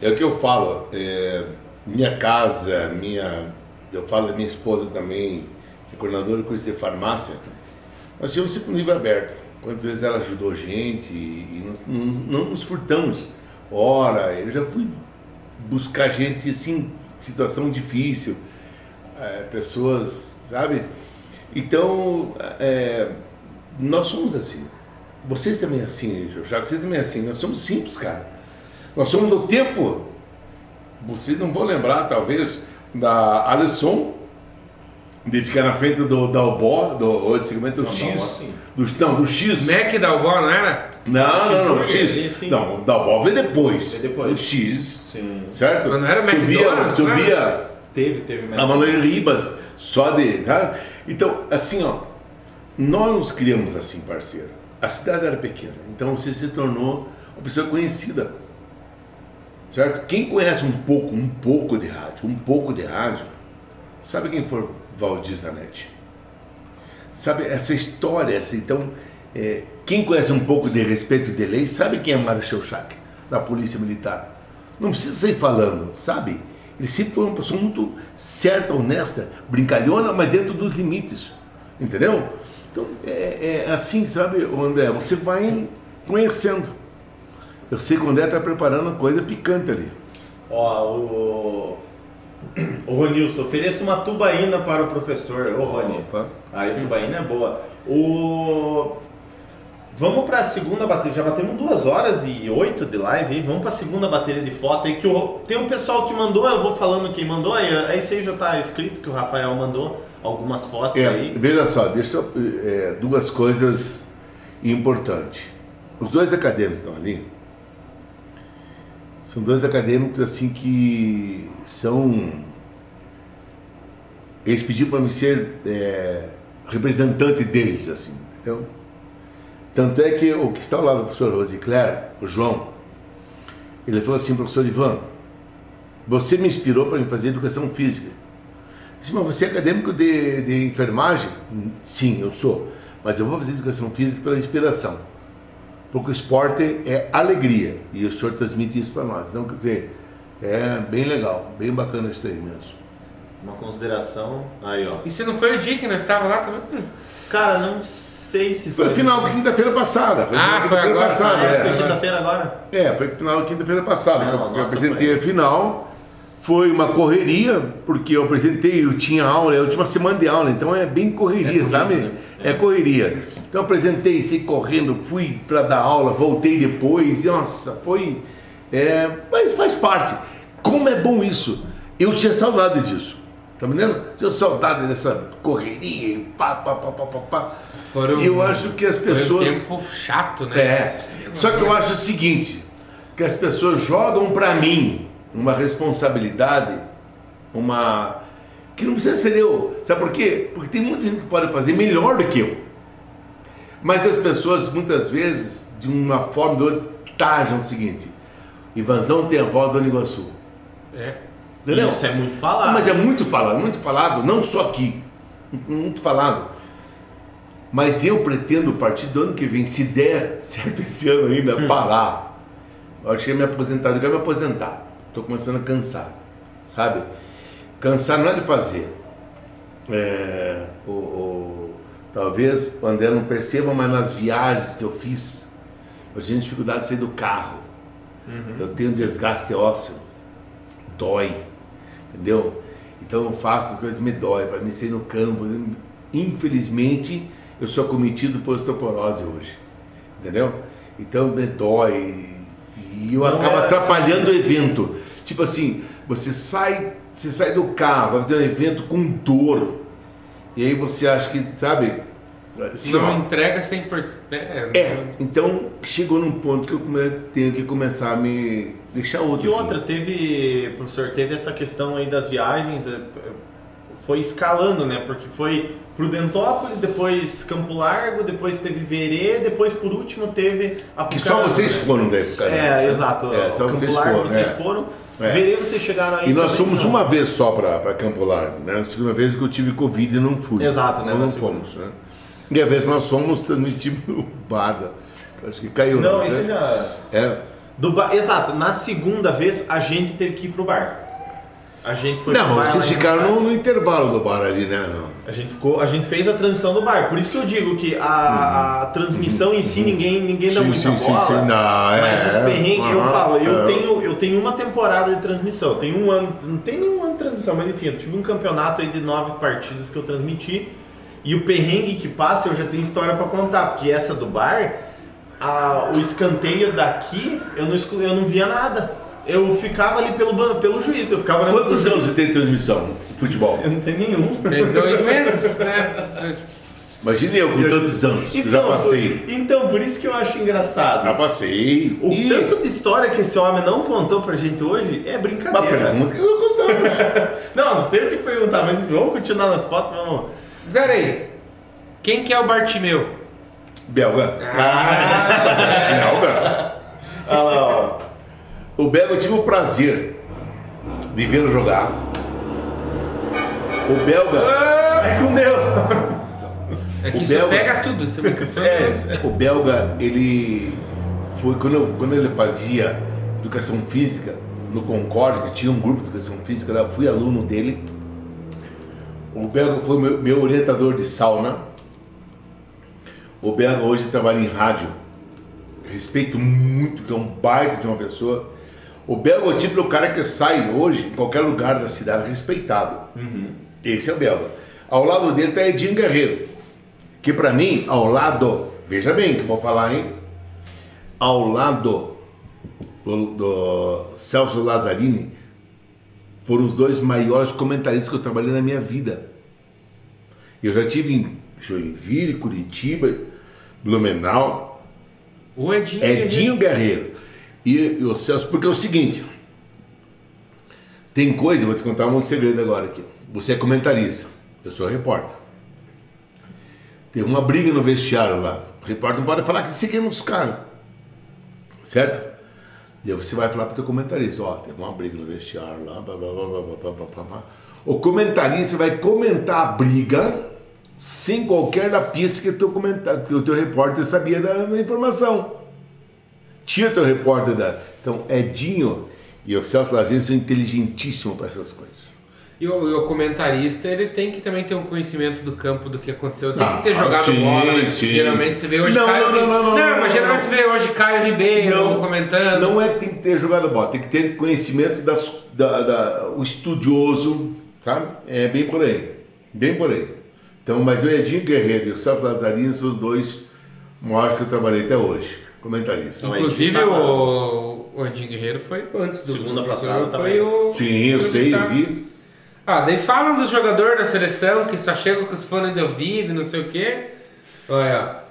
É o que eu falo. é, minha casa, minha. Eu falo da minha esposa também, é coordenadora de curso de farmácia. Nós tínhamos sempre um livro aberto. Quantas vezes ela ajudou gente e, nós não, não nos furtamos. Ora, eu já fui buscar gente assim, situação difícil, é, pessoas, sabe? Então, é, nós somos assim. Vocês também é assim, que vocês também é assim. Nós somos simples, cara. Nós somos do tempo. Vocês não vão lembrar, talvez, da Alisson, de ficar na frente do Dalbó, do antigamente do Não, X. Dalbó, sim. Do, não, do X. Mac da Albó, não era? Não, não, não, o X, sim. Não, o Dalbó veio depois. Veio depois. O X. Sim. Certo? Mas não era subia, McDonald's, não subia Teve, teve a Manoel Ribas, só de. Tá? Então, assim, ó, nós nos criamos assim, parceiro. A cidade era pequena, então você se tornou uma pessoa conhecida. Certo? Quem conhece um pouco, um pouco de rádio, um pouco de rádio, sabe quem foi Valdir Zanetti? Sabe essa história, essa, então, é, quem conhece um pouco de respeito de lei, sabe quem é Marechal Schack, da Polícia Militar. Não precisa sair falando, sabe? Ele sempre foi uma pessoa muito certa, honesta, brincalhona, mas dentro dos limites. Entendeu? Então, é, é assim, sabe, André? Você vai conhecendo. Eu sei que o André está preparando uma coisa picante ali. Ó, o. O Ronilson, ofereça uma tubaína para o professor. Ô, Rony. Opa. Aí, tubaína é boa. O. Vamos para a segunda bateria. Já batemos duas horas e oito de live aí. Vamos para a segunda bateria de foto aí. Que o... Tem um pessoal que mandou, eu vou falando quem mandou. Aí, aí você já tá escrito que o Rafael mandou algumas fotos É, aí. veja só, deixa eu, é, duas coisas importantes. Os dois acadêmicos estão ali são dois acadêmicos assim que são. Eles pediram para mim ser é, representante deles, assim, entendeu? Tanto é que o que está ao lado do professor Rosicler, o João, ele falou assim, professor Ivan, você me inspirou para me fazer educação física. Disse, mas você é acadêmico de, de enfermagem? Sim, eu sou. Mas eu vou fazer educação física pela inspiração. Porque o esporte é alegria. E o senhor transmite isso para nós. Então, quer dizer, é bem legal, bem bacana isso aí mesmo. Uma consideração. Aí, ó. E se não foi o dia que nós estava lá também? Cara, não sei se Foi foi. final de quinta-feira passada. Foi Ah, final de foi quinta-feira agora, passada. Ah, essa foi é. quinta-feira agora? É, foi final de quinta-feira passada. Não, que eu, eu apresentei foi. a final. Foi uma correria, porque eu apresentei, eu tinha aula, é a última semana de aula, então é bem correria, É sabe? né? É. correria. Então apresentei, saí correndo, fui para dar aula, voltei depois, e, nossa, foi. É, mas faz parte. Como é bom isso? Eu tinha saudade disso. Tá me entendendo? Tinha saudade dessa correria, e pá, pá, pá, pá, pá, pá. Foram- E eu acho que as Foi um pessoas. tempo chato, né? É. Só que eu acho o seguinte, que as pessoas jogam pra mim uma responsabilidade, uma que não precisa ser eu. Sabe por quê? Porque tem muita gente que pode fazer melhor do que eu. Mas as pessoas muitas vezes, de uma forma ou de outra, tajam o seguinte: Ivanzão tem a voz do Iguaçu. É. Entendeu? Isso é muito falado. Mas é muito falado, muito falado, não só aqui. Muito falado. Mas eu pretendo, a partir do ano que vem, se der certo esse ano ainda, parar. Eu acho que ia me aposentar, eu quero me aposentar. Estou começando a cansar, sabe? Cansar não é de fazer. É, o, o- talvez o André não perceba, mas nas viagens que eu fiz, eu tinha dificuldade de sair do carro. Eu tenho desgaste ósseo. Dói. Entendeu? Então eu faço as coisas me dói, para mim sair no campo. Infelizmente, eu sou acometido por osteoporose hoje. Entendeu? Então me dói. E eu Não acabo é atrapalhando o evento. Tipo assim, você sai, você sai do carro, vai fazer um evento com dor. E aí você acha que, sabe? Assim, não ó, entrega 100%. É, é, então chegou num ponto que eu come- tenho que começar a me deixar outro. E filho. outra, teve, professor, teve essa questão aí das viagens, é, foi escalando, né? Porque foi Prudentópolis, depois Campo Largo, depois teve Verê, depois por último teve a Que só vocês foram daí pro Caramba. É, exato. É, só Campo vocês Largo foram, vocês é. foram. É. Verê vocês chegaram aí. E nós fomos não? uma vez só para Campo Largo, né? A segunda vez que eu tive Covid e não fui. Exato, né, Nós na não fomos, né? E a vez nós fomos, transmitimos (laughs) o Barda. Acho que caiu, Não, né? isso já. É. Do ba- Exato, na segunda vez a gente teve que ir pro bar. A gente foi Não, mas vocês ficaram no, no intervalo do bar ali, né? Não. A gente ficou, a gente fez a transmissão do bar. Por isso que eu digo que a, a transmissão em si ninguém, ninguém dá Sim, muita sim, sim, bola. sim. Não, é, mas os é. perrengues, eu falo, eu é. tenho, eu tenho uma temporada de transmissão, tenho um ano, não tem nenhum ano de transmissão, mas enfim, eu tive um campeonato aí de nove partidas que eu transmiti. E o perrengue que passa eu já tenho história pra contar, porque essa do bar, a- o escanteio daqui, eu não, eu não via nada. Eu ficava ali pelo, pelo juiz, eu ficava Quantos anos juiz. você tem de transmissão de futebol? Eu não tenho nenhum. Tem dois meses, né? Imagine eu com tantos anos, eu já passei. Por, então, por isso que eu acho engraçado. Já passei. O E- tanto de história que esse homem não contou pra gente hoje é Uma brincadeira. pergunta que eu contamos. (laughs) Não, não sei o que perguntar, mas vamos continuar nas fotos, vamos. Pera aí. Quem que é o Bartimeu? Belga. Ah, Belga. Olha lá, ó. O Belga eu tive o prazer de vê-lo jogar. O Belga, É com Deus. é que O Belga- pega tudo. Você (laughs) É, o Belga, ele foi quando, eu- quando ele fazia educação física no Concorde, que tinha um grupo de educação física, lá, eu fui aluno dele. O Belga foi meu, meu orientador de sauna. O Belga hoje trabalha em rádio. Respeito muito, que é um baita de uma pessoa. O Belga é o tipo do cara que sai hoje em qualquer lugar da cidade respeitado. Esse é o Belga. Ao lado dele está Edinho Guerreiro. Que pra mim, ao lado, veja bem que eu vou falar, hein? Ao lado do, do Celso Lazzarini, foram os dois maiores comentaristas que eu trabalhei na minha vida. Eu já tive em Joinville, Curitiba, Blumenau, O Edinho. Edinho Guerreiro. E, e o Celso, porque é o seguinte, tem coisa, vou te contar um segredo agora aqui. Você é comentarista, eu sou repórter. Teve uma briga no vestiário lá. O repórter não pode falar que você queima os caras. Certo? E você vai falar para o teu comentarista, ó, teve uma briga no vestiário lá, blá, blá, blá, blá, blá, blá, blá. O comentarista vai comentar a briga sem qualquer da pista que, que o teu repórter sabia da, da informação. Tira o teu repórter da. Então, Edinho e o Celso Lazinho são inteligentíssimos para essas coisas. E o, e o comentarista, ele tem que também ter um conhecimento do campo do que aconteceu. Tem Ah, que ter jogado sim, bola, né? sim. Geralmente você vê hoje Não, Caio não, não, não, não, não, mas geralmente você vê hoje Caio Ribeiro comentando. Não é que tem que ter jogado bola, tem que ter conhecimento das, da, da- o estudioso, sabe? É bem por aí. Bem por aí. Então, mas o Edinho Guerreiro e o Celso Lazarino são os dois maiores que eu trabalhei até hoje, comentaristas. Não, Inclusive tá o, o Edinho Guerreiro foi antes do Segunda do- passada foi também. o- Sim, eu sei, eu vi. Ah, daí falam dos jogadores da seleção que só chegam com os fones de ouvido, não sei o quê. Olha, ó.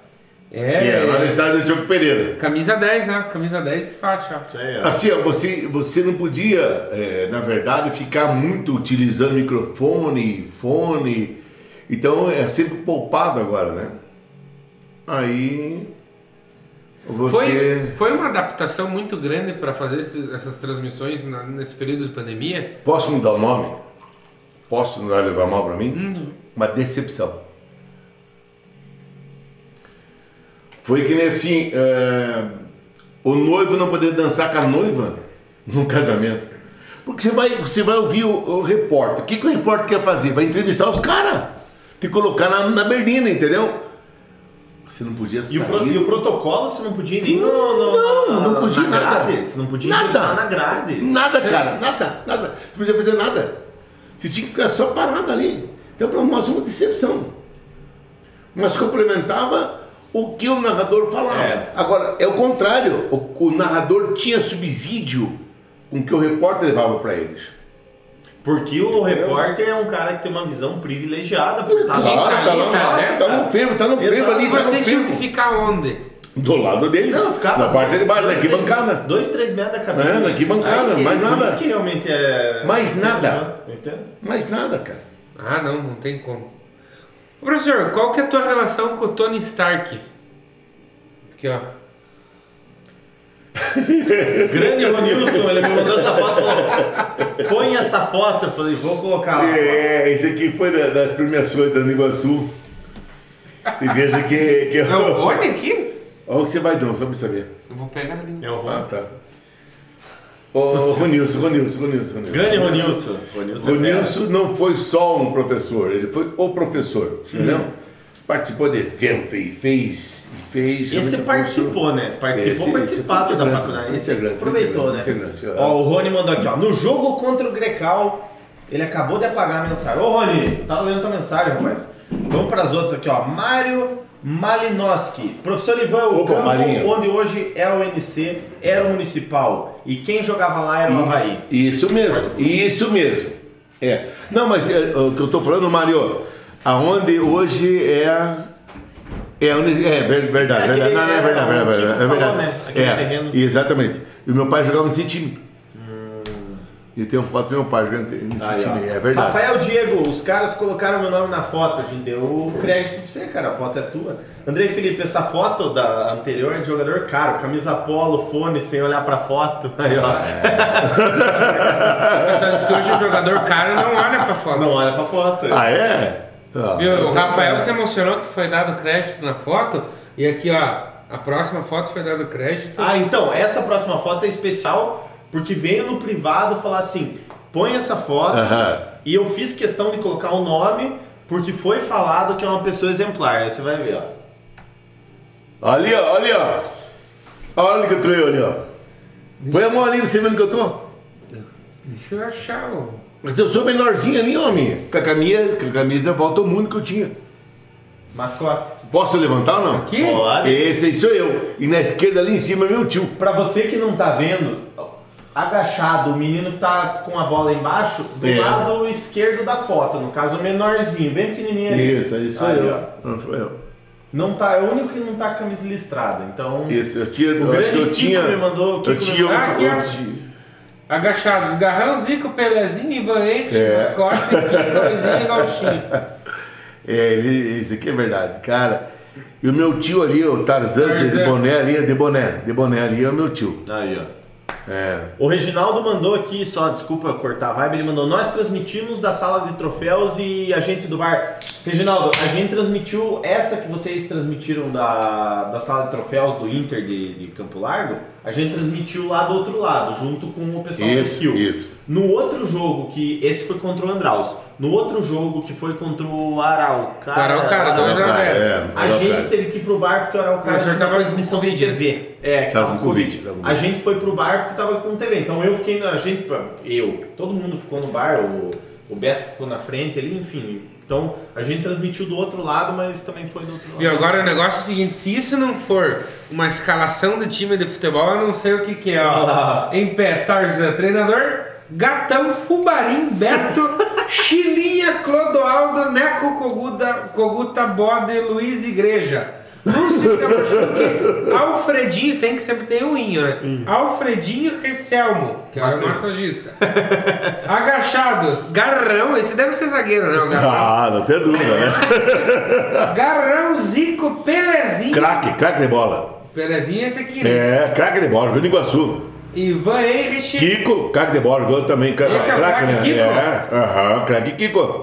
E é lá na é, cidade do Diogo Pereira. camisa 10, né? Camisa 10 de faixa, aí, ó. Assim, ó, você, você não podia, é, na verdade, ficar muito utilizando microfone, fone. Então é sempre poupado agora, né? Aí você. Foi, foi uma adaptação muito grande para fazer esses- essas transmissões na- nesse período de pandemia. Posso mudar o nome? Posso não vai levar mal pra mim? Uma decepção. Foi que nem assim, é, o noivo não poder dançar com a noiva (laughs) no casamento. Porque você vai, você vai ouvir o, o repórter. O que, que o repórter quer fazer? Vai entrevistar os caras. Te colocar na, na berlina, entendeu? Você não podia sair. E o, pro- e o protocolo você não podia Sim, ir no, no, não, na- não podia na nada. grade, Você não podia Nada. na grade. Nada, cara, nada, nada. Você não podia fazer nada. Você tinha que ficar só parado ali. Então, para nós, é uma decepção. Mas complementava o que o narrador falava. É. Agora, é o contrário. O, o narrador tinha subsídio com o que o repórter levava para eles. Porque o repórter é um cara que tem uma visão privilegiada. Porque tá Claro, tá tá, ali, lá, tá, nossa, né? tá no fervo, tá no fervo ali, tá no vocês tinham que ficar onde? Do lado deles. Não, ficava. na parte de baixo, na dois, três- arquibancada. Dois, três metros da cabeça. É, na arquibancada, Aí, mais por nada. isso que realmente é. Mais nada. Entende? Mais nada, cara. Ah, não, não tem como. Ô, professor, qual que é a tua relação com o Tony Stark? Aqui, ó. (laughs) Grande Ronilson, ele me mandou essa foto e falou: põe essa foto. Eu falei: vou colocar lá. É, esse aqui foi da- das premiações da Iguaçu. Você veja que. que É o (laughs) Rony aqui? Onde você vai, não, só pra saber. Eu vou pegar ali. É o Ah, Ron. tá. Ô, Ronilson, Ronilson, Ronilson, Ronilson. Grande Ronilson. Ronilson. é Ronilson não foi só um professor, ele foi o professor, entendeu? Participou de evento e fez. Fez Esse realmente participou, né? Participou Esse- participado esse da faculdade. Esse integrante, aproveitou, né? integrante, Ó, o Rony mandou aqui, ó. No jogo contra o Grecal, ele acabou de apagar a mensagem. Ô, Rony, tava lendo tua mensagem, rapaz. Vamos para as outras aqui, ó. Mário Malinowski. Professor Ivan, o Opa, campo Marinho. onde hoje é o NC era o Municipal. E quem jogava lá era o Havaí. Isso, isso mesmo, isso mesmo. É. Não, mas é, o que eu tô falando, Mário, aonde hoje é. É, a uni- é ver- verdade, É verdade. Não, não, é verdade, é, é verdade. É falou, verdade. né? Aquele É, terreno. exatamente. E o meu pai jogava nesse time. E tem uma foto do meu pai jogando nesse Aí, ó. time. É verdade. Rafael Diego, os caras colocaram meu nome na foto. A gente deu o crédito pra você, cara. A foto é tua. Andrei Felipe, essa foto da anterior é de jogador caro. Camisa polo, fone, sem olhar pra foto. Aí, ó. O pessoal diz que hoje o jogador caro não olha pra foto. Não olha pra foto. Ah, é? Ah, Viu? O Rafael se emocionou que foi dado crédito na foto. E aqui, ó, a próxima foto foi dado crédito. Ah, então, essa próxima foto é especial porque veio no privado falar assim: põe essa foto. Aham. E eu fiz questão de colocar o nome porque foi falado que é uma pessoa exemplar. Aí você vai ver, ó. Ali, ó, ali, ó. Olha que eu tô eu ali, ó. Põe a mão ali pra você ver onde que eu tô. Deixa eu achar o. Mas eu sou menorzinho ali, homem. Com a camisa, com a camisa volta ao mundo que eu tinha. Mascote. Posso levantar ou não? Aqui? Pode. Esse aí sou eu. E na esquerda ali em cima é meu tio. Pra você que não tá vendo, agachado, o menino tá com a bola embaixo, do É. lado esquerdo da foto, no caso o menorzinho, bem pequenininho ali. Isso, aí sou Ali, eu. ó. Não sou eu. Não tá, é o único que não tá com a camisa listrada. Então, Isso, eu tinha. o Eu acho que eu grande tinha. Kiko me mandou, o Kiko Eu me tinha. mandou essa Ah, aqui, eu tinha- Agachados, Garrão, Zico, Pelezinho, Ivanete, É. Mascote, Luizinho (laughs) e Gauchinho. É, ele, isso aqui é verdade, cara. E o meu tio ali, o Tarzan, de boné ali, de boné, de boné ali é o meu tio. Aí, ó. É. O Reginaldo mandou aqui, só desculpa cortar a vibe, ele mandou: Nós transmitimos da sala de troféus e a gente do bar. Reginaldo, a gente transmitiu essa que vocês transmitiram da, da sala de troféus do Inter de, de Campo Largo. A gente transmitiu lá do outro lado, junto com o pessoal do Isso, Skill. isso. No outro jogo, que esse foi contra o Andraus. No outro jogo, que foi contra o Araucária. Araucária, a Araucária, zero. É, A Araucária. gente teve que ir pro bar porque o Araucária tinha tava com transmissão de né? TV. É, que Tava tava com Covid, Covid. A gente foi pro bar porque tava com TV. Então eu fiquei na. A gente, eu, todo mundo ficou no bar, o, o Beto ficou na frente ali, enfim. Então a gente transmitiu do outro lado, mas também foi do outro lado. E agora o negócio é o seguinte, se isso não for uma escalação de time de futebol, eu não sei o que que é, ó. Ah. Em pé, Tarzan, treinador, Gatão, Fubarim, Beto, (laughs) Chilinha, Clodoaldo, Neco, Coguta, Coguta, Bode, Luiz Igreja. Alfredinho, tem que sempre ter um inho, né? Alfredinho e Selmo, que é o Massagista. Agachados, Garrão, esse deve ser zagueiro, né? O Garrão. Ah, não tem dúvida, né? (laughs) Garrão, Zico, Pelezinho. craque, craque de bola. Pelezinho é esse aqui, né? É, craque de bola, Rio do Iguaçu. Ivan Henrich. Kiko, craque de bola, também. Esse é o craque, craque né? Kiko? É, aham, craque Kiko.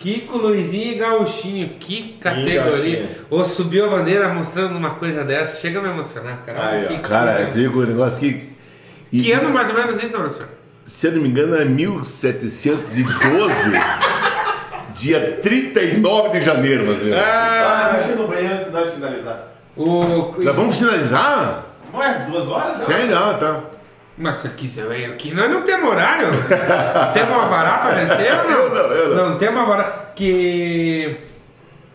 Kiko, Luizinho e Gauchinho. Que categoria. Ou subiu a bandeira mostrando uma coisa dessa. Chega a me emocionar, cara. Ó. que, Cara, coisa- digo o negócio que. e- que ano mais ou menos isso, professor? se eu não me engano, é 1712, (laughs) dia 39 de janeiro, mais ou menos. Ah, deixa eu no banheiro antes de nós finalizar. O... Já vamos finalizar? Mais duas horas? Sério, não, tá. Mas aqui, você vem aqui nós não temos horário. (laughs) temos uma vará pra vencer ou não? Eu não, eu não. Não, temos uma vará. Que.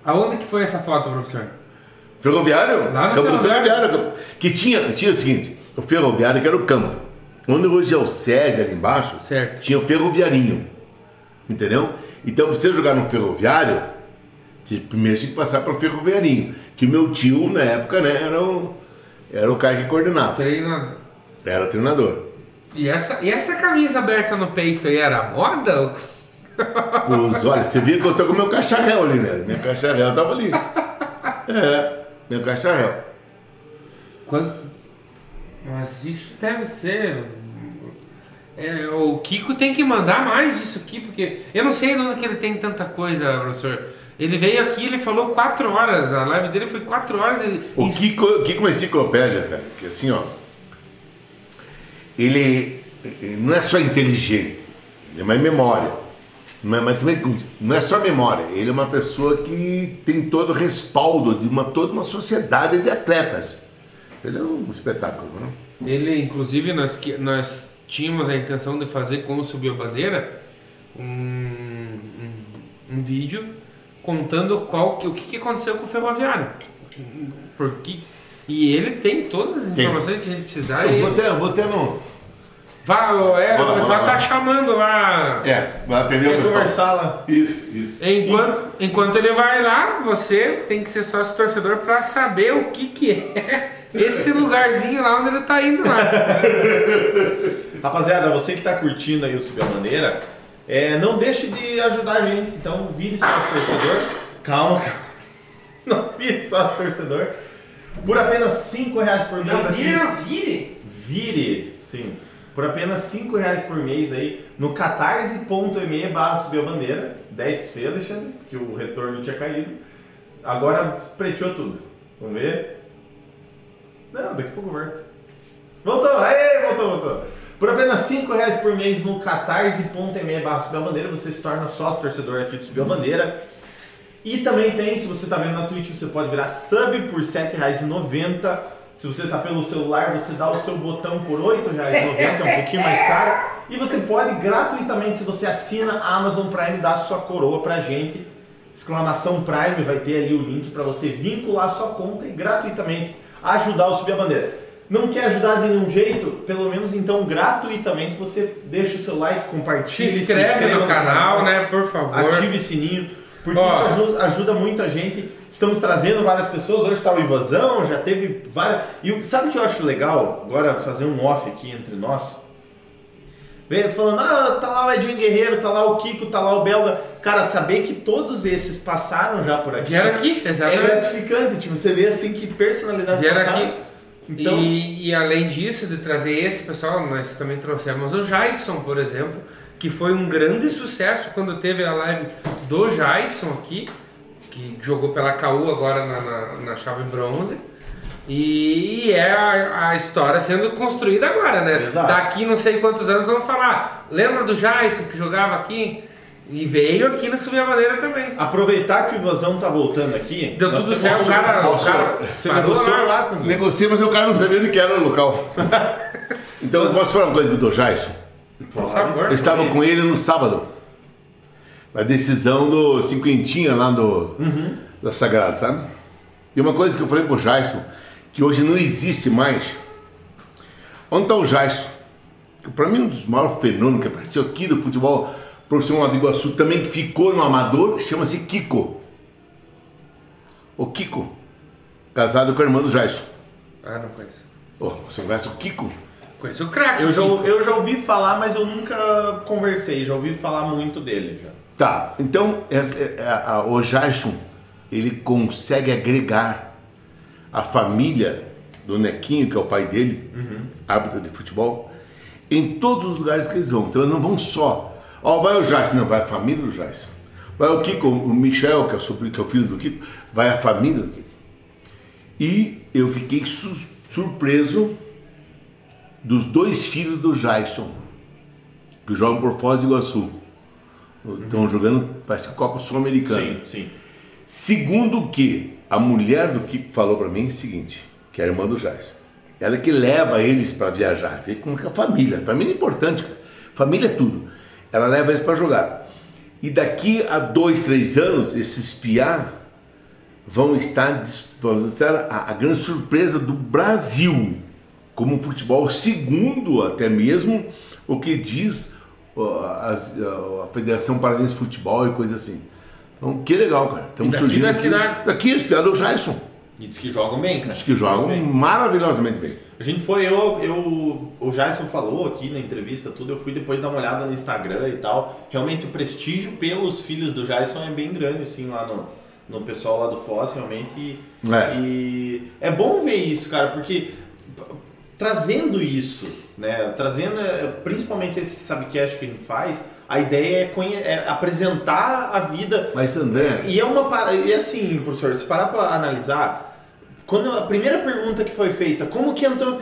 Aonde que foi essa foto, professor? Ferroviário? Lá no campo do ferroviário. ferroviário. Que tinha, tinha o seguinte: o ferroviário que era o campo. Onde hoje é o SESI ali embaixo, Certo. tinha o ferroviarinho. Entendeu? Então, pra você jogar no ferroviário, primeiro tinha que passar para o ferroviarinho. Que meu tio, na época, né, era o, era o cara que coordenava. Treinador. Era treinador. E essa, e essa camisa aberta no peito aí era moda? Os, olha, você viu que eu tô com meu cacharel ali, né? Minha cacharel tava ali. É, meu cacharel. Quando... Mas isso deve ser. É, o Kiko tem que mandar mais disso aqui, porque eu não sei de onde que ele tem tanta coisa, professor. Ele veio aqui, ele falou quatro horas, a live dele foi quatro horas. E, O Kiko, Kiko é uma enciclopédia, cara, que assim, ó. Ele. ele não é só inteligente, ele é mais memória. Mas também não é só memória, ele é uma pessoa que tem todo o respaldo de uma, toda uma sociedade de atletas. Ele é um espetáculo, né? Ele, inclusive, nós, que- nós tínhamos a intenção de fazer como subiu a bandeira um, um, um vídeo contando qual, que- o que, que aconteceu com o ferroviário. Porque, e ele tem todas as Tem. informações que a gente precisar. Eu e- vou até, eu vou até no. Vá, ô, é, o pessoal tá chamando lá. É, vai atender o Quer pessoal. conversar lá? Isso, isso. Enquanto, enquanto ele vai lá, você tem que ser sócio torcedor pra saber o que, que é (laughs) esse lugarzinho lá onde ele tá indo lá. (laughs) Rapaziada, você que tá curtindo aí o Subir a Bandeira, é, não deixe de ajudar a gente. Então, vire sócio torcedor. Calma, calma. (laughs) Não vire sócio torcedor. Por apenas 5 reais por mês não vire. Vire, sim. Por apenas 5 reais por mês aí no catarse.me barra subir a bandeira. 10 pra você, Alexandre, que o retorno tinha caído. Agora preteou tudo. Vamos ver? Não, daqui a pouco volta. Voltou, aê, voltou, voltou. Por apenas 5 reais por mês no catarse.me barra subir a bandeira, você se torna sócio torcedor aqui do Subir a Bandeira. E também tem, se você está vendo na Twitch, você pode virar sub por R$ 7,90. Se você está pelo celular, você dá o seu botão por R$ 8,90, é um pouquinho mais caro. E você pode gratuitamente, se você assina a Amazon Prime, dar sua coroa pra gente. Exclamação Prime, vai ter ali o link para você vincular a sua conta e gratuitamente ajudar o Subir a Bandeira. Não quer ajudar de nenhum jeito? Pelo menos então gratuitamente você deixa o seu like, Se compartilha, inscreve inscreva no canal, né, por favor. Ative o sininho, porque Ó. isso ajuda, ajuda muito a gente. Estamos trazendo várias pessoas. Hoje está o Invasão, já teve várias. E sabe o que eu acho legal? Agora fazer um off aqui entre nós. Falando, ah, tá lá o Edinho Guerreiro, tá lá o Kiko, tá lá o Belga. Cara, saber que todos esses passaram já por aqui. Vieram aqui, É exatamente. gratificante, tipo, você vê assim que personalidades Vieram passaram. aqui. Então, E, e além disso, de trazer esse pessoal, nós também trouxemos o Jason, por exemplo, que foi um grande sucesso quando teve a live do Jason aqui, que jogou pela KU agora na, na, na chave bronze. E, e é a, a história sendo construída agora, né? Exato. Daqui não sei quantos anos vão falar. Lembra do Jason que jogava aqui? E veio aqui na Subir a Bandeira também. aproveitar que o Invasão tá voltando aqui. Deu tudo certo, o cara, o cara Você negociou lá. lá com Negocia, mas o cara não sabia onde que era o local. (laughs) Então, eu posso falar uma coisa do Jason? Por favor. Eu estava com ele no sábado. Na decisão do cinquentinha lá do, da Sagrada, sabe? E uma coisa que eu falei pro Jason, que hoje não existe mais. Onde está o Jason? Que pra mim é um dos maiores fenômenos que apareceu aqui do futebol profissional do Iguaçu, também que ficou no amador, chama-se Kiko. O Kiko, casado com a irmã do Jason. Ah, não conheço. Oh, você conhece o Kiko? Conheço o craque. Eu já, eu já ouvi falar, mas eu nunca conversei, já ouvi falar muito dele já. Tá, então é- é- é- a- o Jason ele consegue agregar a família do Nequinho, que é o pai dele, árbitro de futebol, em todos os lugares que eles vão. Então eles não vão só. Ó, vai o Jason, não, vai a família do Jason. Vai o Kiko, o Michel, que é o, que é o filho do Kiko, vai a família do Kiko. E eu fiquei su- surpreso dos dois filhos do Jason, que jogam por Foz do Iguaçu. Estão jogando, parece Copa Sul-Americana. Sim, sim. Segundo que a mulher do Kiko falou pra mim é o seguinte, que é a irmã do Jason. Ela que leva eles pra viajar, vê como que é a família. Família é importante, cara. Família é tudo. Ela leva eles pra jogar. E daqui a dois, três anos, esses piá vão estar, vão estar a, a grande surpresa do Brasil como um futebol, segundo até mesmo o que diz a Federação Paranaense de Futebol e coisa assim. Então, que legal, cara. Estamos daqui surgindo da aqui. cidade. Daqui, os piados do Jason. E diz que jogam bem, cara. Os que jogam bem. maravilhosamente bem. A gente foi, eu, eu, o Jason falou aqui na entrevista, tudo, eu fui depois dar uma olhada no Instagram e tal. Realmente o prestígio pelos filhos do Jason é bem grande, assim, lá no, no pessoal lá do Foz, realmente. E É. e é bom ver isso, cara, porque trazendo isso, né, trazendo é, principalmente esse Sabcast que a gente faz, a ideia é, é apresentar a vida. Mas, André, e é uma e assim, professor, se parar para analisar, quando a primeira pergunta que foi feita, como que entrou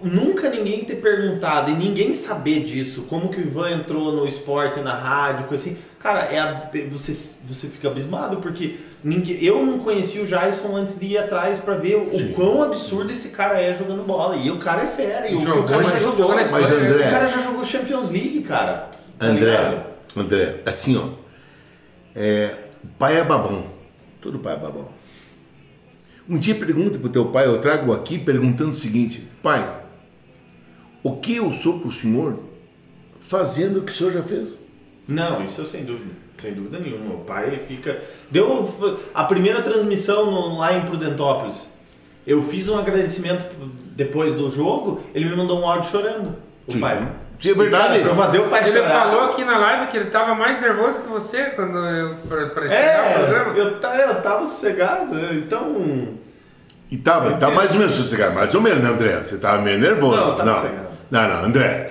nunca ninguém ter perguntado e ninguém saber disso, como que o Ivan entrou no esporte, na rádio, coisa assim, cara, é a- você, você fica abismado, porque ninguém, eu não conhecia o Jason antes de ir atrás pra ver o Sim. quão absurdo esse cara é jogando bola. E o cara é fera, e o, Jogou, o cara já mas jogou. jogou Mas, história. André, O cara já jogou Champions League, cara. Tá ligado? André, André, assim, ó. É, pai é babão. Todo pai é babão. Um dia pergunta pro teu pai, eu trago aqui perguntando o seguinte: Pai, o que eu sou pro senhor fazendo o que o senhor já fez? Não, isso eu sem dúvida. Sem dúvida nenhuma. O pai fica. Deu a primeira transmissão no- lá em Prudentópolis. Eu fiz um agradecimento depois do jogo, ele me mandou um áudio chorando. O Sim. pai. Sim, é verdade. Cara, pra fazer o pai Ele chorar. falou aqui na live que ele tava mais nervoso que você quando eu pra, pra estrear o É, programa. eu, eu tava sossegado, então. E tava, tá mais ou menos sossegado, mais ou menos, né, André? Você tava meio nervoso. Não, tava não, sossegado. Não, não, André.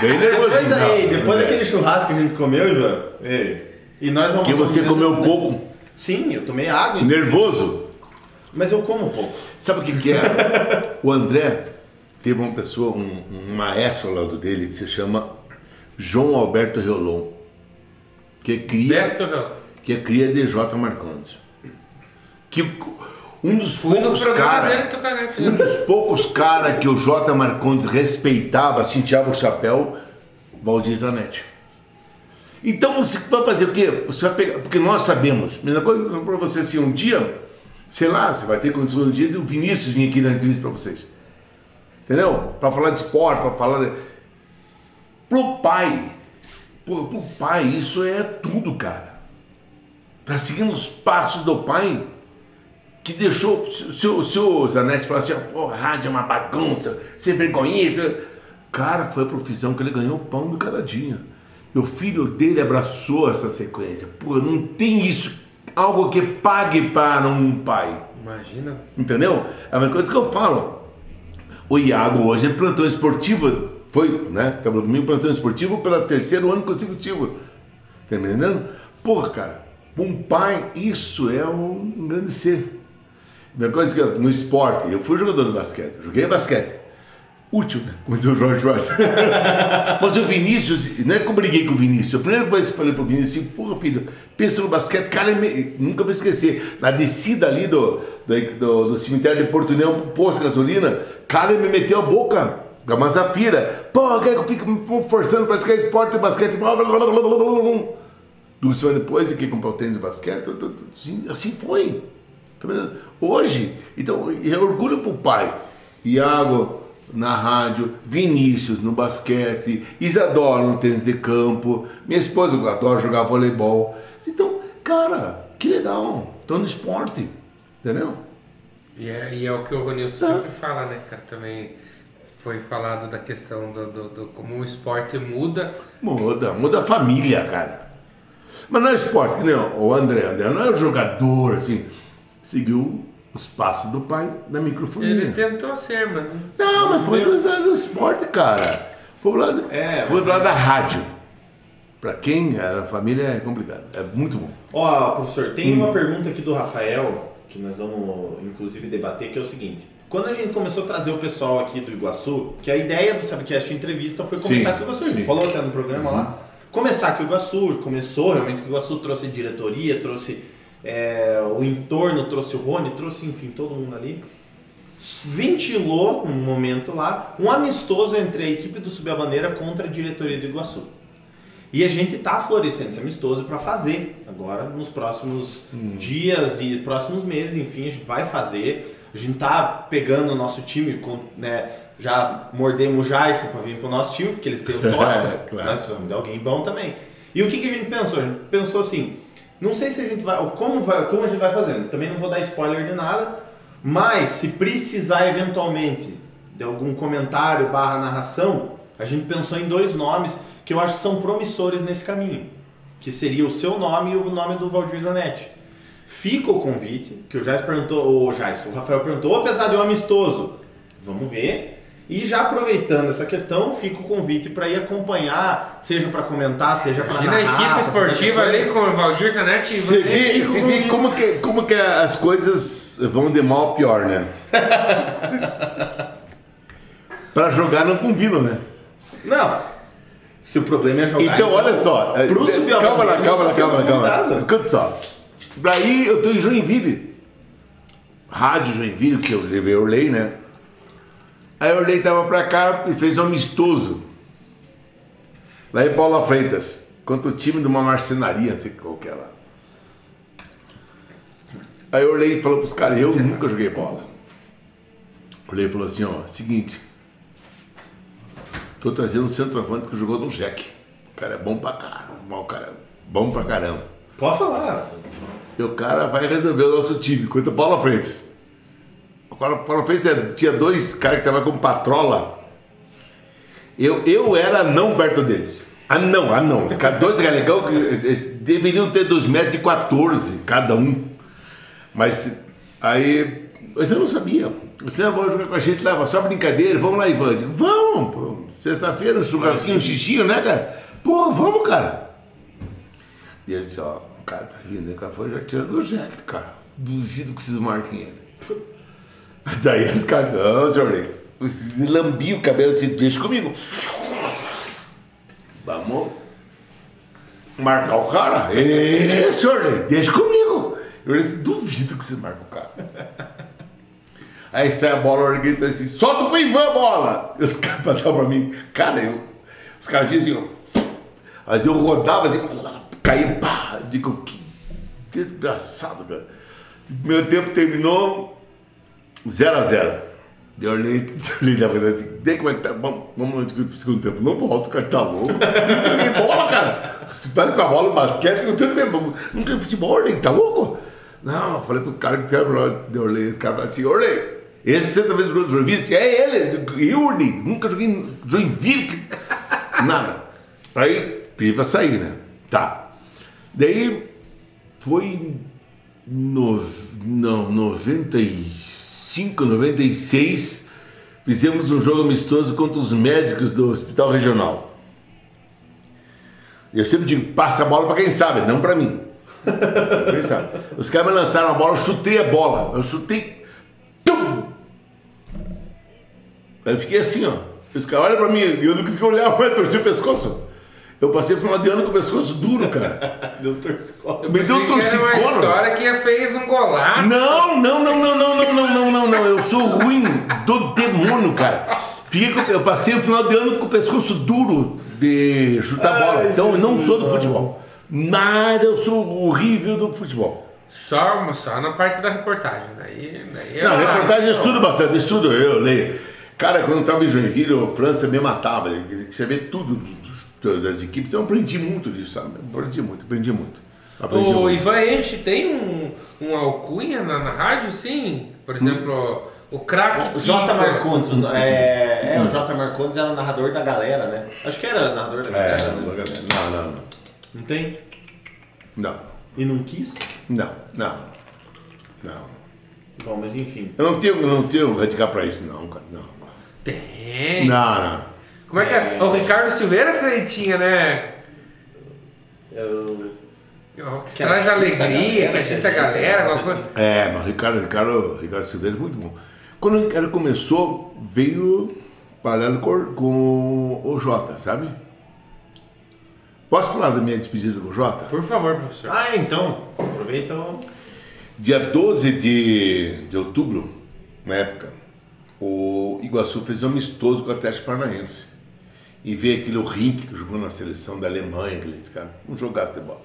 Bem nervoso. Depois, da, não, depois André. daquele churrasco que a gente comeu, Ivan, ei, e nós vamos. Que você comeu pouco, Sim, eu tomei água, nervoso. mas eu como pouco. Sabe o que, que é? o André teve uma pessoa, um, um maestro ao lado dele, que se chama João Alberto Reolon, que é cria, Beto Real. que é cria de J. Marcondes. Que um dos poucos caras. Um dos poucos caras que o J. Marcondes respeitava, assim, tirava o chapéu, Valdir Zanetti. Então você vai fazer o quê? Você vai pegar. Porque nós sabemos, mesma coisa para você assim, um dia, sei lá, você vai ter condições um dia o Vinícius vir aqui na entrevista para vocês. Entendeu? Para falar de esporte, para falar de. Pro pai, pro, pro pai, isso é tudo, cara. Tá seguindo os passos do pai que deixou. Se, o- se o Zanetti falasse assim, pô, rádio é uma bagunça, sem vergonha. isso-" Cara, foi a profissão que ele ganhou o pão do cada dia. E o filho dele abraçou essa sequência. Pô, não tem isso, algo que pague para um pai. Imagina. Entendeu? É uma coisa que eu falo. O Iago hoje é plantão esportivo, foi, né? Tava domingo plantão esportivo pelo terceiro ano consecutivo. Tá entendendo? Porra, cara, um pai, isso é um grande ser. Uma coisa que eu- no esporte, eu fui jogador de basquete, joguei basquete. Útil, né? Como diz o Jorge Schwartz. Mas o Vinícius, não é que eu briguei com o Vinícius. A primeira coisa que eu falei pro Vinícius, assim, porra, filho, pensa no basquete, cara, nunca vou esquecer. Na descida ali do, do, do- cemitério de Porto União posto de gasolina, cara, ele me meteu a boca. Da uma zafira. Pô, quer que eu me forçando a praticar esporte e basquete? Blá, blá, blá, blá, blá, blá. Duas semanas depois, eu quis comprar o tênis de basquete. Assim, assim foi. Tá? Hoje, então, é orgulho pro pai. Iago na rádio, Vinícius no basquete, Isadora no tênis de campo, minha esposa adora jogar voleibol. Então, cara, que legal. Tô no esporte. Entendeu? E é, e é o que o Ronilson sempre fala, né, cara? Também foi falado da questão do, do, do como o esporte muda. Muda, muda a família, cara. Mas não é esporte, que nem o André. André não é um jogador, assim. Seguiu os passos do pai da microfonia. Ele tentou ser, mano. Não, mas foi do, do esporte, cara. Foi pro lado, É, foi pro lado da rádio. Pra quem era família é complicado. É muito bom. Ó, professor, tem Hum. uma pergunta aqui do Rafael, que nós vamos inclusive debater, que é o seguinte. Quando a gente começou a trazer o pessoal aqui do Iguaçu, que a ideia do Sabcast Entrevista foi começar Sim, com o Iguaçu. Sim. falou até no programa lá. Começar com o Iguaçu, começou realmente com o Iguaçu, trouxe diretoria, trouxe é, o entorno, trouxe o Rony, trouxe, enfim, todo mundo ali. Ventilou um momento lá, um amistoso entre a equipe do Subir a Bandeira contra a diretoria do Iguaçu. E a gente tá florescendo esse amistoso para fazer agora nos próximos dias e próximos meses, enfim, a gente vai fazer. A gente tá pegando o nosso time, com, né, já mordemos o Jason para vir pro nosso time, porque eles têm o (laughs) Tosta, Claro. nós precisamos de alguém bom também. E o que, que a gente pensou? A gente pensou assim, não sei se a gente vai, como, vai, como a gente vai fazendo, também não vou dar spoiler de nada, mas se precisar eventualmente de algum comentário barra narração, a gente pensou em dois nomes que eu acho que são promissores nesse caminho. Que seria o seu nome e o nome do Valdir Zanetti. Fica o convite, que o Jais perguntou, o Jais, o Rafael perguntou, apesar de um amistoso, vamos ver. E já aproveitando essa questão, fica o convite para ir acompanhar, seja para comentar, seja para narrar. a equipe pra fazer esportiva ali com o Valdir Zanetti e Você vê, você vê como, que, como que as coisas vão de mal a pior, né? (laughs) Pra jogar não combinam, né? Não, se o problema é jogar. Então, olha só. é, Pro subir a calma lá, calma lá, calma lá, calma. Escuta só. Daí eu tô em Joinville. Rádio Joinville, que eu levei a Orley, né? Aí a Orley tava pra cá e fez um amistoso. Lá em Paula Freitas. Contra o time de uma marcenaria, não sei qual que era. Aí o Orley falou pros caras, eu nunca joguei bola. O Orley falou assim, ó, seguinte. Tô trazendo um centroavante que jogou no Jack. O cara é bom pra caramba. O cara é bom pra caramba. Pode falar. E o cara vai resolver o nosso time contra o Paulo Freitas. O Paulo Paulo Freitas tinha dois caras que estavam com patrola. Eu, eu era não perto deles. Ah não, ah não. Os dois galegão que deveriam ter 2,14 metros cada um. Mas aí. Mas eu não sabia. Você vai jogar com a gente lá, só brincadeira, vamos lá, Ivan. Eu digo, vamos. Sexta-feira, um churrasquinho, um xixi, né, cara? Pô, vamos, cara. E ele disse, ó, o cara tá vindo, o cara foi já tirando o Jack, cara. Duvido que vocês marquem ele. (laughs) Daí os caras, não, senhor Ney. Lambiam o cabelo assim, deixa comigo. Vamos marcar o cara? Ê, senhor deixa comigo. Eu disse, duvido que você marque o cara. (laughs) Aí sai a bola, o Orgueiro tá assim, solta pro Ivan a bola. E os caras passavam pra mim. Cara, eu. Os caras diziam assim, ó. Mas eu rodava assim, caía, pá. Digo, que desgraçado, cara. Meu tempo terminou 0 a 0 Deu olhei (laughs) na frente assim, vê como é que tá. Vamos, vamos no segundo tempo. Não volto, cara, tá louco. (laughs) Nunca joguei bola, cara. Tu pega com a bola, basquete, eu tudo mesmo. Nunca joguei futebol, Orley, tá louco? Não, eu falei pros caras que eram de Orley, os caras falaram assim, Orley, esse que você talvez jogou no Joinville, é ele, Yuri, nunca joguei Joinville, (laughs) nada. Aí pedi pra sair, né? Tá. Daí foi no, não, 95, 96, fizemos um jogo amistoso contra os médicos do Hospital Regional. Eu sempre digo, passa a bola pra quem sabe, não pra mim. (laughs) Quem sabe? Os caras me lançaram a bola, eu chutei a bola. Eu chutei. Tum! Aí eu fiquei assim, ó. Os caras olham pra mim eu não consegui olhar, mas torci o pescoço. Eu passei o final de ano com o pescoço duro, cara. (laughs) Deu torcicolo. Me deu que era uma torcicolo. história que fez um golaço. Não, não, não, não, não, não, não, não, não, não. Eu sou ruim do demônio, cara. Eu passei o final de ano com o pescoço duro de chutar bola. Ai, Então eu não sou do futebol. Nada, eu sou horrível do futebol. Só, só na parte da reportagem. Daí, daí é Não, reportagem eu estudo bastante, eu estudo, eu leio. Cara, quando eu tava em Joinville, o França me matava. ele- Você vê tudo das equipes, então eu aprendi muito disso, sabe? Aprendi muito, aprendi muito. Aprendi O muito. Ivan, gente tem um, um alcunha na, na rádio, sim? Por exemplo, o craque. O J. Marcondes, é, é, o J. Marcondes era o narrador da galera, né? Acho que era narrador da É, galera. não, né? não, não. Não tem? Não, E não quis? não, não. Não. Bom, mas enfim. Eu não tenho, eu não tenho radical pra isso, não, cara. Não. Tem. Não, não. Como é que é? O Ricardo Silveira também tinha, né? Eu... O Que Que traz alegria, galera, que agita a que agita galera, alguma coisa. É, mas o Ricardo, Ricardo, Ricardo Silveira é muito bom. Quando o Ricardo começou, veio paralelo com, com o Jota, sabe? Posso falar da minha despedida com o Jota? Por favor, professor. Ah, então. Aproveita o... Dia 12 de, de outubro, na época, o Iguaçu fez um amistoso com o Atlético Paranaense. E veio aquele Rink que jogou na seleção da Alemanha, aquele cara, um jogaço de bola.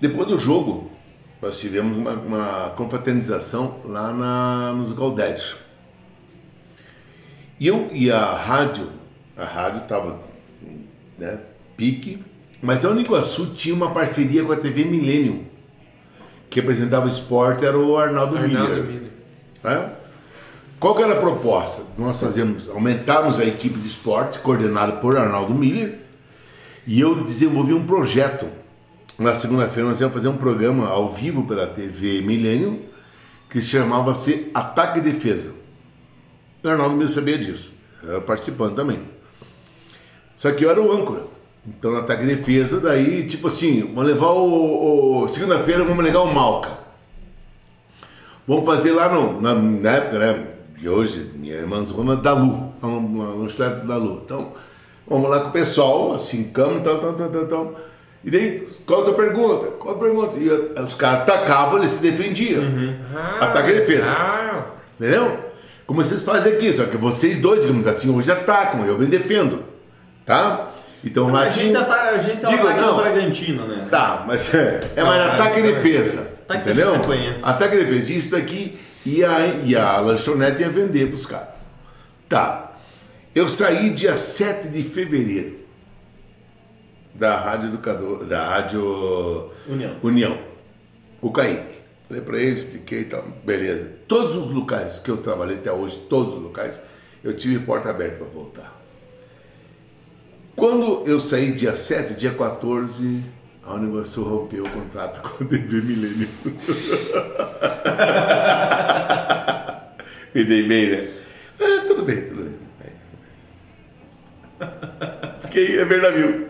Depois do jogo, nós tivemos uma, uma confraternização lá na, nos Galdérios. E eu e a rádio, a rádio estava né, pique, mas a Uniguaçu tinha uma parceria com a TV Millennium. Que apresentava o esporte era o Arnaldo, Arnaldo Miller. Miller. né? Qual que era a proposta? Nós fazíamos, aumentarmos a equipe de esporte, coordenada por Arnaldo Miller, e eu desenvolvi um projeto. Na segunda-feira nós íamos fazer um programa ao vivo pela TV Millennium, que chamava-se Ataque e Defesa. O Arnaldo Miller sabia disso, era participando também. Só que eu era o âncora. Então, no ataque e defesa, daí, tipo assim, vamos levar o. o- Segunda-feira vamos levar o Malca. Vamos fazer lá no, na, na época, né? Que hoje minha irmãzona da Lu, é uma lanchonete da Lu. Então, vamos lá com o pessoal, assim, cama, tal, tal, tal, tal, tal. E daí, qual a tua pergunta? Qual a pergunta? E uh, os caras atacavam, eles se defendiam. Ah, Ataque e defesa. legal. Entendeu? Como vocês fazem aqui, só que vocês dois, digamos assim, hoje atacam, eu me defendo. Tá? Então lá A gente, tinha- tá, a gente é Digo, ataque não. Bragantino, né? Tá, mas (laughs) é, é mais Não, ataque e é, defesa. Ataque e entendeu? Ataque e defesa. Isso daqui e a, e a lanchonete ia vender pros caras. Tá. Eu saí dia 7 de fevereiro da Rádio Educador, da Rádio União. União. O Kaique. Falei pra ele, expliquei e tal. Beleza. Todos os locais que eu trabalhei até hoje, todos os locais, eu tive porta aberta para voltar. Quando eu saí dia 7, dia 14, a Universo rompeu o contrato com a TV Milênio. Me (laughs) dei bem, né? Ah, tudo bem, tudo bem. Fiquei, é verdade, viu?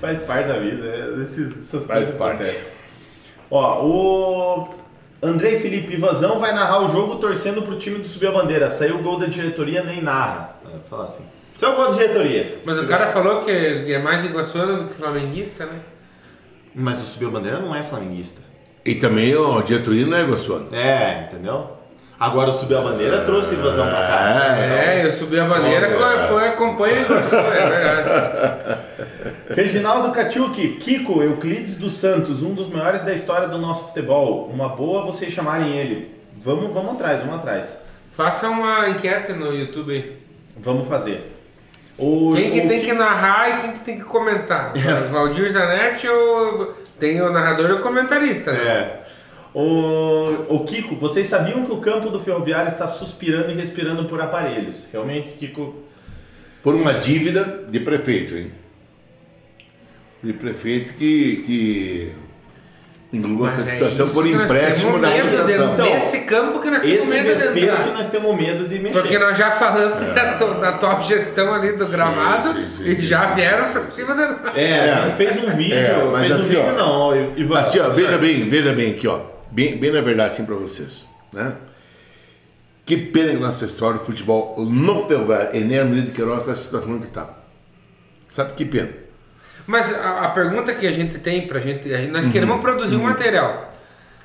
Faz parte da vida, é, esses, essas Faz coisas parte. acontecem. Ó, o Andrei Felipe Vazão vai narrar o jogo torcendo pro time do Subir a Bandeira. Saiu o gol da diretoria, nem narra. É, Fala assim. Saiu o gol da diretoria. Mas o cara falou que é mais iguaçuano do que flamenguista, né? Mas o Subir a Bandeira não é flamenguista. E também a diretoria não é Iguaçuano. É, entendeu? Agora o Subir a Bandeira trouxe Vazão pra cá. É, eu subi a bandeira, acompanha Iguaçu, é verdade. Reginaldo Kachuk, Kiko Euclides dos Santos, um dos maiores da história do nosso futebol. Uma boa vocês chamarem ele. Vamos, vamos atrás, vamos atrás. Faça uma enquete no YouTube aí. Vamos fazer. O, Quem que o tem Ki- que narrar e quem que tem que comentar? (laughs) Valdir Zanetti ou tem o narrador e o comentarista, né? É. O, o Kiko, vocês sabiam que o campo do Ferroviário está suspirando e respirando por aparelhos? Realmente, Kiko. Por uma dívida de prefeito, hein? De prefeito que, que englobou essa é situação por empréstimo da de- associação. Então, Desse campo que nós temos Esse medo de entrar. que nós temos medo de mexer. Porque nós já falamos (laughs) da, to- da tua gestão ali do gramado sim, sim, e sim, já sim. vieram pra cima da. É, É. (laughs) a gente fez um vídeo. É, mas fez um assim, vídeo, ó, não, ó, Ivan. Assim, ó, veja bem, veja bem aqui, ó. Bem, bem na verdade, assim, pra vocês. Né? Que pena que nossa história do futebol no Ferroviário, Enéas de Queiroz, está na situação que está. Sabe que pena? Mas a, a pergunta que a gente tem pra gente. a gente- Uhum. Nós queremos produzir um material.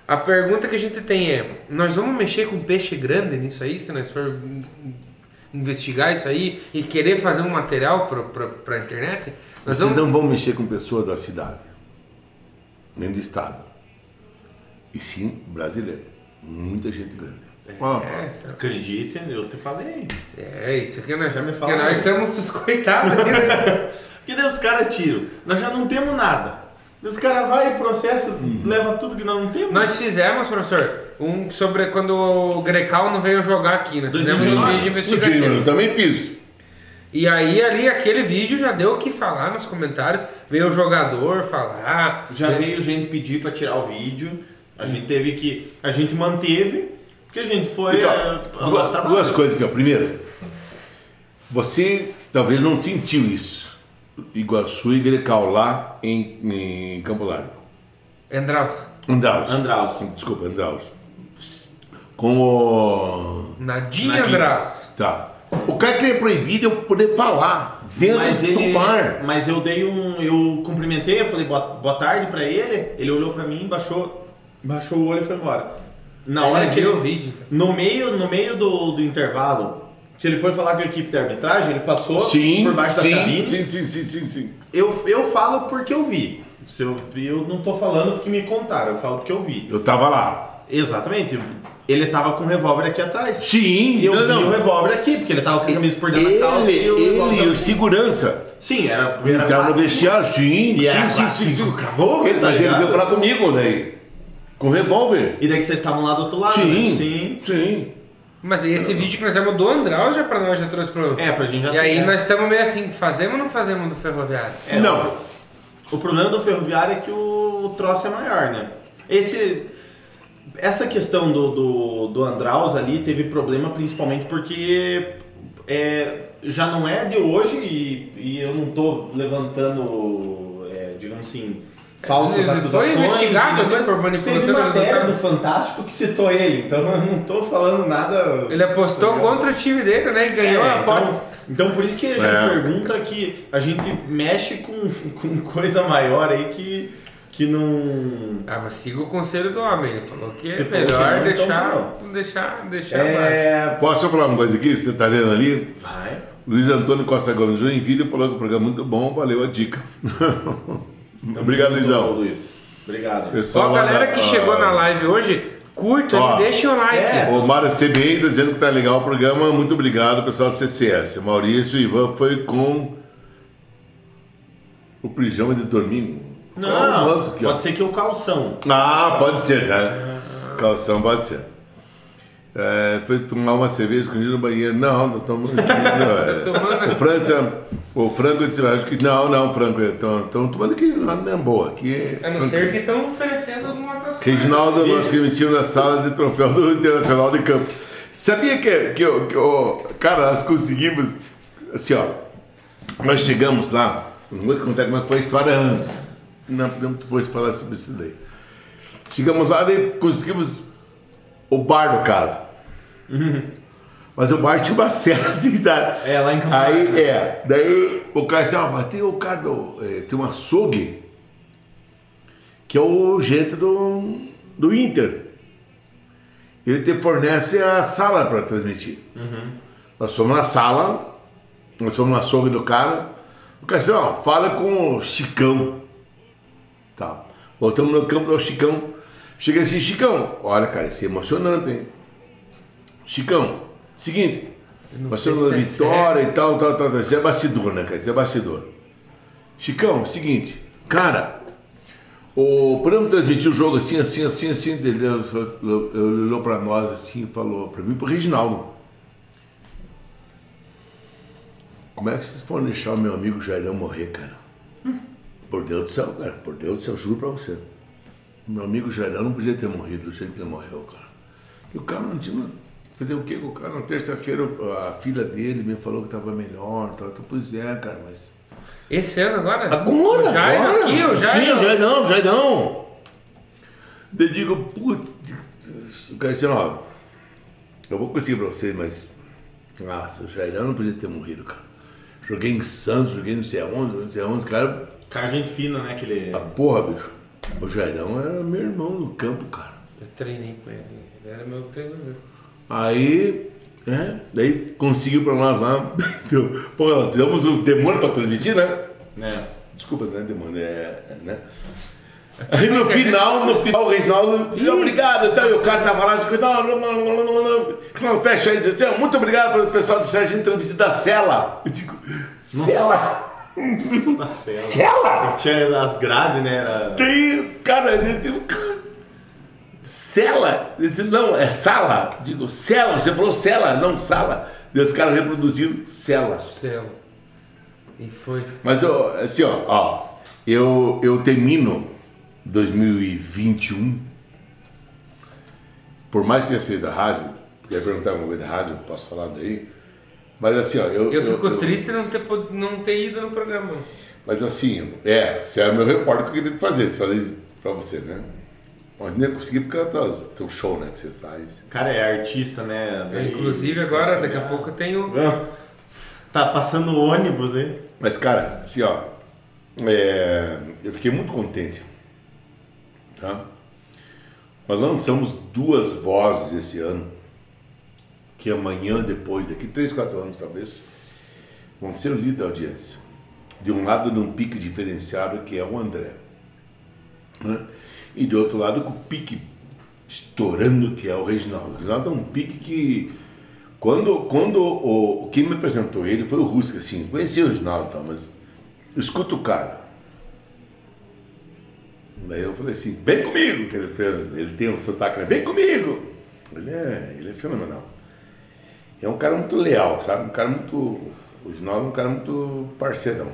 A pergunta que a gente tem é: nós vamos mexer com peixe grande nisso aí, se nós for in- investigar isso aí e querer fazer um material pra, pra, pra internet? Nós Vocês vamos. não vão mexer com pessoas da cidade, nem do estado. E sim brasileiro. Muita gente grande. Ó, É, Acredite, eu te falei. é, isso aqui nós, Já me porque falaram. nós somos os coitados. aqui, né? (laughs) Porque daí os caras tiram. Nós já não temos nada. Os caras vão e processam, leva tudo que nós não temos. nós fizemos, professor, um sobre quando o Grecal não veio jogar aqui. Nós fizemos um 2019. vídeo eu investigativo. também fiz. E aí ali aquele vídeo já deu o que falar nos comentários. Veio o jogador falar. Já veio- veio gente pedir pra tirar o vídeo. A gente teve que. A gente manteve, porque a gente foi. Então, é, o duas, nosso trabalho. duas coisas aqui. ó. Primeiro, você talvez não sentiu isso. Iguaçu e Grecal lá em, em Campo Largo. Andraus. Andraus. Andraus. Desculpa, Andraus. Com o. Nadinha Nadinha. Andraus. Tá. O cara queria proibir de eu poder falar dentro Mas ele, do bar. mas eu dei um, eu cumprimentei, eu falei boa, boa tarde pra ele, ele olhou pra mim, baixou, baixou o olho e foi embora. Na hora Ele que viu ele, o vídeo. no meio, no meio do, do intervalo, que ele foi falar com a equipe de arbitragem, ele passou Sim, por baixo da sim, cabine. sim, sim, sim, sim, sim. Eu, eu falo porque eu vi. Se eu, eu não tô falando porque me contaram, eu falo porque eu vi. Eu tava lá. Exatamente. Ele tava com o revólver aqui atrás. Sim, E eu não, vi não. o revólver aqui, porque ele tava com a camisa por dentro ele, da calça e o ele o segurança. Sim, era, era Entraram no vestiário, sim, E sim, sim, sim, sim. caboclo, Ele- tá Mas ele ligado? veio falar comigo, né? Com revólver. E daí que vocês estavam lá do outro lado, Sim, né? Sim. sim. Mas esse vídeo que nós temos do Andraus já pra nós já trouxe pro. É, pra gente já E aí é. nós estamos meio assim, fazemos ou não fazemos do ferroviário? É, não. O problema do ferroviário é que o, o troço é maior, né? Esse, essa questão do, do, do Andraus ali teve problema principalmente porque é, já não é de hoje e, e eu não tô levantando, é, digamos assim, falsas Ele foi acusações. investigado e ali depois por manipulação Teve matéria do Fantástico que citou ele, então eu não tô falando nada... Ele apostou contra o time dele, né? E ganhou É, a aposta. então, então por isso que a gente É. pergunta que a gente mexe com, (laughs) com coisa maior aí que, que não... Ah, mas siga o conselho do homem. Ele falou que é falou que melhor não, então deixar, tá deixar, deixar. É... Posso falar uma coisa aqui? Você tá lendo ali? Vai. Luiz Antônio Costa Gomes Joinville falou que o programa é muito bom, valeu a dica. (laughs) Obrigado, Junto, Luizão. Luiz. Obrigado. Pessoal Ó, a galera da- que chegou na live hoje, curta Ó, e deixa o like. é. O Mário CBI tá dizendo que tá legal o programa. Muito obrigado, pessoal do CCS. O Maurício e Ivan foi com o pijama de dormir. Qual Não, aqui, ó? pode ser que o calção. Ah, pode ser, né? Calção pode ser. É, foi tomar uma cerveja escondida no banheiro. Não, não tomando. Não, é. (laughs) tomando. O França, o Franco disse, acho que não, não, Franco, estão tomando aqui, não, não é boa. Aqui, A não ser que estão oferecendo alguma outra coisa. Reginaldo, nós emitimos na sala de troféu do Internacional de Campo. Sabia que, que, que eu- cara, nós conseguimos, assim, ó, nós chegamos lá, não vou te contar como é foi a história antes, não podemos depois falar sobre isso daí. Chegamos lá e conseguimos o bar do cara. Mas o bar tinha uma cela (laughs) assim, sabe? É, lá em Campanha. Aí, é, daí o cara ó, mas tem o cara do, é, tem um açougue, que é o gente do, do Inter. Ele te fornece a sala para transmitir. Nós fomos na sala, nós fomos no açougue do cara, o cara assim, ó, fala com o Chicão. Tá. Voltamos no campo do Chicão. Chega assim, Chicão, olha, cara, isso é emocionante, hein? Chicão, seguinte, estamos na é vitória e tal, tal, tal, tal. Isso é bastidor, né, cara? Isso é bastidor. Chicão, seguinte, cara, o, podemos transmitir o jogo assim, assim, assim, assim. Ele, olhou pra nós assim e falou, pra mim pro Reginaldo. Como é que vocês foram deixar o meu amigo Jairão morrer, cara? Por Deus do céu, cara, por Deus do céu, juro pra você. Meu amigo Jairão não podia ter morrido do jeito que ele morreu, cara. E o cara não tinha. Fazer o quê com o cara? Na terça-feira a filha dele me falou que tava melhor. Tal. Então, pois é, cara, mas. Esse ano agora? Agora! Já agora. aqui, o Sim, Jairo. Jairão, Jairão. Eu digo, putz, o cara disse, ó, eu vou conseguir pra vocês, mas. Nossa, o Jairão não podia ter morrido, cara. Joguei em Santos, joguei não sei aonde, não sei aonde, cara. Cara, gente fina, né? Aquele... A porra, bicho. O Jairão era meu irmão no campo, cara. Eu treinei com ele. Ele era meu treinador. Aí, é, daí conseguiu pra nós (laughs) lá. Pô, fizemos o demônio pra transmitir, né? né? Desculpa, né, demônio? É, é, né? Aí no final, no final, o Reginaldo disse, obrigado, então, e o cara tava lá, disse, não, não, não, não, não, não, não, fecha aí, disse, muito obrigado pelo pessoal do Sérgio entrevista da Cela. Eu digo, Cela? (laughs) Na cela. Cela? Tinha as grades, né? Era... Tem, cara, eu digo, cara, Cela? Eu disse, não, é sala. Eu digo, cela, você falou cela, não sala. E os caras reproduziram cela. Céu. E foi. Mas eu, assim, ó, ó eu, eu termino 2021, por mais que tenha saído da rádio, quer perguntar alguma coisa da rádio, posso falar daí, mas assim, ó, eu... Eu fico triste não ter, não ter ido no programa. Mas assim, é, você era meu repórter que eu queria fazer, isso falei isso pra você, né? Mas nem consegui por causa do teu show, né, que você faz. Cara, é artista, né? Eu, Daí- inclusive agora, daqui a pouco eu tenho. Tá passando o ônibus aí. Mas, cara, assim, ó, é, eu fiquei muito contente, tá? Nós lançamos duas vozes esse ano, que amanhã, depois, daqui 3, 4 anos talvez, vão ser o líder da audiência. De um lado, num pique diferenciado, que é o André. né? E do outro lado, com o pique estourando, que é o Reginaldo. O Reginaldo é um pique que quando, quando o, quem me apresentou ele foi o Ruska, assim, conhecia o Reginaldo e tal, mas escuta o cara. Daí eu falei assim, vem comigo, ele, ele tem um sotaque, né? vem comigo! Ele é, ele é fenomenal. É um cara muito leal, sabe? Um cara muito. O Reginaldo é um cara muito parceirão.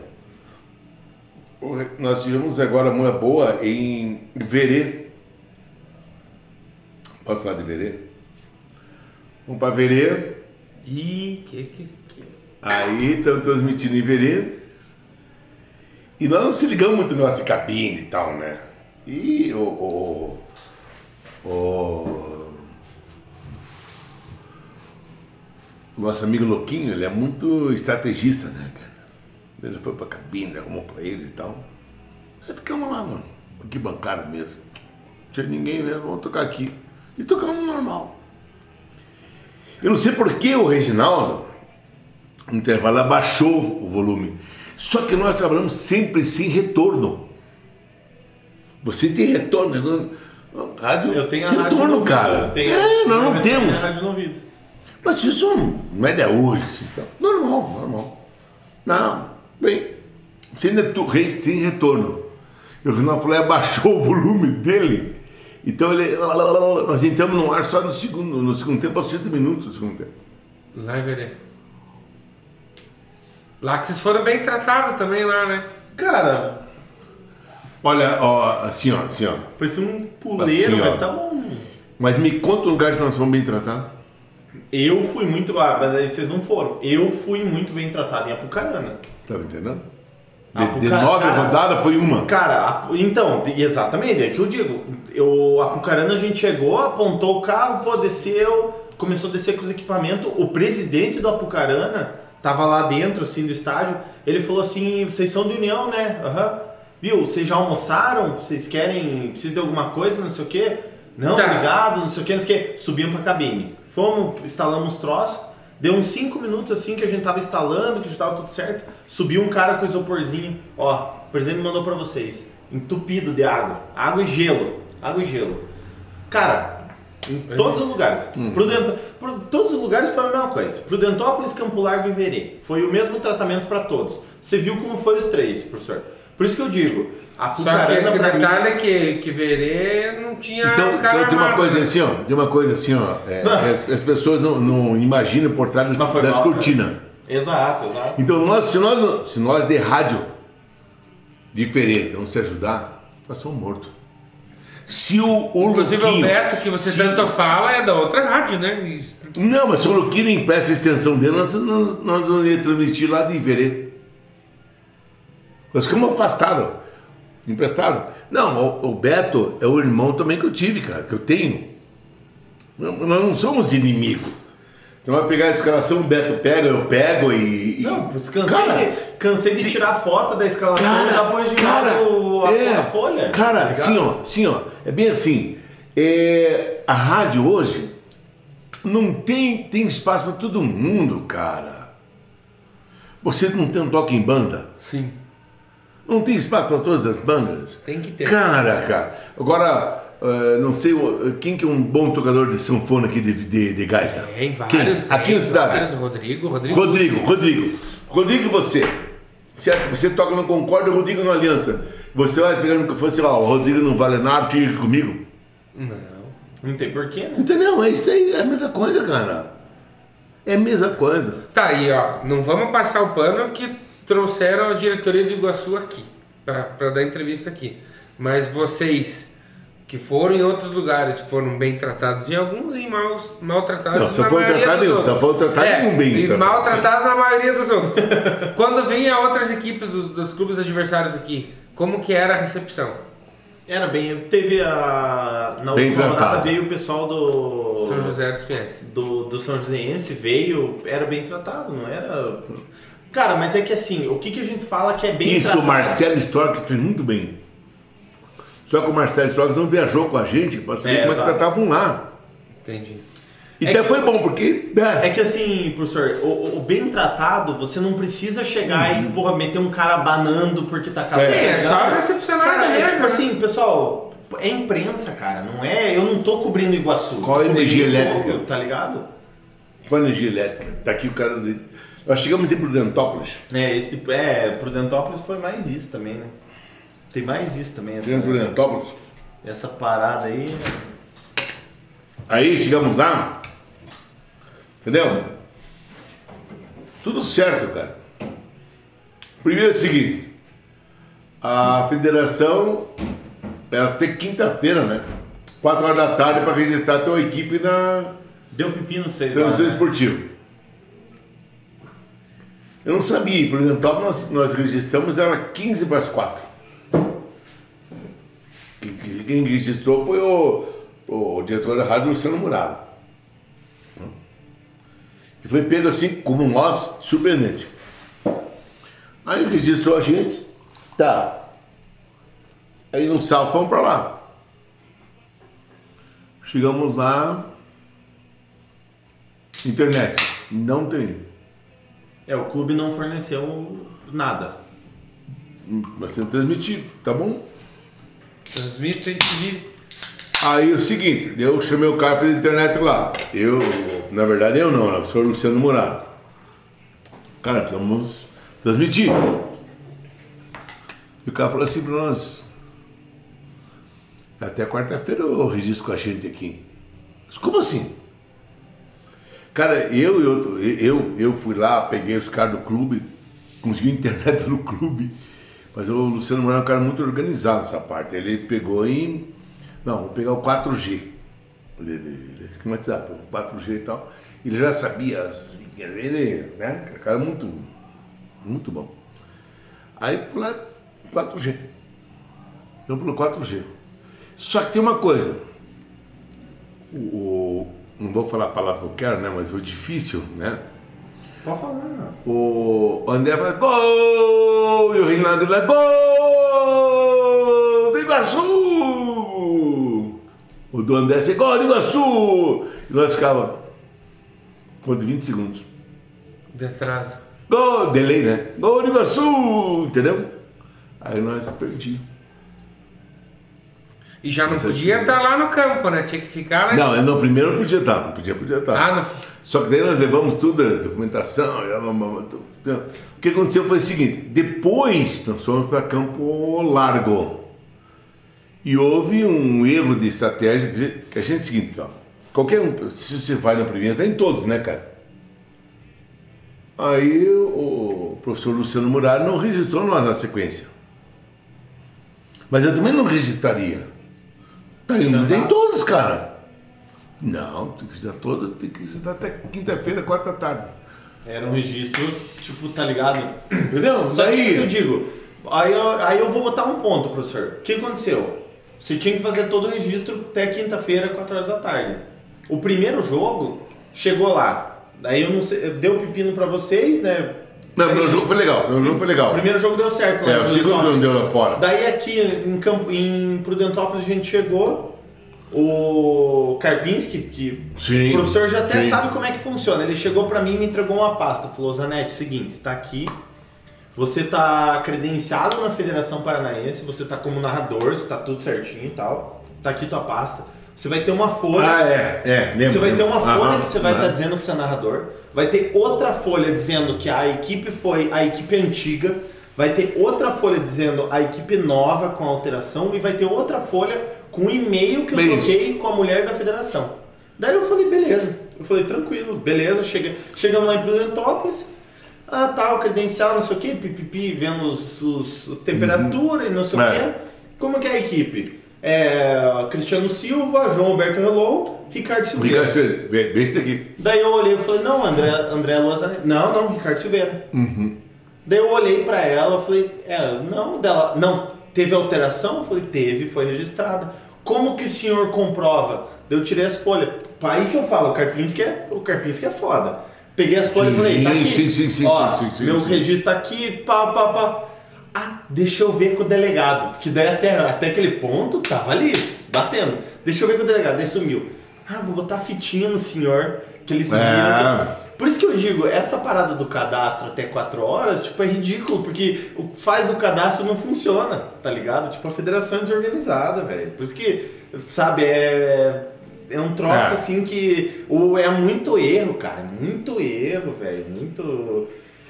Nós tivemos agora uma boa em Verê. Posso falar de Verê? Vamos para Verê. Ih, que que. que... Aí estamos transmitindo em Verê. E nós não se ligamos muito no de cabine e tal, né? E o. o, o nosso amigo Louquinho, ele é muito estrategista, né, cara? Ele foi pra cabine, arrumou pra ele e tal. Aí ficamos lá, mano. Que bancada mesmo. Não tinha ninguém mesmo, vamos tocar aqui. E tocamos normal. Eu não sei por que o Reginaldo, no intervalo, abaixou o volume. Só que nós trabalhamos sempre sem retorno. Você tem retorno, né? Rádio Eu tenho a rádio retorno, ouvido, cara. tenho- é, nós não temos. Mas isso não é de hoje, assim, então. Normal, normal. Não, bem, sem, sem retorno. E o Renato falou, abaixou o volume dele. Então ele. Nós entramos no ar só no segundo, no segundo tempo, aos 30 minutos do segundo tempo. Lá Verê. Lá que vocês foram bem tratados também lá, né? Cara, Olha, ó, assim, ó, assim, ó. parecia um puleiro, Assim, mas tá bom. Mas me conta um lugar que nós fomos bem tratados. Eu fui muito lá, mas aí vocês não foram. Eu fui muito bem tratado em Apucarana. Tá me entendendo? De, de nove cara. rodadas foi uma. Cara, a- então, exatamente, é que eu digo. Eu, Apucarana a gente chegou, apontou o carro, pô, desceu, começou a descer com os equipamentos. O presidente do Apucarana tava lá dentro, assim, do estádio. Ele falou assim: vocês são de união, né? Aham. Viu, vocês já almoçaram? Vocês querem. Precisam de alguma coisa, não sei o quê? Não, Tá. obrigado, não sei o quê, não sei o quê. Subimos pra cabine. Fomos, instalamos os troços. Deu uns 5 minutos assim que a gente tava instalando, que já tava tudo certo. Subiu um cara com isoporzinho. Ó, o presidente mandou pra vocês. Entupido de água. Água e gelo. Água e gelo. Cara, em todos os lugares. Prudento, pro- todos os lugares foi a mesma coisa. Prudentópolis, Campo Largo e Verê. Foi o mesmo tratamento pra todos. Você viu como foi os três, professor. Por isso que eu digo, a Só que o detalhe é que, que Verê não tinha Então, um cara então tem uma armado, coisa né? assim, ó. Tem uma coisa assim, ó. é, Ah. as, as pessoas não, não imaginam por trás Mas foi das mal, cortinas. Exato, exato. Então, nós, se, nós, se nós de rádio diferente não se ajudar, nós somos mortos. Se o, o Inclusive o Luquinho- Beto, que você se- tanto fala, é da outra rádio, né? Isso- Não, mas se o Luquinho empresta a extensão dele, nós, nós, nós não ia transmitir lá de Iverê. Nós ficamos afastados. Emprestaram. Não, o, o Beto é o irmão também que eu tive, cara, que eu tenho. Nós não somos inimigos. Então vai pegar a escalação, o Beto pega, eu pego e. e- Não, cansei, Cara, de, cansei de tirar foto da escalação e Cara, depois de cara, o, a, é, a folha. Cara, tá assim ó, assim ó, é bem assim. é, a rádio hoje não tem, tem espaço para todo mundo, cara. Você não tem um toque em banda? Sim. Não tem espaço para todas as bandas? Tem que ter. Cara, cara. Agora, eh, não sei quem que é um bom tocador de sanfona aqui de, de, de gaita. Tem Quem? vários. Aqui tem na cidade. vários. Rodrigo, Rodrigo. Rodrigo, Rodrigo. Rodrigo e você. Certo? Você toca no Concórdia, o Rodrigo no Aliança. Você vai pegar no microfone e ó, o Rodrigo não vale nada, fica aqui comigo. Não. Não tem porquê, né? Entendeu? É isso aí, é a mesma coisa, cara. É a mesma coisa. Tá aí, ó. Não vamos passar o pano que trouxeram a diretoria do Iguaçu aqui. Pra, pra dar entrevista aqui. Mas vocês que foram em outros lugares foram bem tratados em alguns e mal, maltratados Não, só na maioria tratados- dos outros. só foram tratados é, com bem E tratados, maltratados na maioria dos outros. (laughs) Quando vinha outras equipes dos, dos clubes adversários aqui, como que era a recepção? Era bem. Teve a. Na Bem última rodada tratado. veio o pessoal do. São José dos Pinhais. do, do São Joséense veio, era bem tratado, não era. Cara, mas é que assim, o que, que a gente fala que é bem Isso tratado? o Marcelo Stork fez muito bem. Só que o Marcelo Stork não viajou com a gente para saber É, como é que tratavam lá. Entendi. E É até que- foi bom, porque. né, É que assim, professor, o, o- bem tratado, você não precisa chegar Uhum. e, porra, meter um cara banando porque tá café. É, é tá só recepcionar Cara, é tipo né? assim, pessoal, é imprensa, cara, não é. Eu não tô cobrindo Iguaçu. Qual energia elétrica? jogo, Tá ligado? A energia elétrica. Tá aqui o cara. Nós chegamos em Prudentópolis. É, esse tipo, é, Prudentópolis foi mais isso também, né? Tem mais isso também, essa, em essa, Prudentópolis. essa parada aí. Aí chegamos lá. Entendeu? Tudo certo, cara. Primeiro é o seguinte. A federação era até quinta-feira, né? Quatro horas da tarde para registrar a tua equipe na Deu pepino pra vocês transmissão né? esportiva. Eu não sabia, por exemplo, nós, nós registramos era 15 para as 4. Quem registrou foi o, o diretor da rádio Luciano Murado. E foi pego assim, como nós, surpreendente. Aí registrou a gente, tá. Aí no sábado fomos para lá. Chegamos lá, internet, não tem. É, o clube não forneceu nada. Vai ser transmitido, tá bom? Transmita e se vire. Aí o seguinte, eu chamei o cara fazer internet lá. Eu, na verdade eu não, né? o senhor Luciano Murado. Cara, precisamos transmitir. E o cara falou assim para nós. Até quarta-feira eu registro com a gente aqui. Mas como assim? Cara, eu, eu, eu, eu fui lá, peguei os caras do clube, consegui internet no clube. Mas o Luciano Murado é um cara muito organizado nessa parte. Ele pegou em. Não, vamos pegar o 4G. Ele, ele, esquematizado, o 4G e tal. Ele já sabia as linhas. Ele, né? Um cara muito, muito bom. Aí fui lá, 4G. Então pelo 4G. Só que tem uma coisa. O, o- não vou falar a palavra que eu quero, né? Mas o difícil, né? Pode falar. O André fala gol! E o Reinaldo lá, gol! Do Iguaçu! O do André assim, gol do Iguaçu! E nós ficava quanto 20 segundos. De atraso. Gol, delay, né? Gol do Iguaçu! Entendeu? Aí nós perdíamos. E já não eu podia estar lá no campo, né? Tinha que ficar lá. Não, no primeiro não podia estar, não podia, podia estar. Ah, não. Só que daí nós levamos tudo, a documentação, já vamos- tudo. Então, O que aconteceu foi o seguinte, depois nós fomos para Campo Largo. E houve um erro de estratégia, que a gente- é o seguinte, ó, qualquer um, se você vai na primeira, vai em todos, né, cara? Aí o professor Luciano Muraro não registrou nós na sequência. Mas eu também não registraria. Tá indo tem todos, cara. Não, tem que registrar todos, tem que registrar até quinta-feira, quatro da tarde. Eram registros, tipo, tá ligado? Entendeu? Só que eu digo, aí eu, aí eu vou botar um ponto, professor. O que aconteceu? Você tinha que fazer todo o registro até quinta-feira, 4 horas da tarde. O primeiro jogo chegou lá. Daí eu não sei, deu pepino pra vocês, né? Não, meu jogo foi legal, meu jogo foi legal. O primeiro jogo deu certo lá É, o segundo não deu lá fora. Daí aqui em, Campo, em Prudentópolis a gente chegou, o Karpinski, que Sim, o professor já até sim. sabe como é que funciona. Ele chegou pra mim e me entregou uma pasta. Falou, Zanetti, seguinte, tá aqui. Você tá credenciado na Federação Paranaense, você tá como narrador, você tá tudo certinho e tal. Tá aqui tua pasta. Você vai ter uma folha. Ah, é, é, lembro. Você vai ter uma folha Aham, que você vai estar dizendo que você é narrador. Vai ter outra folha dizendo que a equipe foi a equipe antiga. Vai ter outra folha dizendo a equipe nova com alteração. E vai ter outra folha com o e-mail que eu Bem troquei com a mulher da federação. Daí eu falei, beleza. Eu falei, tranquilo, beleza. Chega, chegamos lá em Prudentópolis. Ah, tá, o credencial, não sei o que, pipipi, vendo os, os, temperatura e não sei o É. que. Como que é a equipe? É, Cristiano Silva, João Alberto Relou, Ricardo Silveira. Ricardo, vê, vê esse daqui. Daí eu olhei e falei, não, André, André Luazane. Não, não, Ricardo Silveira. Daí eu olhei pra ela, falei, é, não, dela. Não, teve alteração? Eu falei, teve, foi registrada. Como que o senhor comprova? Daí eu tirei as folhas. Aí que eu falo, o Karpinski é, o Karpinski é foda. Peguei as folhas e falei, tá aqui. sim, sim, sim, Ó, sim, sim, sim, meu registro tá aqui, pá, pá, pá. Ah, deixa eu ver com o delegado. Porque daí até, até aquele ponto tava ali, batendo. Deixa eu ver com o delegado. Daí sumiu. Ah, vou botar a fitinha no senhor, que eles É. viram. que- Por isso que eu digo, essa parada do cadastro até 4 horas, tipo, é ridículo, porque faz o cadastro não funciona, tá ligado? Tipo, a federação é desorganizada, velho. Por isso que, sabe, é. É um troço É. assim que. O, é muito erro, cara. Muito erro, velho. Muito.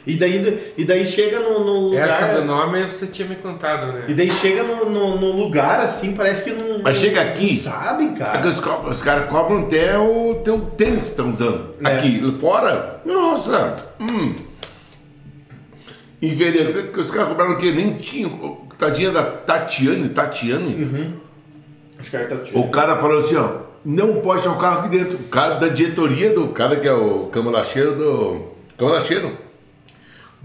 E daí, e daí chega no, no lugar. Essa do nome você tinha me contado, né? E daí chega no, no, no lugar assim, parece que não. Mas chega aqui- Não sabem, cara. Aqui Os, co- os caras cobram até o teu tênis que estão usando. É. Aqui, fora, nossa, hum. Em vereador, que os caras cobraram o quê? Nem tinha. Tadinha da Tatiane, Tatiane. Os caras tá tirando. O cara falou assim, ó, não pode ter o carro aqui dentro. O cara da diretoria do cara que é o camalacheiro do. Camalacheiro.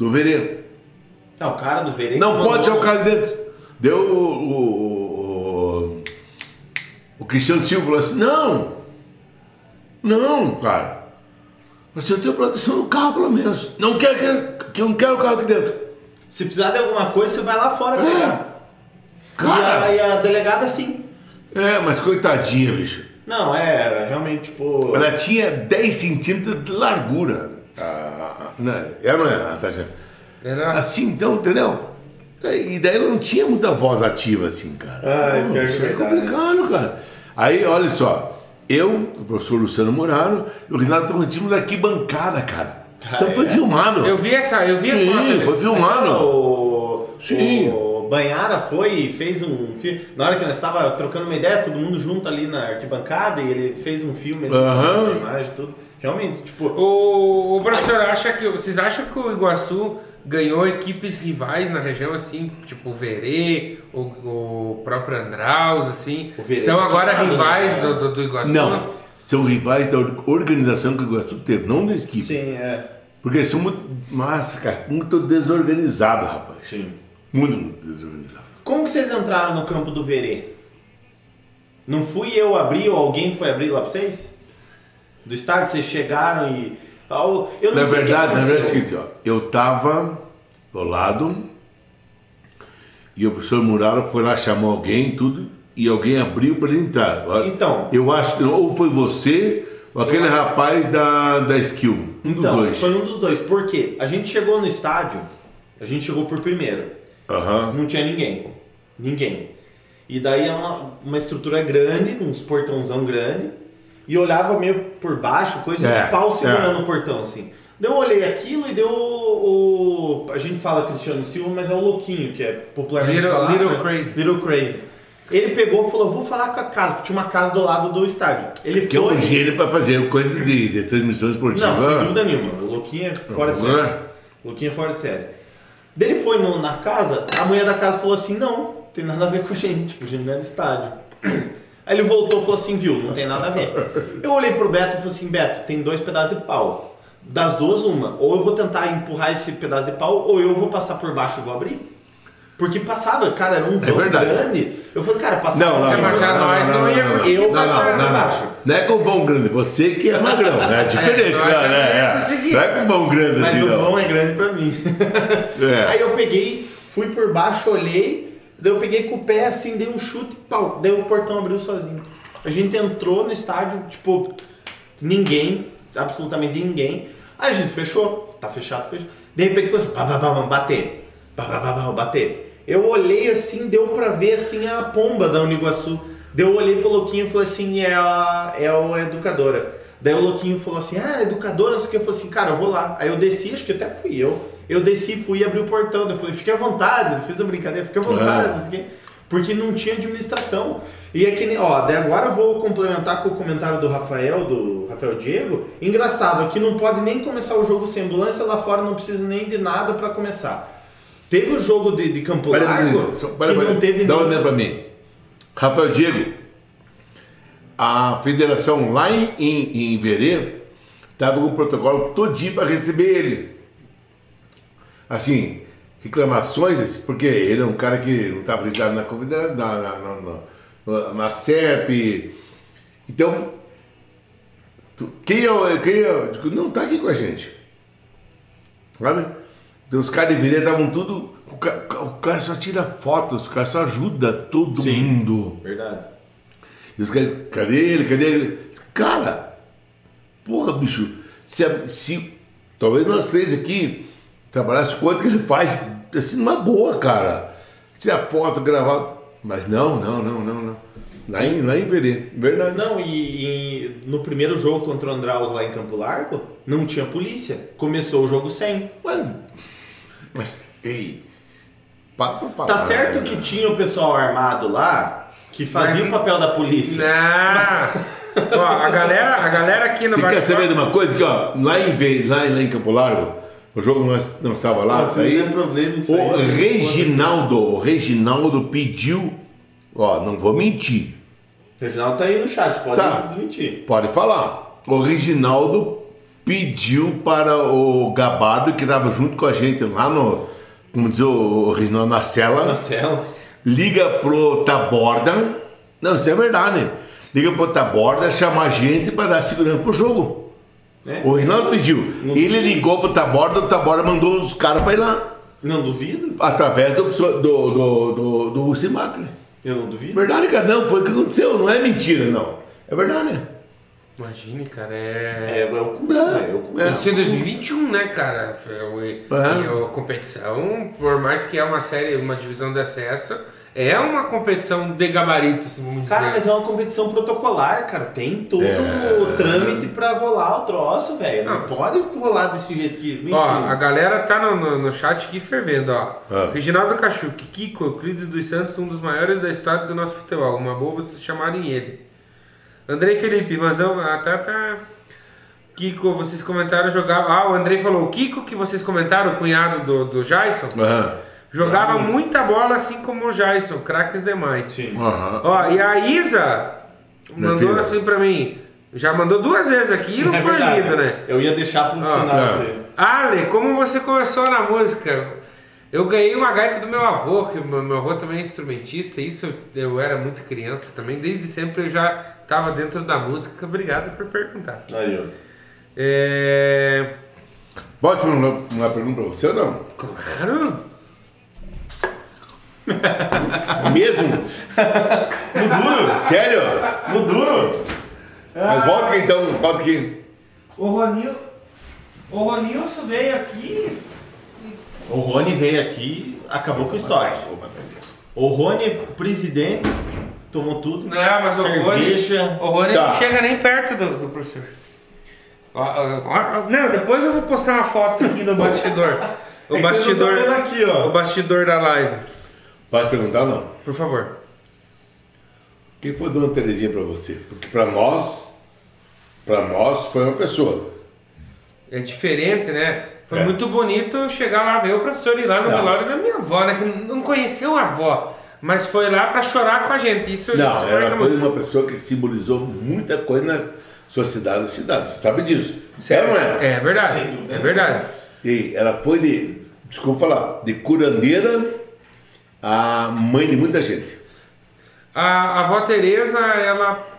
Do Verê. Não, o cara do Verê. Não pode ser o cara de dentro. Deu o, o, o, o Cristiano Silva falou assim, não, não, cara. Você tem proteção no carro, pelo menos. Não quero, quero, que eu não quero o carro aqui dentro. Se precisar de alguma coisa, você vai lá fora pegar. Cara. E a, e a delegada sim. É, mas coitadinha, bicho. Não, é, realmente, tipo. Ela tinha 10 centímetros de largura. Ah, né? Ela não é, Natasha? Era... Assim, então, entendeu? E daí ela não tinha muita voz ativa assim, cara. Ai, Pô, isso é complicado, cara. Aí, olha só, eu, o professor Luciano Muraro e o Renato Tocantino na arquibancada, cara. Então foi é? filmado. Eu vi essa, eu vi a foto. Sim, foi filmado. O, Sim. o Banhara foi e fez um filme. Na hora que nós estava trocando uma ideia, todo mundo junto ali na arquibancada, e ele fez um filme, ele com a imagem e tudo. Realmente, tipo. O, o professor acha que. Vocês acham que o Iguaçu ganhou equipes rivais na região, assim, tipo o Verê, o, o próprio Andraus, assim? O Verê São tá agora queimado, rivais né? do, do, do Iguaçu? Não, são rivais da organização que o Iguaçu teve, não da equipe. Sim, é. Porque são muito. Nossa, cara, muito desorganizados, rapaz. Sim. Muito, muito desorganizados. Como que vocês entraram no campo do Verê? Não fui eu abrir ou alguém foi abrir lá pra vocês? Do estádio, vocês chegaram e. Eu não Na sei o que verdade, na verdade é o seguinte, ó, eu tava do lado e o professor Muraro foi lá chamar alguém tudo, e alguém abriu para ele entrar. Então. Eu acho que ou foi você ou aquele rapaz da, da Skill. Um Então, dos dois. foi um dos dois. Por quê? A gente chegou no estádio, a gente chegou por primeiro. Aham. Não tinha ninguém. Ninguém. E daí é uma, uma estrutura grande, uns portãozão grande. E olhava meio por baixo, coisa É, de pau segurando é. o portão, assim. Daí eu olhei aquilo e deu o, o- A gente fala Cristiano Silva, mas é o Louquinho, que é popularmente Little- falado. Little né? Crazy. Little Crazy. Ele pegou e falou: vou falar com a casa, porque tinha uma casa do lado do estádio. Ele Que é foi. um gênio para fazer coisa de, de transmissão esportiva. Não, sem dúvida nenhuma. O Louquinho é fora de série. é? O Louquinho é fora de série. Daí ele foi no- na casa, a mulher da casa falou assim, não, tem nada a ver com a gente, tipo, a gente não é do estádio. Aí ele voltou e falou assim, viu, não tem nada a ver. Eu olhei pro Beto e falei assim, Beto, tem dois pedaços de pau. Das duas, uma. Ou eu vou tentar empurrar esse pedaço de pau, ou eu vou passar por baixo e vou abrir. Porque passava, cara, era um vão verdade. grande. Eu falei, cara, passava... Não, não, É, não, não, nós não, ia não, Eu passava por baixo. não. É com vão grande, você que é magrão, né? É (laughs) diferente, nós né? já não ia É, é. Não é com vão grande Mas assim, o vão é grande pra mim. É. (laughs) Aí eu peguei, fui por baixo, olhei, daí eu peguei com o pé assim, dei um chute, pau, daí o portão abriu sozinho. A gente entrou no estádio, tipo, ninguém, absolutamente ninguém. Aí a gente fechou, tá fechado, fechou. De repente começou, pá, pá, pá, pá, bater, pá, pá, pá, pá, bater. Eu olhei assim, deu pra ver assim a pomba da Uniguaçu. Daí eu olhei pro Louquinho e falei assim, é a, é a educadora. Daí o Louquinho falou assim, ah, educadora, não sei o que. Eu falei assim, cara, eu vou lá. Aí eu desci, acho que até fui eu. Eu desci, fui e abri o portão. Eu falei, fica à vontade. Eu fiz a brincadeira, fica à vontade, não sei o quê. Porque não tinha administração. E é que nem, ó, daí agora eu vou complementar com o comentário do Rafael, do Rafael Diego. Engraçado, aqui não pode nem começar o jogo sem ambulância, lá fora não precisa nem de nada pra começar. Teve o jogo de, de Campo pera, Largo, só- que não teve Dá um olhada pra mim. Rafael Diego, a federação lá em, em, em Verê estava com o protocolo todinho para receber ele. Assim, reclamações, porque ele é um cara que não estava registrado na confederação, na, na, na, na, CEP. Então, quem é, quem é, digo, não está aqui com a gente. Sabe? Então os caras de Verê estavam tudo. O cara, o cara só tira fotos, o cara só ajuda todo Sim. mundo. Verdade. E os caras, cadê ele? Cadê ele? Cara, porra, bicho, se, se talvez nós três aqui trabalhasse quanto que ele faz, assim, numa boa, cara. Tirar foto, gravar. Mas não, não, não, não, não. Lá em, lá em Verê, verdade. Não, e, e no primeiro jogo contra o Andraus lá em Campo Largo, não tinha polícia. Começou o jogo sem. Mas, mas ei, para pra falar. Tá certo né? que tinha o pessoal armado lá que fazia Mas- o papel da polícia. Não. (laughs) Ó, a galera, a galera aqui no Você quer saber de uma coisa? Que, ó, lá, em, lá, lá em Campo Largo, o jogo não, não estava lá, Nossa, aí, não tem problema isso o aí. Reginaldo, o Reginaldo pediu, ó, não vou mentir, O Reginaldo tá aí no chat, pode Tá. admitir. pode falar. O Reginaldo pediu para o Gabado, que estava junto com a gente lá no, como diz o Reginaldo, na cela, Marcelo. liga pro Taborda. Não, isso é verdade. Liga pro Taborda, chama a gente para dar segurança pro jogo. É. O Reginaldo pediu. Ele ligou pro Taborda, o Taborda mandou os caras para ir lá. Não duvido. Através do, do, do, do, do. Eu não duvido. Verdade, cara, não, foi o que aconteceu, não é mentira, não. É verdade. Imagine, cara, É, é. é o cu, É. é. É. Isso em 2021, né, cara? Foi- E É. a competição, por mais que é uma série, uma divisão de acesso, é uma competição de gabarito, se vamos dizer. Cara, mas é uma competição protocolar, cara. Tem todo É. o trâmite pra rolar o troço, velho. Não, Não. pode rolar desse jeito que. Enfim. Ó, a galera tá no, no, no chat aqui fervendo, ó. Ah. Reginaldo Cachuque, Kiko, Euclides dos Santos, um dos maiores da história do nosso futebol. Uma boa vocês chamarem ele. Andrei Felipe, Ivanzão, ah, tá, tá. Kiko, vocês comentaram, jogava. Ah, o Andrei falou, o Kiko que vocês comentaram, o cunhado do, do Jason, Aham. Jogava muita bola assim como o Jason, craques demais. Sim. Aham. Ó, e a Isa Minha mandou filha. assim pra mim. Já mandou duas vezes aqui e não É foi verdade. lido, né? Eu ia deixar pro Ah, final não. você. Ale, como você começou na música? Eu ganhei uma gaita do meu avô, que meu, meu avô também é instrumentista, e isso eu, eu era muito criança também, desde sempre eu já estava dentro da música. Obrigado por perguntar. Aí, ó. É... Posso fazer uma, uma pergunta pra você ou não? Claro! (laughs) Mesmo? No duro? Sério? No duro? Mas volta aqui então, volta aqui. O Ronil... O Ronilson veio aqui... O Rony veio aqui, acabou com o estoque. O Rony, presidente, tomou tudo. Não, mas o Rony... Cerveja. O Rony Tá. não chega nem perto do, do professor. Não, depois eu vou postar uma foto aqui do bastidor. O É tão bastidor... aqui, ó. O bastidor da live. Posso perguntar ou não? Por favor. Quem foi Dona Terezinha pra você? Porque pra nós, pra nós foi uma pessoa. É diferente, né? Foi É. muito bonito chegar lá, ver o professor ir lá no Não. velório da minha avó, né? Que não conheceu a avó, mas foi lá pra chorar com a gente. Isso Não, isso ela foi uma pessoa que simbolizou muita coisa na sociedade da cidade. Você sabe disso. É, não é? É verdade, dúvida. é verdade. E ela foi de, desculpa falar, de curandeira a mãe de muita gente. A, a avó Teresa, ela.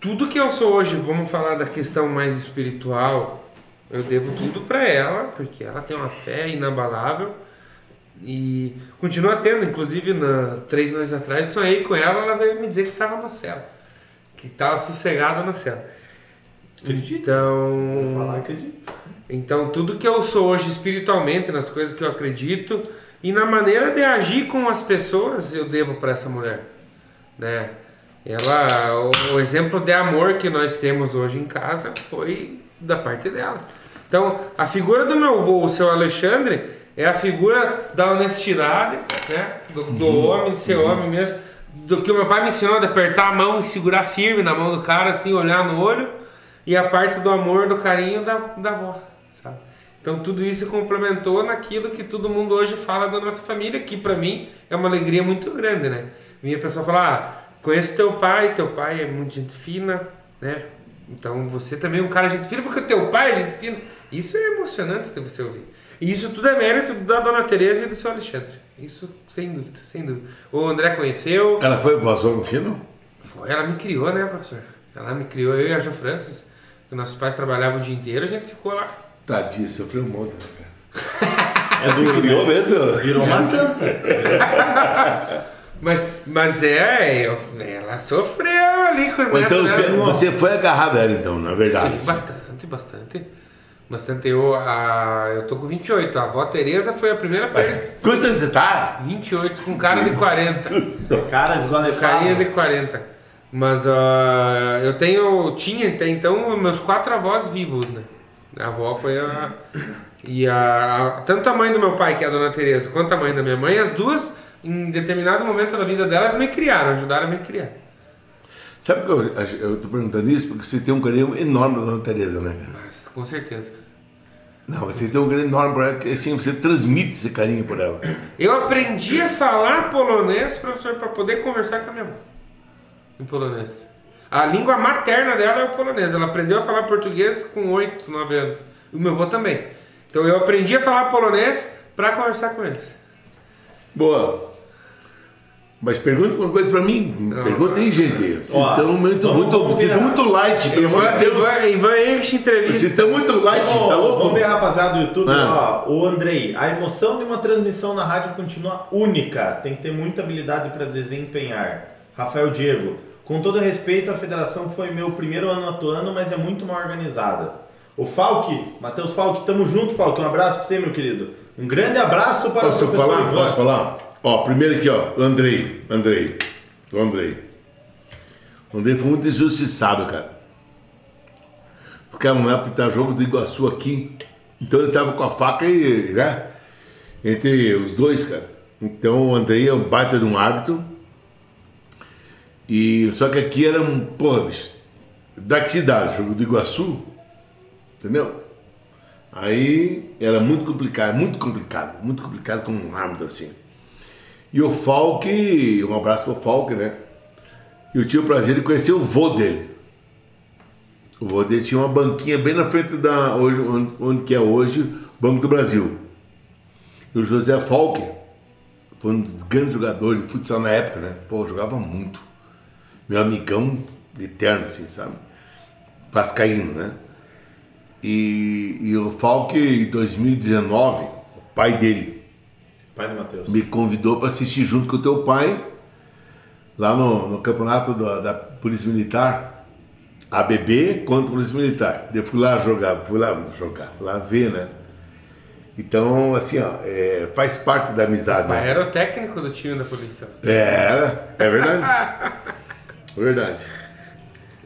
Tudo que eu sou hoje, vamos falar da questão mais espiritual, eu devo tudo pra ela, porque ela tem uma fé inabalável e continua tendo. Inclusive, na, três meses atrás, sonhei com ela, ela veio me dizer que estava no céu, que estava sossegada no céu. Acredito. Então, falar, acredito. então, tudo que eu sou hoje espiritualmente, nas coisas que eu acredito e na maneira de agir com as pessoas, eu devo para essa mulher, né? Ela, o, o exemplo de amor que nós temos hoje em casa foi da parte dela. Então, a figura do meu avô, o seu Alexandre, é a figura da honestidade, né? Do, do homem, de ser homem mesmo. Do que o meu pai me ensinou de apertar a mão e segurar firme na mão do cara, assim, olhar no olho. E a parte do amor, do carinho da, da avó? Então tudo isso complementou naquilo que todo mundo hoje fala da nossa família, que pra mim é uma alegria muito grande, né? Vinha a pessoa falar, ah, conheço teu pai, teu pai é muito gente fina, né? Então você também é um cara gente fina, porque o teu pai é gente fina. Isso é emocionante de você ouvir. E isso tudo é mérito da dona Tereza e do seu Alexandre. Isso sem dúvida, sem dúvida. O André conheceu, Ela foi vazou no sino? foi, ela me criou, né, professor? Ela me criou, eu e a Jo Francis, que nossos pais trabalhavam o dia inteiro, a gente ficou lá. Tadinho, sofreu um monte, né, cara? É do criou mesmo? Virou uma santa. Mas, mas é, eu- ela sofreu ali com os Ou então você, você foi agarrado a ela, então, na verdade. Sim, bastante, bastante. Bastante. Eu, a, eu tô com 28, a avó Tereza foi a primeira Mas perto. quantos anos você tá? 28, com cara de 40. Cara, esgola de Carinha de carro. 40. Mas ah, eu tenho, tinha até então meus quatro avós vivos, né? A avó foi a. E a, a- tanto a mãe do meu pai, que é a dona Tereza, quanto a mãe da minha mãe, as duas, em determinado momento da vida delas, me criaram, ajudaram a me criar. Sabe que eu, tô perguntando isso porque você tem um carinho enorme da Dona Tereza, né, cara? Mas com certeza. Não, você tem um carinho enorme por ela, assim, você transmite esse carinho por ela. Eu aprendi a falar polonês, professor, para poder conversar com a minha avó. Em polonês. A língua materna dela é o polonês. Ela aprendeu a falar português com 8, 9 anos. O meu avô também. Então eu aprendi a falar polonês para conversar com eles. Boa. Mas pergunta uma coisa pra mim. Pergunta aí, gente. Vocês estão muito, vamos- muito, vocês muito light, pelo amor de Deus. Ivan, Ivan Henrich Vocês entrevista. estão muito light, Vamos, tá louco? vamos ver, rapaziada do YouTube. Ah. Ó, o Andrei, a emoção de uma transmissão na rádio continua única. Tem que ter muita habilidade para desempenhar. Rafael Diego, com todo respeito, a federação foi meu primeiro ano atuando, mas é muito mal organizada. O Falk, Matheus Falk, tamo junto, Falk. Um abraço pra você, meu querido. Um grande abraço para Posso o professor falar? Ivan. Posso falar? Ó, primeiro aqui, ó, Andrei, Andrei, o Andrei. O Andrei foi muito injustiçado, cara. Porque não é apitar jogo do Iguaçu aqui. Então ele tava com a faca e, né? Entre os dois, cara. Então o Andrei é um baita de um árbitro. E só que aqui era um, bicho, da cidade, jogo do Iguaçu, entendeu? Aí era muito complicado, muito complicado, muito complicado como um árbitro assim. E o Falk, um abraço pro Falk, né? Eu tive o prazer de conhecer o vô dele. O vô dele tinha uma banquinha bem na frente da hoje, onde, onde que é hoje o Banco do Brasil. E o José Falk foi um dos grandes jogadores de futsal na época, né? Pô, jogava muito. Meu amigão eterno, assim, sabe? Vascaíno, né? E, e o Falk, em 2019, o pai dele, Pai do Matheus. me convidou para assistir junto com o teu pai, lá no, no campeonato da, da Polícia Militar, ABB contra a Polícia Militar. Eu fui lá jogar, fui lá jogar, fui lá ver, né? Então, assim, ó, é, faz parte da amizade. Mas Né? era o técnico do time da polícia. É, é verdade. (laughs) verdade.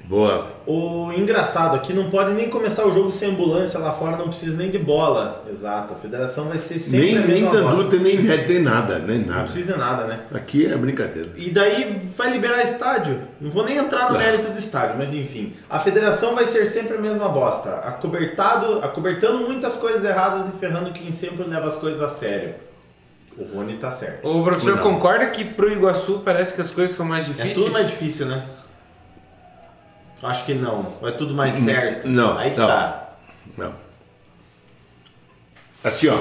Boa. O engraçado aqui não pode nem começar o jogo sem ambulância lá fora, não precisa nem de bola. Exato, a federação vai ser sempre Nem, a nem mesma nem média, nem nada, nem Não nada. precisa de nada, né? Aqui é brincadeira. E daí vai liberar estádio. Não vou nem entrar no Não. mérito do estádio, mas enfim. A federação vai ser sempre a mesma bosta. Acobertado, acobertando muitas coisas erradas e ferrando quem sempre leva as coisas a sério. O Rony tá certo. O professor concorda que pro Iguaçu parece que as coisas são mais É difíceis? tudo mais difícil, né? Acho que não. Ou é tudo mais certo? não, Aí que não. tá. Não. Assim, ó,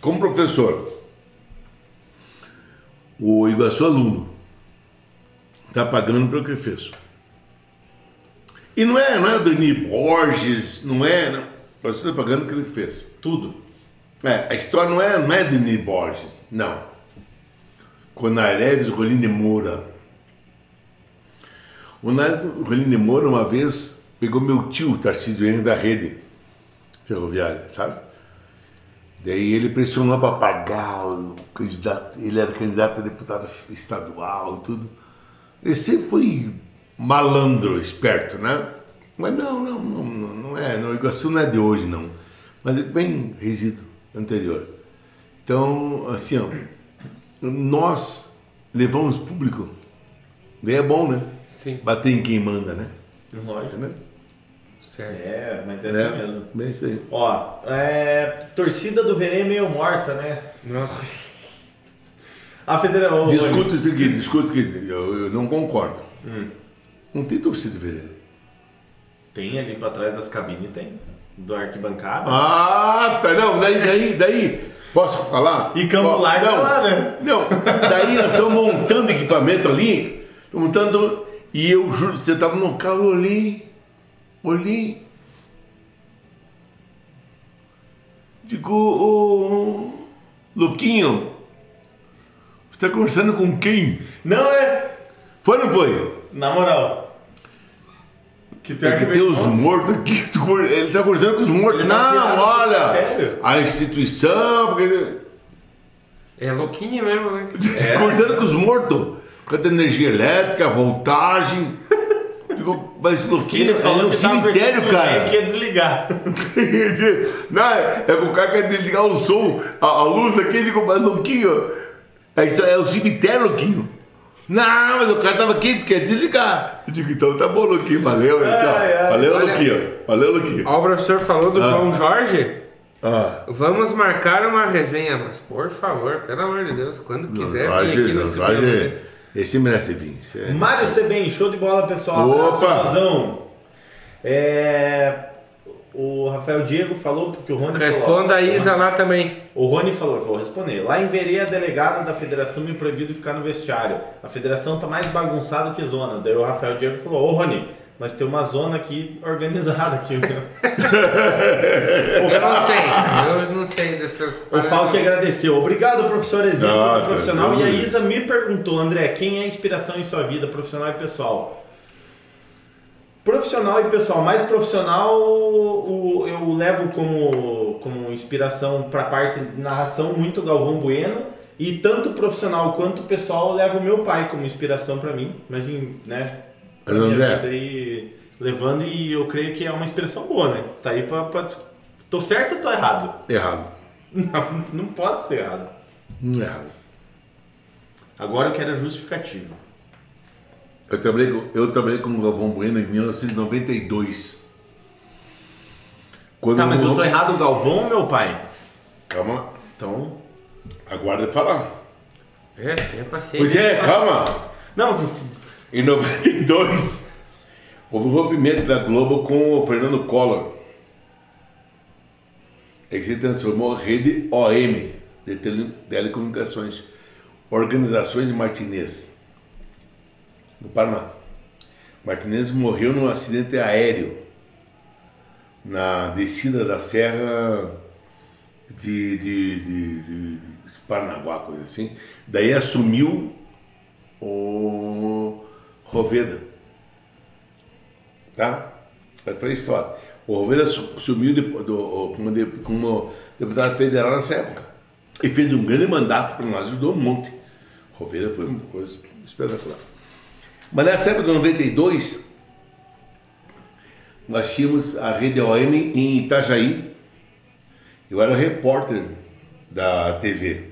como professor, o Iguaçu aluno está pagando pelo que fez. E não é, não é o Denis Borges, não é, não. O Iguaçu está pagando pelo que fez. Tudo. É, a história não é, não é Denis Borges, não. Conareves Rolim de Moura. O Rolim de Moura uma vez pegou meu tio, Tarcísio Henrique da rede ferroviária, sabe? Daí ele pressionou para pagar o candidato, ele era candidato a deputado estadual e tudo. Ele sempre foi malandro, esperto, né? Mas não, não, não, não, não é, não, o Iguaçu não é de hoje, não. Mas é bem resíduo anterior. Então, assim, ó, nós levamos público. Daí é bom, né? Sim, Bater em quem manda, né? Lógico. né? certo. É, mas é, É, assim mesmo. É isso aí. Ó, é, torcida do Verê é meio morta, né? Nossa. A federação. Discuta isso aqui, discuta isso aqui. Eu, eu não concordo. Não tem torcida vereador. Tem ali pra trás das cabines, tem. Do arquibancada. Ah, tá. Não, daí, daí, daí. Posso falar? E Campo Largo não, tá lá, né? Não, daí nós estamos montando equipamento ali. Montando. E eu juro, você estava no carro, eu olhei. Olhei. Digo, ô. Luquinho. Você está conversando com quem? Não é. Foi ou não foi? Na moral. Que É que que tem os mortos aqui. (laughs) Ele está conversando com os mortos. Ele tá Não, olha. A instituição. Porque... É louquinho mesmo, né? (laughs) É. Conversando com os mortos. Cadê a energia elétrica, a voltagem? Digo, mas Luquinho Ele é falou um que tava cemitério, com cara. Que ia desligar. (laughs) Não, é que o cara quer desligar o som, a, a luz aqui, digo, mas Luquinho, é, isso é o cemitério, Luquinho. Não, mas o cara tava aqui, disse que ia desligar. Eu digo, então tá bom, Luquinho, valeu, tchau. Ai, ai. valeu, Olha- Luquinho, valeu, Luquinho. Ó, o professor falou do Ah. João Jorge. Ah, Vamos marcar uma resenha, mas por favor, pelo amor de Deus, quando quiser, vem Jorge, aqui no Jorge. Esse merece vir. Esse é- Mário Sebem, show de bola, pessoal. Opa! Razão. É, O Rafael Diego falou, porque o Rony falou. Responda a Isa lá também. O Rony falou, vou responder. Lá em Verê, a delegada da federação me proibiu de ficar no vestiário. A federação tá mais bagunçada que zona. Daí o Rafael Diego falou, ô Rony, mas tem uma zona aqui organizada aqui. (laughs) Eu não sei, eu não sei dessas O Falque agradeceu. Obrigado, professor Exílio, Ah, profissional. E a. Isa me perguntou, André, quem é a inspiração em sua vida, profissional e pessoal? Profissional e pessoal. Mais profissional o- eu levo como, como inspiração para a parte de narração muito Galvão Bueno. E tanto profissional quanto pessoal eu levo meu pai como inspiração para mim. Mas, em, né, André. aí, levando e eu creio que é uma inspiração boa, né? Você tá aí pra... pra... Tô certo ou tô errado? Errado. Não, (laughs) não posso ser errado. Não é errado. Agora eu quero a justificativa. Eu trabalhei, com- eu trabalhei com o Galvão Bueno em 1992. Quando Tá, mas o- eu tô errado o Galvão meu pai? Calma. Então. Aguarda eu falar. É, tenha paciência. Pois é, calma. Não, Em 92, houve um rompimento da Globo com o Fernando Collor. Ele se transformou em rede OM, de tele- telecomunicações, Organizações de Martinez, no Paraná. Martinez morreu num acidente aéreo na descida da serra de, de, de, de, Paranaguá, coisa assim. Daí assumiu o Roveda. Tá? Essa foi a história. O Roveda su- sumiu de- do- como, de- como deputado federal nessa época. E fez um grande mandato para nós, ajudou um monte. Roveda foi uma coisa espetacular. Mas nessa época de 92, nós tínhamos a rede OM em Itajaí. Eu era repórter da TV.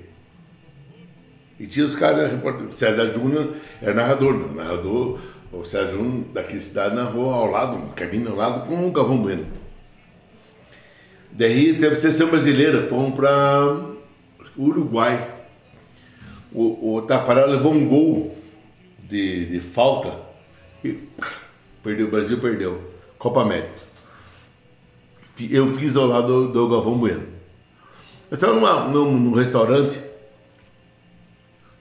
E tinha os caras, repórter, o César Júnior era narrador, né? narrador, o César Júnior daquela cidade narrou ao lado, caminho ao lado, com o Galvão Bueno. Daí teve seleção brasileira, fomos para Uruguai. O, o Tafarel levou um gol de, de falta e perdeu, o Brasil perdeu. Copa América. Eu fiz ao lado do, do Galvão Bueno. Eu estava numa, num, num restaurante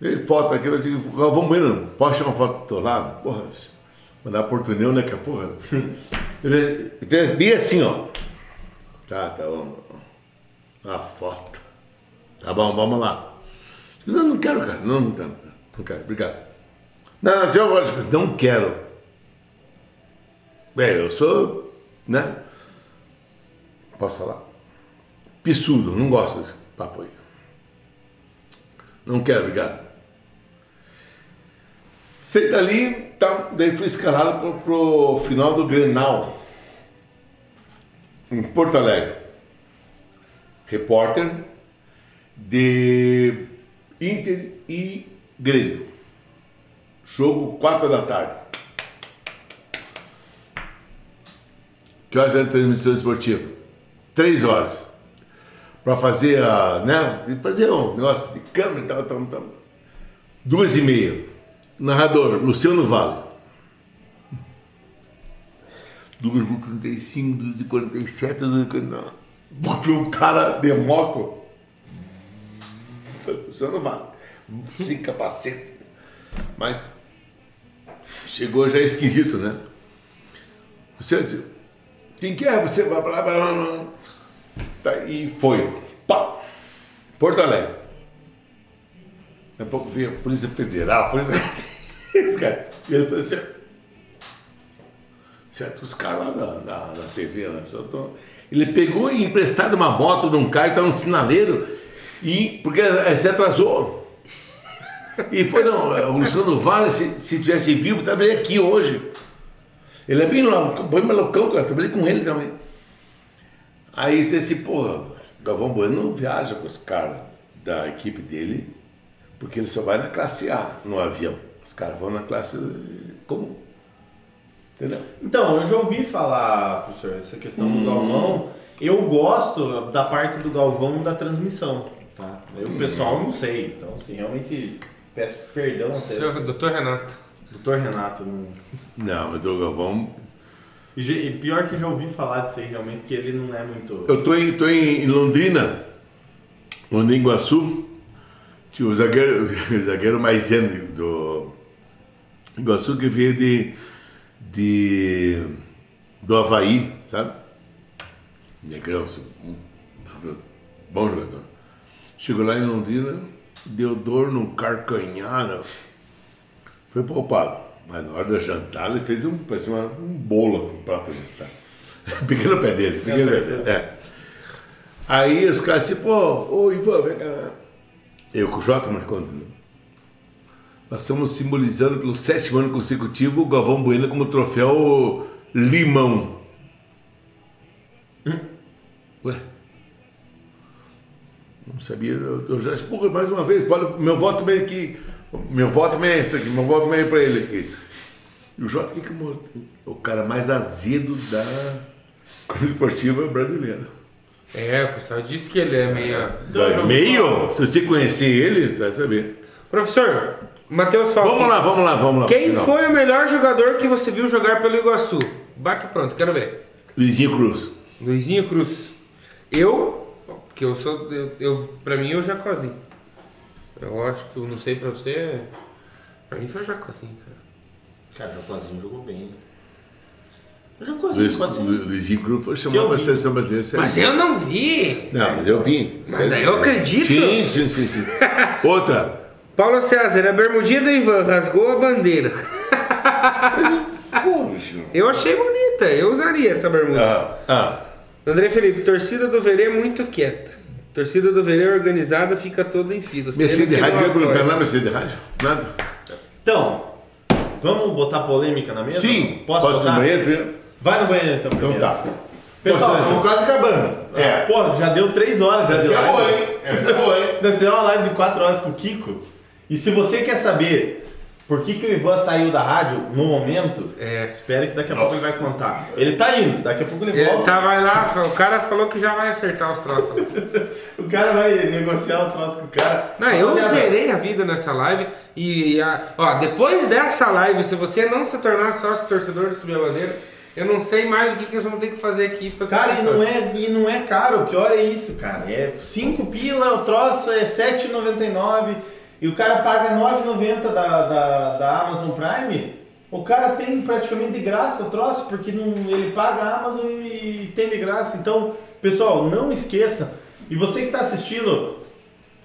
e foto aqui, eu digo, Galvão Bueno, posso tirar uma foto do teu lado? Porra, mandar portunhão, né, que a porra. (laughs) Ele fez bem assim, ó. Tá, tá bom. A foto. Tá bom, vamos lá. Não, não quero, cara. Não, não quero. Não quero, obrigado. Não, não, eu não quero. Bem, eu sou, né? Posso falar? Pissudo, não gosto desse papo aí. Não quero, obrigado. Saí dali, tá, daí fui escalado pro, pro final do Grenal, em Porto Alegre. Repórter de Inter e Grêmio. Jogo 4 da tarde. Que horas era a transmissão esportiva? 3 horas. Para fazer a. né? Fazer um negócio de câmera e tal, tal, tal. Duas e meia. Narrador, Luciano Vale. 2h35, 2h47, 2h49. Botou um cara de moto. Luciano Vale. Sem capacete. Mas chegou já esquisito, né? Você, quem quer? Você vai pra lá, blá, blá, blá. Tá, e foi. Pá! Porto Alegre. Daqui a pouco veio a Polícia Federal, a Polícia. (laughs) Esse cara. E ele falou assim: certo, os caras lá da, da, da TV, né? tão- Ele pegou emprestado uma moto de um cara que estava um sinaleiro, e, porque se atrasou. E foi, não, o Luciano Vale, se, se tivesse vivo, estaria aqui hoje. Ele é bem louco, bem malucão, cara, trabalhei com ele também. Aí você disse, porra, Galvão Bueno não viaja com os caras da equipe dele, porque ele só vai na classe A no avião. Os caras vão na classe comum. Entendeu? Então, eu já ouvi falar, professor, essa questão do Galvão. Eu gosto da parte do Galvão da transmissão. Tá? Eu, o pessoal, não sei. Então, se realmente Peço perdão. Senhor doutor Renato. Doutor Renato. Não... Não, mas o Galvão. E, e pior que já ouvi falar disso aí, realmente, que ele não é muito. Eu tô em, tô em, em Londrina, Londrina Iguaçu. Tinha o zagueiro, (laughs) o zagueiro maiseno do Iguaçu que veio de, de do Havaí, sabe? Negrão, assim, um jogador- bom jogador. Chegou lá em Londrina, deu dor no carcanhar, né? foi poupado. Mas na hora da jantar ele fez um, parecia uma, um bolo com um prato de jantar. (laughs) Pequeno pé dele, pequeno pé dele. É. Aí os caras assim, pô, ô Ivan, vem cá. Eu com o Jota Marcondes, né? Nós estamos simbolizando pelo sétimo ano consecutivo o Galvão Bueno como troféu limão. Sabia, eu, já expurgo mais uma vez, pode, meu voto meio que. Meu voto meio é esse aqui, meu voto meio pra ele aqui. E o Jota que, é o- o cara mais azedo da corrida esportiva brasileira. É, o pessoal disse que ele é meio. Vai, meio? Se você conhecer ele, você vai saber. Professor, Matheus Falcão. Vamos lá, vamos lá, vamos lá. Quem Final. foi o melhor jogador que você viu jogar pelo Iguaçu? Bate pronto, quero ver. Luizinho Cruz. Luizinho Cruz. Eu, porque eu sou. Eu, eu, pra mim é o Jacozinho. Eu acho que eu não sei pra você. Pra mim foi o Jacozinho, cara. Cara, o Jacozinho jogou bem. O Jacozinho Luiz. Lu- Luizinho Cruz foi Que chamado eu para a vi. seleção brasileira. Mas eu não vi. Não, mas eu vim. sério. daí eu acredito. Sim, sim, sim, sim. (laughs) Outra. Paulo César, a bermudinha do Ivan rasgou a bandeira. Pô, bicho. Eu achei bonita, eu usaria essa bermuda. Ah, ah. André Felipe, torcida do Verê é muito quieta. Torcida do Verê organizada fica toda em filas. Mercedes que Rádio, não vai perguntar nada Mercedes Rádio? Nada? Então, vamos botar polêmica na mesa? Sim. Posso, Posso ir botar? no banheiro primeiro? Vai no banheiro então. Então primeiro. tá. Pessoal, estamos quase acabando. É. Pô, já deu 3 horas já de Essa é live. boa, hein? Essa é boa, hein? Vai ser uma live de 4 horas com o Kiko. E se você quer saber por que, que o Ivan saiu da rádio no momento, É. espere que daqui a pouco ele vai contar. Ele tá indo, daqui a pouco ele Ele volta. tá, vai lá, o cara falou que já vai acertar os troços. (laughs) O cara vai negociar o troço com o cara. Não, eu Rapaziada, zerei a vida nessa live e, e a- ó, depois dessa live, se você não se tornar sócio torcedor do Subir a Bandeira, eu não sei mais o que, que nós vamos ter que fazer aqui pra ser Cara, e não, é, e não é caro, o pior é isso, cara. É 5 pila, o troço é 7,99 e o cara paga 9,90 da, da, da Amazon Prime. O cara tem praticamente de graça o troço, porque não, ele paga a Amazon e tem de graça. Então, pessoal, não esqueça. E você que está assistindo,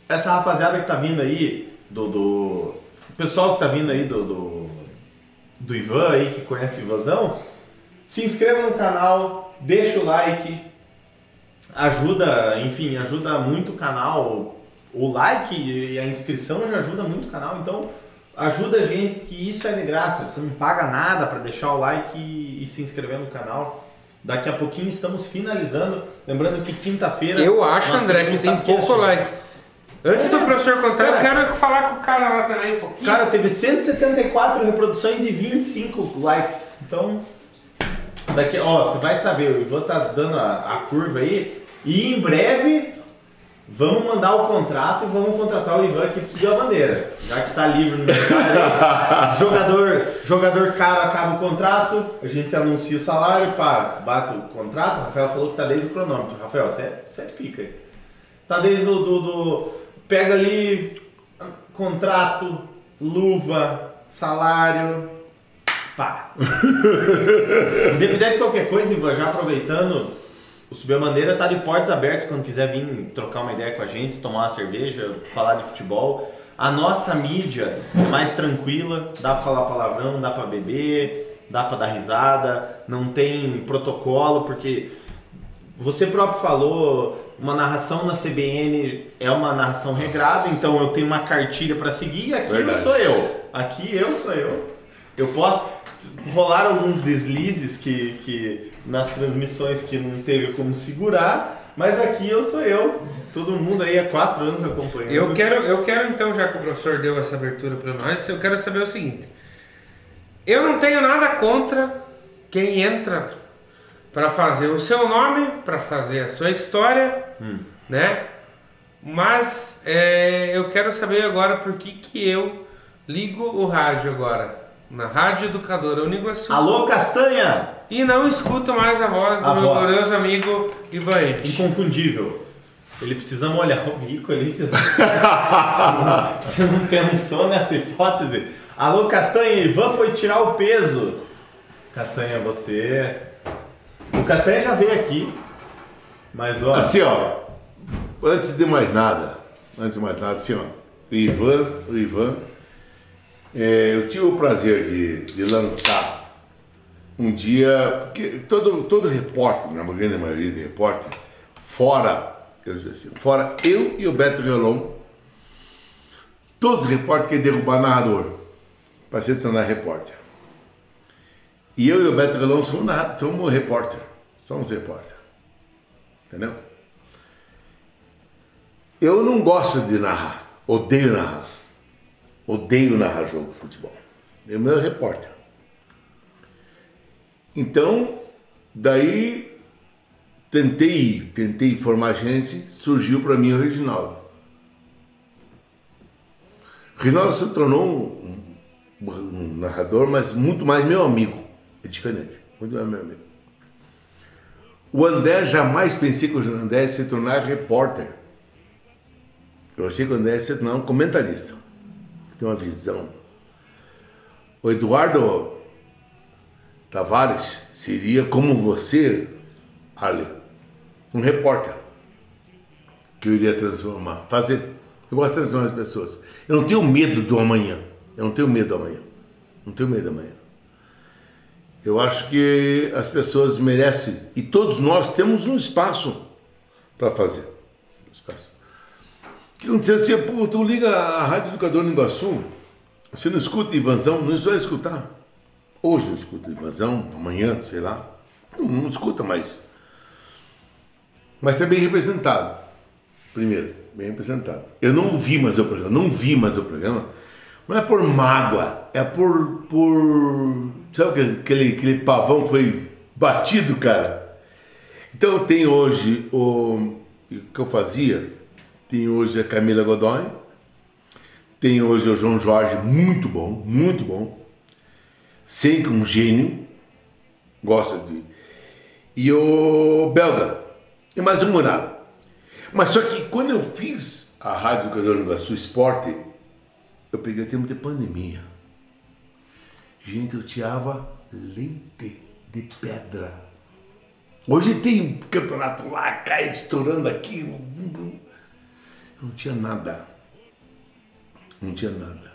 essa rapaziada que tá vindo aí, do. do pessoal que tá vindo aí do, do, do Ivan aí, que conhece o Ivanzão, se inscreva no canal, deixa o like, ajuda, enfim, ajuda muito o canal. O like e a inscrição já ajuda muito o canal, então ajuda a gente que isso é de graça. Você não paga nada para deixar o like e, e se inscrever no canal. Daqui a pouquinho estamos finalizando. Lembrando que quinta-feira. Eu acho, André, que tem pouco like. Antes do É. professor contar, eu Cara. quero falar com o cara lá também um pouquinho. Cara, teve 174 reproduções e 25 likes. Então, daqui, ó, você vai saber, o Ivan tá dando a, a curva aí. E em breve vamos mandar o contrato e vamos contratar o Ivan aqui pro Subir a Bandeira. Já que tá livre no mercado (laughs) jogador, jogador caro acaba o contrato, a gente anuncia o salário, pá, bate o contrato. O Rafael falou que tá desde o cronômetro. Rafael, você é, você é pica aí. Tá desde o do, do- Pega ali contrato, luva, salário. Pá. (laughs) Independente de qualquer coisa, Ivan, já aproveitando, o Subir a Bandeira tá de portas abertas quando quiser vir trocar uma ideia com a gente, tomar uma cerveja, falar de futebol. A nossa mídia é mais tranquila, dá pra falar palavrão, dá pra beber, dá pra dar risada, não tem protocolo, porque você próprio falou, uma narração na CBN é uma narração regrada, então eu tenho uma cartilha para seguir e aqui Verdade. eu sou eu. Aqui eu sou eu. Eu posso. Rolar alguns deslizes que, que nas transmissões que não teve como segurar, mas aqui eu sou eu. Todo mundo aí há quatro anos acompanhando. Eu quero, eu quero então, já que o professor deu essa abertura para nós, eu quero saber o seguinte. Eu não tenho nada contra quem entra para fazer o seu nome, para fazer a sua história, né? Mas é, eu quero saber agora por que, que eu ligo o rádio agora. Na Rádio Educadora Uniguaçu. Alô, Castanha! E não escuto mais a voz do A meu voz. glorioso amigo Ivan Erich. Inconfundível. Ele precisa molhar o bico ali. Você não- (laughs) Você não pensou nessa hipótese? Alô, Castanha, Ivan foi tirar o peso. Castanha, você. O Castanha já veio aqui. Mas ó. Assim, ó, antes de mais nada, antes de mais nada, assim, ó, o Ivan, o Ivan, é, eu tive o prazer de, de lançar um dia, porque todo, todo repórter, na grande maioria de repórter, fora, eu, assim, fora eu e o Beto Relon, todos os repórteres querem derrubar narrador, para se tornar repórter. E eu e o Beto Relon somos, narra- somos repórter, somos repórter. Entendeu? Eu não gosto de narrar. Odeio narrar. Odeio narrar jogo de futebol. Eu meu repórter. Então, daí tentei, tentei formar gente, surgiu para mim o Reginaldo. O Reginaldo se tornou um, um narrador, mas muito mais meu amigo. É diferente. Muito mais meu amigo. O André jamais pensei que o André se tornar repórter. Eu achei que o André se tornar um comentarista. Tem uma visão. O Eduardo Tavares seria como você, Ali, um repórter que eu iria transformar, fazer. Eu gosto de transformar as pessoas. Eu não tenho medo do amanhã. Eu não tenho medo do amanhã. Não tenho medo do amanhã. Eu acho que as pessoas merecem, e todos nós temos um espaço para fazer. Que aconteceu? Você, pô, tu liga a Rádio Educador no Iguaçu, você não escuta Ivanzão, não vai escutar. Hoje eu escuto Ivanzão, amanhã, sei lá. Não, não escuta mais. Mas está bem representado. Primeiro, bem representado. Eu não vi mais o programa, não vi mais o programa. Não é por mágoa, é por. por sabe aquele, aquele, pavão foi batido, cara? Então tenho hoje o, o que eu fazia, tem hoje a Camila Godoy, tem hoje o João Jorge, muito bom, muito bom. Sei que um gênio, gosta de. E o Belga, e mais um Murado. Mas só que quando eu fiz a Rádio Educador do Iguaçu Esporte, eu peguei tempo de pandemia. Gente, eu tirava leite de pedra. Hoje tem campeonato lá, cai estourando aqui. Não tinha nada. Não tinha nada.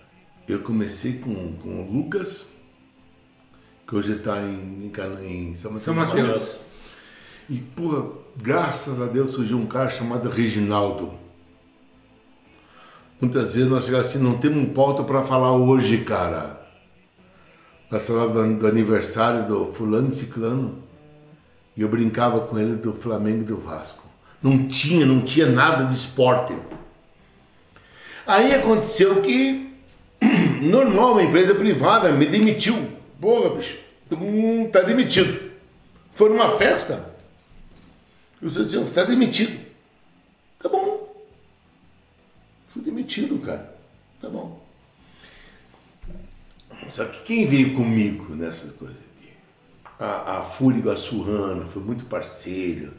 Eu comecei com, com o Lucas, que hoje está em, em, em São Mateus. E, porra, graças a Deus surgiu um cara chamado Reginaldo. Muitas vezes nós chegamos assim, não temos um pauta para falar hoje, cara. Nós falávamos do, aniversário do fulano e ciclano. E eu brincava com ele do Flamengo e do Vasco. Não tinha, não tinha nada de esporte. Aí aconteceu que, (clears throat) normal, uma empresa privada me demitiu. Porra, bicho, hum, tá demitido. Foi numa festa. E vocês diziam, você está demitido. Tá bom. Fui demitido, cara. Tá bom. Só que quem veio comigo nessas coisas aqui? A, a Fúria Iguaçuana foi muito parceiro.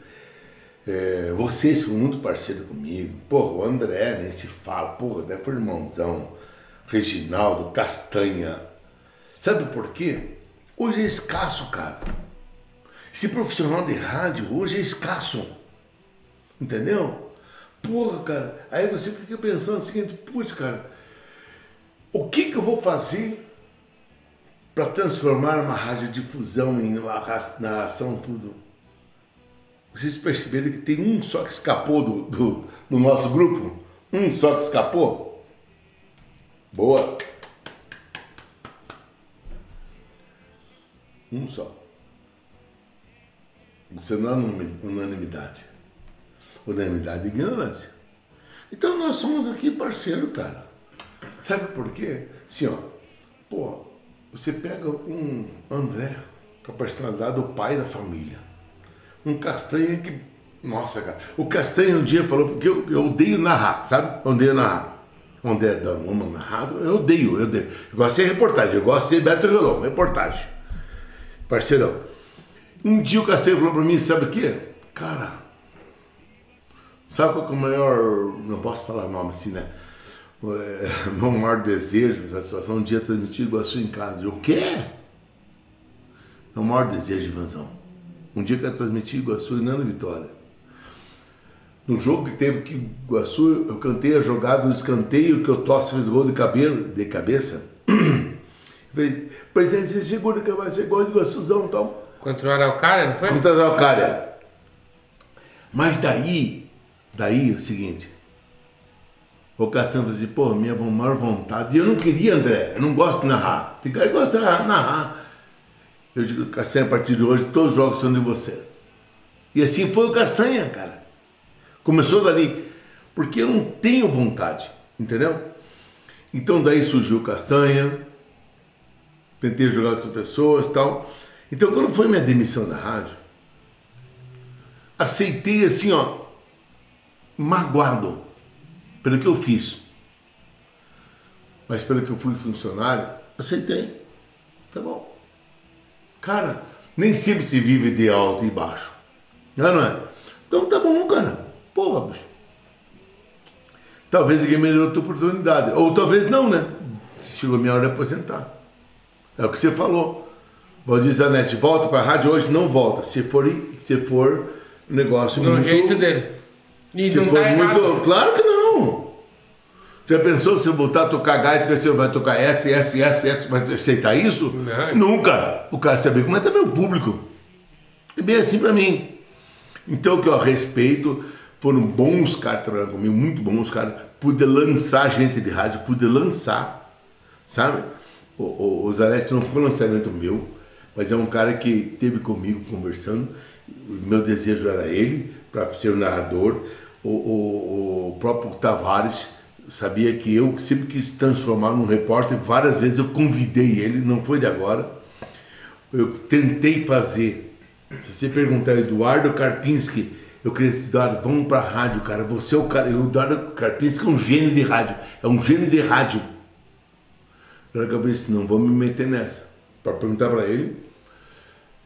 É, vocês foram muito parceiros comigo. Pô, o André nem se fala. Pô, André foi irmãozão. Reginaldo, Castanha. Sabe por quê? Hoje é escasso, cara. Esse profissional de rádio hoje é escasso. Entendeu? Porra, cara. Aí você fica pensando o seguinte, putz, cara, o que, que eu vou fazer para transformar uma radiodifusão em uma ra- narração tudo? Vocês perceberam que tem um só que escapou do, do, do nosso grupo? Um só que escapou? Boa. Um só. Isso não é unanimi- unanimidade. Unanimidade é ignorância. Então nós somos aqui parceiro, cara. Sabe por quê? Assim, ó. Pô, você pega um André, com a personalidade do pai da família. Um Castanha que Nossa, cara. O Castanho um dia falou, porque eu, eu odeio narrar, sabe? Eu odeio narrar. Onde é da uma narrado, eu odeio, eu odeio. Eu gosto de ser reportagem, eu gosto de ser Beto Relon, reportagem. Parceirão. Um dia o Castanho falou pra mim, sabe o quê? Cara, sabe qual é o maior. Não posso falar nome assim, né? É, (laughs) meu maior desejo, satisfação, um dia transmitir Iguaçu em casa. O quê? O maior desejo, Ivanzão. Um dia eu quero transmitir Iguaçu e Nando Vitória. No jogo que teve que Iguaçu, eu cantei a jogada do escanteio que o Tosse fez gol de, cabelo, de cabeça. (clears throat) Falei, presidente, você segura que vai ser gol de Iguaçuzão, então. Contra o Araucária, não foi? Contra o Araucária. Mas daí, daí é o seguinte. O Cassandra falou assim, pô, minha maior vontade. E eu não queria, André, eu não gosto de narrar. Tem cara que gosta de narrar. Eu digo, Castanha, a partir de hoje, todos os jogos são de você. E assim foi o Castanha, cara. Começou dali. Porque eu não tenho vontade, entendeu? Então daí surgiu o Castanha. Tentei jogar outras pessoas tal. Então quando foi minha demissão da rádio, aceitei assim, ó, magoado pelo que eu fiz. Mas pelo que eu fui funcionário, aceitei. Tá bom. Cara, nem sempre se vive de alto e baixo. Não é, não é? Então tá bom, cara. Porra, bicho. Talvez ninguém me dê outra oportunidade. Ou talvez não, né? Chegou a minha hora de aposentar. É o que você falou. Valdir Zanetti, volta pra rádio hoje? Não volta. Se for, se for negócio Do muito... jeito dele. E Se não for tá muito... errado. Claro que não. Já pensou se eu voltar a tocar gaita, que você vai tocar S, S, S, S, vai aceitar isso? Não. Nunca. O cara saber como é também o público. É bem assim pra mim. Então, que eu respeito, foram bons caras trabalhando comigo, muito bons caras. Pude lançar gente de rádio, pude lançar, sabe? O, o, o Zanetti não foi um lançamento meu, mas é um cara que teve comigo conversando. O meu desejo era ele, para ser o narrador. O, o, o próprio Tavares sabia que eu sempre quis transformar num repórter. Várias vezes eu convidei ele, não foi de agora. Eu tentei fazer. Se você perguntar, Eduardo Karpinski, eu queria dizer, Eduardo, vamos pra rádio, cara. Você é o cara. O Eduardo Karpinski é um gênio de rádio. É um gênio de rádio. Eu disse, não vou me meter nessa. Para perguntar para ele,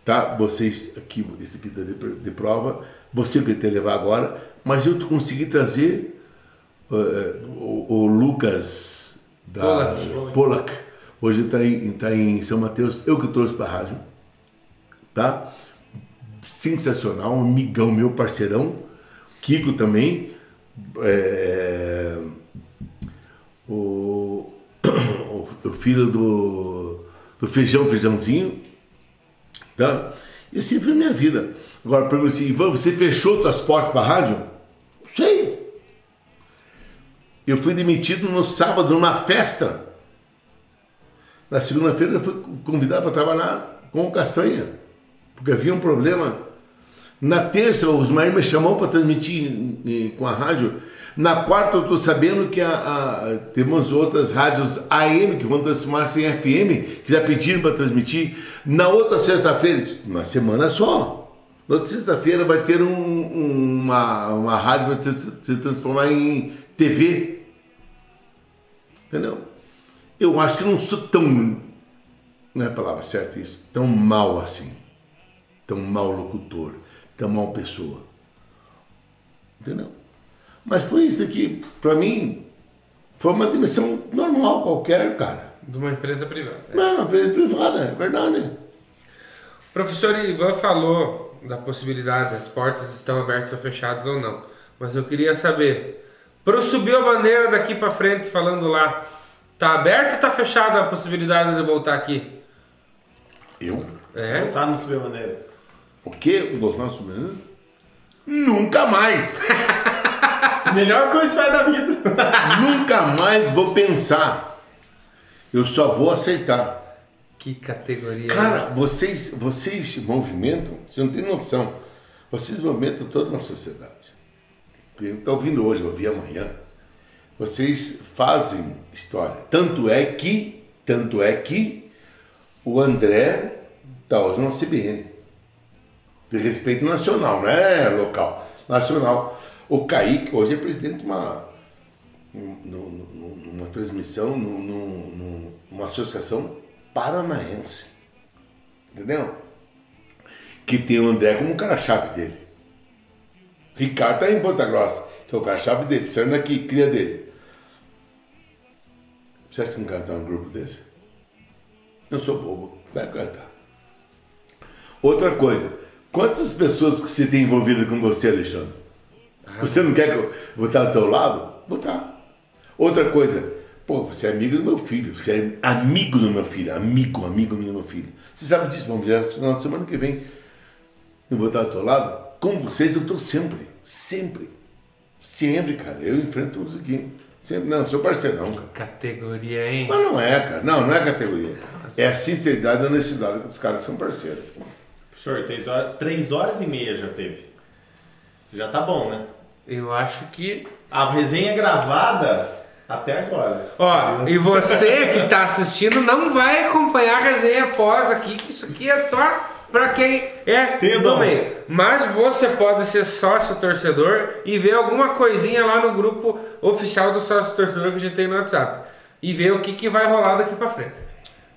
tá? Vocês aqui, esse aqui tá de, de prova, você que que levar agora, mas eu consegui trazer o, o Lucas da. Pollack. Hoje está em, tá em São Mateus, eu que trouxe para a rádio, tá? Sensacional, um amigão meu, parceirão, Kiko também, é, o, (coughs) o, filho do, do feijão, feijãozinho, tá? E assim foi minha vida. Agora, pergunta assim, Ivan, você fechou suas portas para a rádio? Sei. Eu fui demitido no sábado numa festa. Na segunda-feira eu fui convidado para trabalhar com o Castanha, porque havia um problema. Na terça, o Osmar me chamou para transmitir eh, com a rádio. Na quarta, eu estou sabendo que a, a- temos outras rádios AM que vão transformar-se em FM, que já pediram para transmitir. Na outra sexta-feira, uma semana só. Na sexta-feira vai ter um- uma, uma rádio que vai se, se transformar em TV. Entendeu? Eu acho que não sou tão. Não é a palavra certa isso. Tão mal assim. Tão mal locutor. Tão mal pessoa. Entendeu? Mas foi isso aqui. Pra mim, foi uma dimensão normal qualquer, cara. De uma empresa privada. Não é uma empresa privada, é verdade. O professor Ivan falou da possibilidade, as portas estão abertas ou fechadas ou não. Mas eu queria saber, pro subir a bandeira daqui pra frente, falando lá, tá aberto ou tá fechada a possibilidade de voltar aqui? Eu? É? Tá no Subir a Bandeira. O quê? O Bolsonaro subindo? Nunca mais! (laughs) Melhor coisa que vai da vida. Nunca mais vou pensar. Eu só vou aceitar. Que categoria. Cara, vocês, vocês movimentam, você não tem noção. Vocês movimentam toda uma sociedade. Quem está ouvindo hoje, eu ouvi amanhã. Vocês fazem história. Tanto é que, tanto é que o André está hoje na CBN. De respeito nacional, não é local. nacional. O Kaique hoje é presidente de uma, num- num- numa transmissão, num- num- num- numa associação paranaense. Entendeu? Que tem o André como cara-chave dele. Ricardo tá em Ponta Grossa, que é o cara-chave dele, saindo aqui, cria dele. Você acha que um cara tá num grupo desse? Eu sou bobo, vai cantar. Outra coisa, quantas pessoas que você tem envolvido com você, Alexandre? Você não quer que eu vou estar do teu lado? Vou estar. Outra coisa, pô, você é amigo do meu filho, você é amigo do meu filho, amigo, amigo, amigo do meu filho. Você sabe disso, vamos ver na semana que vem. Eu vou estar do teu lado? Com vocês eu estou sempre, sempre. Sempre, cara. Eu enfrento tudo aqui. Sempre, não, sou parceirão, cara. Categoria, hein? Mas não é, cara. Não, não é categoria. É a sinceridade e a honestidade que os caras são parceiros. Professor, três horas, três horas e meia já teve. Já tá bom, né? Eu acho que. A resenha é gravada até agora. Ó, e você que tá assistindo não vai acompanhar a resenha após aqui, que isso aqui é só pra quem é o dom. meio. Mas você pode ser sócio torcedor e ver alguma coisinha lá no grupo oficial do sócio torcedor que a gente tem no WhatsApp. E ver o que, que vai rolar daqui pra frente.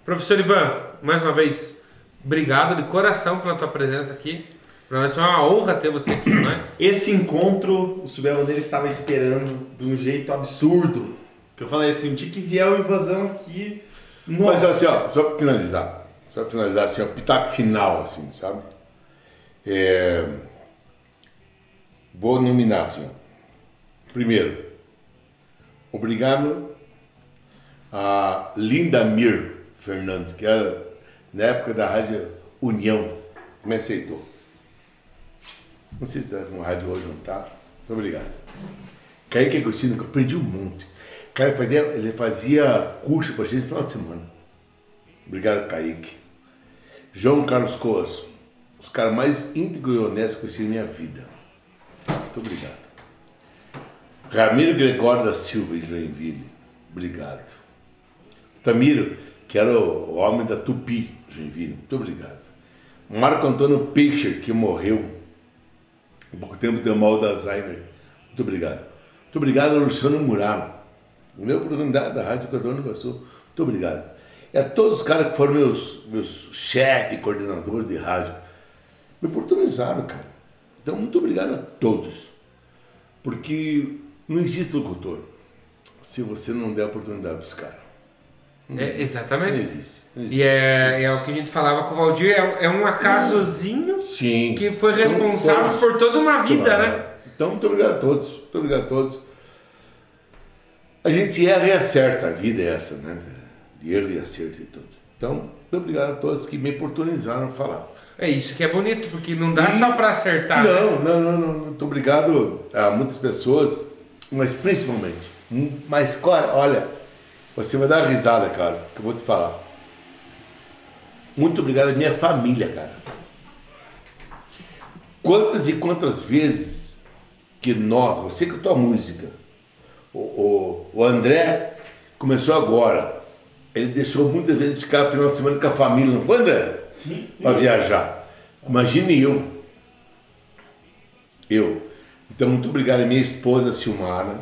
Professor Ivan, mais uma vez, obrigado de coração pela tua presença aqui. Pra nós foi uma honra ter você aqui com nós. Esse encontro, o Subir a Bandeira estava esperando de um jeito absurdo. Que eu falei assim, o dia que vier o invasão aqui. Mas Nossa. assim, ó, só pra finalizar. Só pra finalizar, assim, ó, pitaco final, assim, sabe? É, Vou nominar, assim. Primeiro, obrigado a Linda Mir Fernandes, que era na época da Rádio União, me aceitou. Não sei se está com rádio hoje ou não tá. Muito obrigado. Kaique Agostino, que eu aprendi um monte. Cara, fazia, ele fazia curso pra gente no final de semana. Obrigado, Kaique. João Carlos Coas, os caras mais íntegros e honestos que eu conheci na minha vida. Muito obrigado. Ramiro Gregório da Silva, em Joinville. Obrigado. Tamiro, que era o, homem da Tupi, Joinville. Muito obrigado. Marco Antônio Peixer, que morreu. Há pouco tempo deu mal da Alzheimer. Muito obrigado. Muito obrigado Luciano Muraro. O meu oportunidade da Rádio do Iguaçu. Muito obrigado. E a todos os caras que foram meus, meus chefes, coordenadores de rádio. Me oportunizaram, cara. Então, muito obrigado a todos. Porque não existe locutor se você não der oportunidade para os caras. É, exatamente. Não existe. Não existe. E é, é o que a gente falava com o Valdir, é, é um acasozinho Sim. que foi responsável Todos. por toda uma vida, Claro. né? Então, muito obrigado a todos. Muito obrigado a todos. A gente erra e acerta. A vida é essa, né? De erro e acerto e tudo. Então, muito obrigado a todos que me oportunizaram a falar. É isso que é bonito, porque não dá só pra acertar. né? Não, não, não, não. Muito obrigado a muitas pessoas, mas principalmente. Mas, cara, olha, você vai dar uma risada, cara, que eu vou te falar. Muito obrigado à minha família, cara. Quantas e quantas vezes que nós, você com a tua música, o, o, o André começou agora. Ele deixou muitas vezes ficar final de semana com a família, não foi, André? Para viajar. Imagine eu. Eu. Então, muito obrigado à minha esposa Silmara.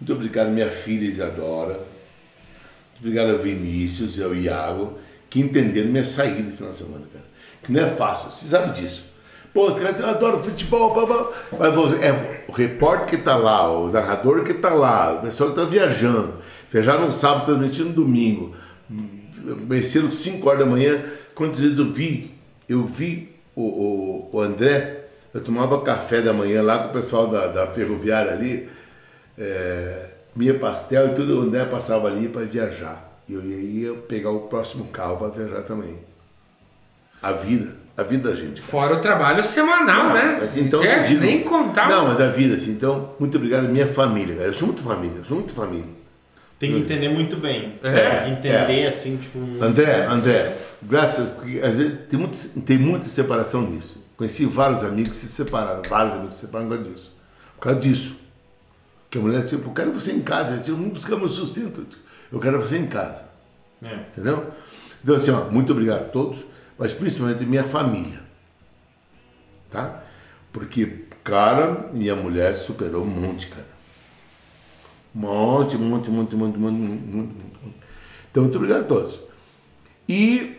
Muito obrigado à minha filha Isadora. Muito obrigado ao Vinícius e ao Iago, que entenderam minha saída no final de semana, cara. Que não é fácil, você sabe disso. Pô, os caras adoro futebol, blá, blá. mas você, é o repórter que tá lá, o narrador que tá lá, o pessoal que tá viajando, viajar no sábado, transmitindo no domingo, venceram 5 horas da manhã, quantas vezes eu vi, eu vi o, o, o André, eu tomava café da manhã lá com o pessoal da, da ferroviária ali, é, minha pastel e tudo, o André passava ali para viajar. E eu ia pegar o próximo carro para viajar também. A vida, a vida da gente. cara. Fora o trabalho semanal, né? Mas então, Certo? digo- Nem contar. Não, mas a vida, assim. Então, muito obrigado à minha família, cara. Eu sou muito família, eu sou muito família. Tem que entender muito bem. É, entender assim, tipo. um- André, André, graças, porque às vezes tem, muito, tem muita separação nisso. Conheci vários amigos que se separaram, vários amigos se separaram por causa disso. Por causa disso. Que a mulher, tipo, eu quero você em casa, eu não buscar meu sustento, eu quero você em casa. É. Entendeu? Então, assim, ó, muito obrigado a todos, mas principalmente minha família. Tá? Porque, cara, minha mulher superou um monte, cara. Um monte, monte, monte, monte, monte. Então, muito obrigado a todos. E,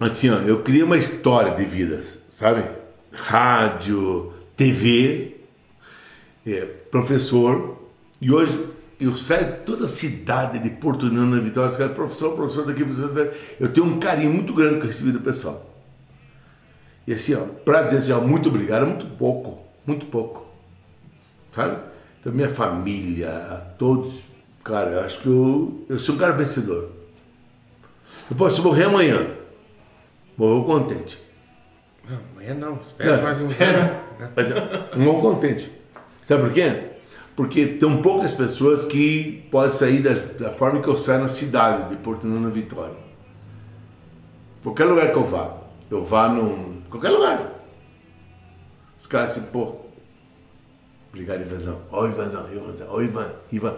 assim, ó, eu criei uma história de vidas, sabe? Rádio, TV, é, professor, e hoje eu saio toda a cidade de Porto na Vitória, cara, professor, professor daqui, professor daqui. Eu tenho um carinho muito grande que eu recebi do pessoal. E assim, ó, pra dizer assim, ó, muito obrigado, é muito pouco, muito pouco. Sabe? Então, minha família, todos, cara, eu acho que eu, eu sou um cara vencedor. Eu posso morrer amanhã. Morro contente. Não, amanhã não. Espera Não, mais um espera. Mas eu morro contente. Sabe por quê? Porque tem poucas pessoas que podem sair da, da forma que eu saio na cidade de Porto Nuno Vitória. Qualquer lugar que eu vá, eu vá num. Qualquer lugar. Os caras assim, pô. Obrigado, Ivanzão. Ó, Ivanzão, Ivanzão, ó, Ivan, Ivan.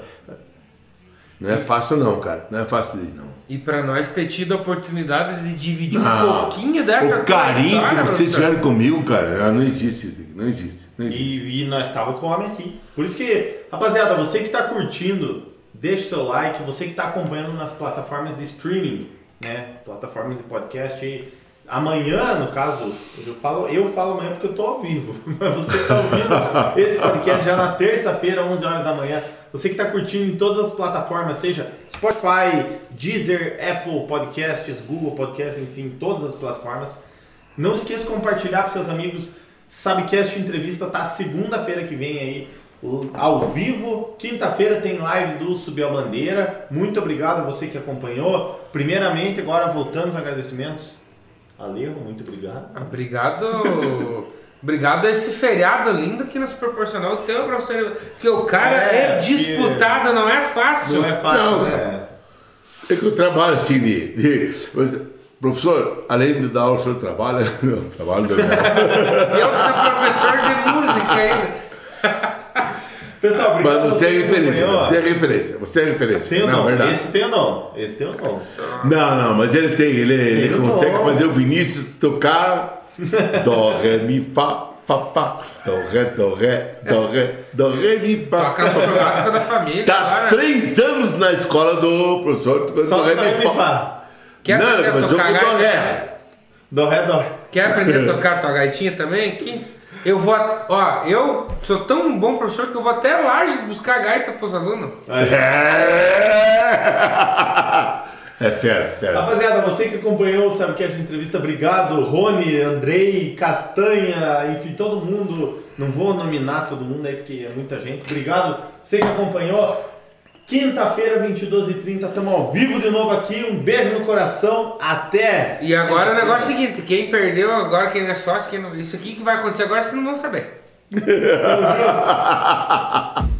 Não é fácil, não, cara. Não é fácil, não. E pra nós ter tido a oportunidade de dividir um Não. pouquinho dessa O carinho que vocês tiveram comigo, cara, não existe isso aqui. Não existe. Não existe. E, e nós estávamos com o homem aqui. Por isso que, rapaziada, você que está curtindo, deixa o seu like. Você que está acompanhando nas plataformas de streaming, né? Plataformas de podcast. aí. Amanhã, no caso, eu falo, eu falo amanhã porque eu tô ao vivo. (laughs) Mas você que tá ouvindo esse podcast já na terça-feira, 11 horas da manhã. Você que está curtindo em todas as plataformas, seja Spotify, Deezer, Apple Podcasts, Google Podcasts, enfim, todas as plataformas. Não esqueça de compartilhar para seus amigos. Sabecast Entrevista tá segunda-feira que vem aí ao vivo. Quinta-feira tem live do Subiu a Bandeira. Muito obrigado a você que acompanhou. Primeiramente, agora voltando os agradecimentos. Alejo, muito obrigado. Obrigado. (laughs) Obrigado a esse feriado lindo que nos proporcionou o teu professor. Porque o cara é, É, disputado, não é fácil. Não é fácil, Não, né? É que eu trabalho assim, de, de- professor, além de dar aula, o senhor trabalha? Eu trabalho (laughs) de (laughs) Eu que sou professor de música ainda. Pessoal, Mas obrigado a você é referência, você é referência, você é referência. Tem o não. Esse tem o dom. Esse tem o dom. Não, não, mas ele tem, ele, ele Tem o consegue dom. fazer o Vinícius tocar Dó, Ré, Mi, Fá, Fá, Fá, Dó, Ré, Dó, Ré, Dó, Ré, Dó, Ré, Mi, Fá. Toca no churrasco da família. Tá agora. três anos na escola do professor tocando Ré, Mi, me Fá. falar. Quer Não, aprender ele a começou tocar com Dó, gaita? Ré. Dó, ré, dó. Quer aprender a (laughs) tocar tua gaitinha também? Aqui? Eu vou. Ó, eu sou tão bom professor que eu vou até Lages buscar gaita pros alunos. É, (laughs) é fera, fera. Rapaziada, você que acompanhou o Sabcast Entrevista, obrigado. Rony, Andrei, Castanha, enfim, todo mundo. Não vou nominar todo mundo aí porque é muita gente. Obrigado. Você que acompanhou. Quinta-feira, 22h30, estamos ao vivo de novo aqui. Um beijo no coração. Até. E agora o negócio é o seguinte: quem perdeu agora, quem não é sócio, quem não... isso aqui que vai acontecer agora, vocês não vão saber. (laughs) E